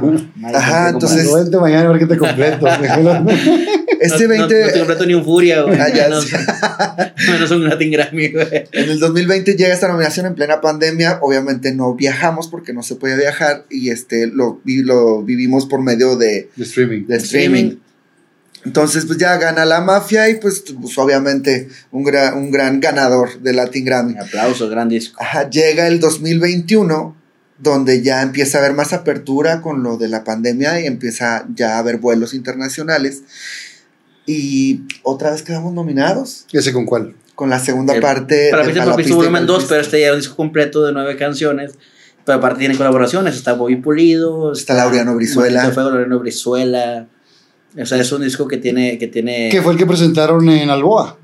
Ajá, entonces- Vente mañana a ver qué te completo. [LAUGHS] este no, no, 20... no te completo ni un Furia, güey. Ah, ya [LAUGHS] menos, un Latin Grammy, güey. En el 2020 llega esta nominación en plena pandemia. Obviamente no viajamos porque no se podía viajar y este lo, vi- lo vivimos por medio de, de streaming. de streaming. Entonces, pues ya gana la mafia y pues, pues, obviamente un, gra- un gran ganador de Latin Grammy. Aplausos, gran disco. Ajá, llega el 2021 donde ya empieza a haber más apertura con lo de la pandemia y empieza ya a haber vuelos internacionales. Y otra vez quedamos nominados ¿Ese con cuál? con la segunda El- parte. Para mí pista y volumen pa'l 2, pisto. pero este ya es un disco completo de nueve canciones. Pero aparte tiene colaboraciones. Está Bobby Pulido. Está Laureano Brizuela. Fuego, Laureano Brizuela. O sea, es un disco que tiene. Que tiene Que fue el que presentaron en Alboa.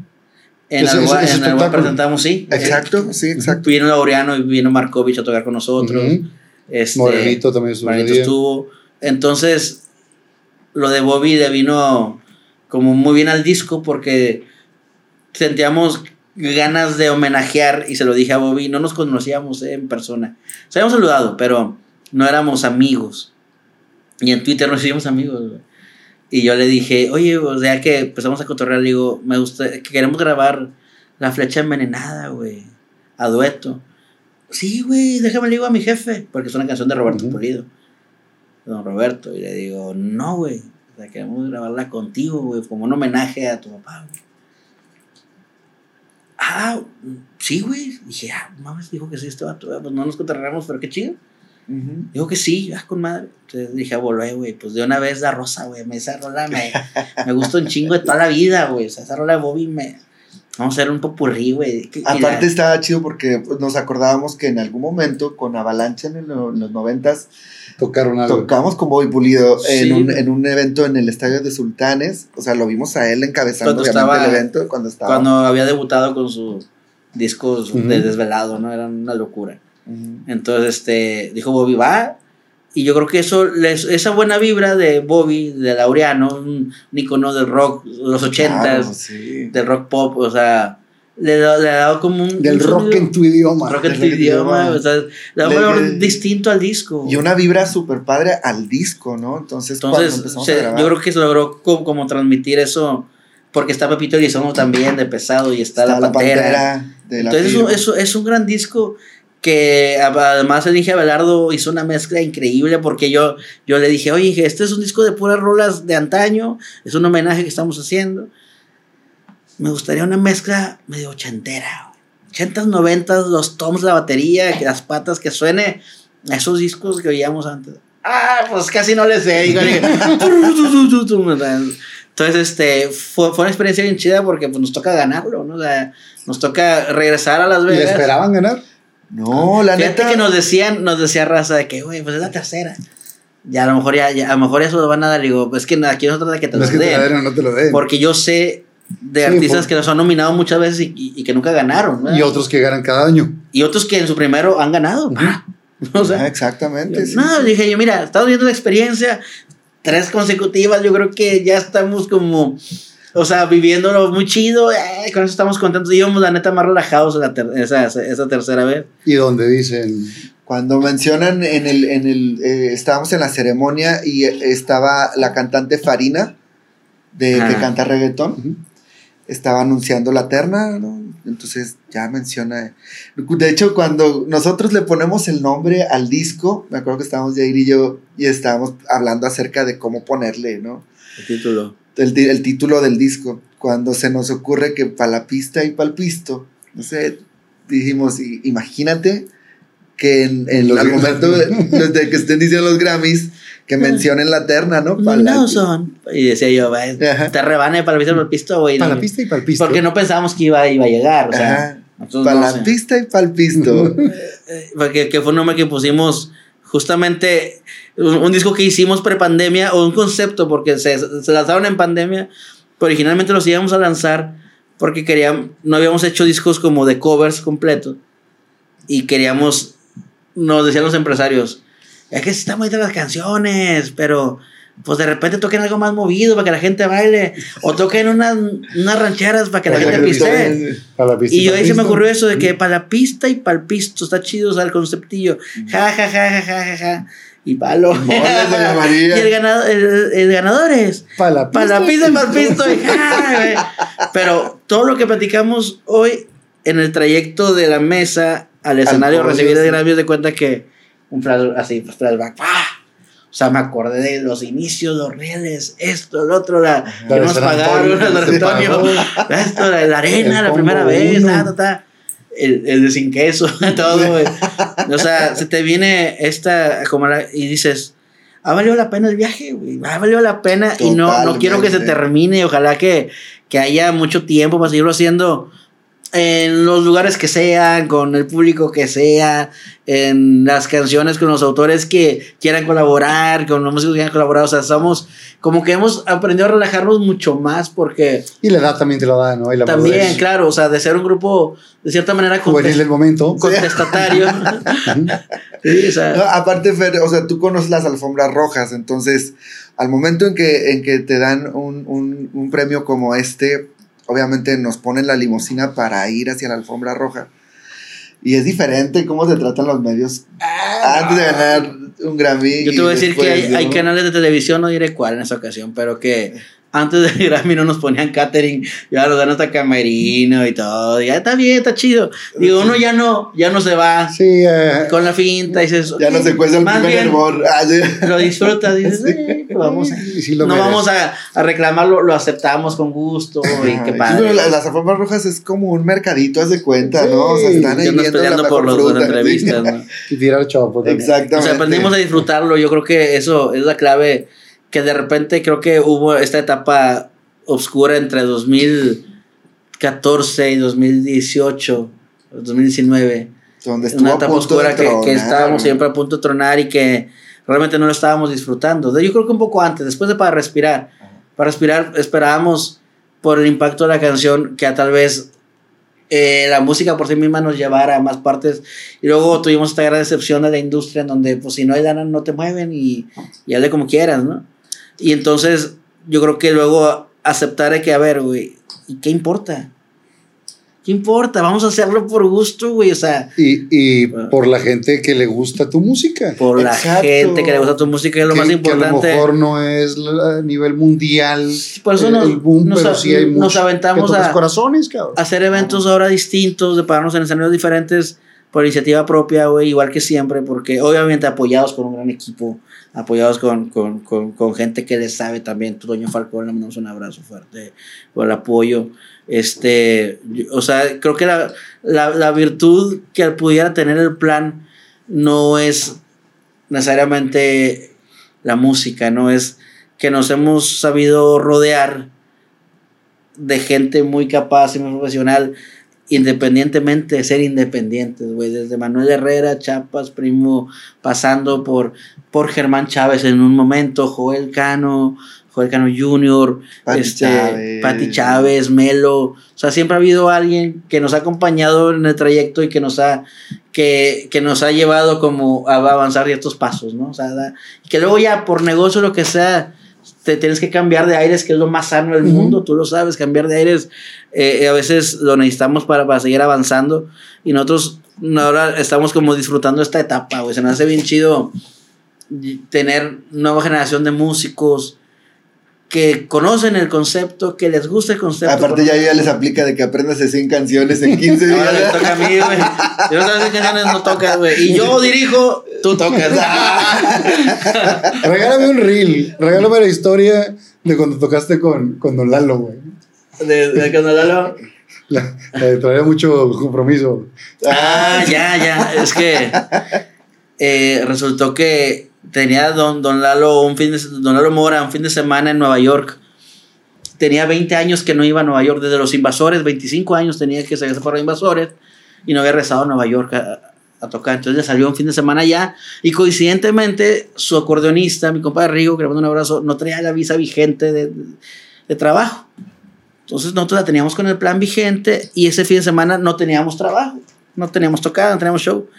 En Alboa espectáculo. presentamos, sí. Exacto, sí, exacto. Vino Laureano y vino Markovich a tocar con nosotros. Ujú. Este, Morenito también estuvo estuvo. Entonces, lo de Bobby le vino como muy bien al disco porque sentíamos ganas de homenajear y se lo dije a Bobby, no nos conocíamos eh, en persona. Se habíamos saludado, pero no éramos amigos. Y en Twitter nos hicimos amigos. güey. Y yo le dije, oye, o sea que empezamos a cotorrear, le digo, me gusta, que queremos grabar La Flecha Envenenada, güey, a dueto. Sí, güey, déjame le digo a mi jefe, porque es una canción de Roberto Ujú. Pulido. Don Roberto, y le digo, no, güey, o sea, queremos grabarla contigo, güey, como un homenaje a tu papá, güey. ah, sí, güey. Dije, ah, mames, dijo que sí, este vato, pues no nos cotorreamos, pero qué chido. Dijo que sí, ah, con madre. Entonces dije, volvé, güey, pues de una vez la rosa, güey. Me esa rola me, [LAUGHS] me gusta un chingo de toda la vida, güey. O sea, esa rola de Bobby me. Vamos a hacer un popurrí, güey. Aparte estaba chido porque nos acordábamos que en algún momento con Avalancha en, el- en los noventas Tocaron algo. tocamos con Bobby Pulido Sí. en, un, en un evento en el estadio de Sultanes. O sea, lo vimos a él encabezando Cuando estaba- el evento cuando estaba. cuando había debutado con sus discos de desvelado, ¿no? Era una locura. Entonces, este, dijo Bobby, va. Y yo creo que eso, les- esa buena vibra de Bobby, de Laureano, un, un icono del rock, los ochentas, Claro, sí. del rock pop, o sea, le, ha dado como un. Del un rock sonido- en tu idioma. rock en del tu rock en tu idioma, idioma. o sea, le da un Le- valor le- distinto al disco. Y una vibra súper padre al disco, ¿no? Entonces, Entonces, empezamos se- a grabar. yo creo que se logró como, como transmitir eso, porque está Pepito Elizondo también de pesado y está, está la Pantera. de la Entonces, eso, firma. eso es un gran disco que a- además el Inge Abelardo hizo una mezcla increíble porque yo, yo le dije, oye, este es un disco de puras rolas de antaño, es un homenaje que estamos haciendo. Me gustaría una mezcla medio ochentera, ochentas, noventas, los toms, la batería, que las patas, que suene a esos discos que oíamos antes. Ah, pues casi no le sé. Digo, dije, Entonces, este, fue, fue una experiencia bien chida porque pues, nos toca ganarlo, ¿no? O sea, nos toca regresar a Las ¿Y Vegas. esperaban ganar? No, la Fíjate neta. que nos decían, nos decía raza de que, güey, pues es la tercera. Ya a lo mejor ya, ya- a lo mejor eso lo van a dar. Digo, pues es que aquí no se trata de que te No lo es que te den. no te lo den. Porque yo sé de Sí, artistas por- que los han nominado muchas veces y, y- y que nunca ganaron. ¿verdad? Y otros que ganan cada año. Y otros que en su primero han ganado. [LAUGHS] O Ah, exactamente. sí, no, sí. dije yo, mira, estamos viendo la experiencia, tres consecutivas, yo creo que ya estamos como, o sea, viviéndolo muy chido, eh, con eso estamos contentos. Íbamos, la neta, más relajados la ter- esa, esa tercera vez. Y donde dicen, Cuando mencionan en el, en el, eh, estábamos en la ceremonia y estaba la cantante Farina, de que Ajá. canta reggaetón, estaba anunciando la terna, ¿no? Entonces ya menciona. De hecho, cuando nosotros le ponemos el nombre al disco, me acuerdo que estábamos Jair y yo y estábamos hablando acerca de cómo ponerle, ¿no? El título. El, el título del disco. Cuando se nos ocurre que para la pista y para el pisto, no sé, dijimos, "I- imagínate que en, en Los- al momento de, de que estén diciendo los Grammys, que mencionen la terna, ¿no? La- son. Y decía yo, Ajá. te rebane para el piso, para el pisto, güey. para la pista y para el pisto. Porque no pensábamos que iba, iba a llegar, o sea. Para no la sé. pista y para el pisto. [LAUGHS] Eh, Porque que fue un nombre que pusimos justamente un, disco que hicimos pre-pandemia o un concepto porque se, lanzaron en pandemia. Pero originalmente los íbamos a lanzar porque queríamos, no habíamos hecho discos como de covers completos y queríamos, nos decían los empresarios, es que están bonitas las canciones, pero pues de repente toquen algo más movido para que la gente baile o toquen unas, unas rancheras para que la gente pista Y yo ahí se me ocurrió eso de que para la pista y para el pisto está chido, o sea, el conceptillo. Ja, ja, ja, ja, ja, ja, ja. Y palo. Y [LAUGHS] el ganador, el, el ganador es Para la para la pista y para el pisto. y ja. Pero todo lo que platicamos hoy en el trayecto de la mesa al escenario, recibir el de cuenta que un flash, así, pues, flashback. ¡pah! O sea, me acordé de los inicios, los reales, esto, el otro, la, que nos pagaron, Antonio, la de se Antonio, pagó. esto, la, la arena, El la primera vez, uno. ta, ta, ta. El, el de sin queso, [LAUGHS] todo. O sea, se te viene esta, como la, y dices, ha valido la pena el viaje, güey, ha valido la pena y no, no quiero que se termine, ojalá que, que haya mucho tiempo para seguirlo haciendo en los lugares que sean, con el público que sea, en las canciones con los autores que quieran colaborar, con los músicos que quieran colaborar, o sea, somos como que hemos aprendido a relajarnos mucho más porque Y la edad también te lo da, ¿no? Y la también, madurez claro, o sea, de ser un grupo de cierta manera juvenil del momento. contestatario. [LAUGHS] [LAUGHS] Sí, o sea, No, aparte, Fer, o sea, tú conoces las alfombras rojas, entonces, al momento en que, en que te dan un, un- un premio como este, obviamente nos ponen la limusina para ir hacia la alfombra roja. Y es diferente cómo se tratan los medios antes de ganar un Grammy. yo te voy a decir que hay, hay canales de televisión, no diré cuál en esa ocasión, pero que antes del Grammy no nos ponían catering, ya nos dan hasta camerino y todo, ya está bien, está chido. Digo, uno ya no, ya no se va Sí, eh, con la finta, dices, Ya no se cuesta el más primer hervor. Ah, sí. Lo disfrutas, dices, [LAUGHS] eh, pues vamos y sí lo no merece. vamos a, a reclamarlo, lo aceptamos con gusto y qué padre. la- las alfombras rojas es como un mercadito, haz de cuenta, ¿no? O sea, están ahí viendo la peleando mejor por los- fruta. las entrevistas, [LAUGHS] ¿no? Y tirar chapo también. Exactamente. O sea, aprendimos a disfrutarlo. Yo creo que eso es la clave. Que de repente creo que hubo esta etapa oscura entre 2014 y 2018, 2019. Donde estuvo Una etapa oscura que, estábamos siempre a punto de tronar y que realmente no lo estábamos disfrutando. Yo creo que un poco antes, después de para respirar. Para respirar esperábamos por el impacto de la canción que a tal vez eh, la música por sí misma nos llevara a más partes. Y luego tuvimos esta gran decepción de la industria en donde, pues, si no hay lana, no te mueven y, y hazle como quieras, ¿no? Y entonces, yo creo que luego aceptar que, a ver, güey, ¿y qué importa? ¿Qué importa? Vamos a hacerlo por gusto, güey, o sea, Y, y por la gente que le gusta tu música. por la gente que le gusta tu música, es lo que, más que a importante. lo mejor no es a nivel mundial. Por eso el- nos- el boom, nos pero a- sí hay nos mucho aventamos a- corazones, cabrón. hacer eventos ahora distintos, de pararnos en escenarios diferentes por iniciativa propia, güey, igual que siempre, porque obviamente apoyados con un gran equipo, apoyados con, con, con, gente que le sabe también. Tu Doña Falcón, le mandamos un abrazo fuerte por el apoyo. Este, o sea, creo que la, la, la virtud que pudiera tener el plan no es necesariamente la música, no es que nos hemos sabido rodear de gente muy capaz y muy profesional, independientemente de ser independientes, güey. Desde Manuel Herrera, Chapas, Primo, pasando por, por Germán Chávez en un momento, Joel Cano, Joel Cano Jr., Pati este, Chávez. Pati Chávez, Melo. O sea, siempre ha habido alguien que nos ha acompañado en el trayecto y que nos ha, que, que nos ha llevado como a avanzar ciertos pasos, ¿no? O sea, da- que luego ya por negocio, lo que sea, te tienes que cambiar de aires, que es lo más sano del mundo, tú lo sabes, cambiar de aires eh, a veces lo necesitamos para, para seguir avanzando. Y nosotros ahora estamos como disfrutando esta etapa, güey, se me hace bien chido tener nueva generación de músicos que conocen el concepto, que les gusta el concepto. Aparte ya, ya les aplica de que aprendas 100 canciones en 15 días. Ahora les toca a mí, güey. Si no sabes qué canciones no tocas, güey. Y yo dirijo, tú tocas. [LAUGHS] Regálame un reel. Regálame la historia de cuando tocaste con, con Don Lalo, güey. De, de cuando Lalo- La, la de traía mucho compromiso. Ah, ya, ya. Es que eh, resultó que tenía don, don Lalo un fin de, don Lalo Mora un fin de semana en Nueva York. Tenía 20 años que no iba a Nueva York desde los invasores, 25 años tenía que salir para los invasores y no había regresado a Nueva York a, a tocar. Entonces le salió un fin de semana allá y coincidentemente su acordeonista, mi compadre Rigo, que le mando un abrazo, no traía la visa vigente de, de trabajo. Entonces nosotros la teníamos con el plan vigente y ese fin de semana no teníamos trabajo, no teníamos tocada, no teníamos show.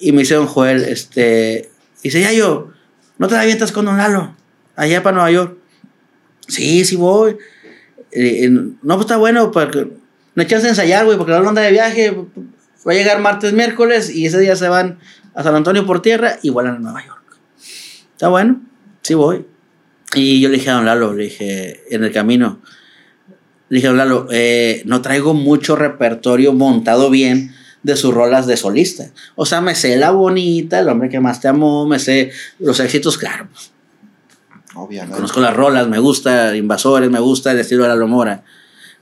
Y me dice don Joel, este, dice, ya yo, ¿no te la avientas con Don Lalo? Allá para Nueva York. Sí, sí voy. Eh, no, pues está bueno, porque no chance de ensayar, güey, porque Lalo anda de viaje, va a llegar martes, miércoles y ese día se van a San Antonio por tierra y vuelan a Nueva York. Está bueno, sí voy. Y yo le dije a Don Lalo, le dije, en el camino, le dije, Lalo, eh, no traigo mucho repertorio montado bien de sus rolas de solista. O sea, me sé La Bonita, El Hombre que Más Te Amó, me sé los éxitos, claro. Obviamente. Conozco las rolas, me gusta Invasores, me gusta el estilo de la Lomora.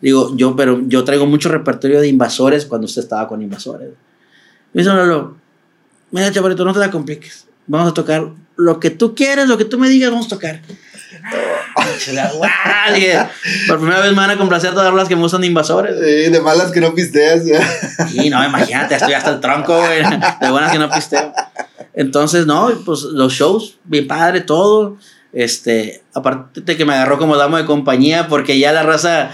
Digo, yo, pero yo traigo mucho repertorio de Invasores cuando usted estaba con Invasores. Me dice, Lalo, mira, chaparrito, no te la compliques. Vamos a tocar lo que tú quieras, lo que tú me digas, vamos a tocar. [LAUGHS] Dije, Por primera vez me van a complacer todas las que me gustan de Invasores. Sí, de malas que no pisteas. [LAUGHS] Sí, no, imagínate, estoy hasta el tronco, güey. De buenas que no pisteo. Entonces, no, pues los shows, bien padre, todo. Este, aparte de que me agarró como damo de compañía, porque ya la raza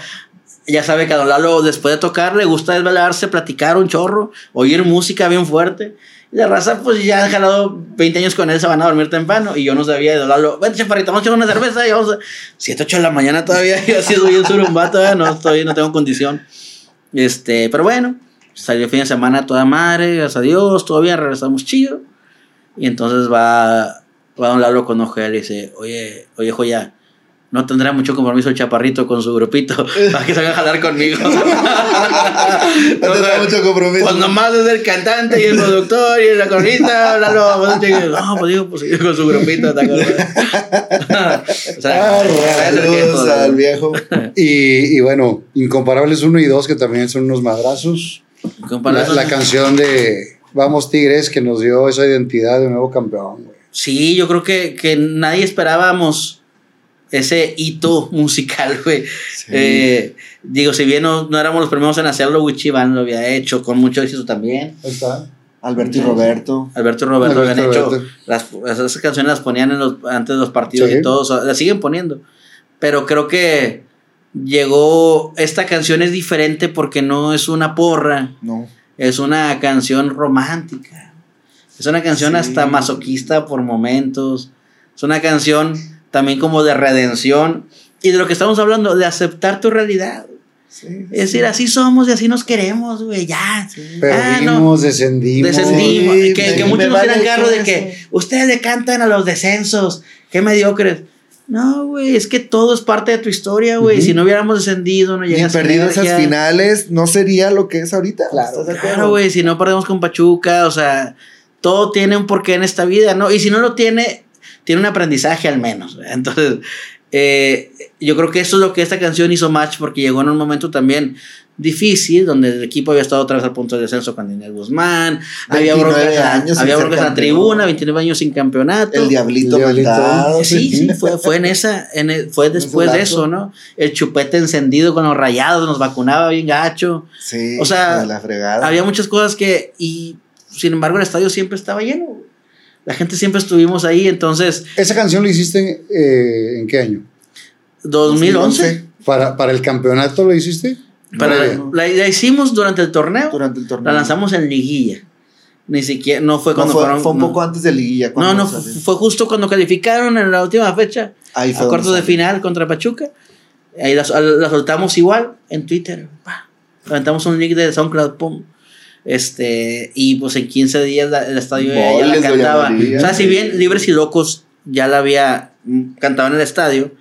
ya sabe que a Don Lalo, después de tocar, le gusta desvelarse, platicar un chorro, oír música bien fuerte. La raza, pues ya han jalado 20 años con él, se van a dormir temprano. Y yo no sabía de Don Lalo, vente, chaparrito, vamos a echar una cerveza. Y vamos a 7, 8 de la mañana todavía. [LAUGHS] Yo así soy en surumba, todavía no, estoy, no tengo condición. Este, pero bueno, salió el fin de semana toda madre, gracias a Dios, bien, regresamos chido. Y entonces va, va Don Lalo con Ojel y dice, oye, oye, joya, no tendrá mucho compromiso el chaparrito con su grupito [LAUGHS] para que se vayan a jalar conmigo. No tendrá mucho compromiso. Pues nomás es el cantante y el productor y la cornista. No, pues digo, pues con su grupito. [LAUGHS] o sea, Ah, saludos al viejo. Y, y bueno, Incomparables 1 y 2, que también son unos madrazos. La, la canción de Vamos Tigres que nos dio esa identidad de nuevo campeón, güey. Sí, yo creo que, que nadie esperábamos ese hito musical, [LAUGHS] güey. Eh, digo, si bien no, no éramos los primeros en hacerlo, Wichiban lo había hecho con mucho éxito también. Ahí está. Alberto y Roberto. Alberto y Roberto Alberto habían hecho Roberto. las, esas canciones las ponían en los, antes de los partidos Sí. y todo, o sea, las siguen poniendo. Pero creo que llegó, esta canción es diferente porque no es una porra, No. es una canción romántica. Es una canción Sí. hasta masoquista por momentos. Es una canción también como de redención y de lo que estamos hablando, de aceptar tu realidad. Sí. Es decir, así somos y así nos queremos, güey, ya. Ah, no. Perdimos, descendimos. Descendimos. Sí, que, me- que muchos nos vale tiran carro de que ustedes le cantan a los descensos. Qué mediocres. No, güey, es que todo es parte de tu historia, güey. Ujú. Si no hubiéramos descendido, no llegas perdido esas finales, no sería lo que es ahorita. ¿Estás de acuerdo? Claro, güey, si no perdemos con Pachuca, o sea, todo tiene un porqué en esta vida, ¿no? Y si no lo tiene, tiene un aprendizaje al menos. Entonces, eh, yo creo que eso es lo que esta canción hizo match porque llegó en un momento también difícil, donde el equipo había estado otra vez al punto de descenso con Daniel Guzmán, había 29 broncas, años había broncas en la tribuna, 29 años sin campeonato. El diablito, El diablito. Sí, sí, fue, fue en esa, en el- fue después de eso, ¿no? El chupete encendido con los rayados, nos vacunaba bien gacho. Sí, O sea, de la fregada. Había muchas cosas que, y sin embargo, el estadio siempre estaba lleno. La gente siempre estuvimos ahí, entonces, ¿Esa canción la hiciste eh, en qué año? 2011. ¿Para, ¿Para el campeonato lo hiciste? Para, la, la hicimos durante el torneo, Durante el torneo. la lanzamos en liguilla. Ni siquiera, no fue No, cuando fue, fueron. fue un no. poco antes de Liguilla. No, no, salió. fue justo cuando calificaron en la última fecha Ahí a fue cuartos donde de final contra Pachuca. Ahí la, la soltamos igual en Twitter. Levantamos un link de SoundCloud, pum. Este, y pues en 15 días la- el estadio ya- ya, la cantaba. María. o sea, si bien Libres y Locos ya la había mm, cantado en el estadio,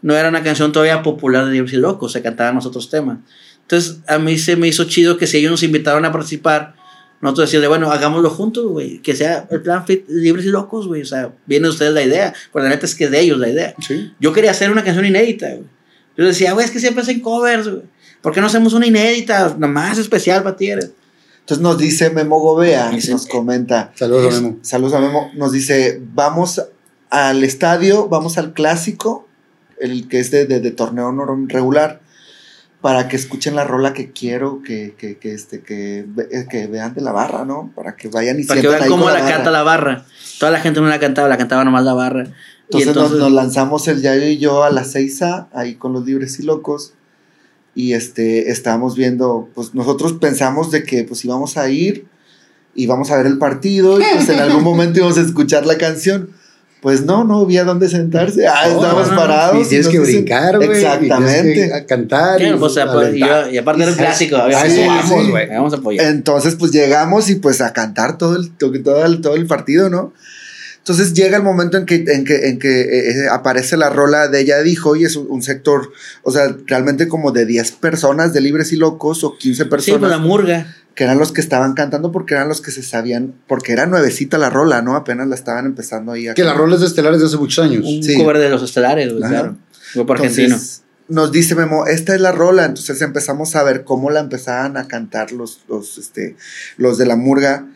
no era una canción todavía popular de Libres y Locos, se cantaban los otros temas. Entonces, a mí se me hizo chido que si ellos nos invitaron a participar, nosotros decíamos, bueno, hagámoslo juntos, güey, que sea el plan fit Libres y Locos, güey, o sea, viene de ustedes la idea, pero la neta es que es de ellos la idea. Sí. Yo quería hacer una canción inédita, güey. Yo decía, güey, es que siempre hacen covers, güey. ¿Por qué no hacemos una inédita, nada más especial para Tigres? Entonces nos dice Memo Gobea, nos comenta. Saludos a Memo. Saludos a Memo. Nos dice, vamos al estadio, vamos al clásico, el que es de, de- de torneo regular, para que escuchen la rola que quiero que, que, que, este, que, ve- que vean de la barra, ¿no? Para que vayan y Para que vean cómo la, canta la barra. Toda la gente no la cantaba, la cantaba nomás la barra. Entonces, y entonces Nos, nos lanzamos el Yayo y yo a las 6 ahí con los libres y locos. Y este, estábamos viendo, pues nosotros pensamos de que pues íbamos a ir, íbamos a ver el partido y pues en algún [LAUGHS] momento íbamos a escuchar la canción. Pues no, no había dónde sentarse. Ah, No, estábamos no, no. parados. Y tienes que dicen- brincar, güey. y tienes Exactamente. que cantar. Claro, y pues, a- pues, y, y aparte era un Y- clásico, había sí, vamos, sí. güey, vamos a apoyar. Entonces, pues llegamos y pues a cantar todo el, to- todo el, todo el partido, ¿no? Entonces llega el momento en que, en que, en que eh, eh, aparece la rola de ella dijo y es un, un sector, o sea, realmente como de 10 personas de libres y locos o 15 sí, personas pues la murga. que eran los que estaban cantando porque eran los que se sabían, porque era nuevecita la rola, ¿no? Apenas la estaban empezando ahí a Que las rolas de estelares de hace muchos años. Un Sí. cover de los estelares, claro. Grupo Entonces, argentino. Nos dice Memo, esta es la rola. Entonces empezamos a ver cómo la empezaban a cantar los, los, este, los de la murga.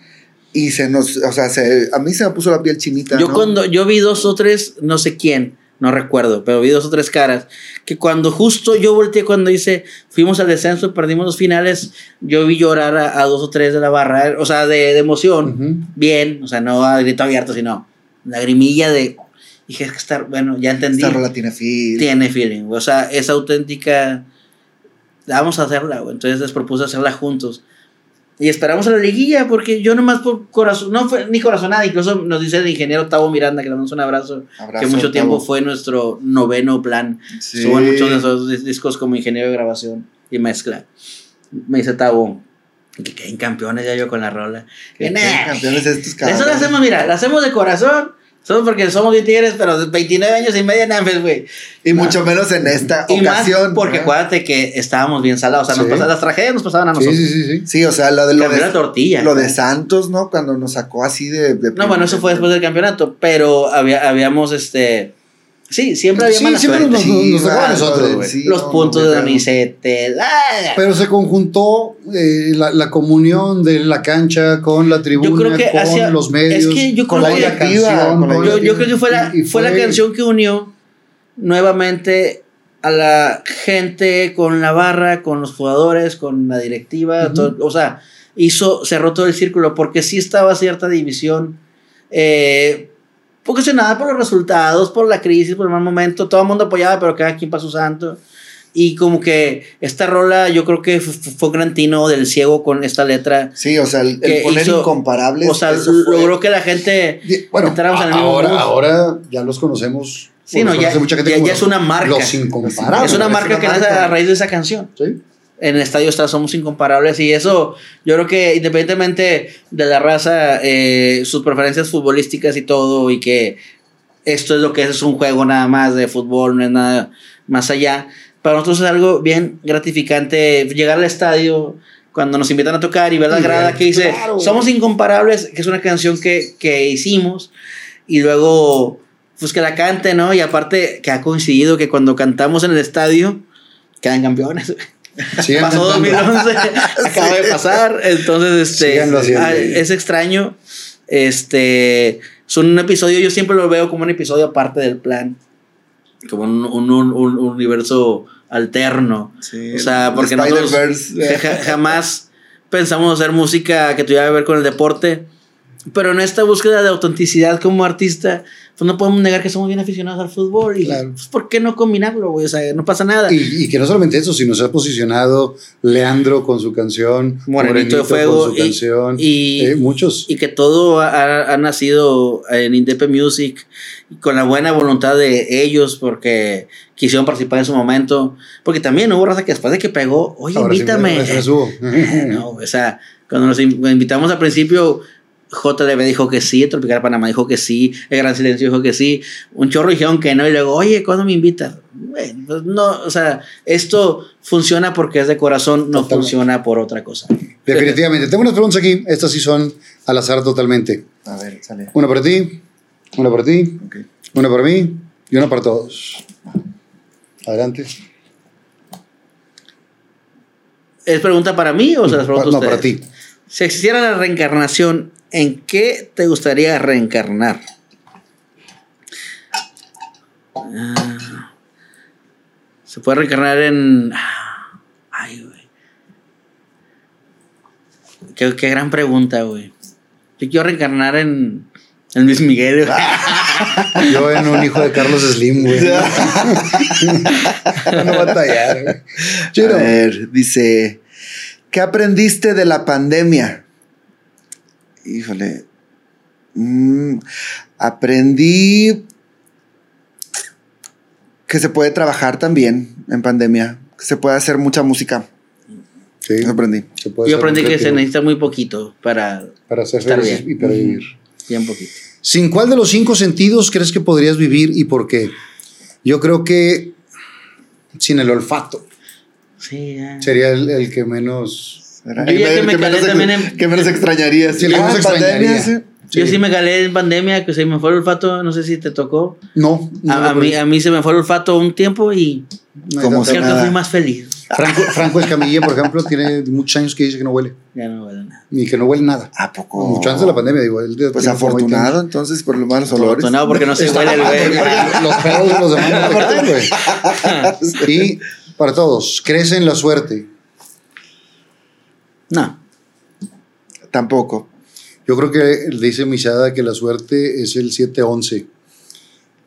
Y se nos, o sea, se- a mí se me puso la piel chinita. Yo ¿no? cuando yo vi dos o tres, no sé quién, no recuerdo, pero vi dos o tres caras, que cuando justo yo volteé cuando dice, fuimos al descenso, perdimos los finales, yo vi llorar a, a dos o tres de la barra, o sea, de, de emoción, Ujú. bien, o sea, no a grito abierto, sino lagrimilla de, dije, es que estar, bueno, ya entendí, Esta rola tiene feel. tiene feeling, o sea, es auténtica, vamos a hacerla, entonces les propuse hacerla juntos. Y esperamos a la liguilla, porque yo nomás por corazón, no fue ni corazonada, incluso nos dice el ingeniero Tavo Miranda, que le damos un abrazo, Abrazo, que mucho tiempo Tavo. fue nuestro noveno plan. Sí. En muchos de esos dis- discos como ingeniero de grabación y mezcla. Me dice Tavo, que queden campeones ya yo con la rola. Que Que queden campeones estos Eso cabrones. lo hacemos, mira, lo hacemos de corazón, Solo porque somos bien tigres, pero 29 años y medio en güey. Y mucho menos en esta Y más ocasión. porque ¿no? acuérdate que estábamos bien salados. O sea, nos Sí. pasaban, las tragedias nos pasaban a nosotros. sí, sí, sí. Sí, o sea, lo de lo de, la tortilla. lo de Santos, ¿no? Cuando nos sacó así de. de No, bueno, eso fue después del campeonato, pero había, habíamos, este... Sí, siempre había Sí, mala siempre suerte. nos- nos tocó a va, nosotros, lo de- güey. sí, Los no, puntos no, de no, Donizetti. ah. Pero se conjuntó eh, la, la comunión de la cancha con la tribuna, Yo creo que con hacia- los medios, es que yo con creo la que- canción. con la con- Yo, yo creo que fue la, y- y fue la canción que unió nuevamente a la gente con la barra, con los jugadores, con la directiva. Todo- o sea, hizo, cerró todo el círculo porque sí estaba cierta división. Eh, ocasionada por los resultados, por la crisis, por el mal momento. Todo el mundo apoyaba, pero cada quien para su santo. Y como que esta rola, yo creo que fue un gran tino del ciego con esta letra. Sí, o sea, el, el poner hizo- incomparables. O sea, logró que la gente Bueno, entráramos en el mismo ahora, bus. ahora ya los conocemos. Sí, no, los ya- mucha gente ya- ya es una marca. Los incomparables. Es una es marca una que nace marca. a raíz de esa canción. Sí. En el estadio está, somos incomparables y eso, yo creo que independientemente de la raza, eh, sus preferencias futbolísticas y todo, y que esto es lo que es, es un juego nada más de fútbol, no es nada más allá. Para nosotros es algo bien gratificante llegar al estadio cuando nos invitan a tocar y ver la grada que dice claro. Somos incomparables, que es una canción que, que hicimos y luego pues que la cante, ¿no? Y aparte que ha coincidido que cuando cantamos en el estadio quedan campeones. Pasó cantando. 2011, [LAUGHS] [LAUGHS] acaba de pasar, entonces este es extraño. Este, son un episodio, yo siempre lo veo como un episodio aparte del plan, como un, un- un- un universo alterno. Sí, O sea, porque nosotros jamás pensamos hacer música que tuviera que ver con el deporte, pero en esta búsqueda de autenticidad como artista, pues no podemos negar que somos bien aficionados al fútbol y Claro. pues, ¿por qué no combinarlo, güey? O sea, no pasa nada. Y, y que no solamente eso, sino se ha posicionado Leandro con su canción, Morenito de Fuego con su y- canción, y- eh, muchos. y que todo ha, ha nacido en Indepe Music con la buena voluntad de ellos porque quisieron participar en su momento. Porque también hubo raza que después de que pegó, oye, Ahora sí invítame. me- me subo. [LAUGHS] no, o sea, cuando nos in- invitamos al principio, JLB dijo que sí, Tropical Panamá dijo que sí, El Gran Silencio dijo que sí, un chorro dijeron que no, y luego, oye, ¿cuándo me invitas? Bueno, pues no, o sea, esto funciona porque es de corazón, no Totalmente. funciona por otra cosa. Definitivamente. Tengo unas preguntas aquí. Estas sí son al azar totalmente. A ver, sale. Una para ti, una para ti, una para mí y una para todos. Adelante. ¿Es pregunta para mí o se las pregunto a no, ustedes? para ti. Si existiera la reencarnación, ¿en qué te gustaría reencarnar? Ah, se puede reencarnar en. Ay, güey. Qué, qué gran pregunta, güey. Yo quiero reencarnar en. En Luis Miguel, güey. [LAUGHS] Yo en un hijo de Carlos Slim, güey. [LAUGHS] [LAUGHS] no batallar, güey. A ver, dice, ¿qué aprendiste de la pandemia? Híjole. Mm, aprendí que se puede trabajar también en pandemia, que se puede hacer mucha música. Sí, Eso aprendí. se puede Yo aprendí que se necesita muy poquito para. para ser estar bien. y para vivir. Bien poquito. ¿Sin cuál de los cinco sentidos crees que podrías vivir y por qué? Yo creo que sin el olfato Sí, ya. sería el, el que menos. Yo ya que me calé también en- que menos extrañarías. Sí, Ah, pandemia, extrañaría. sí. Yo sí me calé en pandemia, que se me fue el olfato, no sé si te tocó. No, no A, a mí, a mí se me fue el olfato un tiempo y no como creo que nada. fui más feliz. Franco, Franco Escamilla, por ejemplo, tiene muchos años que dice que no huele. Ya no huele nada. Ni que no huele nada. ¿A poco? Mucho antes de la pandemia, digo. él Pues tiene como 20 afortunado entonces por los malos olores. Afortunado porque no se Está huele el güey. Los pedos de los demás no [LAUGHS] te güey. [LAUGHS] Y para todos, crece en la suerte. No. Tampoco. Yo creo que dice Misada que la suerte es el 7-11.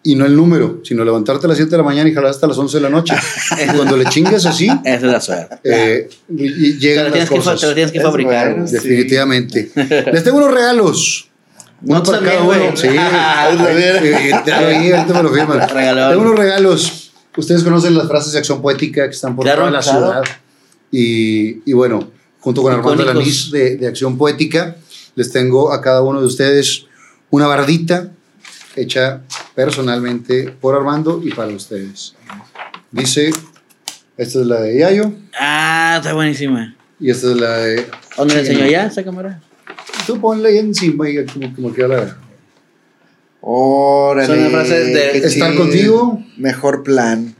Y no el número, sino levantarte a las 7 de la mañana y jalar hasta las 11 de la noche. [LAUGHS] Y cuando le chingas así, Esa es la suerte. eh, y- llegan lo las tienes, que, cosas. te lo tienes que fabricar. bueno. Definitivamente. Les tengo unos regalos. Uno para cada uno. Sí. [LAUGHS] Eh, ahí, ahorita me lo firman. Regalón. Tengo unos regalos. Ustedes conocen las frases de acción poética que están por Claro, toda la claro. ciudad. Y, y bueno, junto con Armando. Lanís de, de Acción Poética, les tengo a cada uno de ustedes una bardita hecha personalmente por Armando y para ustedes. Dice, esta es la de Yayo Ah, está buenísima. y esta es la de... ¿Dónde le enseñó ya esa cámara? Tú ponle ahí encima y como, como que la... Órale. Son las frases de- Estar contigo. Mejor plan.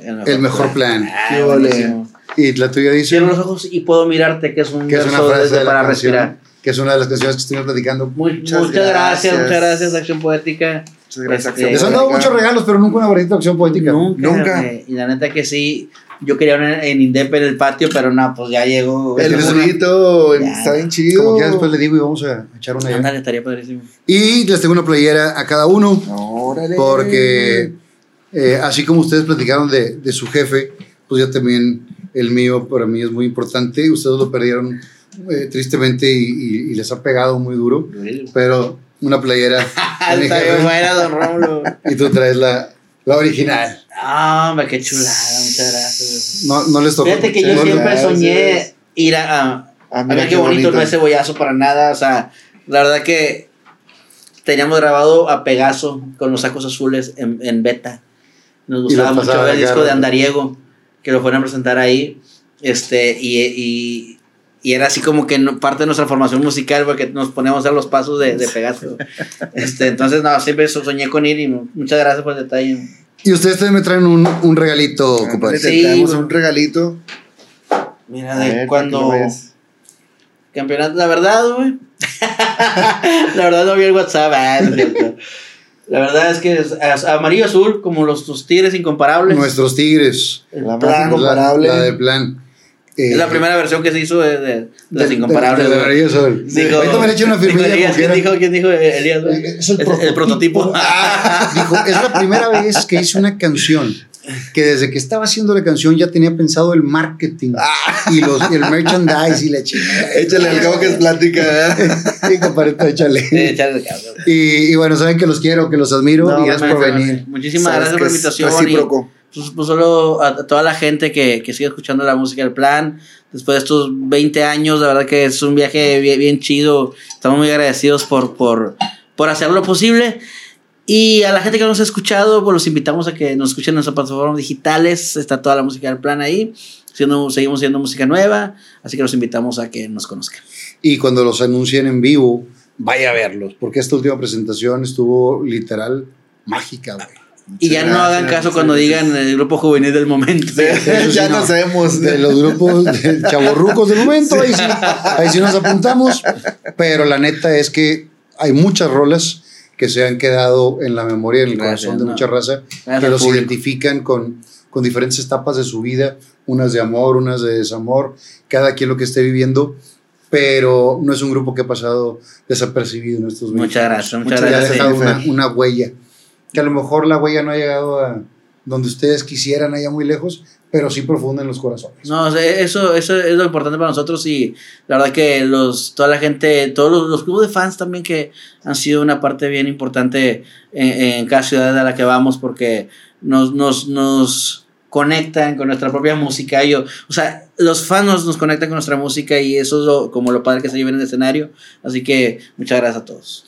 El mejor plan. Ah, Qué ole. buenísimo. Y la tuya dice... Cierro los ojos y puedo mirarte, que es un que es una frase desde de la para canción, respirar. que es una de las canciones que estuvimos platicando. Muy- Muchas muchas, gracias, gracias. muchas gracias, Acción Poética. Muchas gracias, Este, Acción Les han dado muchos regalos, pero nunca una bonita acción poética. Nunca. Nunca. Y la neta que sí, yo quería una en Indep en el patio, pero no, pues ya llegó. El Ya. está bien chido. Como que ya después le digo y vamos a echar una ya. Ándale, estaría padrísimo. Y les tengo una playera a cada uno, Órale. porque eh, así como ustedes platicaron de, de su jefe, pues yo también, el mío para mí es muy importante. Ustedes lo perdieron eh, tristemente y, y- y les ha pegado muy duro, pero una playera. [LAUGHS] Está bien buena, don Rómulo. y tú traes la, la original. Ah, hombre, qué chulada, muchas gracias. No, no les tocó. Fíjate que yo no siempre gracias. soñé ir a. a Ah, a ver qué bonito, no es cebollazo para nada. O sea, la verdad que teníamos grabado a Pegaso con los sacos azules en, en beta. Nos gustaba mucho ver el disco de. Andariego, que lo fueron a presentar ahí. Este, y, y, y era así como que no- parte de nuestra formación musical, porque nos poníamos a hacer los pasos de, de Pegaso. Este, entonces, no, siempre so- soñé con ir y muchas gracias por el detalle. Y ustedes también me traen un, un regalito, Ándale, compadre. Sí, traemos un regalito. Mira, A de ver, cuando. Campeonato, la verdad, güey. [LAUGHS] la verdad no vi el WhatsApp. La verdad es que es, es amarillo azul, como los tus tigres incomparables. Nuestros tigres. El La plan. La, Incomparable. la de plan. Eh, es la primera versión que se hizo de, de- de las de- incomparables. de-. Amarillo Azul. Dijo- Ahorita me le eché una dijo firmilla quiera. ¿Quién dijo, quién dijo Elías? Es el, el prototipo. [LAUGHS] Ah, dijo, es la primera vez que hice una canción que desde que estaba haciendo la canción ya tenía pensado el marketing y, los, y el merchandise y la chingada. Échale el cabo que es plática. ¿eh? [LAUGHS] Sí, compadre, échale. Sí, echarle cabrón. Y, y bueno, saben que los quiero, que los admiro No, y gracias por venir. Muchísimas gracias por la invitación. y- pues, pues solo a, a toda la gente que, que sigue escuchando la música del plan. Después de estos 20 años, la verdad que es un viaje bien, bien chido. Estamos muy agradecidos por, por, por hacer lo posible. Y a la gente que no nos ha escuchado, pues los invitamos a que nos escuchen en nuestras plataformas digitales. Está toda la música del plan ahí. Siendo, seguimos siendo música nueva. Así que los invitamos a que nos conozcan. Y cuando los anuncien en vivo, vaya a verlos, porque esta última presentación estuvo literal mágica, güey. Y ya no hagan caso cuando digan el grupo juvenil del momento. [LAUGHS] Eso sí, ya no. nos vemos. de los grupos de chavorrucos del momento, ahí sí, ahí sí nos apuntamos, pero la neta es que hay muchas rolas que se han quedado en la memoria, en el Gracias, corazón de no. mucha raza, Gracias que los público. identifican con, con diferentes etapas de su vida, unas de amor, unas de desamor, cada quien lo que esté viviendo, pero no es un grupo que ha pasado desapercibido en estos 20 Muchas gracias, muchas Ya ha gracias. dejado una, una huella, que a lo mejor la huella no ha llegado a donde ustedes quisieran, allá muy lejos, pero sí profunda en los corazones. No, eso, eso es lo importante para nosotros y la verdad que los, toda la gente, todos los, los clubes de fans también que han sido una parte bien importante en, en cada ciudad a la que vamos porque nos, nos, nos conectan con nuestra propia música. Yo, o sea, los fans nos, nos conectan con nuestra música y eso es lo- como lo padre que se lleva en el escenario. Así que muchas gracias a todos.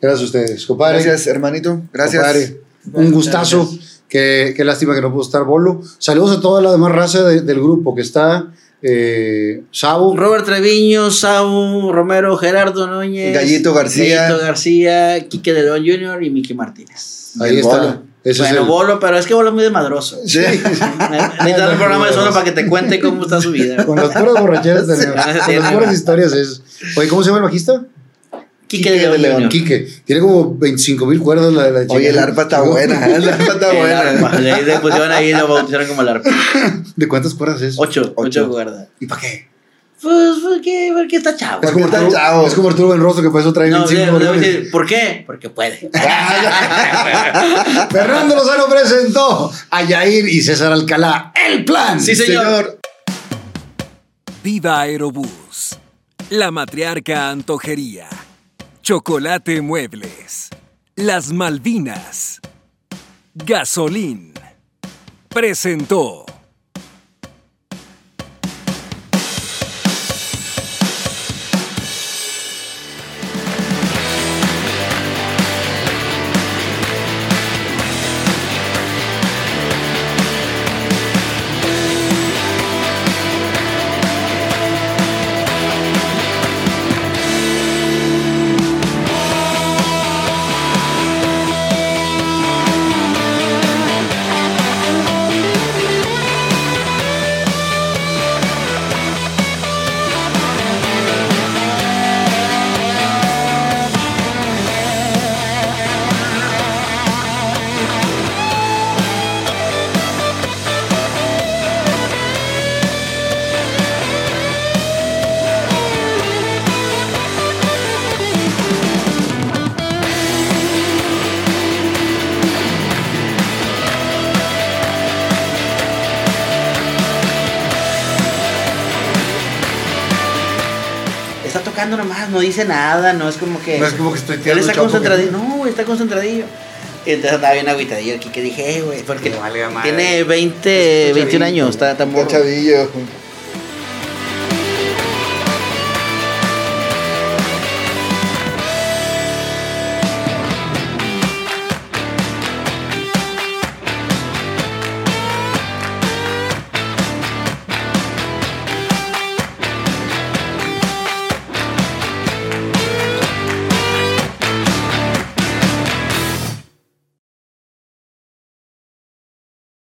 Gracias a ustedes, compadre. Gracias, hermanito. Gracias. compadre. Un gustazo. Qué, qué lástima que no pudo estar Bolo. Saludos a toda la demás raza de- del grupo que está. Eh, Sabo. Robert Treviño, Sau, Romero, Gerardo Núñez, Gallito García. Gallito García, Quique de León Jr. y Mickey Martínez. Ahí está. Bolo. Bueno, es el- Bolo, pero es que Bolo es muy desmadroso. Sí. [LAUGHS] Necesitas un programa de solo para que te cuente cómo está su vida. Con las puras borracheras tenemos. [LAUGHS] Sí, Con las puras historias es. Oye, ¿cómo se llama el bajista? Quique de León, de León. Jr. Quique. Tiene como 25 mil cuerdas la, la Oye, el arpa está [LAUGHS] buena. El arpa está [LAUGHS] buena. Le, le pusieron ahí y lo bautizaron como el arpa. [LAUGHS] ¿De cuántas cuerdas es? Ocho, ocho, Ocho. cuerdas. ¿Y para qué? Pues porque, porque está chavo. Es como, está Arturo, chavo. es como Arturo Benroso que por eso trae No, 25 le- le voy a volúmenes. decir, ¿por qué? Porque puede. Fernando Lozano presentó a Yair y César Alcalá. El plan. Sí, señor. Viva Aerobús. La matriarca Antojería. Chocolate Muebles. Las Malvinas. Gasolín. Presentó. Dice nada, no es como que. No es como que estoy Él tirando está chapo, concentradillo. que- No, güey, está concentradillo. Y entonces andaba bien agüitadillo aquí que dije, güey, porque Que valga tiene 20, 21 años, está tan Está morro. chavillo.